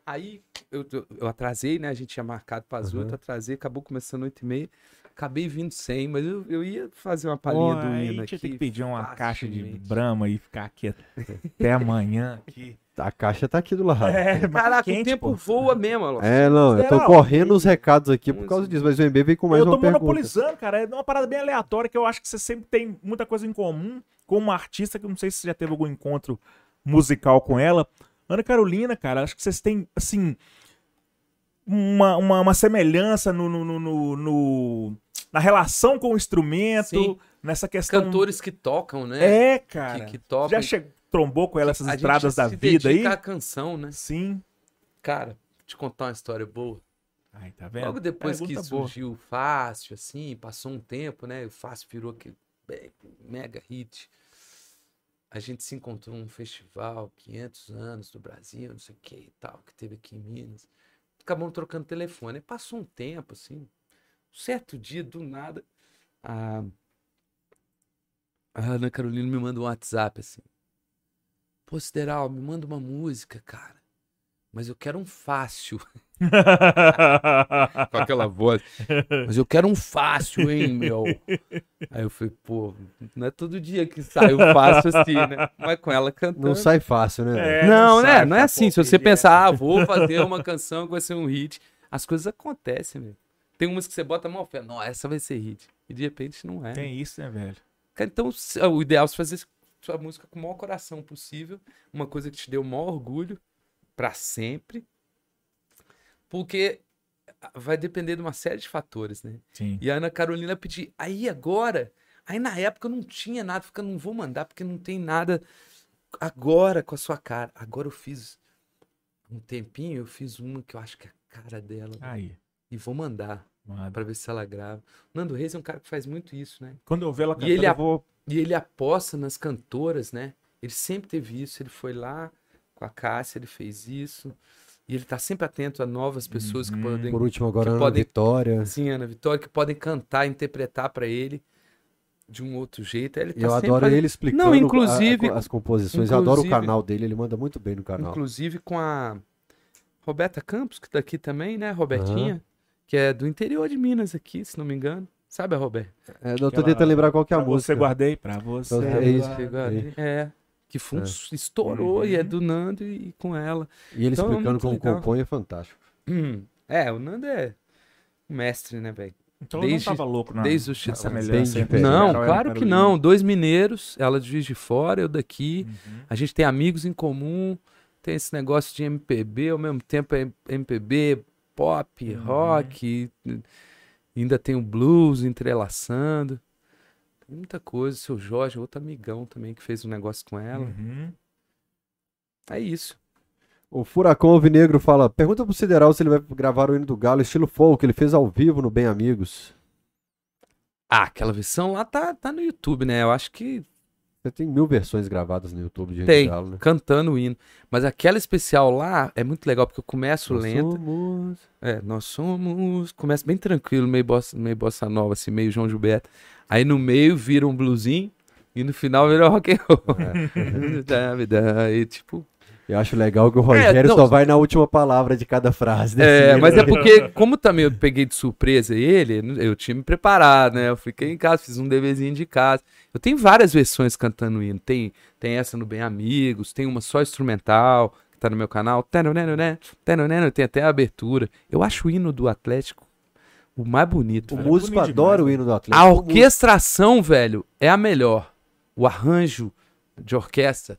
Aí eu, eu, eu atrasei, né? A gente tinha marcado para as Uhum. oito, atrasei, acabou começando oito e meia. Acabei vindo sem, mas eu, eu ia fazer uma palhinha do hino tinha aqui. que pedir uma caixa de brama e ficar aqui até amanhã. Aqui. A caixa tá aqui do lado. É, É, mas Caraca, quente, o tempo pô. voa mesmo, Alonso. não, eu tô Será? correndo os recados aqui por causa Isso. disso. Mas o MB veio com mais eu tô uma pergunta. monopolizando, cara. É uma parada bem aleatória que eu acho que você sempre tem muita coisa em comum com uma artista que eu não sei se você já teve algum encontro musical com ela. Ana Carolina, cara, acho que vocês têm, assim, uma, uma, uma semelhança no, no, no- no- no- na relação com o instrumento, Sim. nessa questão. Cantores que tocam, né? É, cara. que, que tocam. Já che... trombou com ela essas A estradas da vida aí? à canção, né? Sim. Cara, te contar uma história boa. Ai, tá vendo? Logo depois que boa. surgiu o Fácil, assim, passou um tempo, né? O Fácil virou aquele mega hit. A gente se encontrou num festival, 500 anos do Brasil, não sei o que e tal, que teve aqui em Minas. Acabamos trocando telefone. Aí passou um tempo, assim, um certo dia, do nada, a, a Ana Carolina me manda um WhatsApp, assim. Pô, Sideral, me manda uma música, cara. Mas eu quero um fácil. com aquela voz. Mas eu quero um fácil, hein, meu? Aí eu falei, pô, não é todo dia que sai o fácil assim, né? Mas com ela cantando. Não sai fácil, né? É, não, né? sai, Não é assim. Se você que pensar, ah, vou fazer uma canção que vai ser um hit. As coisas acontecem, meu. Tem umas que você bota a mão fé, não, essa vai ser hit. E de repente não é. Tem isso, né, velho? Cara, Então, o ideal é você fazer sua música com o maior coração possível, uma coisa que te dê o maior orgulho pra sempre. Porque vai depender de uma série de fatores, né? Sim. E a Ana Carolina pediu. Aí agora, aí na época eu não tinha nada, porque eu não vou mandar, porque não tem nada agora com a sua cara. Agora eu fiz um tempinho, eu fiz uma que eu acho que é a cara dela. Aí. E vou mandar manda. pra ver se ela grava. Nando Reis é um cara que faz muito isso, né? Quando eu ver ela E cantando, ele eu vou... E ele aposta nas cantoras, né? Ele sempre teve isso. Ele foi lá com a Cássia, ele fez isso. E ele tá sempre atento a novas pessoas que Uhum. podem. Por último, agora que Ana podem- Vitória. Assim, Ana Vitória, que podem cantar, interpretar pra ele de um outro jeito. Ele tá eu adoro fazendo- ele explicando Não, a- inclusive- a- as composições. Eu adoro o canal dele, ele manda muito bem no canal. Inclusive com a Roberta Campos, que tá aqui também, né? Robertinha, que é do interior de Minas aqui, se não me engano. Sabe a Roberta? É, eu tô tentando lembrar qual que é a Pra música. você guardei, pra você. É isso. guardei. É. Que foi um- estourou e é do Nando e com ela. E ele Então, é explicando como legal. compõe é fantástico. Hum, É, o Nando é um mestre, né, velho? Então Desde- eu não tava louco, não. desde o Essa. Não, claro que não. Dois mineiros, ela de Juiz de Fora, eu daqui. Uhum. A gente tem amigos em comum, tem esse negócio de MPB, ao mesmo tempo é MPB, pop, Uhum. rock, e ainda tem o blues entrelaçando. Tem muita coisa. Seu Jorge, outro amigão também que fez um negócio com ela. Uhum. É isso. O Furacão Alvinegro fala: pergunta pro Sideral se ele vai gravar o hino do Galo estilo folk, ele fez ao vivo no Bem Amigos. Ah, aquela versão lá tá, tá no YouTube, né? Eu acho que Você tem mil versões gravadas no YouTube de Tem. Galo, né? cantando o hino. Mas aquela especial lá é muito legal, porque eu começo Nós lento. somos- É, nós somos. Começa bem tranquilo, meio bossa, meio bossa nova, assim, meio João Gilberto. Aí no meio vira um bluesinho e no final vira rock and roll. É. E tipo. Eu acho legal que o Rogério não, só vai na última palavra de cada frase. né? É, mas é porque, como também eu peguei de surpresa ele, eu tinha me preparado, né? Eu fiquei em casa, fiz um deverzinho de casa. Eu tenho várias versões cantando hino. Tem, tem essa no Bem Amigos, tem uma só instrumental, que tá no meu canal. Tem até a abertura. Eu acho o hino do Atlético o mais bonito. O velho. músico bonito adora demais, o hino do A Atlético. O orquestração, velho, é a melhor. O arranjo de orquestra,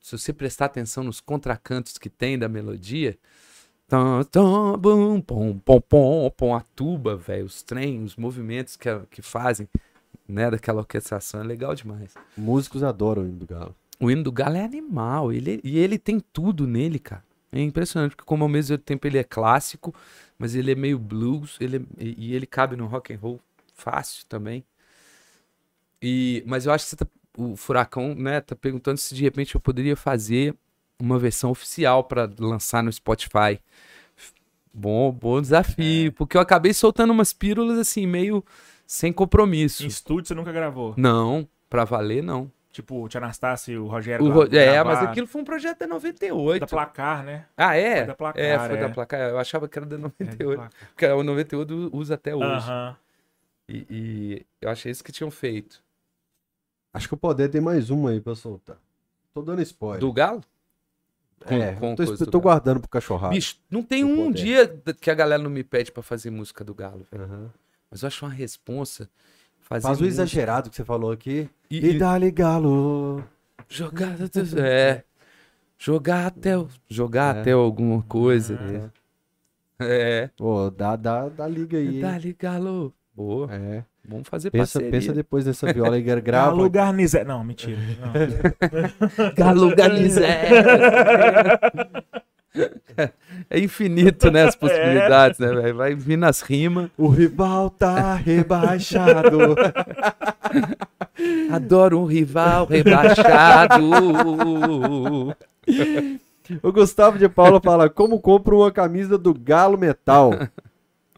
se você prestar atenção nos contracantos que tem da melodia, tam, tam, bum, pom, pom, pom, pom, a tuba, velho, os trem, os movimentos que, que fazem, né, daquela orquestração é legal demais. Músicos adoram o hino do Galo. O hino do Galo é animal, ele, e ele tem tudo nele, cara. É impressionante, porque como ao mesmo tempo ele é clássico, mas ele é meio blues, ele é- e, e ele cabe no rock and roll fácil também. E, mas eu acho que você tá- o Furacão, né, tá perguntando se de repente eu poderia fazer uma versão oficial para lançar no Spotify. Bom, bom desafio, porque eu acabei soltando umas pílulas assim, meio sem compromisso. Em estúdio você nunca gravou. Não, pra valer não. Tipo, o Tia Anastácio e o Rogério. O lá Ro- é, gravaram. mas aquilo foi um projeto da 98. Da placar, né? Ah, é? Foi da Placar, é, foi é. da placar. Eu achava que era da É, da 98. placar. porque o 98 usa até hoje. Aham. E, e eu achei isso que tinham feito. Acho que o poder tem mais uma aí pra soltar. Tô dando spoiler. Do Galo? com- é, com tô, tô Galo. guardando pro cachorrado. Bicho, não tem um poder. dia que a galera não me pede pra fazer música do Galo, velho. Aham. Mas eu acho uma responsa. Fazer Faz o música exagerado que você falou aqui. E, E, e dá-lhe galo. jogar. É. Jogar até, jogar É. até alguma coisa. É. Pô, dá, dá, dá liga aí. Dá-lhe Galo. Boa. É. Vamos fazer Pensa, parceria. pensa depois dessa viola e gra- grava. Galo Garnizé. Não, mentira. Não. Galo Ganizé. É infinito, né? As possibilidades, né, velho? Vai vir nas rimas. O rival tá rebaixado. Adoro um rival rebaixado. o Gustavo de Paula fala: Como compro uma camisa do Galo Metal?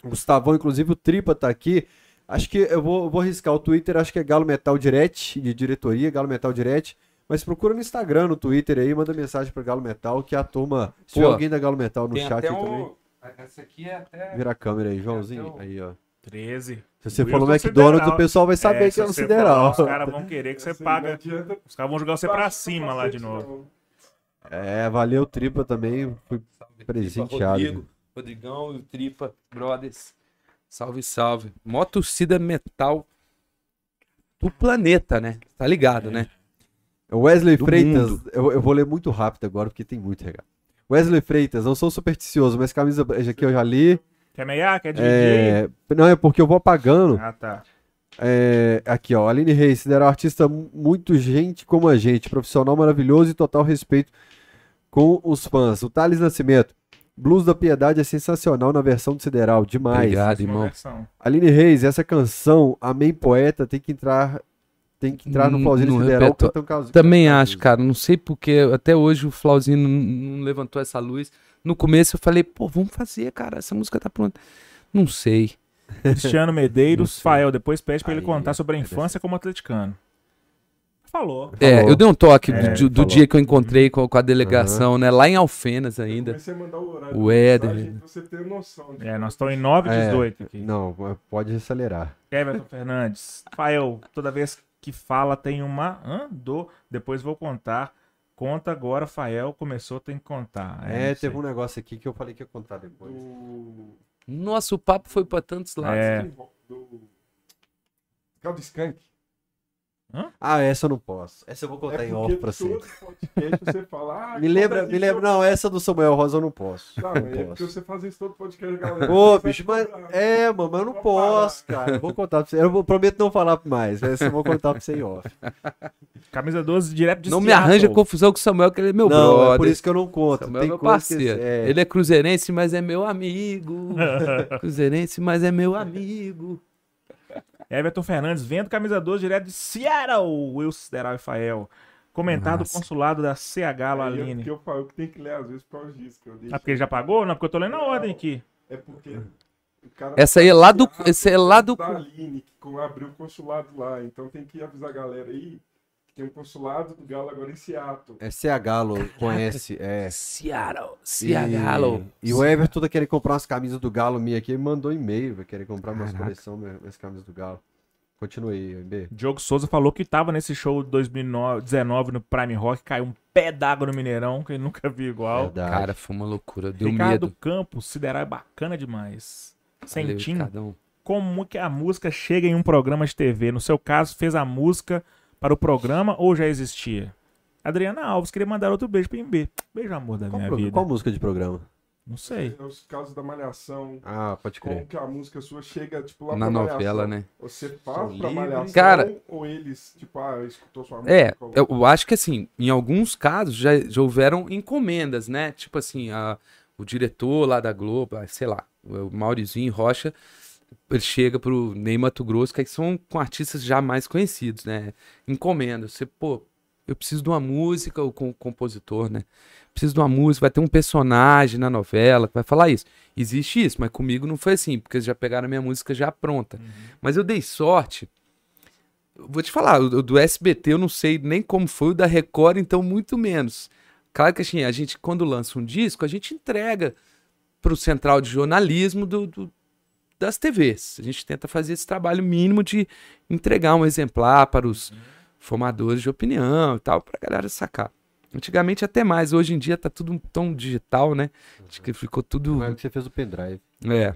O Gustavão, inclusive, o Tripa tá aqui. Acho que eu vou, eu vou arriscar o Twitter, acho que é Galo Metal Direct, de diretoria, Galo Metal Direct. Mas procura no Instagram, no Twitter aí, manda mensagem pro Galo Metal, que a turma. Se Pô, alguém da Galo Metal no chat aí também. um... Essa aqui é até... Vira a câmera aí, Joãozinho. o- Aí, ó. 13. Se você no McDonald's, o pessoal vai saber que se é no você Sideral. falar, Os caras vão querer que você Assim, paga. Os caras vão jogar você pra baixar cima lá de novo. É, valeu, Tripa também. Fui presenteado. Rodrigo, Rodrigão e o Tripa Brothers. Salve, salve. Mó torcida metal do planeta, né? Tá ligado, né? Wesley Do Freitas, eu, eu vou ler muito rápido agora, porque tem muito regalo. Wesley Freitas, não sou supersticioso, mas camisa essa aqui eu já li. Quer meiar? Quer dividir? É, não, é porque eu vou apagando. Ah, tá. É, aqui, ó. Aline Reis, era um artista mu- muito gente como a gente, profissional maravilhoso e total respeito com os fãs. O Thales Nascimento, Blues da Piedade é sensacional na versão do Sideral, demais. Obrigado, irmão. versão. Aline Reis, essa canção, Amém Poeta, tem que entrar, tem que entrar no No- Flauzino no Sideral. Também caso- acho, cara. Não sei porque até hoje o Flauzinho não, levantou essa luz. No começo eu falei, pô, vamos fazer, cara. Essa música tá pronta. Não sei. Cristiano Medeiros. Fael, depois pede pra ele contar sobre a é infância como atleticano. Falou. É, Falou. eu dei um toque do, É, do- do dia que eu encontrei com, com a delegação, né? Lá em Alfenas Eu ainda. comecei a mandar o horário O Éder. você ter noção. de É, nós estamos em 9 e É. 18 aqui. Não, pode acelerar. Everton Fernandes. Fael, toda vez que fala tem uma. Do. Depois vou contar. Conta agora, Fael. Começou, tem que contar. É, não teve um negócio aqui que eu falei que ia contar depois. Do... Nossa, o papo foi pra tantos lados. É. do... Caldo Skank. Ah, essa eu não posso. Essa eu vou contar É em porque off pra você. podcast você fala... Ah, Me lembra, me lembra. Não, essa do Samuel Rosa eu não posso. Não, Não é porque posso. você faz isso todo podcast, galera. Pô, Você bicho, mas. É, mano, mas eu não Vou posso, parar. cara. Eu vou contar pra você. Eu prometo não falar mais. Essa eu vou contar pra você em off. Camisa 12, direto de Não me arranja confusão com o Samuel, que ele é meu não, brother. é por isso que eu não conto. Samuel é Tem meu coisa que- parceiro. é. Ele é cruzeirense, mas é meu amigo. cruzeirense, mas é meu amigo. Everton Fernandes, vendo camisa 12 direto de Seattle. Wilson Sideral e Fael. Comentário do Massa. consulado da CH eu- Laline. Porque eu falo que tem que ler às vezes por causa disso. Que eu deixo. Ah, porque ele já pagou? Não, porque eu tô lendo a ordem aqui. É porque. o cara Essa aí é lá do- esse é lá do- Da Aline, que com- abriu o consulado lá. Então tem que avisar a galera aí Tem um postulado do Galo agora em Seattle. É CH Galo com S. É. Seattle. E, Seattle. e o Everton tá querendo comprar umas camisas do Galo minha aqui. Ele mandou e-mail, vai querer comprar umas Caraca. coleção, minhas camisas do Galo. Continue aí, B. Diogo Souza falou que tava nesse show de 2019 no Prime Rock, caiu um pé d'água no Mineirão, que ele nunca viu igual. Verdade. Cara, foi uma loucura. Deu Ricardo medo. Campos, Sideral é bacana demais. Valeu, Sentim Ricardão. como que a música chega em um programa de TV. No seu caso, fez a música para o programa ou já existia? Adriana Alves queria mandar outro beijo pra MB. Beijo, amor da qual, minha pro- vida. qual música de programa? Não sei. É os casos da malhação. Ah, pode Como crer. que a música sua chega, tipo, lá Na pra novela, malhação? né? Você São faz pra malhação Cara- ou eles, tipo, ah, escutou sua música? É, colocou? eu, eu acho que assim, em alguns casos já, já houveram encomendas, né? Tipo assim, a- o diretor lá da Globo, ah, sei lá, o Maurizinho Rocha, ele chega pro Ney Mato Grosso, que são com artistas já mais conhecidos, né? Encomenda. Você, pô, eu preciso de uma música, o com- compositor, né? Preciso de uma música, vai ter um personagem na novela que vai falar isso. Existe isso, mas comigo não foi assim, porque eles já pegaram a minha música já pronta. Mas eu dei sorte. Vou te falar, o do SBT eu não sei nem como foi, o da Record, então muito menos. Claro que assim, a gente, quando lança um disco, a gente entrega pro central de jornalismo do, do- das TVs. A gente tenta fazer esse trabalho mínimo de entregar um exemplar para os formadores de opinião e tal, pra galera sacar. Antigamente até mais, hoje em dia tá tudo tão digital, né? Acho que ficou tudo. Como é que você fez o pendrive? É.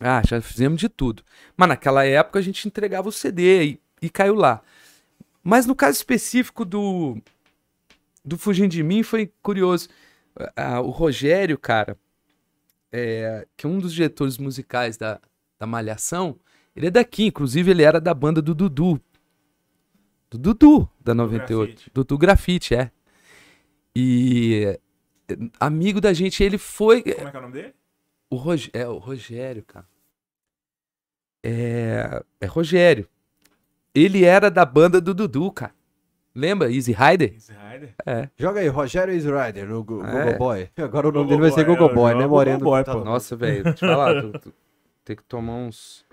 Ah, já fizemos de tudo. Mas naquela época a gente entregava o CD e, e caiu lá. Mas no caso específico do do Fugindo de Mim foi curioso. Ah, o Rogério, cara, é, que é um dos diretores musicais da, da Malhação, ele é daqui, inclusive ele era da banda do Dudu. Do Dudu, da 98. Grafite. Dudu Grafite, é. E amigo da gente, ele foi. Como é que é o nome dele? O Rog... É, o Rogério, cara. É... é Rogério. Ele era da banda do Dudu, cara. Lembra? Easy Rider? Easy Rider. É. Joga aí, Rogério Rider no É. Google Boy. Agora o nome Google dele vai ser Boy, Google é, Boy, né, Google Moreno? Boy, Tá- pô. Nossa, velho, te falar. tu- tu- tem que tomar uns,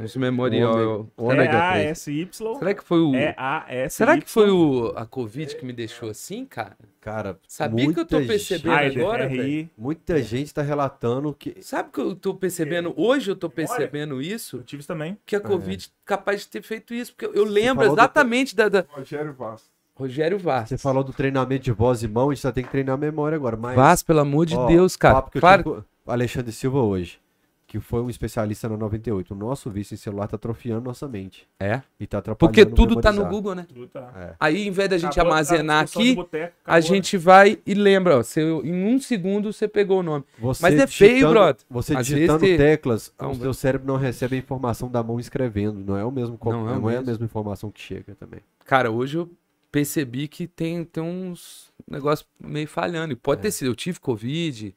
uns memorial. O É ômega 3. A-S-Y. Será que foi o. É A-S-Y. Será que foi o, a Covid que me deixou assim, cara? Cara, Sabia que eu tô percebendo gente- agora, velho? Muita gente tá relatando que Sabe que eu tô percebendo? Hoje eu tô percebendo isso. Eu tive isso também. Que a Covid capaz de ter feito isso. Porque eu- lembro do- exatamente da, da- Rogério Vaz. Rogério Vaz. você falou do treinamento de voz e mão, a gente só tem que treinar a memória agora. Mas, Vaz, pelo amor de ó, Deus, cara. papo que eu Claro, tive com o Alexandre Silva hoje, que foi um especialista na 98. O nosso vício em celular tá atrofiando nossa mente. É. E tá atrapalhando Porque tudo tá no memorizar. Google, né? Tudo tá. É. Aí, em vez da gente Acabou a armazenar aqui, boteco, a acabou, né? gente vai e lembra, ó, você, em um segundo você pegou o nome. Você Mas é feio, brother. Você Às digitando vezes te- teclas, Não, o seu cérebro não recebe a informação da mão escrevendo. Não é o mesmo, Não não, é é, o a mesma informação que chega também. Cara, hoje eu percebi que tem, tem uns negócios meio falhando. E pode ter sido, eu tive Covid,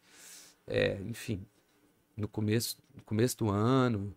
é, enfim, no começo, no começo do ano.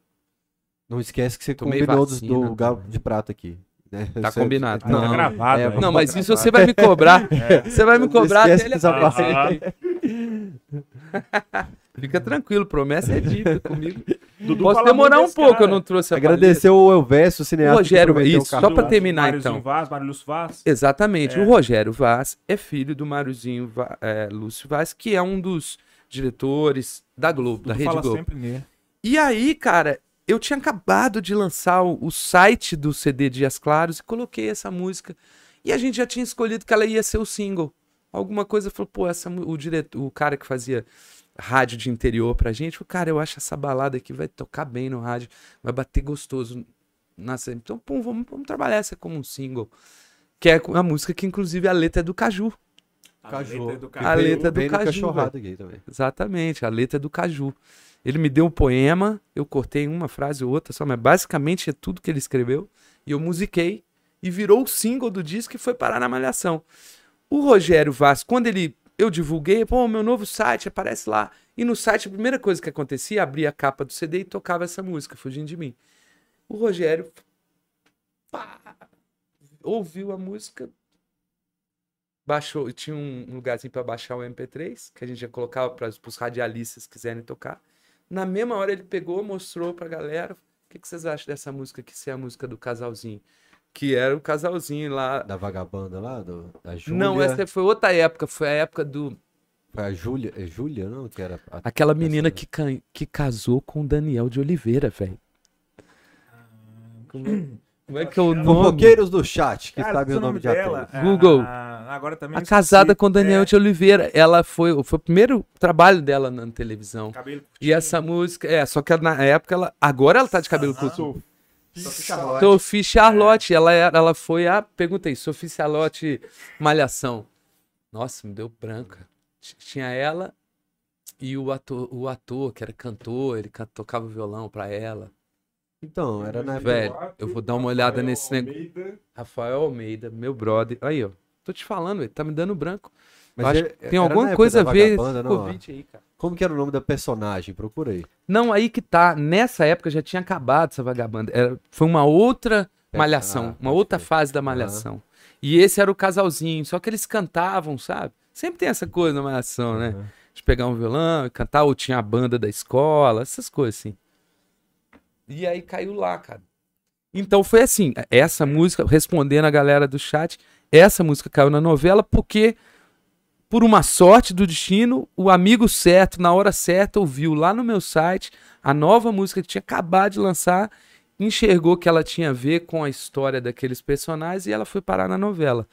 Não esquece que você Tomei combinou dos- vacina do galo de prata aqui. né? Tá Você- combinado. Tá Não. gravado. É, aí. Não, mas isso você vai me cobrar. Você vai me Não cobrar até ele aparecer. Fica tranquilo, promessa é dívida comigo. Dudu Posso demorar um pouco, cara. eu não trouxe a Agradecer o Elvésio, o O cineasta. Rogério, que prometeu isso, o só pra terminar, Máriozinho então. Vaz, Mário Lúcio Vaz. Exatamente. É. O Rogério Vaz é filho do Máriozinho é, Lúcio Vaz, que é um dos diretores da Globo, da Rede fala Globo. sempre nele. E aí, cara, eu tinha acabado de lançar o, o site do CD Dias Claros e coloquei essa música. E a gente já tinha escolhido que ela ia ser o single. Alguma coisa falou, pô, essa, o, diretor, o cara que fazia rádio de interior pra gente, falou, cara, eu acho essa balada aqui vai tocar bem no rádio, vai bater gostoso. Nossa, então, pô, vamos, vamos trabalhar essa como um single. Que é a música que, inclusive, a letra é do Caju. Caju. letra do A Caju. veio- letra do no Caju, Cachorrada aqui também. Exatamente, a letra é do Caju. Ele me deu um poema, eu cortei uma frase ou outra só, mas basicamente é tudo que ele escreveu. E eu musiquei e virou o single do disco e foi parar na Malhação. O Rogério Vaz, quando ele eu divulguei, pô, meu novo site aparece lá. E no site a primeira coisa que acontecia, abria a capa do CD e tocava essa música, fugindo de mim. O Rogério pá, ouviu a música, baixou, tinha um lugarzinho para baixar o MP3, que a gente já colocava para os radialistas quiserem tocar. Na mesma hora ele pegou, mostrou pra galera, o que, que vocês acham dessa música aqui ser a música do casalzinho? Que era o casalzinho lá. Da vagabanda lá, do, da Júlia. Não, essa foi outra época. Foi a época do. Foi a Júlia, é Júlia, não? Que era a- Aquela menina essa- que, ca- que casou com o Daniel de Oliveira, velho. Como, é- como é que é o nome? Fofoqueiros do chat, que Cara, sabem esse o nome de dela, atores. ah, Google. agora também A casada com o Daniel É, de Oliveira. Ela foi, foi o primeiro trabalho dela na televisão. cabelo E curtinho. essa música, é, só que na época ela. Agora ela tá de cabelo curto. Sou Sophie Charlotte, ela, era, ela foi a. Perguntei, Sophie Charlotte Malhação. Nossa, me deu branca. Tinha ela e o ator, o ator que era cantor, ele tocava violão pra ela. Então, era na época. Velho, eu vou dar uma olhada nesse negócio. Rafael Almeida, meu brother. Aí, ó. Tô te falando, ele tá me dando branco. Mas acho ele- que tem alguma coisa a ver não. Covid aí, cara. Como que era o nome da personagem? Procura aí. Não, aí que tá. Nessa época já tinha acabado essa vagabanda. Era, foi uma outra É, malhação, ah, uma outra fase da malhação. E esse era o casalzinho, só que eles cantavam, sabe? Sempre tem essa coisa na malhação, né? Uhum. De pegar um violão e cantar, ou tinha a banda da escola, essas coisas assim. E aí caiu lá, cara. Então foi assim, essa música, respondendo a galera do chat, essa música caiu na novela porque, por uma sorte do destino, o amigo certo, na hora certa, ouviu lá no meu site a nova música que tinha acabado de lançar, enxergou que ela tinha a ver com a história daqueles personagens e ela foi parar na novela.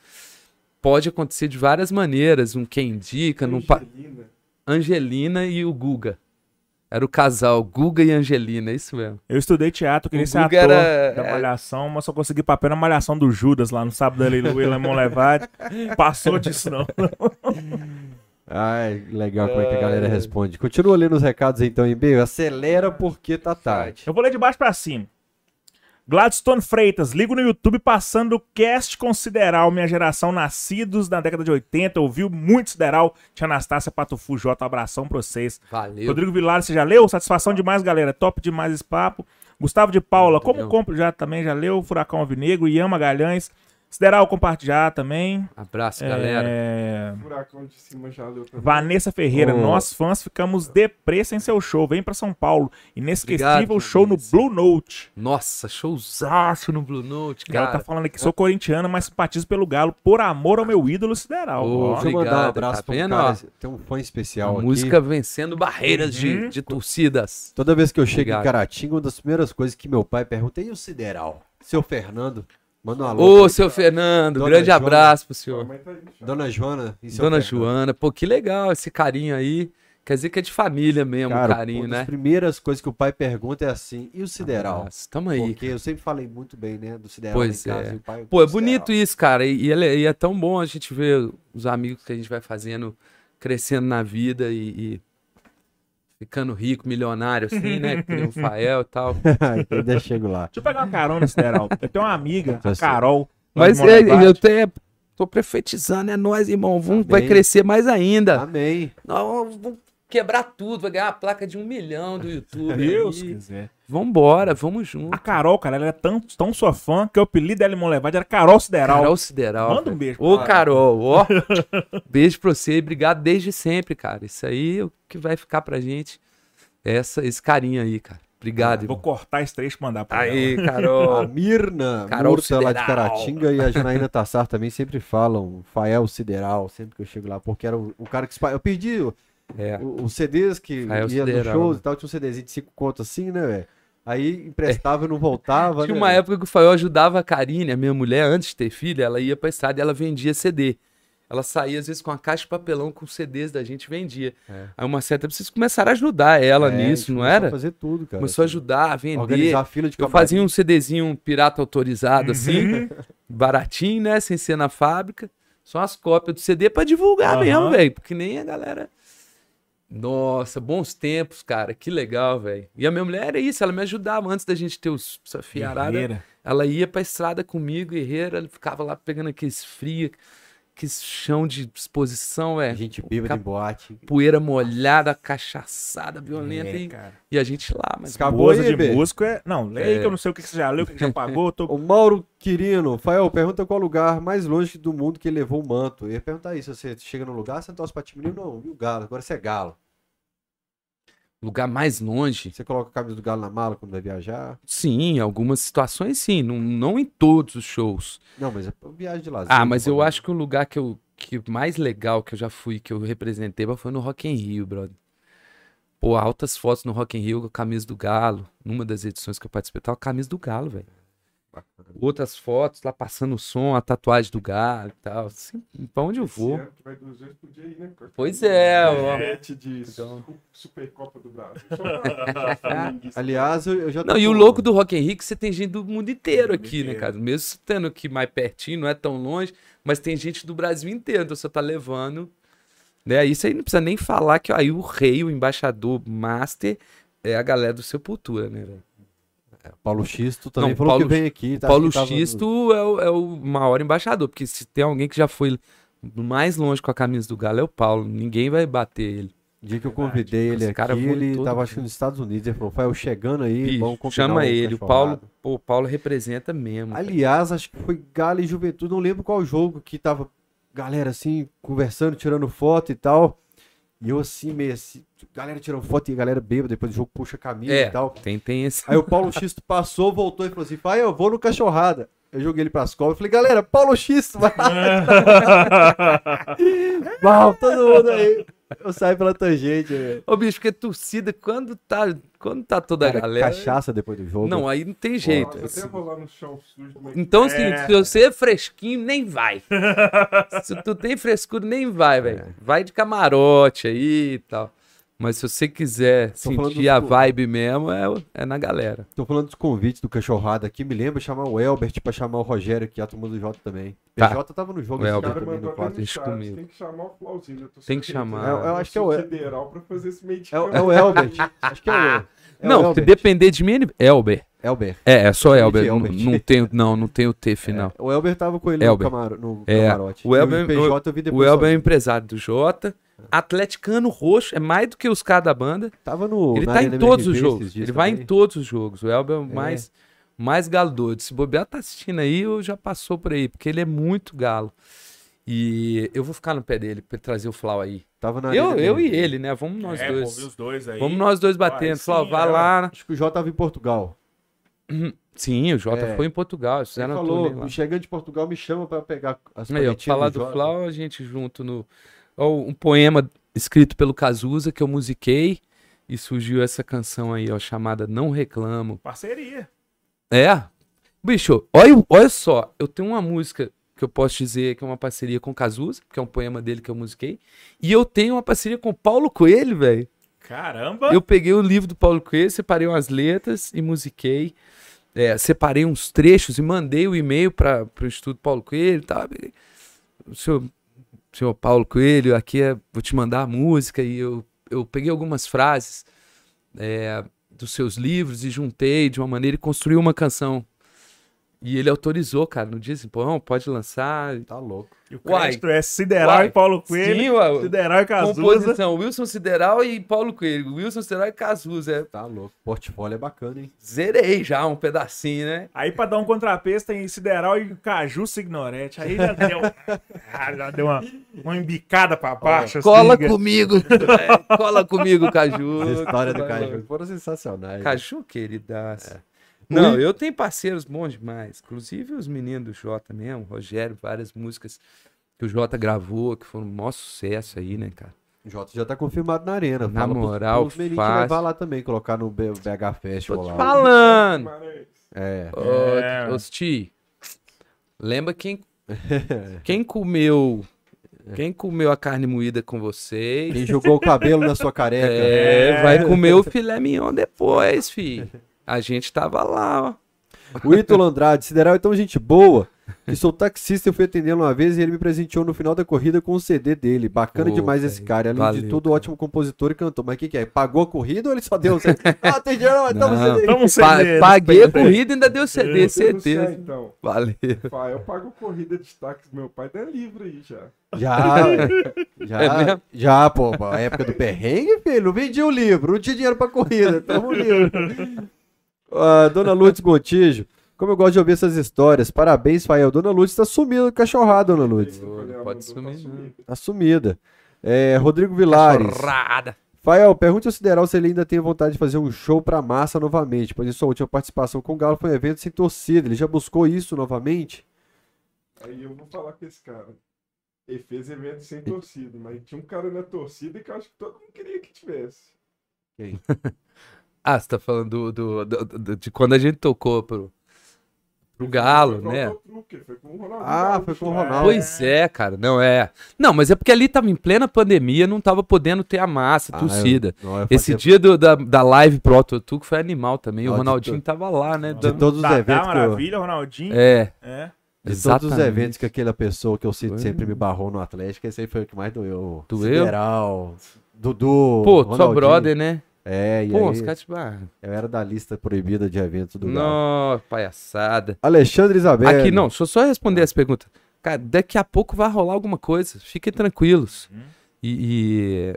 Pode acontecer de várias maneiras, um quem indica, num pa- Angelina e o Guga. Era o casal, Guga e Angelina, é isso mesmo. Eu estudei teatro, queria O ser Guga ator era- da é. Malhação, mas só consegui papel na Malhação do Judas, lá no Sábado Aleluia, Lemon Levade. Passou disso, não. Ai, legal como é que a galera responde. Continua lendo os recados então, em meio. Acelera porque tá tarde. Eu vou ler de baixo pra cima. Gladstone Freitas, ligo no YouTube passando o cast com Sideral, minha geração nascidos na década de 80, ouviu muito Sideral, tinha Anastácia Patufu J, abração pra vocês. Valeu. Rodrigo Vilar, você já leu? Satisfação demais, galera, top demais esse papo. Gustavo de Paula, como compro já também, já leu? Furacão Alvinegro, Ian Magalhães, Sideral compartilhar também. Abraço, galera. É... Furacão de cima já leu também. Vanessa Ferreira, Ô. nós fãs ficamos depressa em seu show. Vem pra São Paulo. Inesquecível Obrigado, show no Vanessa. Blue Note. Nossa, showzaço no Blue Note, E ela cara. tá falando aqui, sou corintiana, mas simpatizo pelo Galo por amor ao meu ídolo sideral. Ô, Ó. Deixa eu mandar um Obrigado, abraço tá pra vendo, cara. Tem um fã A especial aqui. música vencendo barreiras de, Uhum. de torcidas. Toda vez que eu chego Obrigado. em Caratinga, uma das primeiras coisas que meu pai pergunta, e o Sideral? Seu Fernando, manda um alô. Ô, pra- seu Fernando, Dona grande Joana. abraço pro senhor. tá. Dona Joana e seu Dona Fernando. Joana, pô, que legal esse carinho aí. Quer dizer que é de família mesmo, Cara, o carinho, uma das né? primeiras coisas que o pai pergunta é assim, e o Sideral? Abraço, Tamo aí. Porque eu sempre falei muito bem, né, do Sideral Pois em casa. é. e o pai, Pô, é "Sideral". bonito isso, cara. E, e é, e é tão bom a gente ver os amigos que a gente vai fazendo crescendo na vida e, e ficando rico, milionário, assim, né? Que o Fael e tal. eu ainda chego lá. Deixa eu pegar uma carona, sideral. Eu tenho uma amiga, a Tá certo. Carol. Mas é, eu tenho, tô profetizando, é nós, irmão. Vamos, vai crescer mais ainda. Amém. Nós vamos quebrar tudo, vai ganhar uma placa de um milhão do YouTube. Deus aí. quiser. Vambora, vamos A junto. Carol, cara, ela é tão, tão sua fã que o apelido dela em Monlevade era Carol Sideral. Carol Sideral. Manda um beijo Ô, pra ela. Carol, ó. beijo pra você e obrigado desde sempre, cara. Isso aí é o que vai ficar pra gente. Essa, esse carinho aí, cara. Obrigado, Vou irmão. cortar esse trecho e mandar pra ela. Aí, A Carol. Mirna Carol Murta lá de. Caratinga e a Janaína Tassar também sempre falam Fael Sideral, sempre que eu chego lá, porque era o, o cara que... Eu perdi É. os CDs que Fael ia nos shows e tal, tinha um CDzinho de cinco contos assim, né, velho? Aí emprestava e não voltava, Tinha né, uma velho? época que o Fael ajudava a Karine, a minha mulher, antes de ter filho, ela ia pra estrada e ela vendia CD. Ela saía, às vezes, com uma caixa de papelão com CDs da gente e vendia. É. Aí uma certa vocês começaram a ajudar ela É, a nisso, não a era? fazer tudo, cara. Começou a assim, ajudar a vender. Organizar a fila de Eu fazia um CDzinho pirata autorizado, assim, baratinho, né? Sem ser na fábrica. Só as cópias do CD pra divulgar Aham. mesmo, velho. Porque nem a galera. Nossa, bons tempos, cara. Que legal, velho. E a minha mulher era isso, ela me ajudava antes da gente ter os fiarada. Ela ia pra estrada comigo, guerreira, ela ficava lá pegando aqueles frios, aqueles chão de exposição, é. Gente bêbada Cap- em boate. Poeira molhada, cachaçada, violenta. É, e, cara. e a gente lá, mas. Acabou aí, de Bê? músico é... Não, leia É. que eu não sei o que que você já leu, o que que já pagou. Tô... O Mauro Quirino, Fael, pergunta qual lugar mais longe do mundo que ele levou o manto. Eu ia perguntar isso, você chega no lugar, você não torce pra time não, viu, Galo, agora você é Galo. Lugar mais longe. Você coloca a camisa do Galo na mala quando vai viajar? Sim, em algumas situações sim, não, não em todos os shows. Não, mas é viagem de lazer. Ah, mas tô eu acho que o lugar que eu que mais legal que eu já fui, que eu representei, foi no Rock in Rio, brother. Pô, altas fotos no Rock in Rio com a camisa do Galo. Numa das edições que eu participei, tava a camisa do Galo, velho. Outras fotos lá passando o som, a tatuagem do Galo e tal. Assim, pra onde eu vou? ano que vai duas vezes por dia aí, né? Pois é, ó. De Então. Su- Supercopa do Brasil. Aliás, eu, já Não, tô e o louco do Rock Rio é você tem gente do mundo inteiro aqui, né, cara? Mesmo estando aqui mais pertinho, não é tão longe, mas tem gente do Brasil inteiro, então você tá levando. Né? Isso aí não precisa nem falar que ó, aí o rei, o embaixador master, é a galera do Sepultura, né, velho? Paulo Xisto também Não, falou Paulo- que vem aqui. Tá, Paulo tava Xisto é o, é o maior embaixador, porque se tem alguém que já foi mais longe com a camisa do Galo é o Paulo. Ninguém vai bater ele. O dia que eu convidei ele cara aqui, ele todo tava acho que nos Estados Unidos. Ele falou, Fael, chegando aí, Bicho, vamos combinar chama ele. O cachorrado." Paulo, pô, o Paulo representa mesmo. cara. Aliás, acho que foi Galo e Juventude, não lembro qual jogo que tava galera assim, conversando, tirando foto e tal. E eu assim, meio assim, galera tirando foto e a galera bêbada, depois do jogo puxa a camisa É, e tal. tem, tem esse. Aí o Paulo Xisto passou, voltou e falou assim: Pai, eu vou no cachorrada. Eu joguei ele pras cobras. Falei, galera, Paulo Xisto, vai Mal, todo mundo aí. Eu saio pela tangente, velho. Ô, bicho, porque torcida, quando tá, quando tá toda a Cara, galera. Cachaça depois do jogo. Não, aí não tem jeito. Nossa, até rolar no chão Então, assim, É. se você é fresquinho, nem vai. se tu tem frescura, nem vai, velho. Vai de camarote aí e tal. Mas se você quiser Tô sentir dos a vibe mesmo, é, é na galera. Tô falando dos convites do cachorrada aqui. Me lembra chamar o Elbert pra chamar o Rogério aqui, a turma do Jota também. Tá. PJ tava no jogo O Elbert. cara também mandou no quarto. deixa comigo. Tem que chamar o Flauzinho. eu tô Tem que chamar. Eu- eu acho que é o- federal pra fazer esse meio de É, o- é o Elbert. Acho que é o, é o não, se Elbert. depender de mim, ele- Elber. Elbert. É, é só Gente, Elber. Não, Elbert. não tem, não, não tem o T final. O Elber tava com ele Elber. no, camaro, no É, camarote. o E Elber- PJ eu vi O depois. Elber é o empresário do Jota. Atleticano roxo, é mais do que os caras da banda. Tava no. Ele tá em todos os jogos. Ele vai em todos os jogos. O Elber é o mais, mais galo doido. Se bobear tá assistindo aí, ou já passou por aí, porque ele é muito galo. E eu vou ficar no pé dele pra ele trazer o Flau aí. Tava na Eu, eu e ele, né? Vamos nós é, dois. pô, vi os dois aí. Vamos nós dois Vai, batendo. Flau, vai é. lá. Acho que o Jota tava em Portugal. Sim, o Jota É. foi em Portugal. Ele falou, chegando de Portugal, me chama pra pegar as Aí, paletinhas falar do Jota. Flau, a gente junto no. Ó, um poema escrito pelo Cazuza que eu musiquei e surgiu essa canção aí, ó, chamada Não Reclamo. Parceria. É. Bicho, olha, olha só, eu tenho uma música que eu posso dizer que é uma parceria com o Cazuza, que é um poema dele que eu musiquei, e eu tenho uma parceria com o Paulo Coelho, velho. Caramba. Eu peguei o livro do Paulo Coelho, separei umas letras e musiquei. É, separei uns trechos e mandei o e-mail para o Instituto Paulo Coelho. Tá? O senhor, senhor Paulo Coelho, aqui é, vou te mandar a música. E eu, eu peguei algumas frases é, dos seus livros e juntei de uma maneira e construí uma canção. E ele autorizou, cara, no dia assim, pô, pode lançar. Tá louco. E o Uai. crédito é Sideral Uai. e Paulo Coelho. Sim, ué, Sideral e Cazuza. composição, Wilson Sideral e Paulo Coelho. Wilson Sideral e Cazuza. É, Tá louco. Portfólio é bacana, hein? zerei já um pedacinho, né? Aí pra dar um contrapeso tem Sideral e Caju Signorete. Aí já deu, ah, já deu uma, uma embicada pra baixo. assim, Cola cara. comigo. É, cola comigo, Caju. As histórias do. Caju foram sensacionais. Caju, queridaço. É. Não, eu tenho parceiros bons demais. Inclusive os meninos do Jota mesmo, Rogério, várias músicas que o Jota gravou, que foram um maior sucesso aí, né, cara? O Jota já tá confirmado na arena. Na Fala pros- moral, pros meninos fácil. levar lá também, colocar no BH Tô Festival te lá. falando. É. É. Ô, ô, Sti, lembra quem, quem comeu... Quem comeu a carne moída com vocês? Quem jogou o cabelo na sua careca. É, vai comer o filé mignon depois, fi. A gente tava lá, ó. O Ítalo Andrade, Sideral é tão gente boa que sou taxista e fui atendê-lo uma vez e ele me presenteou no final da corrida com o CD dele. Bacana Pô, demais esse velho, cara. Além de valeu, tudo, cara. ótimo compositor e cantor. Mas o que, que é? Pagou a corrida ou ele só deu o CD? ah, tem dinheiro, mas toma Não. CD. Tamo um Pa- CD. paguei a corrida e ainda deu CD, certeza. então. Valeu. Pai, eu pago corrida de táxi meu pai, tá livre aí já. Já, já, É já, pô. A época do perrengue, filho. Não vendia o livro, não tinha dinheiro pra corrida. Tamo livre. Ah, Dona Lourdes Gontijo, como eu gosto de ouvir essas histórias. Parabéns, Fael. Dona Lourdes tá sumida do cachorrado, Dona Lourdes. Pode mandou, sumir, tá sumida. É, Rodrigo Vilares. Chorrada. Fael, pergunte ao Sideral se ele ainda tem vontade de fazer um show pra massa novamente, pois em sua última participação com o Galo foi um evento sem torcida. Ele já buscou isso novamente? Aí eu vou falar com esse cara. Ele fez evento sem torcida, mas tinha um cara na torcida que eu acho que todo mundo queria que tivesse. Ah, você tá falando do, do- do- do- de quando a gente tocou pro, pro Galo, Foi né? truque, foi com o Ronaldinho Ah, foi com o né? Ronaldo. Pois é, cara, não é. Não, mas é porque ali tava em plena pandemia, não tava podendo ter a massa, a Ah, torcida. eu- não, eu Esse fazia- dia do- da, da live pro Autotuco foi animal também. O Ronaldinho tava lá, né? De dando- todos os Dadá, eventos que eu, Maravilha, Ronaldinho. É, É. de todos os exatamente. eventos que aquela pessoa que eu cito Foi. sempre me barrou no Atlético, esse aí foi o que mais doeu. Doeu? Sideral, Dudu, Pô, só Ronaldinho. brother, né? É, e Pô, aí, os tipo, ah, eu era da lista proibida de eventos do Galo. Nossa, palhaçada. Alexandre Isabel. Aqui, não, deixa eu só responder essa pergunta. Cara, daqui a pouco vai rolar alguma coisa. Fiquem tranquilos. Uhum. E,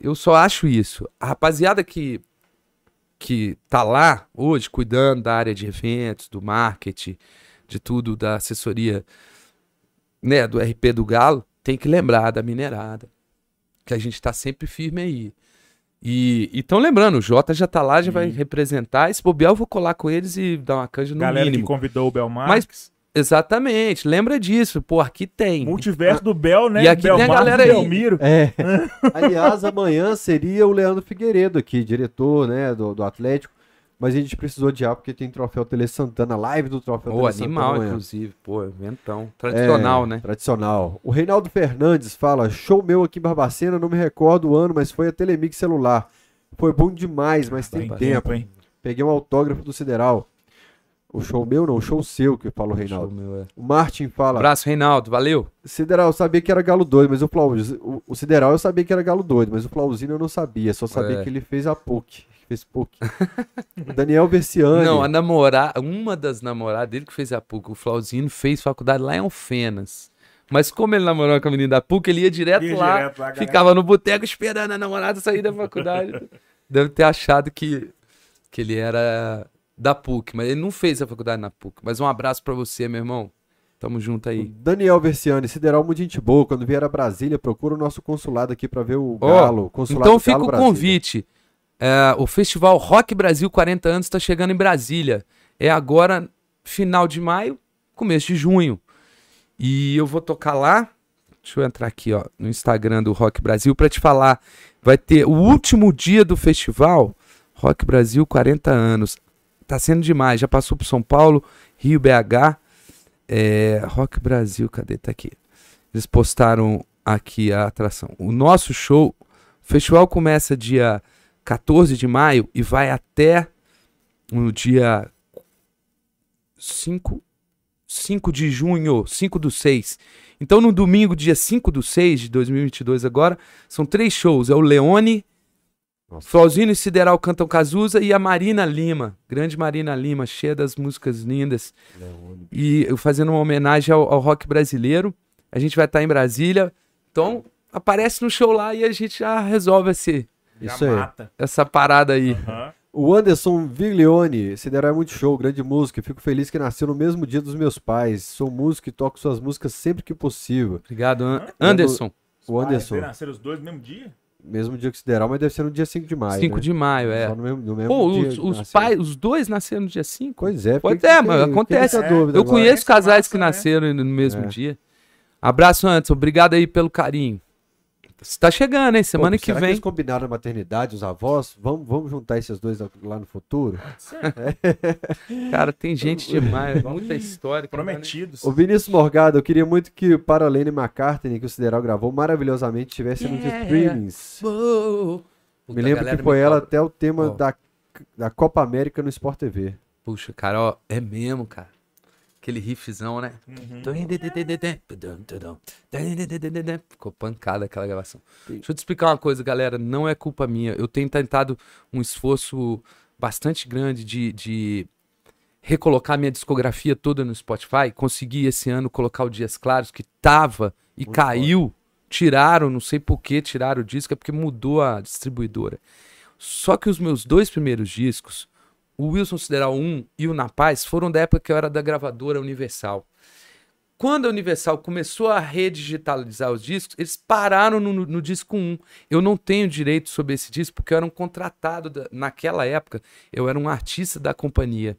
e eu só acho isso. A rapaziada que, que tá lá hoje cuidando da área de eventos, do marketing, de tudo, da assessoria, né, do RP do Galo, tem que lembrar da minerada. Que a gente tá sempre firme aí. E estão lembrando, o Jota já tá lá, já vai representar. Esse bobear eu vou colar com eles e dar uma canja no Galera mínimo. que convidou o Belmarx. Exatamente, lembra disso. Pô, aqui tem. Multiverso do Bel, né? E aqui tem a galera e aí. Belmiro. É. Aliás, amanhã seria o Leandro Figueiredo aqui, diretor, né, do, do Atlético. Mas a gente precisou adiar porque tem troféu Tele Santana, live do troféu Pô, Tele Santana animal, inclusive. Pô, inventão. Tradicional, É, né? Tradicional. O Reinaldo Fernandes fala: show meu aqui em Barbacena, não me recordo o ano, mas foi a Telemix celular. Foi bom demais, mas tem Tem tempo. hein? Peguei um autógrafo do Sideral. O show meu não, o show seu, que fala o Show Reinaldo. meu, é. O Martin fala: Abraço, Reinaldo. Valeu. Sideral, eu sabia que era galo doido, mas o Flauzino. O, o Sideral eu sabia que era galo doido, mas o Flauzino eu não sabia. Só sabia É. que ele fez a PUC. Fez PUC. o Daniel Versiani. Não, a namorada, uma das namoradas dele que fez a PUC, o Flauzino, fez faculdade lá em Alfenas. Mas como ele namorou com a menina da PUC, ele ia direto Ia lá, direto lá, ficava no boteco esperando a namorada sair da faculdade. Deve ter achado que, que ele era da PUC, mas ele não fez a faculdade na PUC. Mas um abraço pra você, meu irmão. Tamo junto O aí. Daniel Versiani, Sideral muito gente boa. Quando vier a Brasília, procura o nosso consulado aqui pra ver o Galo. consulado Então fica o convite. É, o Festival Rock Brasil 40 anos está chegando em Brasília. É agora, final de maio, começo de junho. E eu vou tocar lá. Deixa eu entrar aqui, ó, no Instagram do Rock Brasil para te falar. Vai ter o último dia do festival, Rock Brasil 40 anos. Tá sendo demais. Já passou por São Paulo, Rio, BH. É, Rock Brasil, cadê? Tá aqui. Eles postaram aqui a atração. O nosso show, o festival começa dia 14 de maio e vai até no dia 5, 5 de junho, 5 do 6. Então, no domingo, dia 5 do 6 de 2022 agora, são três shows. É o Leone, Nossa. Flauzino e Sideral cantam Cazuza e a Marina Lima, grande Marina Lima, cheia das músicas lindas. E eu fazendo uma homenagem ao, ao rock brasileiro. A gente vai estar em Brasília. Então, aparece no show lá e a gente já resolve esse, Já Isso aí. mata. essa parada aí. Aham. O Anderson Viglione, Sideral é muito show, grande música. Fico feliz que nasceu no mesmo dia dos meus pais. Sou músico e toco suas músicas sempre que possível. Obrigado, An- Anderson. O Anderson, Ah, nasceram os dois no mesmo dia? Mesmo dia que Sideral, mas deve ser no dia 5 de maio. 5 né? de maio, é. Só no mesmo, no mesmo Pô, dia os, os pais, os dois nasceram no dia 5? Pois é. Pois é, fiquei acontece. É. dúvida Eu agora. conheço casais que né? nasceram no mesmo É. dia. Abraço, Anderson. Obrigado aí pelo carinho. Você tá chegando, hein? Semana Pô, que será vem. eles combinaram a maternidade, os avós? Vamos, vamos juntar esses dois lá no futuro? Cara, tem gente demais. Muita história. que nem- Prometidos. O Vinícius Morgado, eu queria muito que o Paralene McCartney, que o Sideral gravou maravilhosamente, estivesse nos Yeah. streamings. Puta, Me lembro que foi ela cobra. até o tema Ó. da, da Copa América no Sport TV. Puxa, cara, ó, é mesmo, cara. Aquele riffzão, né? Uhum. Ficou pancada aquela gravação. Deixa eu te explicar uma coisa, galera. Não é culpa minha. Eu tenho tentado um esforço bastante grande de, de recolocar minha discografia toda no Spotify. Consegui esse ano colocar o Dias Claros, que tava e Muito caiu. Tiraram, não sei por que tiraram o disco, é porque mudou a distribuidora. Só que os meus dois primeiros discos, o Wilson Sideral 1 e o Na Paz, foram da época que eu era da gravadora Universal. Quando a Universal começou a redigitalizar os discos, eles pararam no, no- disco 1. Eu não tenho direito sobre esse disco, porque eu era um contratado. da- naquela época, eu era um artista da companhia,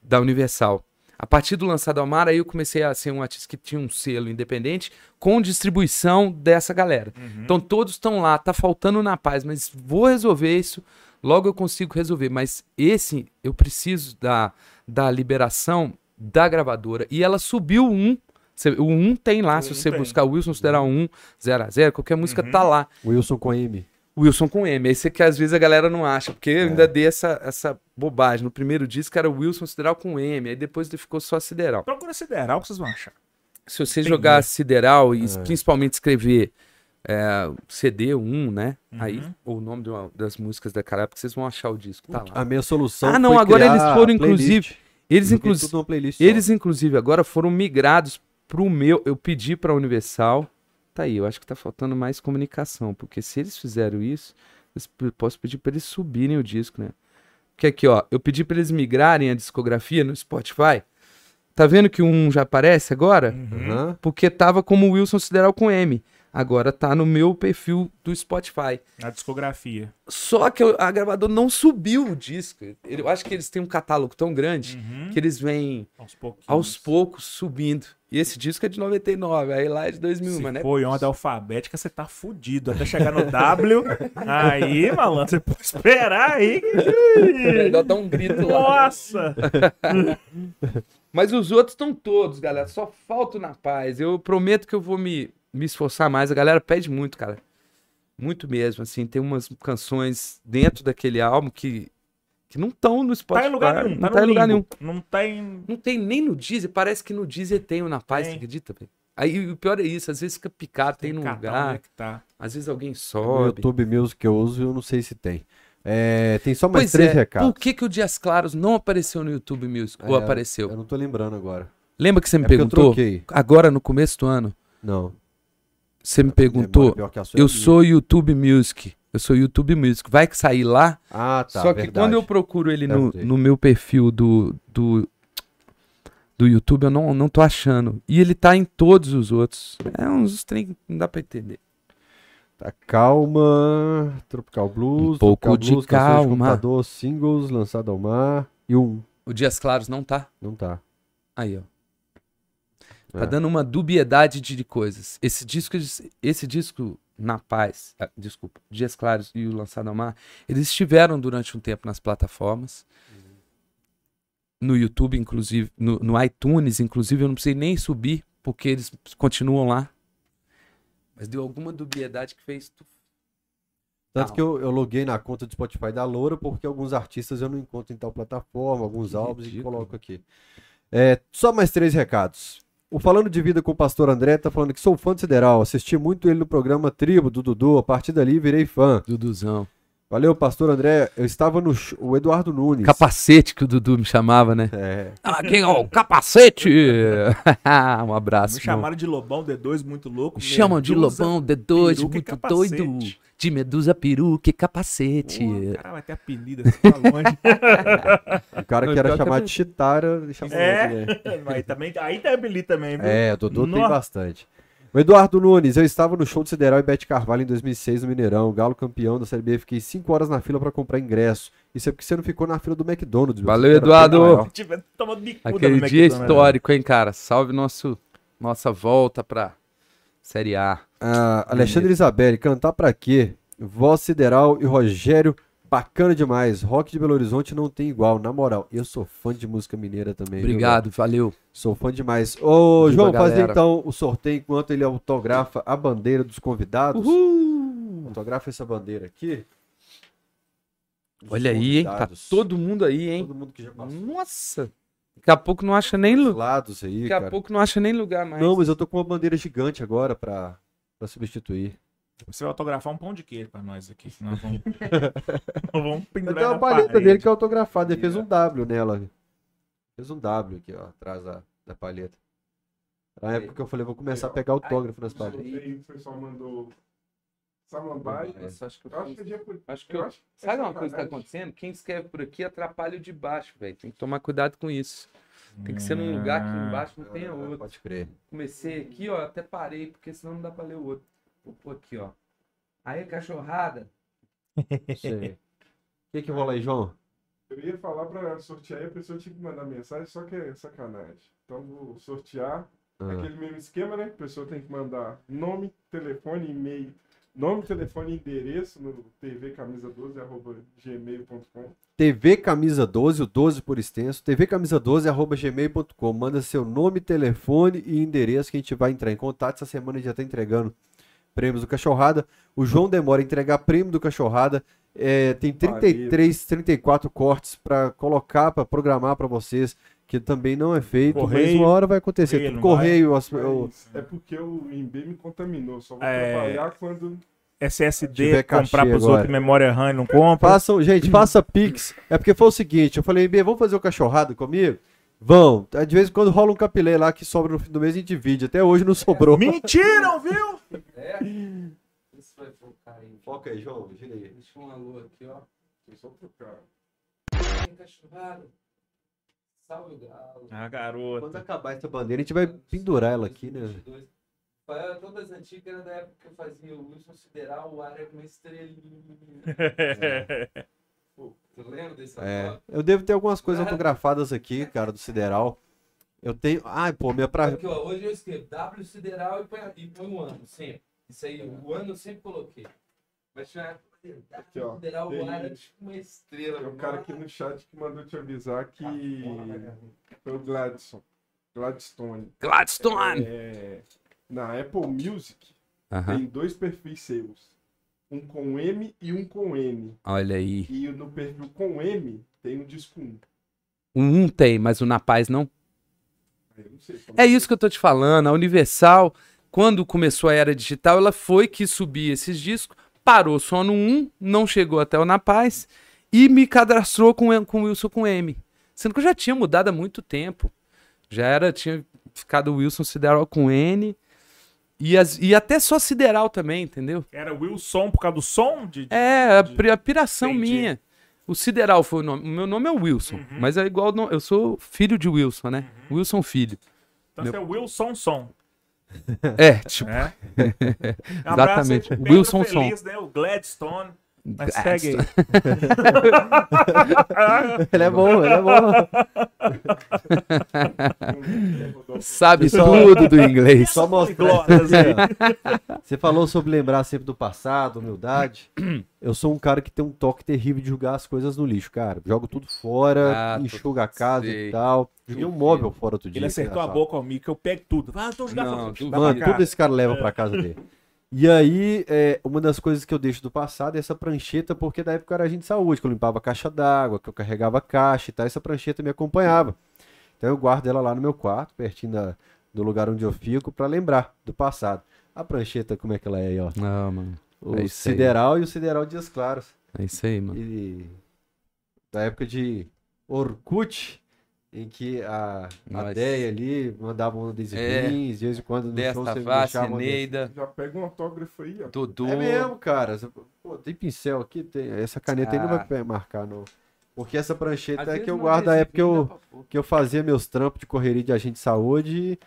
da Universal. A partir do lançado ao mar, aí eu comecei a ser um artista que tinha um selo independente com distribuição dessa galera. Então todos estão lá, tá faltando na paz, mas vou resolver isso, logo eu consigo resolver. Mas esse eu preciso da, da liberação da gravadora. E ela subiu um. O 1 tem lá, O se um você tem. buscar Wilson Sideral 1, 0 a 0 qualquer música tá lá. Wilson com M. Wilson com M. Esse que às vezes a galera não acha, porque eu ainda dei essa, essa bobagem. No primeiro disco era Wilson Sideral com M, aí depois ele ficou só Sideral. Procura Sideral que vocês vão achar. Se você Tem jogar. Sideral e principalmente escrever é, CD1, né? Aí, Uhum. ou o nome de uma- das músicas daquela época, vocês vão achar o disco. Tá lá. A minha solução Ah, não, foi agora criar eles foram, inclusive, Eles, inclusive, eles, inclusive, agora foram migrados pro meu. Eu pedi pra Universal. Tá aí, eu acho que tá faltando mais comunicação. Porque se eles fizeram isso, eu posso pedir pra eles subirem o disco, né? Porque aqui, ó, eu pedi pra eles migrarem a discografia no Spotify. Tá vendo que um já aparece agora? Aham. Porque tava como Wilson Sideral com M. Agora tá no meu perfil do Spotify. Na discografia. Só que a gravadora não subiu o disco. Eu acho que eles têm um catálogo tão grande Uhum. que eles vêm Aos aos poucos subindo. E esse disco é de 99, aí lá é de 2000, Se mas né? em ordem alfabética, você tá fudido. Até chegar no W. aí, malandro, você pode esperar aí. É melhor dar um grito lá. Nossa! Mas os outros estão todos, galera. Só falta o na paz. Eu prometo que eu vou me, me esforçar mais. A galera pede muito, cara. Muito mesmo. Assim, tem umas canções dentro daquele álbum que, que não estão no Spotify. Tá em lugar nenhum. Não Tá, tá, no em lugar nenhum. Não tem. Não tem nem no Deezer. Parece que no Deezer tem o Na Paz, Tem. você acredita, velho? Aí o pior é isso. Às vezes fica picado, tem, Tem num lugar. é que tá. Às vezes alguém No sobe. YouTube Music que eu uso, eu não sei se tem. É, tem só mais Pois três é, recados. por que, que o Dias Claros não apareceu no YouTube Music? Ou É, apareceu? Eu não tô lembrando agora. Lembra que você me É perguntou? Agora, no começo do ano, Não. Você me perguntou. sua é Eu sou YouTube Music. Eu sou YouTube Music. Vai que sair lá. Ah, tá. só que verdade. quando eu procuro ele no, Perguntei. no meu perfil do, do, do YouTube, eu não, não tô achando. E ele tá em todos os outros. É uns trem que não dá pra entender. Tá, calma. Tropical Blues. Um pouco Tropical de Blues, calma. computador, singles, lançado ao mar. E um. O Dias Claros não tá? Não tá. Aí, ó. Tá É. dando uma dubiedade de, de coisas. Esse disco, esse disco Na Paz, ah, desculpa, Dias Claros e o Lançado ao Mar, eles estiveram durante um tempo nas plataformas. No YouTube, inclusive, no, no iTunes, inclusive, eu não precisei nem subir, porque eles continuam lá. Mas deu alguma dubiedade que fez. tu- Tanto Não. que eu, eu loguei na conta do Spotify da Loura, porque alguns artistas eu não encontro em tal plataforma, alguns Que álbuns e ridículo. coloco aqui. É, só mais três recados. O Falando de Vida com o Pastor André tá falando que sou fã do Sideral, assisti muito ele no programa Tribo do Dudu, a partir dali virei fã. Duduzão. Valeu, Pastor André. Eu estava no o Eduardo Nunes. Capacete que o Dudu me chamava, né? É, Ah, quem é o capacete? um abraço. Me irmão. chamaram de Lobão D2 muito louco. Me chamam de Lobão, D2, peruca e muito capacete. doido. De Medusa, peruca e capacete. Pô, cara, vai ter apelido assim pra longe. o cara que era que chamado é de Chitara, deixa eu falar É. aqui, né? Mas também, aí tem apelido também, viu? É, o Dudu tem Nossa. bastante. O Eduardo Nunes, eu estava no show do Sideral e Bete Carvalho em 2006 no Mineirão. Galo campeão da Série B, fiquei 5 horas na fila para comprar ingresso. Isso é porque você não ficou na fila do McDonald's. Valeu, Eduardo. Aquele dia McDonald's. histórico, hein, cara? Salve nosso, nossa volta pra Série A. Ah, Alexandre Isabelle, cantar pra quê? Voz Sideral e Rogério, bacana demais. Rock de Belo Horizonte não tem igual, na moral. Eu sou fã de música mineira também. viu, Obrigado, valeu. velho? Sou fã demais. Ô, Viva João, fazer então o sorteio enquanto ele autografa a bandeira dos convidados. Uhul! Autografa essa bandeira aqui. Dos Olha aí, hein? Tá todo mundo aí, hein? Todo mundo que já passou. Nossa! Daqui a pouco não acha nem lugar. Daqui a cara. pouco não acha nem lugar mais. Não, mas eu tô com uma bandeira gigante agora pra, pra substituir. Você vai autografar um pão de queijo pra nós aqui. Nós vamos, nós vamos pendurar tem uma parede. dele que é autografada. Ele fez um W nela. Fez um W aqui, ó, atrás da, da palheta. Na época que eu falei, vou começar a pegar autógrafo nas palhetas. Aí o pessoal mandou Samambaia. Acho que eu Eu acho que Acho eu eu... Sabe uma coisa que tá acontecendo? Quem escreve por aqui atrapalha o de baixo, velho. Tem que tomar cuidado com isso. Tem que ser num lugar que embaixo não tenha outro. Ah, Pode crer. Comecei aqui, ó, até parei, porque senão não dá pra ler o outro. Pôr aqui, ó. Aí, cachorrada. Sei. O que que rola aí, João? Eu ia falar pra sortear e a pessoa tinha que mandar mensagem, só que é sacanagem. Então vou sortear. Ah. Aquele mesmo esquema, né? A pessoa tem que mandar nome, telefone, e-mail. Nome, telefone e endereço no tvcamisa12.gmail.com. TV Camisa 12, o 12 por extenso, tvcamisa12.gmail.com. Manda seu nome, telefone e endereço que a gente vai entrar em contato. Essa semana a gente já tá entregando prêmios do Cachorrada. O João demora a entregar prêmio do Cachorrada. É, tem 33, 34 cortes para colocar, para programar para vocês, que também não é feito, mas Correio, uma hora vai acontecer. correio, correio, as- o- Mas é porque o INB me contaminou. Só vou É. trabalhar quando. SSD, comprar pros agora. outros, memória RAM não compra. Façam, gente, faça Pix. É porque foi o seguinte, eu falei, B, vamos fazer o cachorrado comigo? Vão. De vez em quando rola um capilé lá que sobra no fim do mês e a gente divide. Até hoje não sobrou. Mentiram, viu? É? Isso vai focar aí. Foca aí, João. Gira aí. Deixa um alô aqui, ó. Só trocar. Tem cachorrada. Salve o galo. Ah, garoto. Quando acabar essa bandeira, a gente vai pendurar ela aqui, né? 2022. Rafael, todas as antigas era da época que eu fazia o Wilson Sideral, o ar era uma estrelinha. Dessa É. foto? Eu devo ter algumas coisas autografadas aqui, cara, do Sideral. Eu tenho. Ai, pô, minha pra. Aqui, ó, hoje eu escrevo W Sideral e põe, e põe um ano, sempre. Isso aí, o ano eu sempre coloquei. Mas tinha Aqui, ó, Sideral, tem- o era tipo uma estrela. Tem um cara aqui no chat que mandou te avisar que Tá foi o Gladson. Gladstone. Gladstone! É, na Apple Music Aham. tem dois perfis seus. Um com M e um com N. Olha aí. E no perfil com M tem o disco 1. Um tem, mas o Na Paz não. Eu não sei É isso que eu tô te falando. A Universal, quando começou a era digital, ela foi que subia esses discos, parou só no 1, não chegou até o Na Paz e me cadastrou com, com o Wilson com M. Sendo que eu já tinha mudado há muito tempo. Já era, tinha ficado o Wilson Sideral com N. E, as- e até só Sideral também, entendeu? Era Wilson por causa do som? De, de- É, a, pri- a piração Entendi. minha. O Sideral foi o nome. O meu nome é Wilson, mas é igual. Eu sou filho de Wilson, né? Wilson filho. Então você é Wilson Som. É, tipo. Um Exatamente. Wilson Feliz, né? O Gladstone. Mas segue aí. Ele é bom, ele é bom. Sabe Só- tudo do inglês. Só mostrar. Glórias aí. Você falou sobre lembrar sempre do passado, humildade. Eu sou um cara que tem um toque terrível de jogar as coisas no lixo, cara. Jogo tudo fora, Ah, enxuga a casa sei. e tal. Joguei um móvel fora outro dia. Ele acertou a boca comigo, que eu pego tudo. Ah, tô jogando. Não, pra Mano, tudo esse cara leva pra casa dele. E aí, é, uma das coisas que eu deixo do passado é essa prancheta, porque da época eu era agente de saúde, que eu limpava a caixa d'água, que eu carregava a caixa e tal, essa prancheta me acompanhava. Então eu guardo ela lá no meu quarto, pertinho da- do lugar onde eu fico, pra lembrar do passado. A prancheta, como é que ela é aí, ó? Não, mano. O É isso aí. Sideral e o Sideral Dias Claros. É isso aí, mano. E da época de Orkut, em que a, a Nossa. Deia ali mandava um adesivinhos, de vez em quando no show Desta você me face, deixava um Neida, Já pega um autógrafo aí, ó. Dudu. É mesmo, cara. Você- Pô, tem pincel aqui, tem. Essa caneta aí não Ah. vai pe- marcar, não. Porque essa Às prancheta é vezes que eu guardo da época que eu, que eu fazia meus trampos de correria de agente de saúde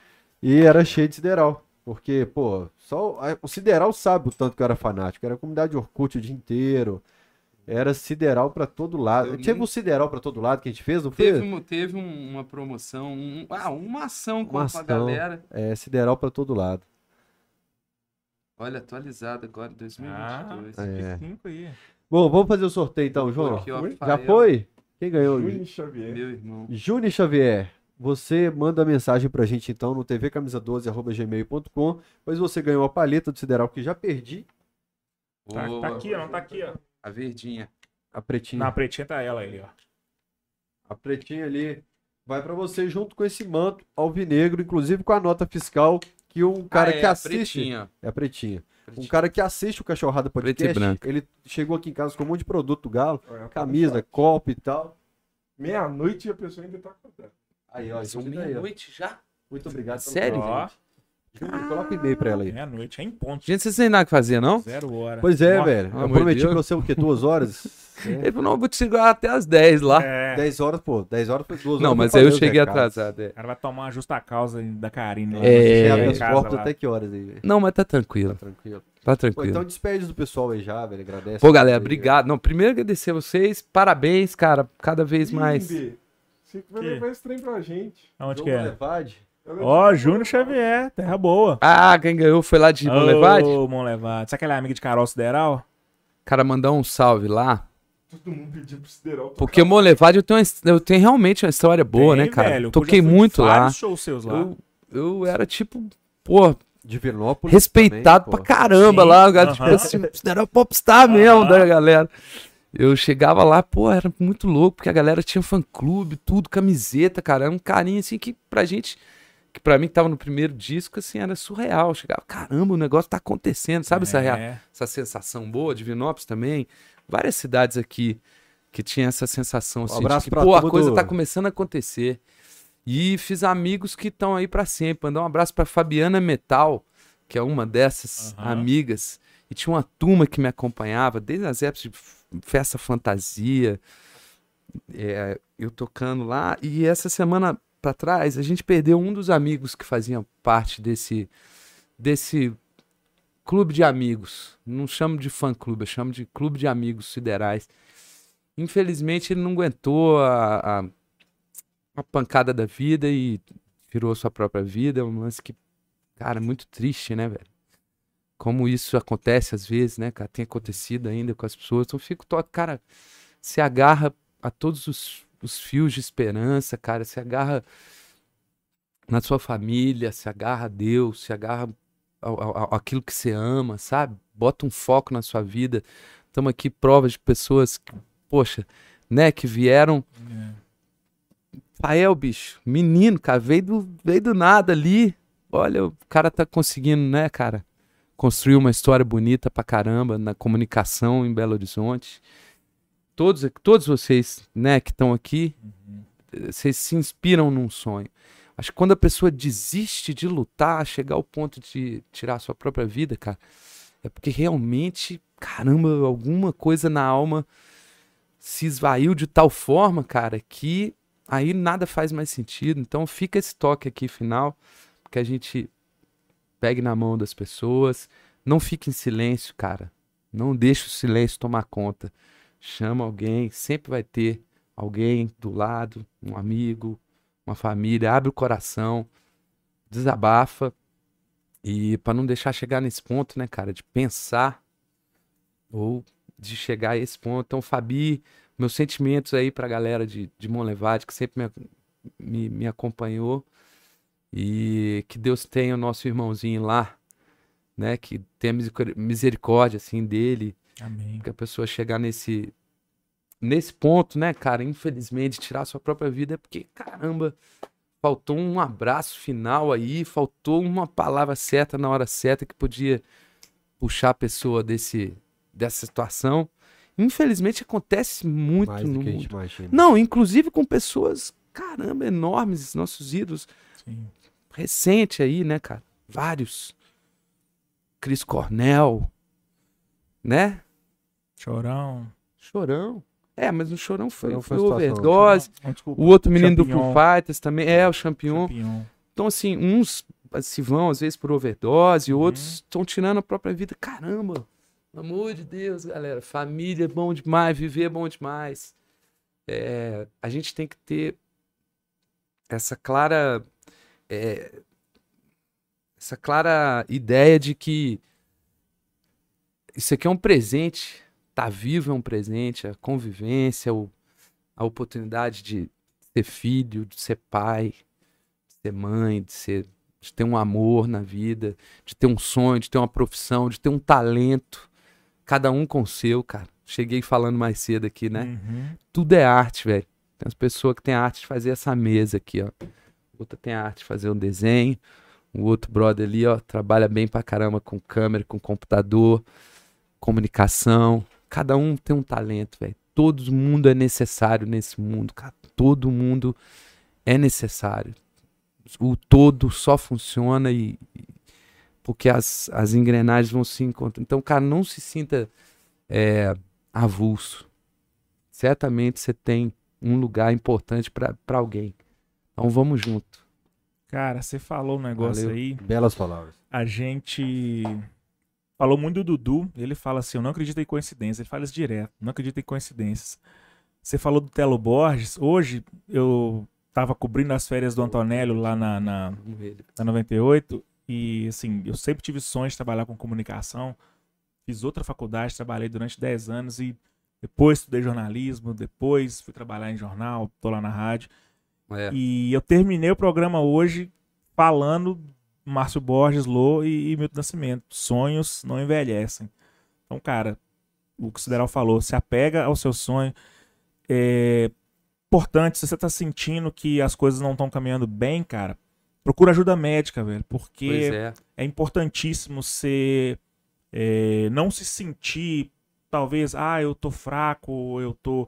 e, e era cheio de sideral. Porque, pô, só a- o sideral sabe o tanto que eu era fanático. Era comunidade Orkut o dia inteiro. Era sideral pra todo lado. Eu Teve nem- um sideral pra todo lado que a gente fez, não fez? Teve, um- teve um- uma promoção, um- ah, uma ação com Uma a galera. É, sideral pra todo lado. Olha, atualizado agora, Ah, 2022. É. cinco aí. Bom, vamos fazer o sorteio então, João. Aqui, ó, Foi? Já foi? Quem ganhou? Júnior Xavier. Meu irmão. Júnior Xavier, você manda mensagem pra gente então no tvcamisa12.gmail.com, pois você ganhou a paleta do Sideral que já perdi, Tá, tá aqui, ó. Não tá aqui, ó. A verdinha. a pretinha. Na pretinha tá ela aí, ó. A pretinha ali vai pra você junto com esse manto alvinegro, inclusive com a nota fiscal que um cara Ah, é, que a assiste, pretinha. é a pretinha. Um cara que assiste o Cachorrada Preto e Podcast, branco. ele chegou aqui em casa com um monte de produto do Galo, tá camisa, copo e tal. Meia-noite e a pessoa ainda tá acordada. Aí, ó, meia-noite já? Muito obrigado pelo Presente. Júnior, coloca o e-mail pra ela aí. Meia-noite, é em ponto. Gente, vocês têm nada que fazer, não? Zero hora. Pois é, Ó, velho. Eu prometi Deus. pra você o quê? Duas horas? Ele falou, não, eu vou te segurar até as 10 lá. É. 10 horas, pô. 10 horas foi duas não, horas. mas pra aí eu cheguei atrasado. é. O cara vai tomar uma justa causa da Karine. lá. É. Lá abre as casa, portas lá. até que horas aí, velho? Não, mas tá tranquilo. Tranquilo. Tá Pô, tranquilo. então despede do pessoal aí já, velho. Agradece. Pô, galera, obrigado. Não, primeiro agradecer vocês. Parabéns, cara. Cada vez mais. Ih, Você que vai levar esse trem pra gente. Aonde João que é? Levade. Ó, é de- Júnior Xavier, terra boa. Ah, quem ganhou foi lá de Monlevade? Ô, Monlevade. Sabe aquela amiga de Carol Sideral? Cara, mandar um salve lá. Todo mundo pediu pro Sideral. Porque o Monlevade eu tenho, uma- eu tenho realmente uma história boa, Tem, né, cara? velho. Toquei muito lá. vários shows seus lá. Eu, eu era tipo, pô, De Virinópolis. respeitado também, pra caramba Sim, lá. O cara, tipo assim, era popstar mesmo Aham. da galera. Eu chegava lá, pô, era muito louco, porque a galera tinha fã-clube, tudo, camiseta, cara. Era um carinho, assim, que pra gente, que pra mim que tava no primeiro disco, assim, era surreal. Eu chegava, caramba, o negócio tá acontecendo, sabe essa, É. essa sensação boa? Divinópolis também. Várias cidades aqui que tinha essa sensação, assim, de abraço que, pô, a coisa tá começando a acontecer. E fiz amigos que estão aí pra sempre. Mandar um abraço pra Fabiana Metal, que é uma dessas Aham. amigas. E tinha uma turma que me acompanhava, desde as épocas de festa fantasia, é, eu tocando lá. E essa semana pra trás, a gente perdeu um dos amigos que faziam parte desse, desse clube de amigos. Não chamo de fã-clube, eu chamo de clube de amigos siderais. Infelizmente, ele não aguentou a, a, a pancada da vida e virou sua própria vida. É um lance que, cara, muito triste, né, velho? Como isso acontece às vezes, né, cara? Tem acontecido ainda com as pessoas. Então, eu fico, to- cara, se agarra a todos os, os fios de esperança, cara. Se agarra na sua família, se agarra a Deus, se agarra ao, ao- ao- aquilo que você ama, sabe? Bota um foco na sua vida. Estamos aqui provas de pessoas que, poxa, né, que vieram. Rafael, bicho, menino, cara, veio do, veio do nada ali. Olha, o cara tá conseguindo, né, cara, construir uma história bonita pra caramba na comunicação em Belo Horizonte. Todos, todos vocês, né, que estão aqui, eh, vocês se inspiram num sonho. Acho que quando a pessoa desiste de lutar, chegar ao ponto de tirar a sua própria vida, cara, é porque realmente, caramba, alguma coisa na alma se esvaiu de tal forma, cara, que aí nada faz mais sentido. Então fica esse toque aqui final, que a gente pegue na mão das pessoas, não fique em silêncio, cara. Não deixe o silêncio tomar conta. Chama alguém, sempre vai ter alguém do lado, um amigo, uma família, abre o coração, desabafa e para não deixar chegar nesse ponto, né, cara, de pensar ou de chegar a esse ponto. Então, Fabi, meus sentimentos aí pra galera de, de Monlevade, que sempre me, me, me acompanhou. E que Deus tenha o nosso irmãozinho lá, né? Que tenha misericórdia, assim, dele. Amém. Que a pessoa chegar nesse, nesse ponto, né, cara? Infelizmente, tirar sua própria vida é porque, caramba, faltou um abraço final aí, faltou uma palavra certa na hora certa que podia puxar a pessoa desse, dessa situação. Infelizmente acontece muito Mais no mundo. Não, inclusive com pessoas, caramba, enormes, nossos ídolos. Sim. Recente aí, né, cara? Vários. Cris Cornell, né? Chorão. Chorão. É, mas o Chorão foi, Chorão foi, foi overdose. Não. O outro menino do. Foo Fighters também. É, o Champion. Champignon. Então, assim, uns se vão às vezes por overdose, Uhum. outros estão tirando a própria vida. Caramba, pelo amor de Deus, galera. Família é bom demais, viver é bom demais. É, a gente tem que ter essa clara. é, essa clara ideia de que isso aqui é um presente. Tá vivo é um presente, a convivência, o- a oportunidade de ser filho, de ser pai, de ser mãe, de ser de ter um amor na vida, de ter um sonho, de ter uma profissão, de ter um talento. Cada um com o seu, cara. Cheguei falando mais cedo aqui, né? Uhum. Tudo é arte, velho. Tem as pessoas que têm a arte de fazer essa mesa aqui, ó. Outra tem a arte de fazer um desenho. O outro brother ali, ó, trabalha bem pra caramba com câmera, com computador, comunicação. Cada um tem um talento, velho. Todo mundo é necessário nesse mundo, cara. Todo mundo é necessário. O todo só funciona e, porque as, as engrenagens vão se encontrar. Então, cara, não se sinta é, avulso. Certamente você tem um lugar importante para alguém. Então vamos junto. Cara, você falou um negócio Valeu. aí. Belas palavras. A gente falou muito do Dudu. Ele fala assim: Eu não acredito em coincidências. Ele fala isso direto. Não acredito em coincidências. Você falou do Telo Borges. Hoje eu tava cobrindo as férias do Antonélio lá na, na, na 98. E assim, eu sempre tive sonhos de trabalhar com comunicação. Fiz outra faculdade, trabalhei durante 10 anos e depois estudei jornalismo, depois fui trabalhar em jornal, tô lá na rádio. É. E eu terminei o programa hoje falando Márcio Borges, Lô e, e Milton Nascimento. Sonhos não envelhecem. Então, cara, o que o Sideral falou, se apega ao seu sonho. É importante, se você tá sentindo que as coisas não estão caminhando bem, cara, procura ajuda médica, velho. Porque é. é importantíssimo você é, não se sentir, talvez, ah, eu tô fraco, eu tô.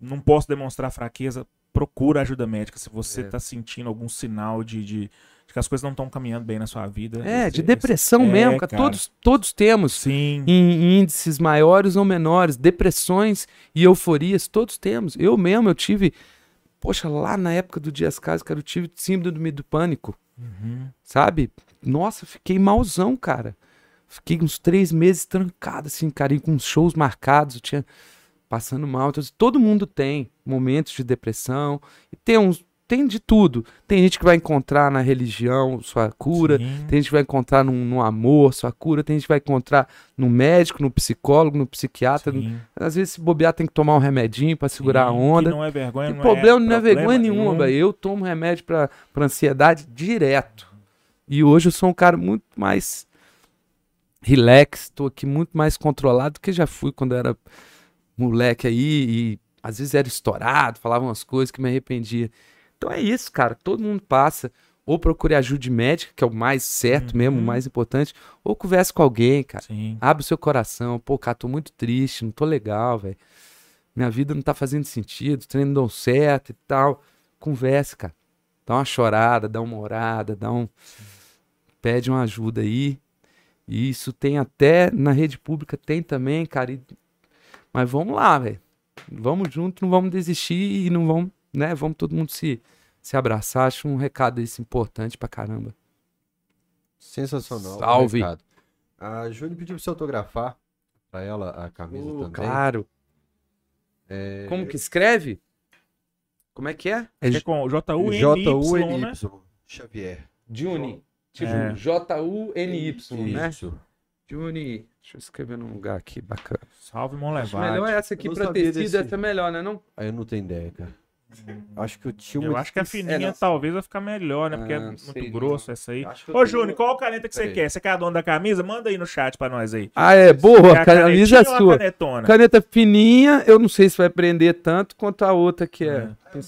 não posso demonstrar fraqueza. Procura ajuda médica se você É. tá sentindo algum sinal de- de que as coisas não estão caminhando bem na sua vida. É, de depressão é, mesmo, cara. cara. Todos, todos temos. Sim. Em índices maiores ou menores, depressões e euforias, todos temos. Eu mesmo, eu tive. Poxa, lá na época do Dias Caso, cara, eu tive síndrome do pânico, Uhum. sabe? Nossa, fiquei malzão, cara. Fiquei uns três meses trancado, assim, cara, e com shows marcados, eu tinha passando mal. Então, todo mundo tem momentos de depressão, e tem uns. Tem de tudo. Tem gente que vai encontrar na religião sua cura, Sim. tem gente que vai encontrar num amor, sua cura, tem gente que vai encontrar no médico, no psicólogo, no psiquiatra. Sim. Às vezes, se bobear, tem que tomar um remedinho pra segurar a Sim, onda. que não é vergonha, não problema não é problema vergonha nenhuma, nenhum. Eu tomo remédio pra ansiedade direto. E hoje eu sou um cara muito mais relax, tô aqui muito mais controlado do que já fui quando era moleque aí e às vezes era estourado, falava umas coisas que me arrependia. Então é isso, cara. Todo mundo passa. Ou procure ajuda médica, que é o mais certo mesmo, o Uhum. mais importante. Ou converse com alguém, cara. Sim. Abre o seu coração. Pô, cara, tô muito triste, não tô legal, velho. Minha vida não tá fazendo sentido, os treinos não dão certo e tal. Converse, cara. Dá uma chorada, dá uma orada, dá um. Pede uma ajuda aí. E isso tem até na rede pública, tem também, cara. e- Mas vamos lá, velho. Vamos junto, não vamos desistir e não vamos, né? Vamos todo mundo se, se abraçar. Acho um recado esse importante pra caramba. Sensacional. Salve. A Júnior pediu pra você autografar pra ela a camisa Ô, também. claro. É... Como que escreve? Como é que é? É É com J-U-N-Y, J-U-N-Y. né? Xavier. Juni. Tipo, É. J-U-N-Y, né? Isso. Juni. Deixa eu escrever num lugar aqui bacana. Salve, mão levado. melhor essa aqui pra tecido, desse- essa é melhor, né? Não? Aí eu não tenho ideia, cara. Acho que eu tinha uma. Eu acho que a É, fininha não. talvez vai ficar melhor, né? Porque Ah, é não muito sei não. grosso essa aí. Ô, Júnior, qual caneta que você quer? Você quer a dona da camisa? Manda aí no chat pra nós aí. Ah, é boa, a camisa é sua. canetona? Caneta fininha, eu não sei se vai prender tanto quanto a outra que é. É. não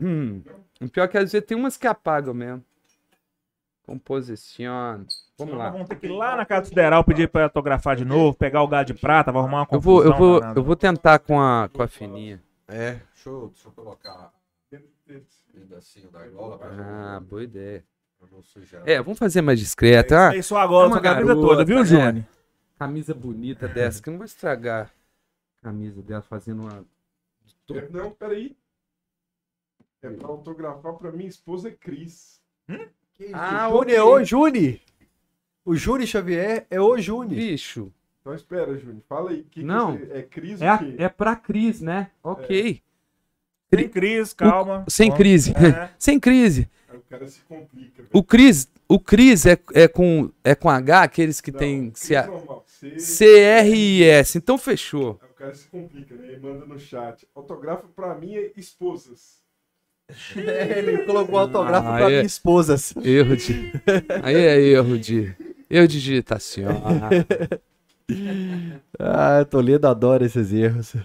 não? Hum. O pior é que às vezes tem umas que apagam mesmo. Composição. Vamos lá. Vamos ter que ir lá na Casa Federal pedir pra autografar de novo, pegar o gado de prata, vai arrumar uma Eu vou, eu confusão vou, danada. eu vou tentar com a, com a fininha. É, deixa eu, deixa eu colocar pedacinho da gola Ah, boa ideia. É, vamos fazer mais discreto. Ah, Isso aí, só agora, Uma essa camisa garota, toda, viu, é. Júnior? camisa bonita dessa, que eu não vou estragar a camisa dela fazendo uma. É, não, peraí. É pra autografar pra minha esposa Cris. Ah, Júnior ok. é o Juni. O Juni Xavier é o Juni. Bicho. Então espera, Júnior. Fala aí. Que que Não. você- é Cris É, o a- é pra Cris, né? Ok. Sem crise, calma. Sem Vamos- crise. É. Sem crise. Aí o cara se complica. velho. O Cris, o Cris é, é, com, é com H, aqueles que Não, tem Cris C- normal. C- C-R-I-S. Então fechou. Aí o cara se complica, né? Ele manda no chat. Autografa pra minha esposas. Ele colocou o autógrafo Ah, pra é. minha esposa. Erro de. Aí é erro de. Erro de digitação. Ah, Toledo adora esses erros.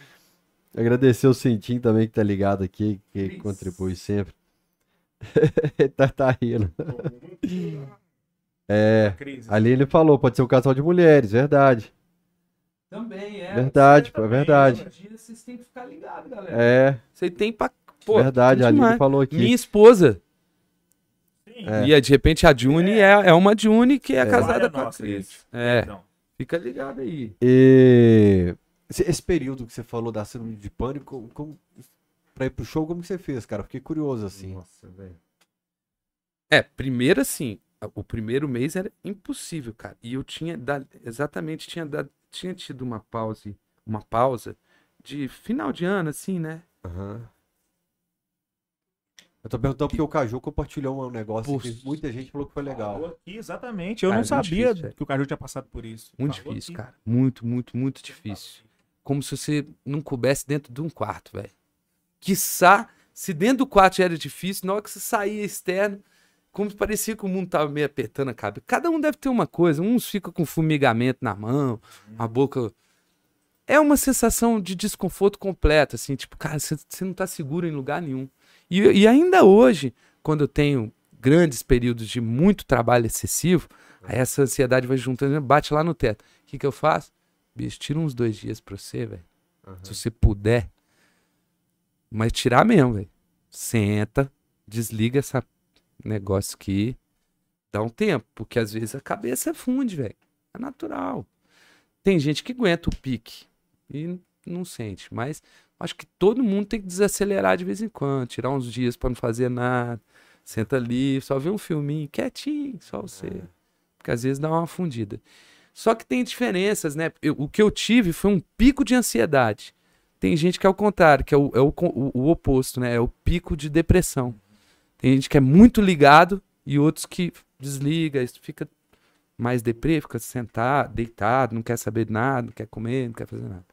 Agradecer o Cintim também que tá ligado aqui, que Cris. contribui sempre. tá, tá rindo. É, ali ele falou, pode ser um casal de mulheres, verdade. Também é. Verdade, é verdade. dia Vocês têm que ficar ligados, galera. É, Você tem pra. Pô, verdade, ali ele falou aqui. Minha esposa. Sim, E aí, de repente a June é, é uma June que é, casada Olha, com a Cris. É, fica ligado aí. E esse, período que você falou da síndrome de pânico, como, como, pra ir pro show, como que você fez, cara? Fiquei curioso, assim. Nossa, velho. É, primeiro assim, o primeiro mês era impossível, cara. E eu tinha dado, exatamente, tinha dado, tinha tido uma pausa, uma pausa de final de ano, assim, né? Aham. Eu tô perguntando porque o Caju compartilhou um negócio Poxa. que muita gente falou que foi legal. aqui, exatamente. Eu Cara, não sabia difícil, que o Caju tinha passado por isso. Muito Falou difícil, aqui. cara. Muito, muito, muito difícil. Como se você não coubesse dentro de um quarto, velho. Quiçá, se dentro do quarto já era difícil, na hora que você saía externo, como se parecia que o mundo tava meio apertando a cabeça. Cada um deve ter uma coisa. Uns ficam com fumigamento na mão, a boca. É uma sensação de desconforto completo, assim, tipo, cara, você você não tá seguro em lugar nenhum. E, e ainda hoje, quando eu tenho grandes períodos de muito trabalho excessivo, aí essa ansiedade vai juntando, bate lá no teto. O que, que eu faço? Bicho, tira uns dois dias pra você, velho. Se você puder. Mas tirar mesmo, velho. Senta, desliga esse negócio aqui. Dá um tempo, porque às vezes a cabeça funde, velho. É natural. Tem gente que aguenta o pique e não sente, mas acho que todo mundo tem que desacelerar de vez em quando, tirar uns dias pra não fazer nada. Senta ali, só vê um filminho quietinho, só você. Porque às vezes dá uma fundida. Só que tem diferenças, né? Eu- o que eu tive foi um pico de ansiedade. Tem gente que é o contrário, que é o, é o, o- o oposto, né? É o pico de depressão. Tem gente que é muito ligado e outros que desliga, fica mais deprê, fica sentado, deitado, não quer saber de nada, não quer comer, não quer fazer nada.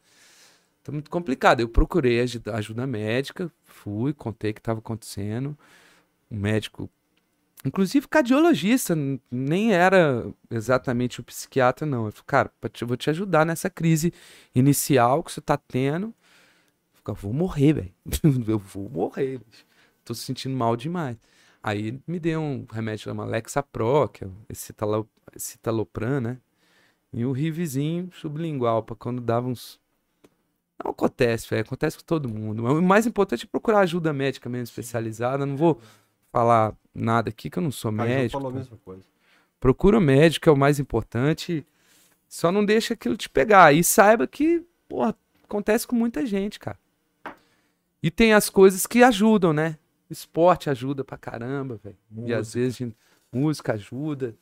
Então, muito complicado. Eu procurei ajuda, ajuda médica, fui, contei o que estava acontecendo. O médico, inclusive cardiologista, nem era exatamente o psiquiatra, não. Eu falei, cara, eu vou te ajudar nessa crise inicial que você tá tendo. Eu falei, vou morrer, velho. Eu vou morrer, bicho. Tô se sentindo mal demais. Aí me deu um remédio chamado Lexapro, que é o excitalo- citalopram, né? E um rivizinho sublingual, pra quando dava uns. Não acontece, velho. Acontece com todo mundo. O mais importante é procurar ajuda médica mesmo, especializada. Não vou falar nada aqui, que eu não sou Caju médico. falou a mesma coisa. Procura o médico, é o mais importante. Só não deixa aquilo te pegar. E saiba que, porra, acontece com muita gente, cara. E tem as coisas que ajudam, né? Esporte ajuda pra caramba, velho. E às vezes gente- música ajuda.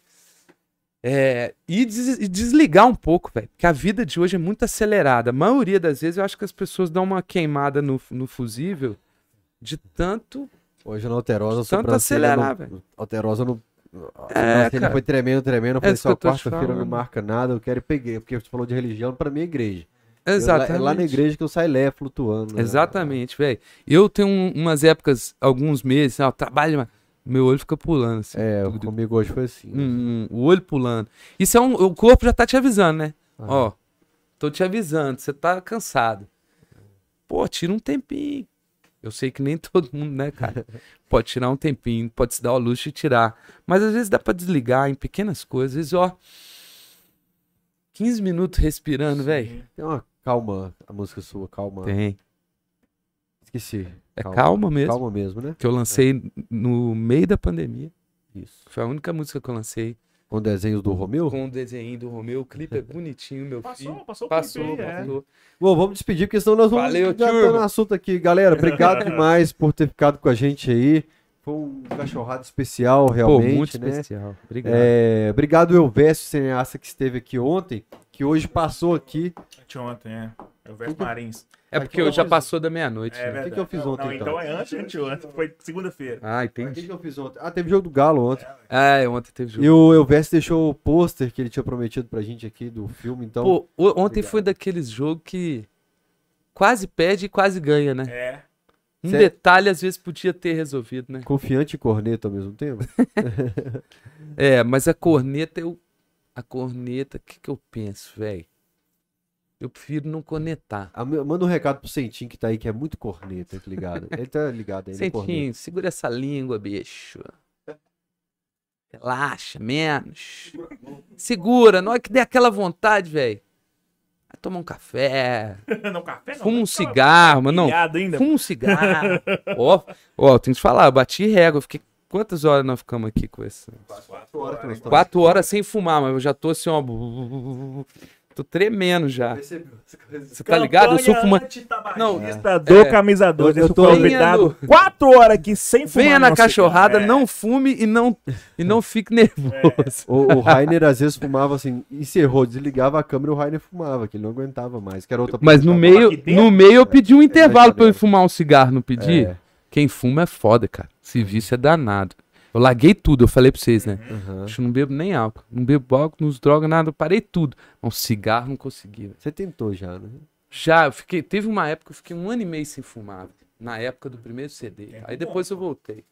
É, e, des- e desligar um pouco, velho. Porque a vida de hoje é muito acelerada. A maioria das vezes eu acho que as pessoas dão uma queimada no, no fusível de tanto. Hoje na Alterosa, Tanto acelerar, velho. Alterosa não... É, cara. foi tremendo, tremendo. Eu falei, isso que eu só te quarta-feira não marca nada, eu quero e peguei. Porque você falou de religião, pra mim é igreja. Eu- Exatamente. é lá na igreja que eu saio lé flutuando. né? Exatamente, velho. Eu tenho um- umas épocas, alguns meses, ó, trabalho, mas meu olho fica pulando, assim. É, Tudo- comigo hoje foi assim. Hum, hum, o olho pulando. Isso é um. O corpo já tá te avisando, né? Ah. Ó, tô te avisando, você tá cansado. Pô, tira um tempinho. Eu sei que nem todo mundo, né, cara? Pode tirar um tempinho, pode se dar o luxo de tirar. Mas às vezes dá pra desligar em pequenas coisas. Às vezes, ó. 15 minutos respirando, velho. Tem uma calma, a música sua, calma. Tem. Esqueci. É calma mesmo. Calma mesmo, né? Que eu lancei no meio da pandemia. Isso. Foi a única música que eu lancei. Com desenhos do Romeu? Com o desenho do Romeu. O clipe é bonitinho, meu filho. Passou, passou o Passou, clipe aí, é. passou. Bom, vamos despedir, porque senão nós vamos Valeu, já tá no assunto aqui. Galera, obrigado demais por ter ficado com a gente aí. Foi um cachorrado especial, Pô, realmente, muito né? especial. Obrigado. É, obrigado, Elvésio, cineasta que esteve aqui ontem, que hoje passou aqui. Anteontem, é. É o Verso Marins. É porque eu já passou da meia-noite. É né? verdade. que eu fiz ontem, Não, então? então é antes de anteontem. Foi segunda-feira. Ah, O que, entendi. que eu fiz ontem? Ah, teve jogo do Galo ontem. É, ontem teve jogo. E o Elvésio deixou o pôster que ele tinha prometido pra gente aqui do filme, então. Pô, o- ontem obrigado. foi daqueles jogos que quase perde e quase ganha, né? É. Um Cê- detalhe às vezes podia ter resolvido, né? Confiante e corneta ao mesmo tempo. É, mas a corneta, eu. A corneta, o que, que eu penso, velho? Eu prefiro não cornetar. Ah, ma- Manda um recado pro Sentinho que tá aí, que é muito corneta, tá ligado? Ele tá ligado aí, né? Sentinho, segura essa língua, bicho. Relaxa, menos. Segura, na hora que der aquela vontade, velho. Vai tomar um café, não, café não. fuma um cigarro, mas não. Fuma um cigarro. Ó, ó, tem que te falar, eu bati régua, eu fiquei Quantas horas nós ficamos aqui com esse? Quatro horas que nós estamos. Quatro horas sem fumar, mas eu já tô assim, ó. Tô tremendo já. Você tá ligado? Eu sou fumante. Não, Não, do é. camisa 2. Eu Eu tô- convidado quatro horas aqui sem fumar. Venha na cachorrada. É. não fume e não, e não fique nervoso. O, o Rainer às vezes fumava assim, encerrou, desligava a câmera e o Rainer fumava, que ele não aguentava mais, que era outra Mas no meio, no meio eu pedi um intervalo tá pra eu fumar um cigarro, não pedi? É. Quem fuma é foda, cara. Esse vício é danado. Eu larguei tudo, eu falei pra vocês, né? Acho que não bebo nem álcool. Não bebo álcool, não drogas, nada. Eu parei tudo. Mas um cigarro não consegui. Você tentou já, né? Já, eu fiquei. Teve uma época que eu fiquei um ano e meio sem fumar. Na época do primeiro CD. Aí depois eu voltei.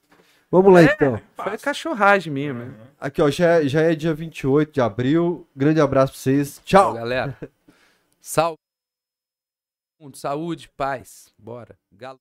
Vamos lá então. Foi cachorragem minha, mesmo. Aqui, ó, já, é- já é dia 28 de abril. Grande abraço pra vocês. Tchau, Tchau. galera. Salve. Saúde, paz. Bora. Galo.